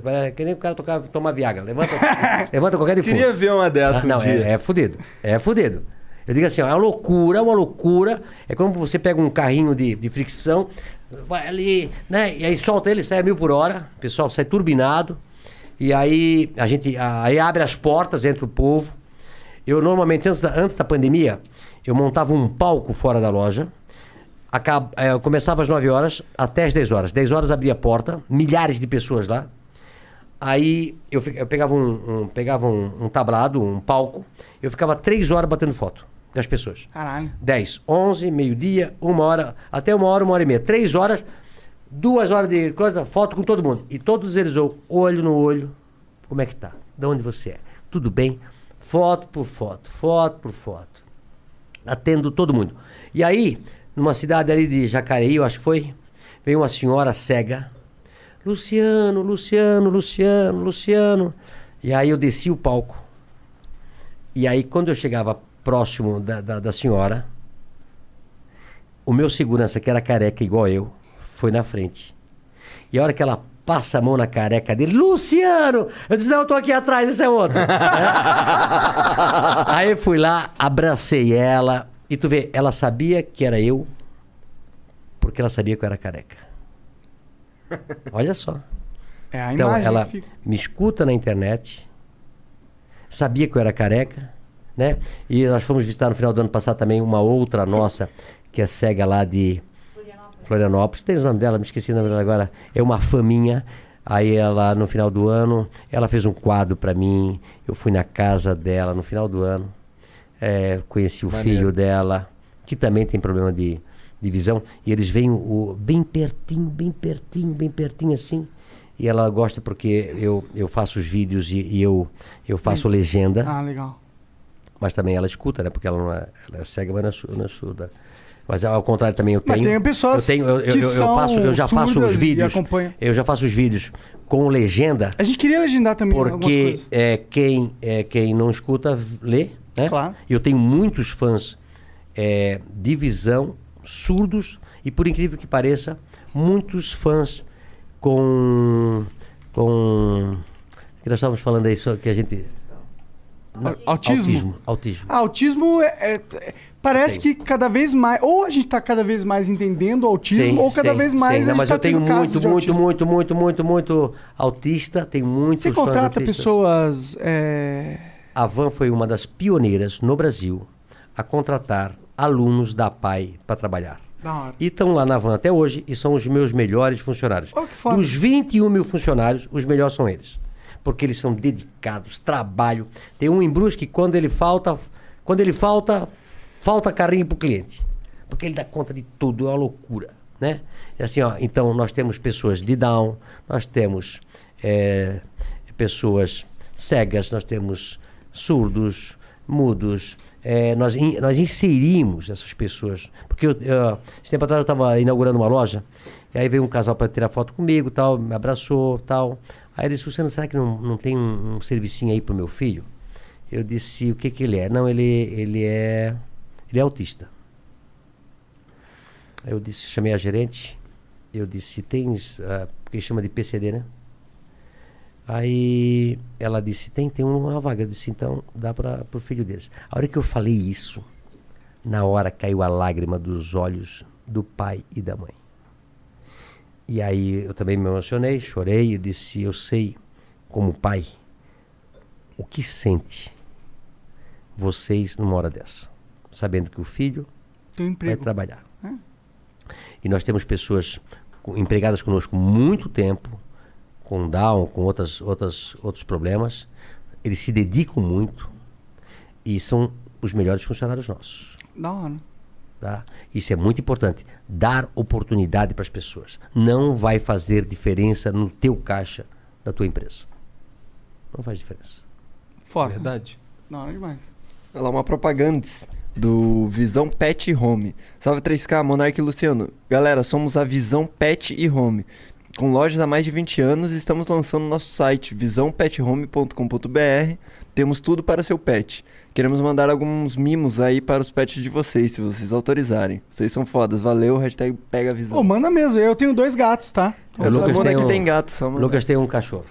é que nem o cara tocar, tomar Viagra. Levanta, <laughs> levanta qualquer defunto. Queria ver uma dessa Ah, um não, dia. é, é fudido. É fudido. Eu digo assim, ó, é uma loucura, uma loucura. É como você pega um carrinho de, de fricção, vai ali, né? E aí solta ele, sai a mil por hora, o pessoal sai turbinado. E aí a gente aí abre as portas, entra o povo. Eu normalmente, antes da, antes da pandemia, eu montava um palco fora da loja. Acab- eu começava às 9 horas até às 10 horas. 10 horas abria a porta, milhares de pessoas lá. Aí eu, eu pegava, um, um- pegava um, um tablado, um palco, eu ficava três horas batendo foto das pessoas. Caralho. 10, 11, meio-dia, uma hora, até uma hora, uma hora e meia. Três horas, duas horas de coisa, foto com todo mundo. E todos eles, olho no olho, como é que tá? De onde você é? Tudo bem? Foto por foto, foto por foto. Atendo todo mundo. E aí, numa cidade ali de Jacareí, eu acho que foi, veio uma senhora cega. Luciano, Luciano, Luciano, Luciano. E aí eu desci o palco. E aí, quando eu chegava próximo da, da, da senhora, o meu segurança, que era careca igual eu, foi na frente. E a hora que ela passa a mão na careca dele, Luciano! Eu disse, não, eu tô aqui atrás, esse é outro. <laughs> aí eu fui lá, abracei ela, e tu vê, ela sabia que era eu, porque ela sabia que eu era careca. <laughs> Olha só. É a Então, imagem ela fica. me escuta na internet, sabia que eu era careca, né? E nós fomos visitar no final do ano passado também uma outra nossa, que é cega lá de Florianópolis. Tem o nome dela, me esqueci o nome dela agora. É uma faminha. Aí ela, no final do ano, ela fez um quadro para mim. Eu fui na casa dela no final do ano. É, conheci o Maneiro. filho dela, que também tem problema de, de visão. E eles vêm o, bem pertinho, bem pertinho, bem pertinho assim. E ela gosta porque eu, eu faço os vídeos e, e eu, eu faço legenda. Ah, legal. Mas também ela escuta, né? Porque ela não é, ela é cega, mas não é não é surda. Mas ao contrário também eu Mas tenho. tem pessoas eu, tenho, eu, eu, que eu, faço, eu já faço os vídeos. Eu já faço os vídeos com legenda, A gente queria legendar também porque é, quem, é, quem não escuta lê, né? Claro. E eu tenho muitos fãs é, de visão, surdos, e por incrível que pareça, muitos fãs com. com. que nós estávamos falando aí, só que a gente. Não, Autismo? Autismo. autismo. Ah, autismo é, é- parece que cada vez mais. Ou a gente tá cada vez mais entendendo o autismo, Sim, ou cada sim, vez sim. mais Não, a gente mas tá eu tenho muito, de muito, autismo. muito, muito, muito, muito autista. Tem muitos Você contrata pessoas. é, A Van foi uma das pioneiras no Brasil a contratar alunos da PAI para trabalhar. Da hora. E estão lá na Van até hoje e são os meus melhores funcionários. Oh, que foda. Dos 21 mil funcionários, os melhores são eles. Porque eles são dedicados, trabalho. Tem um em Brusque que quando ele falta, quando ele falta, falta carrinho para o cliente. Porque ele dá conta de tudo, é uma loucura. Né? E assim, ó, então nós temos pessoas de Down, nós temos eh, pessoas cegas, nós temos surdos, mudos. eh, nós, in- nós inserimos essas pessoas. Porque eu, eu, esse tempo atrás eu estava inaugurando uma loja, e aí veio um casal para tirar foto comigo, tal, me abraçou, tal. Aí ele disse, Luciano, será que não, não tem um, um servicinho aí pro meu filho? Eu disse, o que que ele é? Não, ele, ele é ele é autista. Aí eu disse, chamei a gerente, eu disse, tens, ah, porque chama de PCD, né? Aí ela disse, tem, tem uma vaga. Eu disse, então dá para o filho deles. A hora que eu falei isso, na hora caiu a lágrima dos olhos do pai e da mãe. E aí eu também me emocionei, chorei e disse, eu sei, como pai, o que sente vocês numa hora dessa. sabendo que o filho Tem um vai trabalhar. É. E nós temos pessoas empregadas conosco muito tempo, com Down, com outras, outras, outros problemas. Eles se dedicam muito e são os melhores funcionários nossos. Da hora. Tá? Isso é muito importante. Dar oportunidade para as pessoas. Não vai fazer diferença no teu caixa da tua empresa. Não faz diferença. Foda. Verdade. Da hora demais. Olha lá, uma propaganda do Visão Pet e Home. Salve 3K, Monark e Luciano. Galera, somos a Visão Pet e Home. Com lojas há mais de 20 anos, estamos lançando nosso site visãopethome.com.br. Temos tudo para seu pet. Queremos mandar alguns mimos aí para os pets de vocês, se vocês autorizarem. Vocês são fodas. Valeu, hashtag pega a visão. Pô, manda mesmo. Eu tenho dois gatos, tá? O Lucas tem, aqui tem gato, só. Lucas tem um cachorro.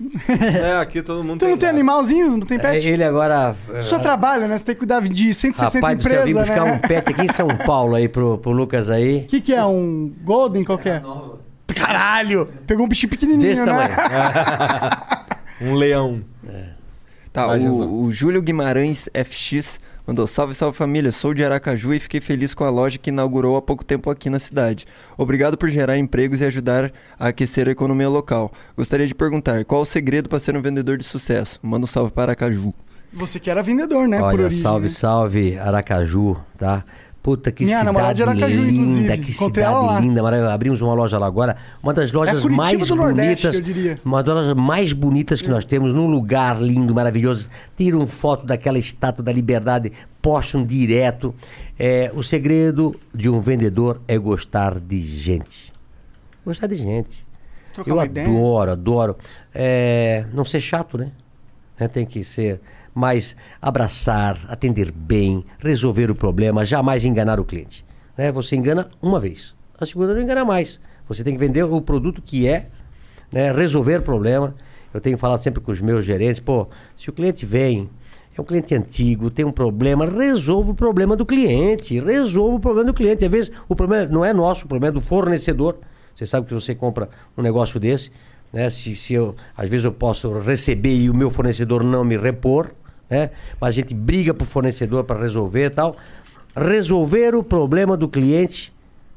<laughs> É, aqui todo mundo Tu não tem animalzinho? Não tem pet? É, ele agora. Só trabalha, né? Você tem que cuidar de 160 Rapaz do céu, vim empresas, buscar né? um pet aqui em São Paulo aí pro, pro Lucas aí. O que, que é? Um Golden qualquer? Caralho! Pegou um bichinho pequenininho, Desse né? tamanho. Um leão. Tá, Vai, Jesus. o, o Júlio Guimarães FX mandou: Salve, salve família, sou de Aracaju e fiquei feliz com a loja que inaugurou há pouco tempo aqui na cidade. Obrigado por gerar empregos e ajudar a aquecer a economia local. Gostaria de perguntar: qual o segredo para ser um vendedor de sucesso? Manda um salve para Aracaju. Você que era vendedor, né? por Olha, origem. salve, né? salve, Aracaju, tá? Puta, que Minha cidade Aracaju, linda, que Encontrei cidade linda, maravilhosa. Abrimos uma loja lá agora, uma das lojas Curitiba mais Nordeste, bonitas, uma das lojas mais bonitas que nós temos, num lugar lindo, maravilhoso. Tiram foto daquela estátua da liberdade, postam direto. É, o segredo de um vendedor é gostar de gente. Gostar de gente. Trocar Eu uma ideia. adoro, adoro. É, não ser chato, né? Né, Tem que ser mais abraçar, atender bem, resolver o problema, jamais enganar o cliente. Né? Você engana uma vez, a segunda não engana mais. Você tem que vender o produto que é, né? resolver o problema. Eu tenho falado sempre com os meus gerentes, pô, se o cliente vem, é um cliente antigo, tem um problema, resolva o problema do cliente, resolva o problema do cliente. Às vezes o problema não é nosso, o problema é do fornecedor. Você sabe que você compra um negócio desse, né? Se, se eu, às vezes eu posso receber e o meu fornecedor não me repor, né? Mas a gente briga pro fornecedor para resolver e tal. Resolver o problema do cliente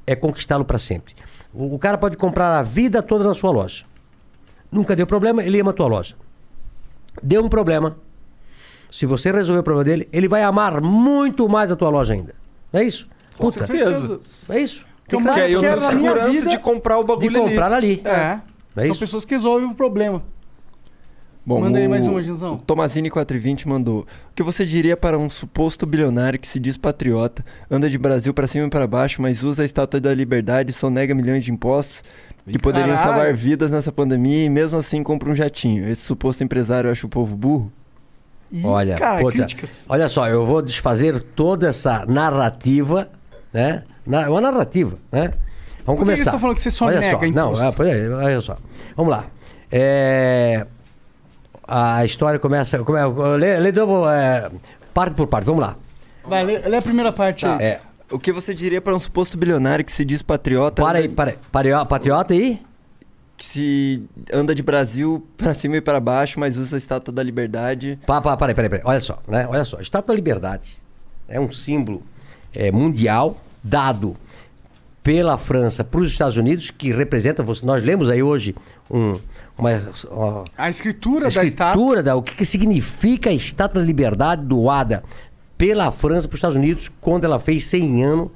é conquistá-lo para sempre. O, o cara pode comprar a vida toda na sua loja. Nunca deu problema, ele ama a tua loja. Deu um problema. Se você resolver o problema dele, ele vai amar muito mais a tua loja ainda. Não é isso? Com certeza. É isso. Que eu Porque mais aí eu quero tenho segurança vida- de comprar o bagulho De comprar ali. É. É São isso? pessoas que resolvem o problema. Bom, Manda aí mais uma, Gilzão. O Tomazini 420 mandou: O que você diria para um suposto bilionário que se diz patriota, anda de Brasil para cima e para baixo, mas usa a estátua da liberdade, sonega milhões de impostos que poderiam Caralho. salvar vidas nessa pandemia e mesmo assim compra um jatinho? Esse suposto empresário acha o povo burro? Ih, Olha, cara, olha só, eu vou desfazer toda essa narrativa, né? Na, uma narrativa, né? Vamos Por que que começar. você tá falando que você só olha nega só. Não, imposto? é, pois é, olha só. Vamos lá. É, a história começa. Come, lê, lê de novo, é, parte por parte. Vamos lá. Vai, lê, lê a primeira parte aí. É, O que você diria para um suposto bilionário que se diz patriota, para aí, para aí. Pario- Patriota aí? que se anda de Brasil para cima e para baixo, mas usa a estátua da liberdade? Pa, pa, peraí, peraí, peraí. Olha só, né? Olha só. Estátua da Liberdade é um símbolo é, mundial dado pela França para os Estados Unidos, que representa, você- nós lemos aí hoje um, uma, ó, A escritura, a da estátua. escritura da, o que, que significa a Estátua da Liberdade doada pela França para os Estados Unidos quando ela fez 100 anos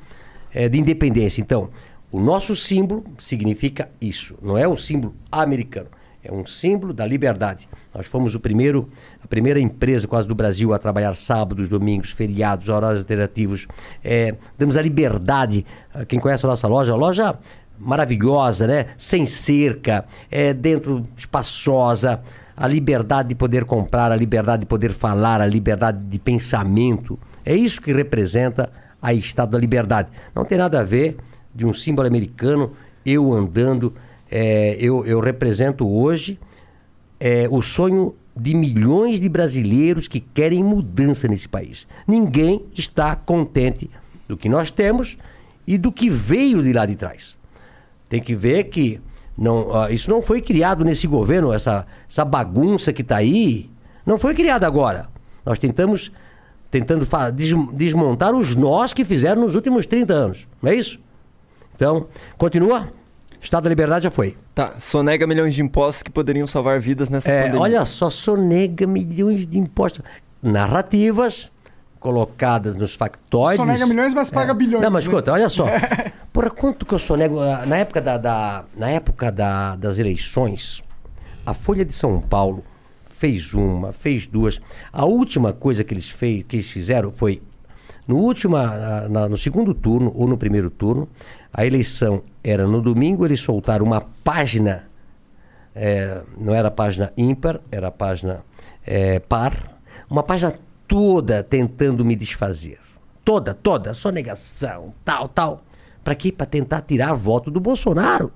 eh, de independência. Então, o nosso símbolo significa isso. Não é um símbolo americano. É um símbolo da liberdade. Nós fomos o primeiro, a primeira empresa quase do Brasil a trabalhar sábados, domingos, feriados, horários alternativos. Eh, damos a liberdade. Quem conhece a nossa loja, a loja maravilhosa, né? Sem cerca, é, dentro espaçosa, a liberdade de poder comprar, a liberdade de poder falar, a liberdade de pensamento. É isso que representa a Estado da Liberdade. Não tem nada a ver de um símbolo americano, eu andando. é, eu, eu represento hoje é, o sonho de milhões de brasileiros que querem mudança nesse país. Ninguém está contente do que nós temos e do que veio de lá de trás. Tem que ver que não, ah, isso não foi criado nesse governo, essa, essa bagunça que está aí, não foi criada agora. Nós tentamos tentando des- desmontar os nós que fizeram nos últimos 30 anos. Não é isso? Então, continua. Estado da Liberdade já foi. Tá, sonega milhões de impostos que poderiam salvar vidas nessa É, pandemia. olha só, sonega milhões de impostos. Narrativas colocadas nos factoides. Sonega milhões, mas paga bilhões, Não, mas né? escuta, olha só. <laughs> Porra, quanto que eu sonego. ah, Na época, da, da- na época da- das eleições, a Folha de São Paulo fez uma, fez duas. A última coisa que eles, fez, que eles fizeram foi. No, última, na- na- no segundo turno ou no primeiro turno, a eleição era no domingo, eles soltaram uma página é, não era a página ímpar, era a página é, par, uma página toda tentando me desfazer. Toda, toda, sonegação, tal, tal. Para quê? Para tentar tirar voto do Bolsonaro.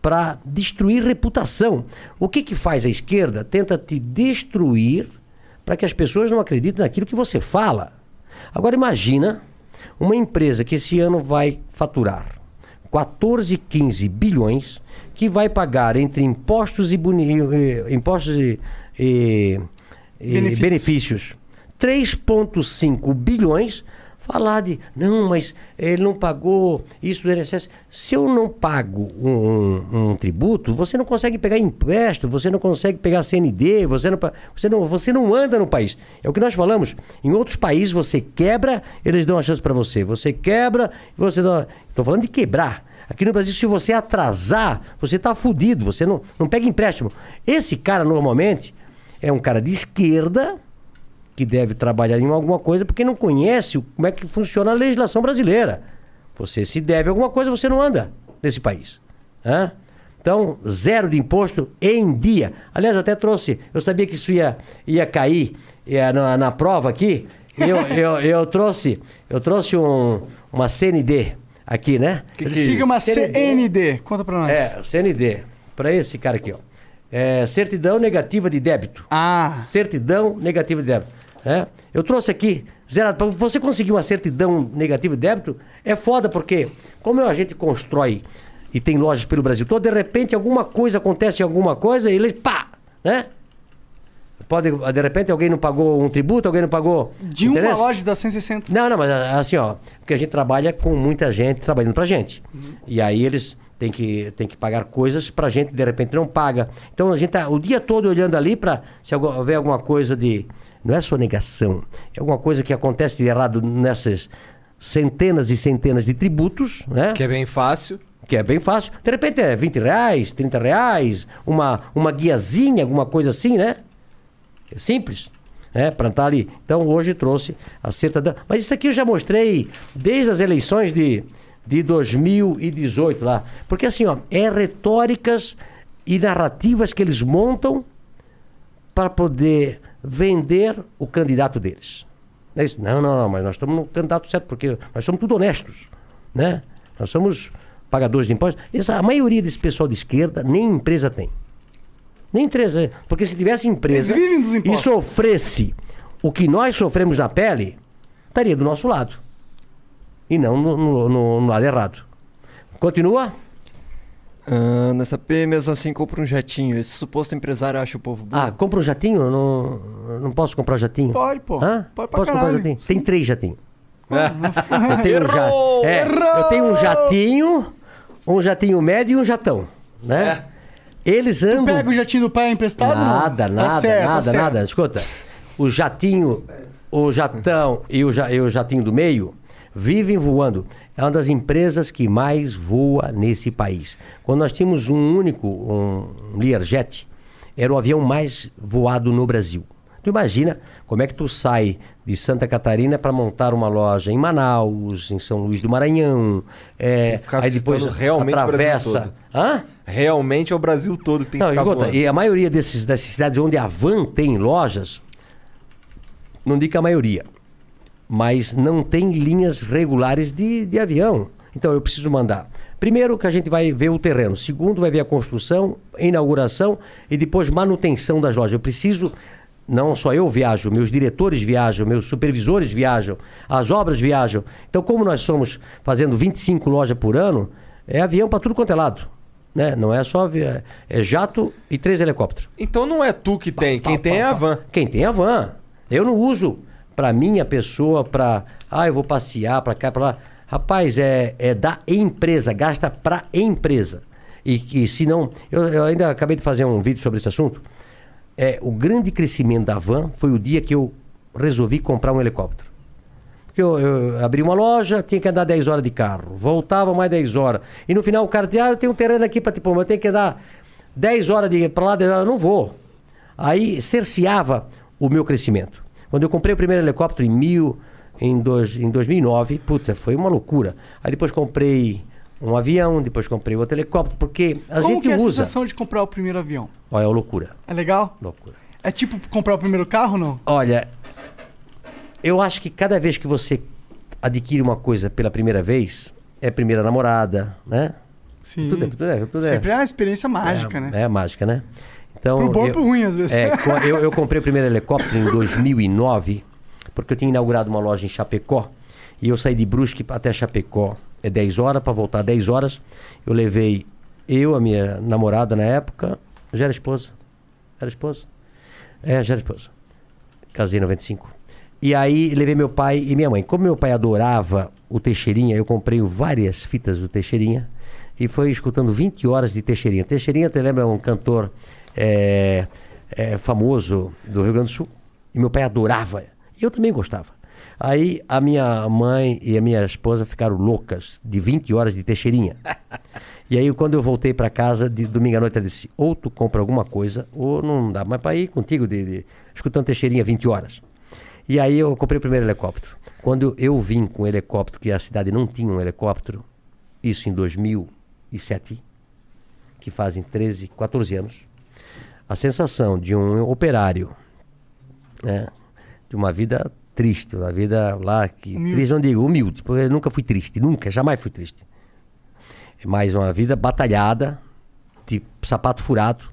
Para destruir reputação. O que, que faz a esquerda? Tenta te destruir para que as pessoas não acreditem naquilo que você fala. Agora imagina uma empresa que esse ano vai faturar 14, 15 bilhões, que vai pagar entre impostos e, eh, impostos e, e- e Benefícios. benefícios 3,5 bilhões. Falar de, não, mas ele não pagou isso do INSS. Se eu não pago um, um- tributo, você não consegue pegar empréstimo, você não consegue pegar CND, você não, você, não, você não anda no país. É o que nós falamos. Em outros países você quebra, eles dão uma chance para você. Você quebra, você dá. Estou falando de quebrar. Aqui no Brasil, se você atrasar, você está fudido, você não, não pega empréstimo. Esse cara, normalmente, é um cara de esquerda que deve trabalhar em alguma coisa porque não conhece como é que funciona a legislação brasileira. Você se deve a alguma coisa, você não anda nesse país. Hã? Então, zero de imposto em dia. Aliás, eu até trouxe, eu sabia que isso ia, ia cair ia, na, na prova aqui. Eu, <laughs> eu, eu trouxe, eu trouxe um, uma CND aqui, né? Siga uma CND. Conta pra nós. É, CND. Para esse cara aqui, ó. É, certidão negativa de débito. Ah. Certidão negativa de débito. É? Eu trouxe aqui, zerado. Para você conseguir uma certidão negativa de débito, é foda, porque como a gente constrói e tem lojas pelo Brasil todo, de repente alguma coisa acontece, alguma coisa, e ele pá, né? Pode, de repente alguém não pagou um tributo, alguém não pagou. De uma interesse? loja da 160. Não, não, mas assim, ó, porque a gente trabalha com muita gente trabalhando pra gente. E aí eles têm que, têm que pagar coisas pra gente, de repente não paga. Então a gente tá o dia todo olhando ali pra se houver alguma coisa de. Não é sonegação, é alguma coisa que acontece de errado nessas centenas e centenas de tributos, né? Que é bem fácil. Que é bem fácil. De repente é 20 reais, 30 reais, uma, uma guiazinha, alguma coisa assim, né? É simples, né? Para estar ali. Então hoje trouxe a certidão. Mas isso aqui eu já mostrei desde as eleições de, de 2018 lá. Porque assim, ó, é retóricas e narrativas que eles montam para poder vender o candidato deles. Não, é não, não, não, mas nós estamos no candidato certo, porque nós somos tudo honestos, né? Nós somos pagadores de impostos. Essa, a maioria desse pessoal de esquerda nem empresa tem. Nem empresa. Porque se tivesse empresa e sofresse o que nós sofremos na pele, estaria do nosso lado. E não no, no- no- no lado errado. Continua? Ah, nessa P, mesmo assim, compra um jatinho. Esse suposto empresário acha o povo burro. Ah, compra um jatinho? Eu Não, eu não posso comprar jatinho? Pode, pô. Hã? Pode pra Posso comprar caralho. jatinho? Tem três jatinhos. <laughs> eu, tenho um ja... é, eu tenho um jatinho, um jatinho médio e um jatão. Né? Eles andam. Pega o jatinho do pai emprestado? não? Nada, Tá nada, certo, tá nada, certo. nada. Escuta, o jatinho, o jatão e o, ja- e o jatinho do meio vivem voando. É uma das empresas que mais voa nesse país. Quando nós tínhamos um único, um Learjet, era o avião mais voado no Brasil. Tu imagina como é que tu sai de Santa Catarina para montar uma loja em Manaus, em São Luís do Maranhão, é, aí depois realmente atravessa. Hã? Realmente é o Brasil todo que tem que Não, ficar escuta, voando. e a maioria desses, dessas cidades onde a van tem lojas, não digo que a maioria, mas não tem linhas regulares de, de avião. Então eu preciso mandar. Primeiro que a gente vai ver o terreno. Segundo, vai ver a construção, inauguração e depois manutenção das lojas. Eu preciso, não só eu viajo, meus diretores viajam, meus supervisores viajam, as obras viajam. Então, como nós somos fazendo 25 lojas por ano, é avião para tudo quanto é lado. Né? Não é só avi- é jato e três helicópteros. Então não é tu que tem, quem tem é a van. Quem tem a van. Eu não uso para minha pessoa, para ah, eu vou passear para cá, para lá. Rapaz, é, é da empresa, gasta para empresa. E, e se não, eu, eu ainda acabei de fazer um vídeo sobre esse assunto. É, o grande crescimento da van foi o dia que eu resolvi comprar um helicóptero. Porque eu, eu abri uma loja, tinha que andar 10 horas de carro, voltava mais 10 horas. E no final o cara dizia, ah, eu tenho um terreno aqui para te pôr, mas eu tenho que andar 10 horas de para lá, 10 horas, eu não vou. Aí cerceava o meu crescimento. Quando eu comprei o primeiro helicóptero em, mil, em, dois, em 2009, puta, foi uma loucura. Aí depois comprei um avião, depois comprei outro helicóptero, porque a Como gente que é a usa. sensação de comprar o primeiro avião? Olha, é uma loucura. É legal? Loucura. É tipo comprar o primeiro carro, não? Olha, eu acho que cada vez que você adquire uma coisa pela primeira vez, é primeira namorada, né? Sim. Tudo é, tudo é, tudo é. Sempre é uma experiência mágica, é, né? É mágica, né? Então, Pro bom eu- pro ruim, às vezes. É, eu, eu <laughs> comprei o primeiro helicóptero em 2009, porque eu tinha inaugurado uma loja em Chapecó. E eu saí de Brusque até Chapecó. É 10 horas, para voltar 10 horas. Eu levei eu, a minha namorada na época. Já era esposa. Era esposa? É, já era esposa. Casei em 95. E aí levei meu pai e minha mãe. Como meu pai adorava o Teixeirinha, eu comprei várias fitas do Teixeirinha e foi escutando 20 horas de Teixeirinha. Teixeirinha, te lembra um cantor é, é, famoso do Rio Grande do Sul? E meu pai adorava. E eu também gostava. Aí a minha mãe e a minha esposa ficaram loucas de 20 horas de Teixeirinha. E aí, quando eu voltei para casa, de domingo à noite, ela disse: ou tu compra alguma coisa, ou não dá mais para ir contigo, de, de- escutando Teixeirinha 20 horas. E aí, eu comprei o primeiro helicóptero. Quando eu vim com o helicóptero, que a cidade não tinha um helicóptero, isso em 2007, que fazem 13, 14 anos, a sensação de um operário, né, de uma vida triste, uma vida lá que. Humilde. Triste, não digo, humilde, porque eu nunca fui triste, nunca, jamais fui triste. Mas uma vida batalhada, de sapato furado.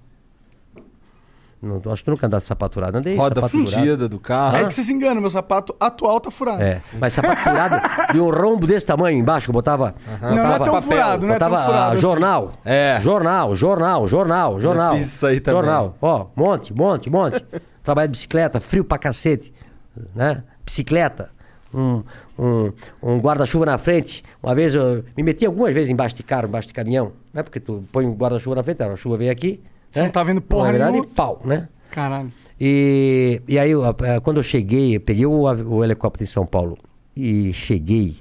Não, acho que tu nunca andar de sapato furado. Andei de Roda sapato furado. fundida do carro. É que você se engana, meu sapato atual tá furado. É, mas sapato furado de um rombo desse tamanho embaixo, que eu botava. Não, não é tão furado, não é tão botava, furado ah, assim. jornal. É. Jornal, jornal, jornal, jornal. fiz isso aí também. Jornal. Ó, monte, monte, monte. Trabalho de bicicleta, frio pra cacete. Né? Bicicleta. Um, um, um guarda-chuva na frente. Uma vez eu me meti algumas vezes embaixo de carro, embaixo de caminhão, né? Porque tu põe o guarda-chuva na frente, a chuva vem aqui. Você não tá vendo porra Na verdade, nenhuma. pau, né? Caralho. E, e aí, eu, eh, quando eu cheguei, eu peguei o, av- o helicóptero em São Paulo e cheguei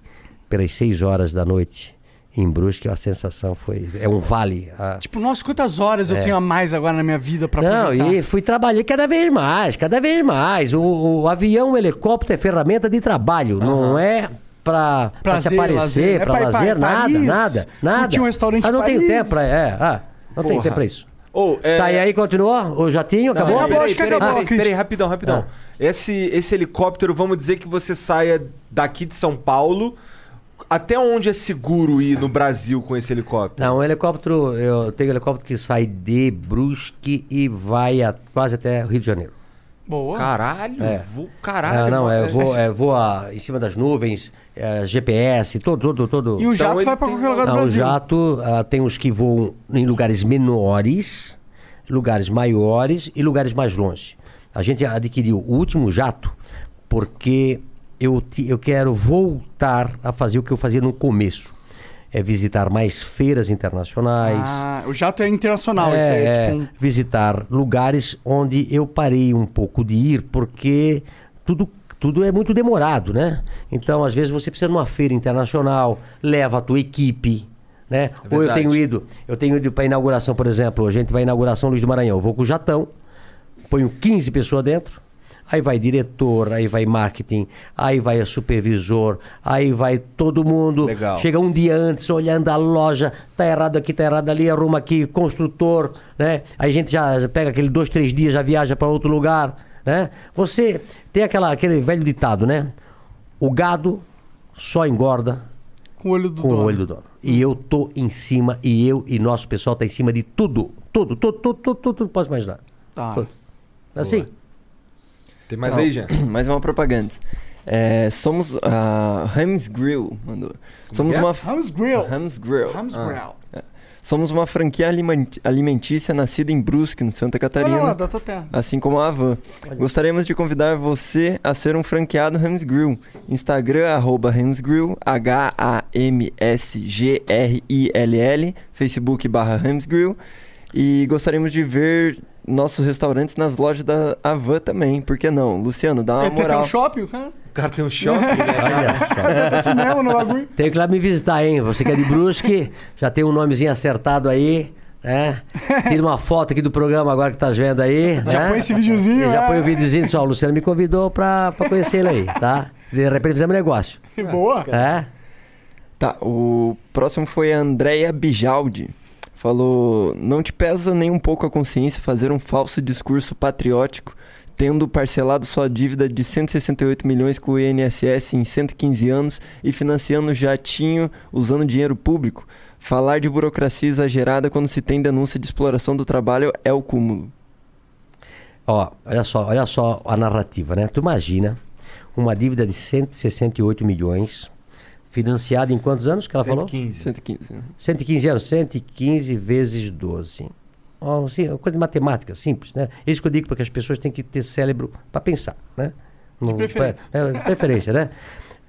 pelas 6 horas da noite em Brusque, a sensação foi. É um vale. a- Tipo, nossa, quantas horas eu É. tenho a mais agora na minha vida pra não, aproveitar? e fui trabalhar cada vez mais, cada vez mais. O, o avião, o helicóptero é ferramenta de trabalho, não é pra, pra se Prazer, aparecer, lazer. É pra pra ir pra lazer, nada, Paris, nada, nada. curtir um restaurante ah, não tenho Paris. tempo pra. É, ah, não tenho Porra. tempo pra isso. Ou, é... Tá, e aí continuou? O jatinho? Não, Acabou? acabou, peraí, acho que peraí, acabou, peraí, acredito. peraí, rapidão, rapidão. Esse, esse helicóptero, vamos dizer que você saia daqui de São Paulo. Até onde é seguro ir no Brasil com esse helicóptero? Não, um helicóptero, eu tenho um helicóptero que sai de Brusque e vai a- quase até Rio de Janeiro. Boa. Caralho, É. voo, caralho. Ah, não, é, voa, é, voa em cima das nuvens, é, GPS, todo, todo, todo. E o jato ele vai pra tem qualquer lugar do Não, o Brasil. jato ah, tem uns que voam em lugares menores, lugares maiores e lugares mais longe. A gente adquiriu o último jato porque eu, eu quero voltar a fazer o que eu fazia no começo. É visitar mais feiras internacionais. Ah, o jato é internacional, esse aí é É, tipo um... visitar lugares onde eu parei um pouco de ir, porque tudo, tudo é muito demorado, né? Então, às vezes, você precisa de uma feira internacional, leva a tua equipe, né? Ou eu tenho ido, eu tenho ido para inauguração, por exemplo, a gente vai à inauguração Luiz do Maranhão, eu vou com o Jatão, ponho 15 pessoas dentro, aí vai diretor, aí vai marketing, aí vai supervisor, aí vai todo mundo. Legal. Chega um dia antes, olhando a loja, tá errado aqui, tá errado ali, arruma aqui, construtor, né? Aí a gente já pega aquele dois, três dias, já viaja para outro lugar, né? Você tem aquela, aquele velho ditado, né? O gado só engorda Com o olho do com dono. o olho do dono. E eu tô em cima, e eu e nosso pessoal tá em cima de tudo. Tudo, tudo, tudo, tudo, tudo, tudo posso imaginar. Tá. Tudo. Assim. Tem mais Não, aí, Jean? <clears throat> Mais uma propaganda. É, somos a Hams Grill, mandou. Somos é? uma Hams Grill. Hams Grill. Hams Ah. Grill. É. Somos uma franquia alimen- alimentícia nascida em Brusque, no Santa Catarina. Olha lá, da tua terra. Assim como a Avan. Gostaríamos de convidar você a ser um franqueado Rams Grill. Instagram, arroba Rams Grill, H-A-M-S-G-R-I-L-L, Facebook barra Rams Grill. E gostaríamos de ver nossos restaurantes nas lojas da Avan também. Por que não? Luciano, dá uma É, tem, tem moral. um shopping, o cara? O cara tem um shopping, né? <laughs> Olha só. Tem cinema no bagulho. Tem que ir lá me visitar, hein? Você que é de Brusque, já tem um nomezinho acertado aí, né? Tira uma foto aqui do programa agora que tá vendo aí. Já né? põe esse videozinho, Já é. põe o videozinho só. O Luciano me convidou pra, pra conhecer ele aí, tá? De repente fizemos negócio. Boa. É? Tá, o próximo foi a Andrea Bijaldi. Falou: Não te pesa nem um pouco a consciência fazer um falso discurso patriótico, tendo parcelado sua dívida de 168 milhões com o INSS em 115 anos e financiando jatinho usando dinheiro público? Falar de burocracia exagerada quando se tem denúncia de exploração do trabalho é o cúmulo. Ó, olha só, olha só a narrativa, né? Tu imagina uma dívida de 168 milhões, financiada em quantos anos que ela falou? 115. 115. né? 115 anos, 115 vezes 12. Ó, assim, uma coisa de matemática, simples, né? É Isso que eu digo porque as pessoas têm que ter cérebro para pensar, né? Não- preferência. é, de preferência, né?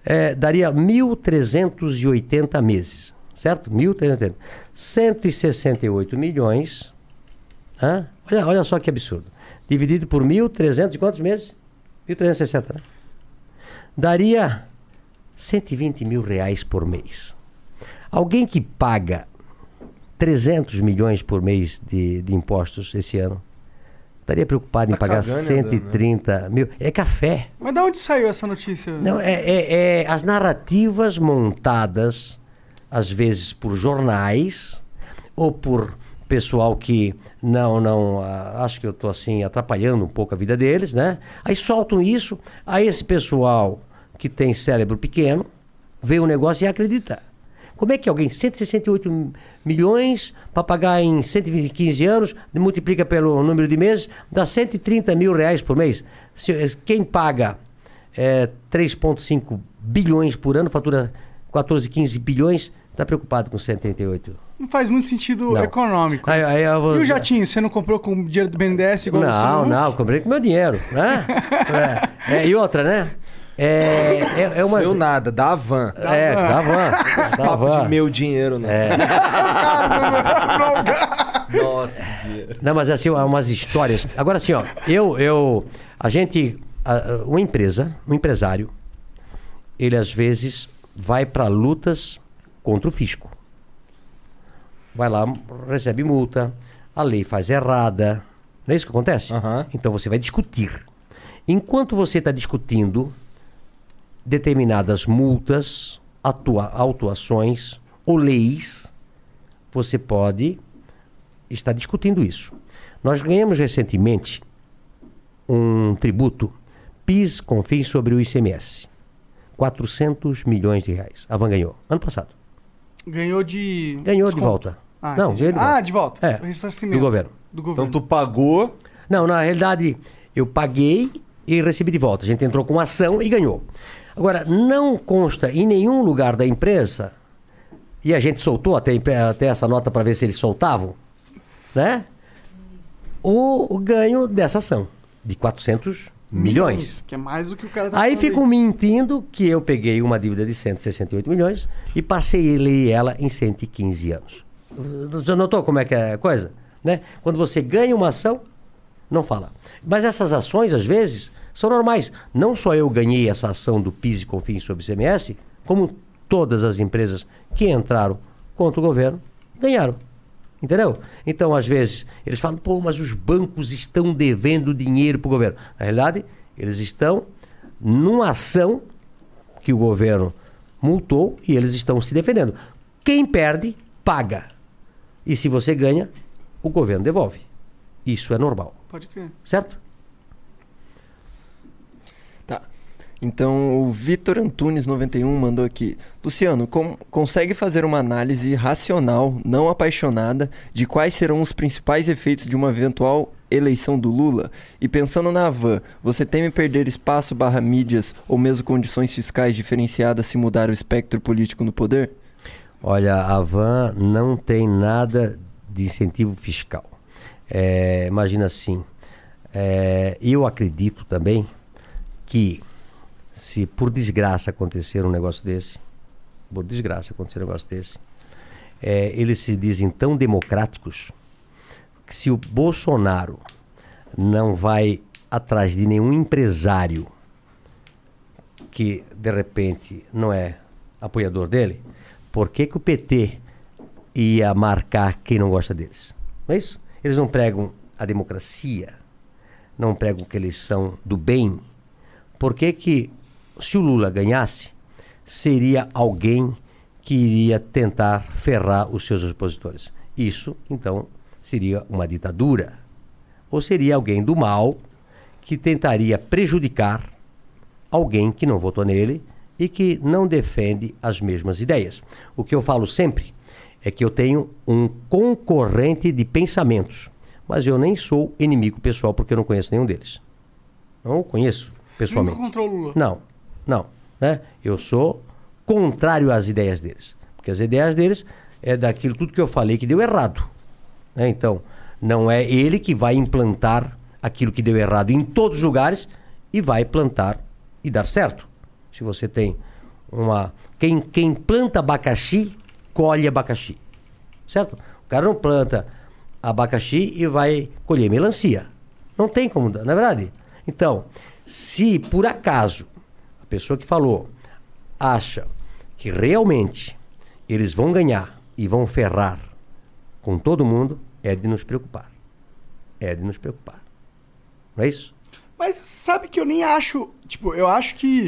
É, daria 1.380 meses, certo? 1.380. 168 milhões. hã? Olha, olha só que absurdo. Dividido por 1.300 e quantos meses? 1.360, né? Daria 120 mil reais por mês. Alguém que paga 300 milhões por mês de, de impostos esse ano, estaria preocupado em Tá pagar cagando e andando, né? 130 mil. É café. Mas da onde saiu essa notícia? Não, é, é- é as narrativas montadas, às vezes por jornais ou por pessoal que não, não, acho que eu estou assim atrapalhando um pouco a vida deles, né? Aí soltam isso, aí esse pessoal que tem cérebro pequeno vê o negócio e acredita. Como é que alguém, 168 milhões para pagar em 115 anos, multiplica pelo número de meses, dá 130 mil reais por mês. Se- Quem paga é, 3,5 bilhões por ano, fatura 14, 15 bilhões, está preocupado com 188. Não faz muito sentido Não. econômico. Aí, aí eu vou- E o jatinho, você não comprou com o dinheiro do BNDES igual Não, não, comprei com meu dinheiro, né? <laughs> É, é, e outra, né? É, é, é uma... Seu nada, da Avan. É, da van. Da Papo van. de meu dinheiro, não. É. <laughs> Nossa, dia. Não, mas assim, umas histórias. Agora assim, ó, eu, eu, a gente, uma empresa, um empresário, ele às vezes vai para lutas contra o fisco. Vai lá, recebe multa, a lei faz errada. Não é isso que acontece? Então você vai discutir. Enquanto você está discutindo determinadas multas, atua, autuações ou leis, você pode está discutindo isso. Nós ganhamos recentemente um tributo PIS, CONFINS sobre o ICMS. 400 milhões de reais. A Van ganhou. Ano passado. Ganhou de. Ganhou de volta. Ah, Não, de Ah, volta. de volta. É, do governo. Do governo. Então tu pagou. Não, na realidade, eu paguei e recebi de volta. A gente entrou com uma ação e ganhou. Agora, não consta em nenhum lugar da empresa, e a gente soltou até, até essa nota para ver se eles soltavam, né? O, o ganho dessa ação, de 400 milhões. Que é mais do que o cara tá Aí ficam mentindo que eu peguei uma dívida de 168 milhões e parcelei ela em 115 anos. Você notou como é que é a coisa? Né? Quando você ganha uma ação, não fala. Mas essas ações, às vezes, são normais. Não só eu ganhei essa ação do PIS e CONFINS sobre o CMS, como todas as empresas que entraram contra o governo ganharam. Entendeu? Então, às vezes, eles falam, pô, mas os bancos estão devendo dinheiro para o governo. Na realidade, eles estão numa ação que o governo multou e eles estão se defendendo. Quem perde, paga. E se você ganha, o governo devolve. Isso é normal. Pode crer. Certo? Tá. Então o Vitor Antunes 91 mandou aqui. Luciano, com- consegue fazer uma análise racional, não apaixonada, de quais serão os principais efeitos de uma eventual eleição do Lula? E pensando na van, você teme perder espaço barra mídias ou mesmo condições fiscais diferenciadas se mudar o espectro político no poder? Olha, a Van não tem nada de incentivo fiscal. É, imagina assim, é, eu acredito também que se por desgraça acontecer um negócio desse, por desgraça acontecer um negócio desse, é, eles se dizem tão democráticos que se o Bolsonaro não vai atrás de nenhum empresário que de repente não é apoiador dele, por que, que o PT ia marcar quem não gosta deles? Não é isso? Eles não pregam a democracia, não pregam que eles são do bem. Por que, que se o Lula ganhasse, seria alguém que iria tentar ferrar os seus opositores? Isso, então, seria uma ditadura. Ou seria alguém do mal que tentaria prejudicar alguém que não votou nele e que não defende as mesmas ideias. O que eu falo sempre é que eu tenho um concorrente de pensamentos, mas eu nem sou inimigo pessoal porque eu não conheço nenhum deles. Não conheço pessoalmente. Nunca contra o Lula. Não, não. Né? Eu sou contrário às ideias deles. Porque as ideias deles é daquilo tudo que eu falei que deu errado. né? Então, não é ele que vai implantar aquilo que deu errado em todos os lugares e vai plantar e dar certo. Se você tem uma. Quem, quem planta abacaxi, colhe abacaxi. Certo? O cara não planta abacaxi e vai colher melancia. Não tem como, não é verdade? Então, se por acaso a pessoa que falou acha que realmente eles vão ganhar e vão ferrar com todo mundo, é de nos preocupar. É de nos preocupar. Não é isso? Mas sabe que eu nem acho. Tipo, eu acho que.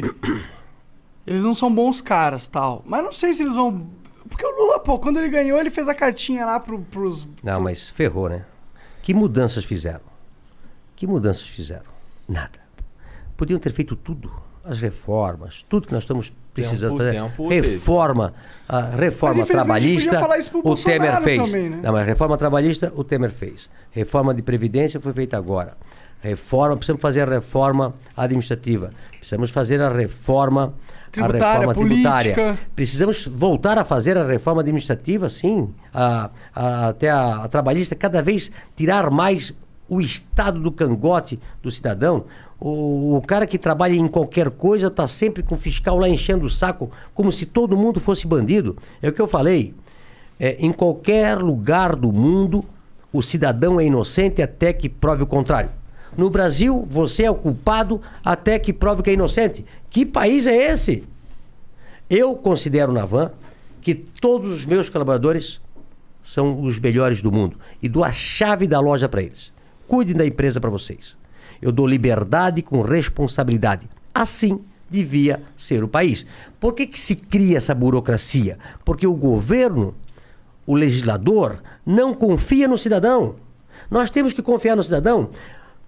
<clears throat> Eles não são bons caras tal. Mas não sei se eles vão. Porque o Lula, pô, quando ele ganhou, ele fez a cartinha lá pro, pros. Não, mas ferrou, né? Que mudanças fizeram? Que mudanças fizeram? Nada. Podiam ter feito tudo. As reformas, tudo que nós estamos precisando Tempo, fazer. tempo reforma, a reforma infelizmente, trabalhista, o Temer Bolsonaro fez. também, né? Não, mas reforma trabalhista, o Temer fez. Reforma de previdência foi feita agora. Reforma, precisamos fazer a reforma administrativa. Precisamos fazer a reforma Tributária, a reforma tributária. política. Precisamos voltar a fazer a reforma administrativa, sim. A, a- até a, a trabalhista, cada vez tirar mais o estado do cangote do cidadão. O, o cara que trabalha em qualquer coisa está sempre com o fiscal lá enchendo o saco, como se todo mundo fosse bandido. É o que eu falei. É, em qualquer lugar do mundo, o cidadão é inocente até que prove o contrário. No Brasil, você é o culpado até que prove que é inocente. Que país é esse? Eu considero na Van que todos os meus colaboradores são os melhores do mundo e dou a chave da loja para eles. Cuidem da empresa para vocês. Eu dou liberdade com responsabilidade. Assim devia ser o país. Por que, que se cria essa burocracia? Porque o governo, o legislador, não confia no cidadão. Nós temos que confiar no cidadão.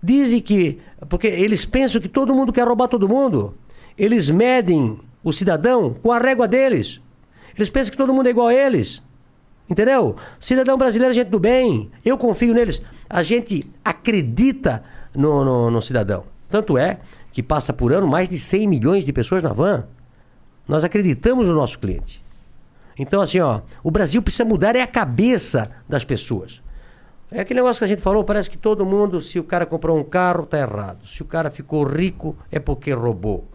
Dizem que. Porque eles pensam que todo mundo quer roubar todo mundo. Eles medem o cidadão com a régua deles. Eles pensam que todo mundo é igual a eles. Entendeu? Cidadão brasileiro é gente do bem. Eu confio neles. A gente acredita no, no, no cidadão. Tanto é que passa por ano mais de 100 milhões de pessoas na van. Nós acreditamos no nosso cliente. Então, assim, ó, o Brasil precisa mudar é a cabeça das pessoas. É aquele negócio que a gente falou, parece que todo mundo, se o cara comprou um carro, tá errado. Se o cara ficou rico, é porque roubou.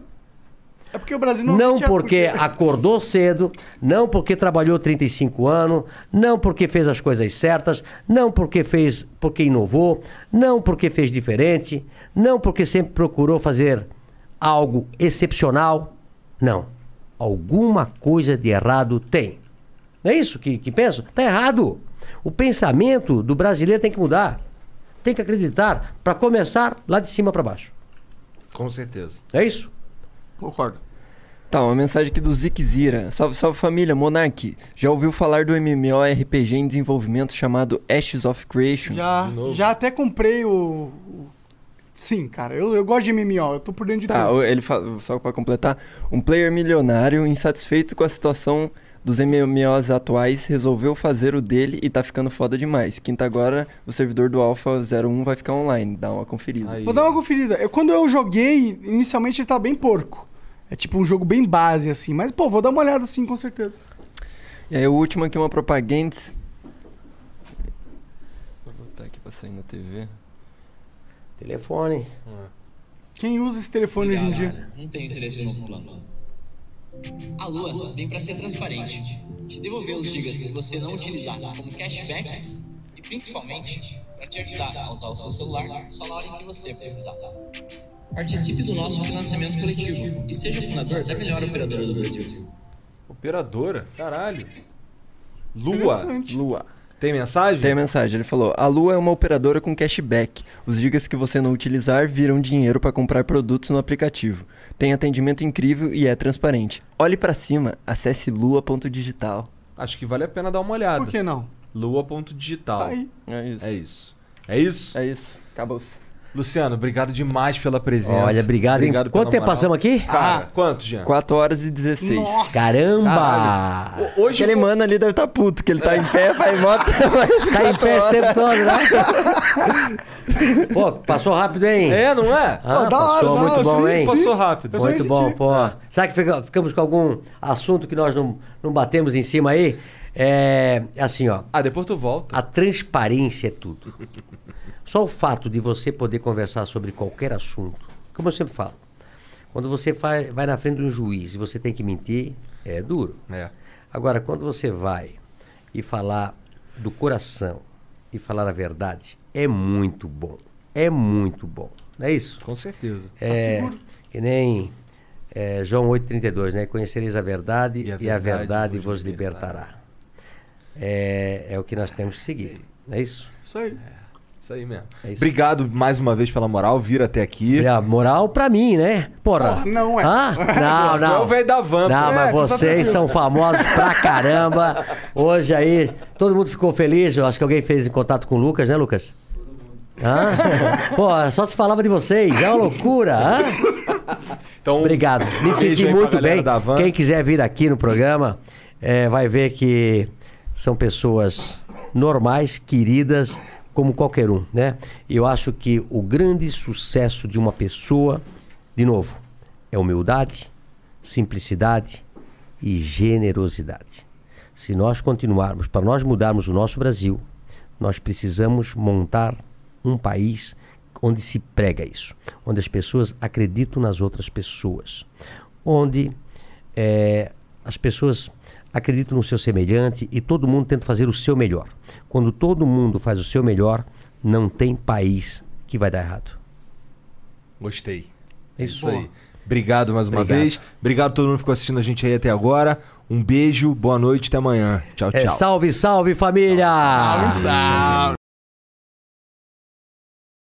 É porque o Brasil Não, não. porque acordou cedo, não porque trabalhou 35 anos, não porque fez as coisas certas, não porque fez, porque inovou, não porque fez diferente, não porque sempre procurou fazer algo excepcional. Não. Alguma coisa de errado tem. Não é isso que, que penso? Está errado. O pensamento do brasileiro tem que mudar. Tem que acreditar para começar lá de cima para baixo. Com certeza. É isso? Concordo. Tá, uma mensagem aqui do Zikzira. Salve, salve família, Monark. Já ouviu falar do MMORPG em desenvolvimento chamado Ashes of Creation? Já, já até comprei o. o- Sim, cara, eu, eu gosto de MMO, eu tô por dentro de Tá, tudo. ele fala, só pra completar, um player milionário insatisfeito com a situação dos MMOs atuais resolveu fazer o dele e tá ficando foda demais. Quinta agora, o servidor do Alpha 01 vai ficar online, dá uma conferida. Vou dar uma conferida. Eu, quando eu joguei, inicialmente ele tava bem porco. É tipo um jogo bem base, assim. Mas, pô, vou dar uma olhada assim, com certeza. E aí o último aqui é uma propaganda. Vou botar aqui pra sair na TV. Telefone. Quem usa esse telefone hoje em dia? Não tenho interesse no novo plano. A Lua vem para ser transparente, te devolver os gigas se você não utilizar como cashback e principalmente para te ajudar a usar o seu celular só na hora em que você precisar. Participe do nosso financiamento coletivo e seja o fundador da melhor operadora do Brasil. Operadora? Caralho. Lua. Lua. Tem mensagem? Tem a mensagem. Ele falou: A Lua é uma operadora com cashback. Os gigas que você não utilizar viram dinheiro para comprar produtos no aplicativo. Tem atendimento incrível e é transparente. Olhe para cima, acesse lua.digital. Acho que vale a pena dar uma olhada. Por que não? Lua.digital. Tá aí. É isso. É isso. É isso? É isso. Acabou. Luciano, obrigado demais pela presença. Olha, obrigado, pela Quanto tempo moral. passamos aqui? Cara, quanto, Jean? 4 horas e 16. Caramba! Caralho. O- Hoje Aquele foi- mano ali deve estar puto, que ele tá em pé, vai e volta. mais Tá em pé esse horas. <laughs> tempo todo, né? Pô, passou rápido, hein? É, não é? Ah, Pô, da hora, passou não, muito bom, sim, hein? Passou rápido. Muito bom, pô. Sabe que fica- ficamos com algum assunto que nós não, não batemos em cima aí? É assim, ó. Ah, depois tu volta. A transparência é tudo. Só o fato de você poder conversar sobre qualquer assunto, como eu sempre falo, quando você faz, vai na frente de um juiz e você tem que mentir, é duro. É. Agora, quando você vai e falar do coração e falar a verdade, é muito bom. É muito bom. Não é isso? Com certeza. É, que nem é, João 8,32, né? Conhecereis a verdade e a verdade, vos libertará. É, é o que nós temos que seguir. Não é isso? Isso aí. Isso aí mesmo. É isso. Obrigado mais uma vez pela moral, vir até aqui. A moral pra mim, né? Porra. Porra, não é. Hã? Não, <laughs> Tu é não. o velho da van. Não, mas É, tu tá vocês tranquilo. são famosos pra caramba. Hoje aí, todo mundo ficou feliz. Eu acho que alguém fez em contato com o Lucas, né, Lucas? Hã? Pô, só se falava de vocês. É uma loucura. Hã? Então, Obrigado. Me senti muito bem. Quem quiser vir aqui no programa é, vai ver que são pessoas normais, queridas, como qualquer um, né? Eu acho que o grande sucesso de uma pessoa, de novo, é humildade, simplicidade e generosidade. Se nós continuarmos, para nós mudarmos o nosso Brasil, nós precisamos montar um país onde se prega isso, onde as pessoas acreditam nas outras pessoas, onde eh, as pessoas acreditam no seu semelhante e todo mundo tenta fazer o seu melhor. Quando todo mundo faz o seu melhor, não tem país que vai dar errado. Gostei. É Isso aí. Obrigado mais uma Obrigado. vez. Obrigado a todo mundo que ficou assistindo a gente aí até agora. Um beijo, boa noite, até amanhã. Tchau, tchau. É, salve, salve família! salve.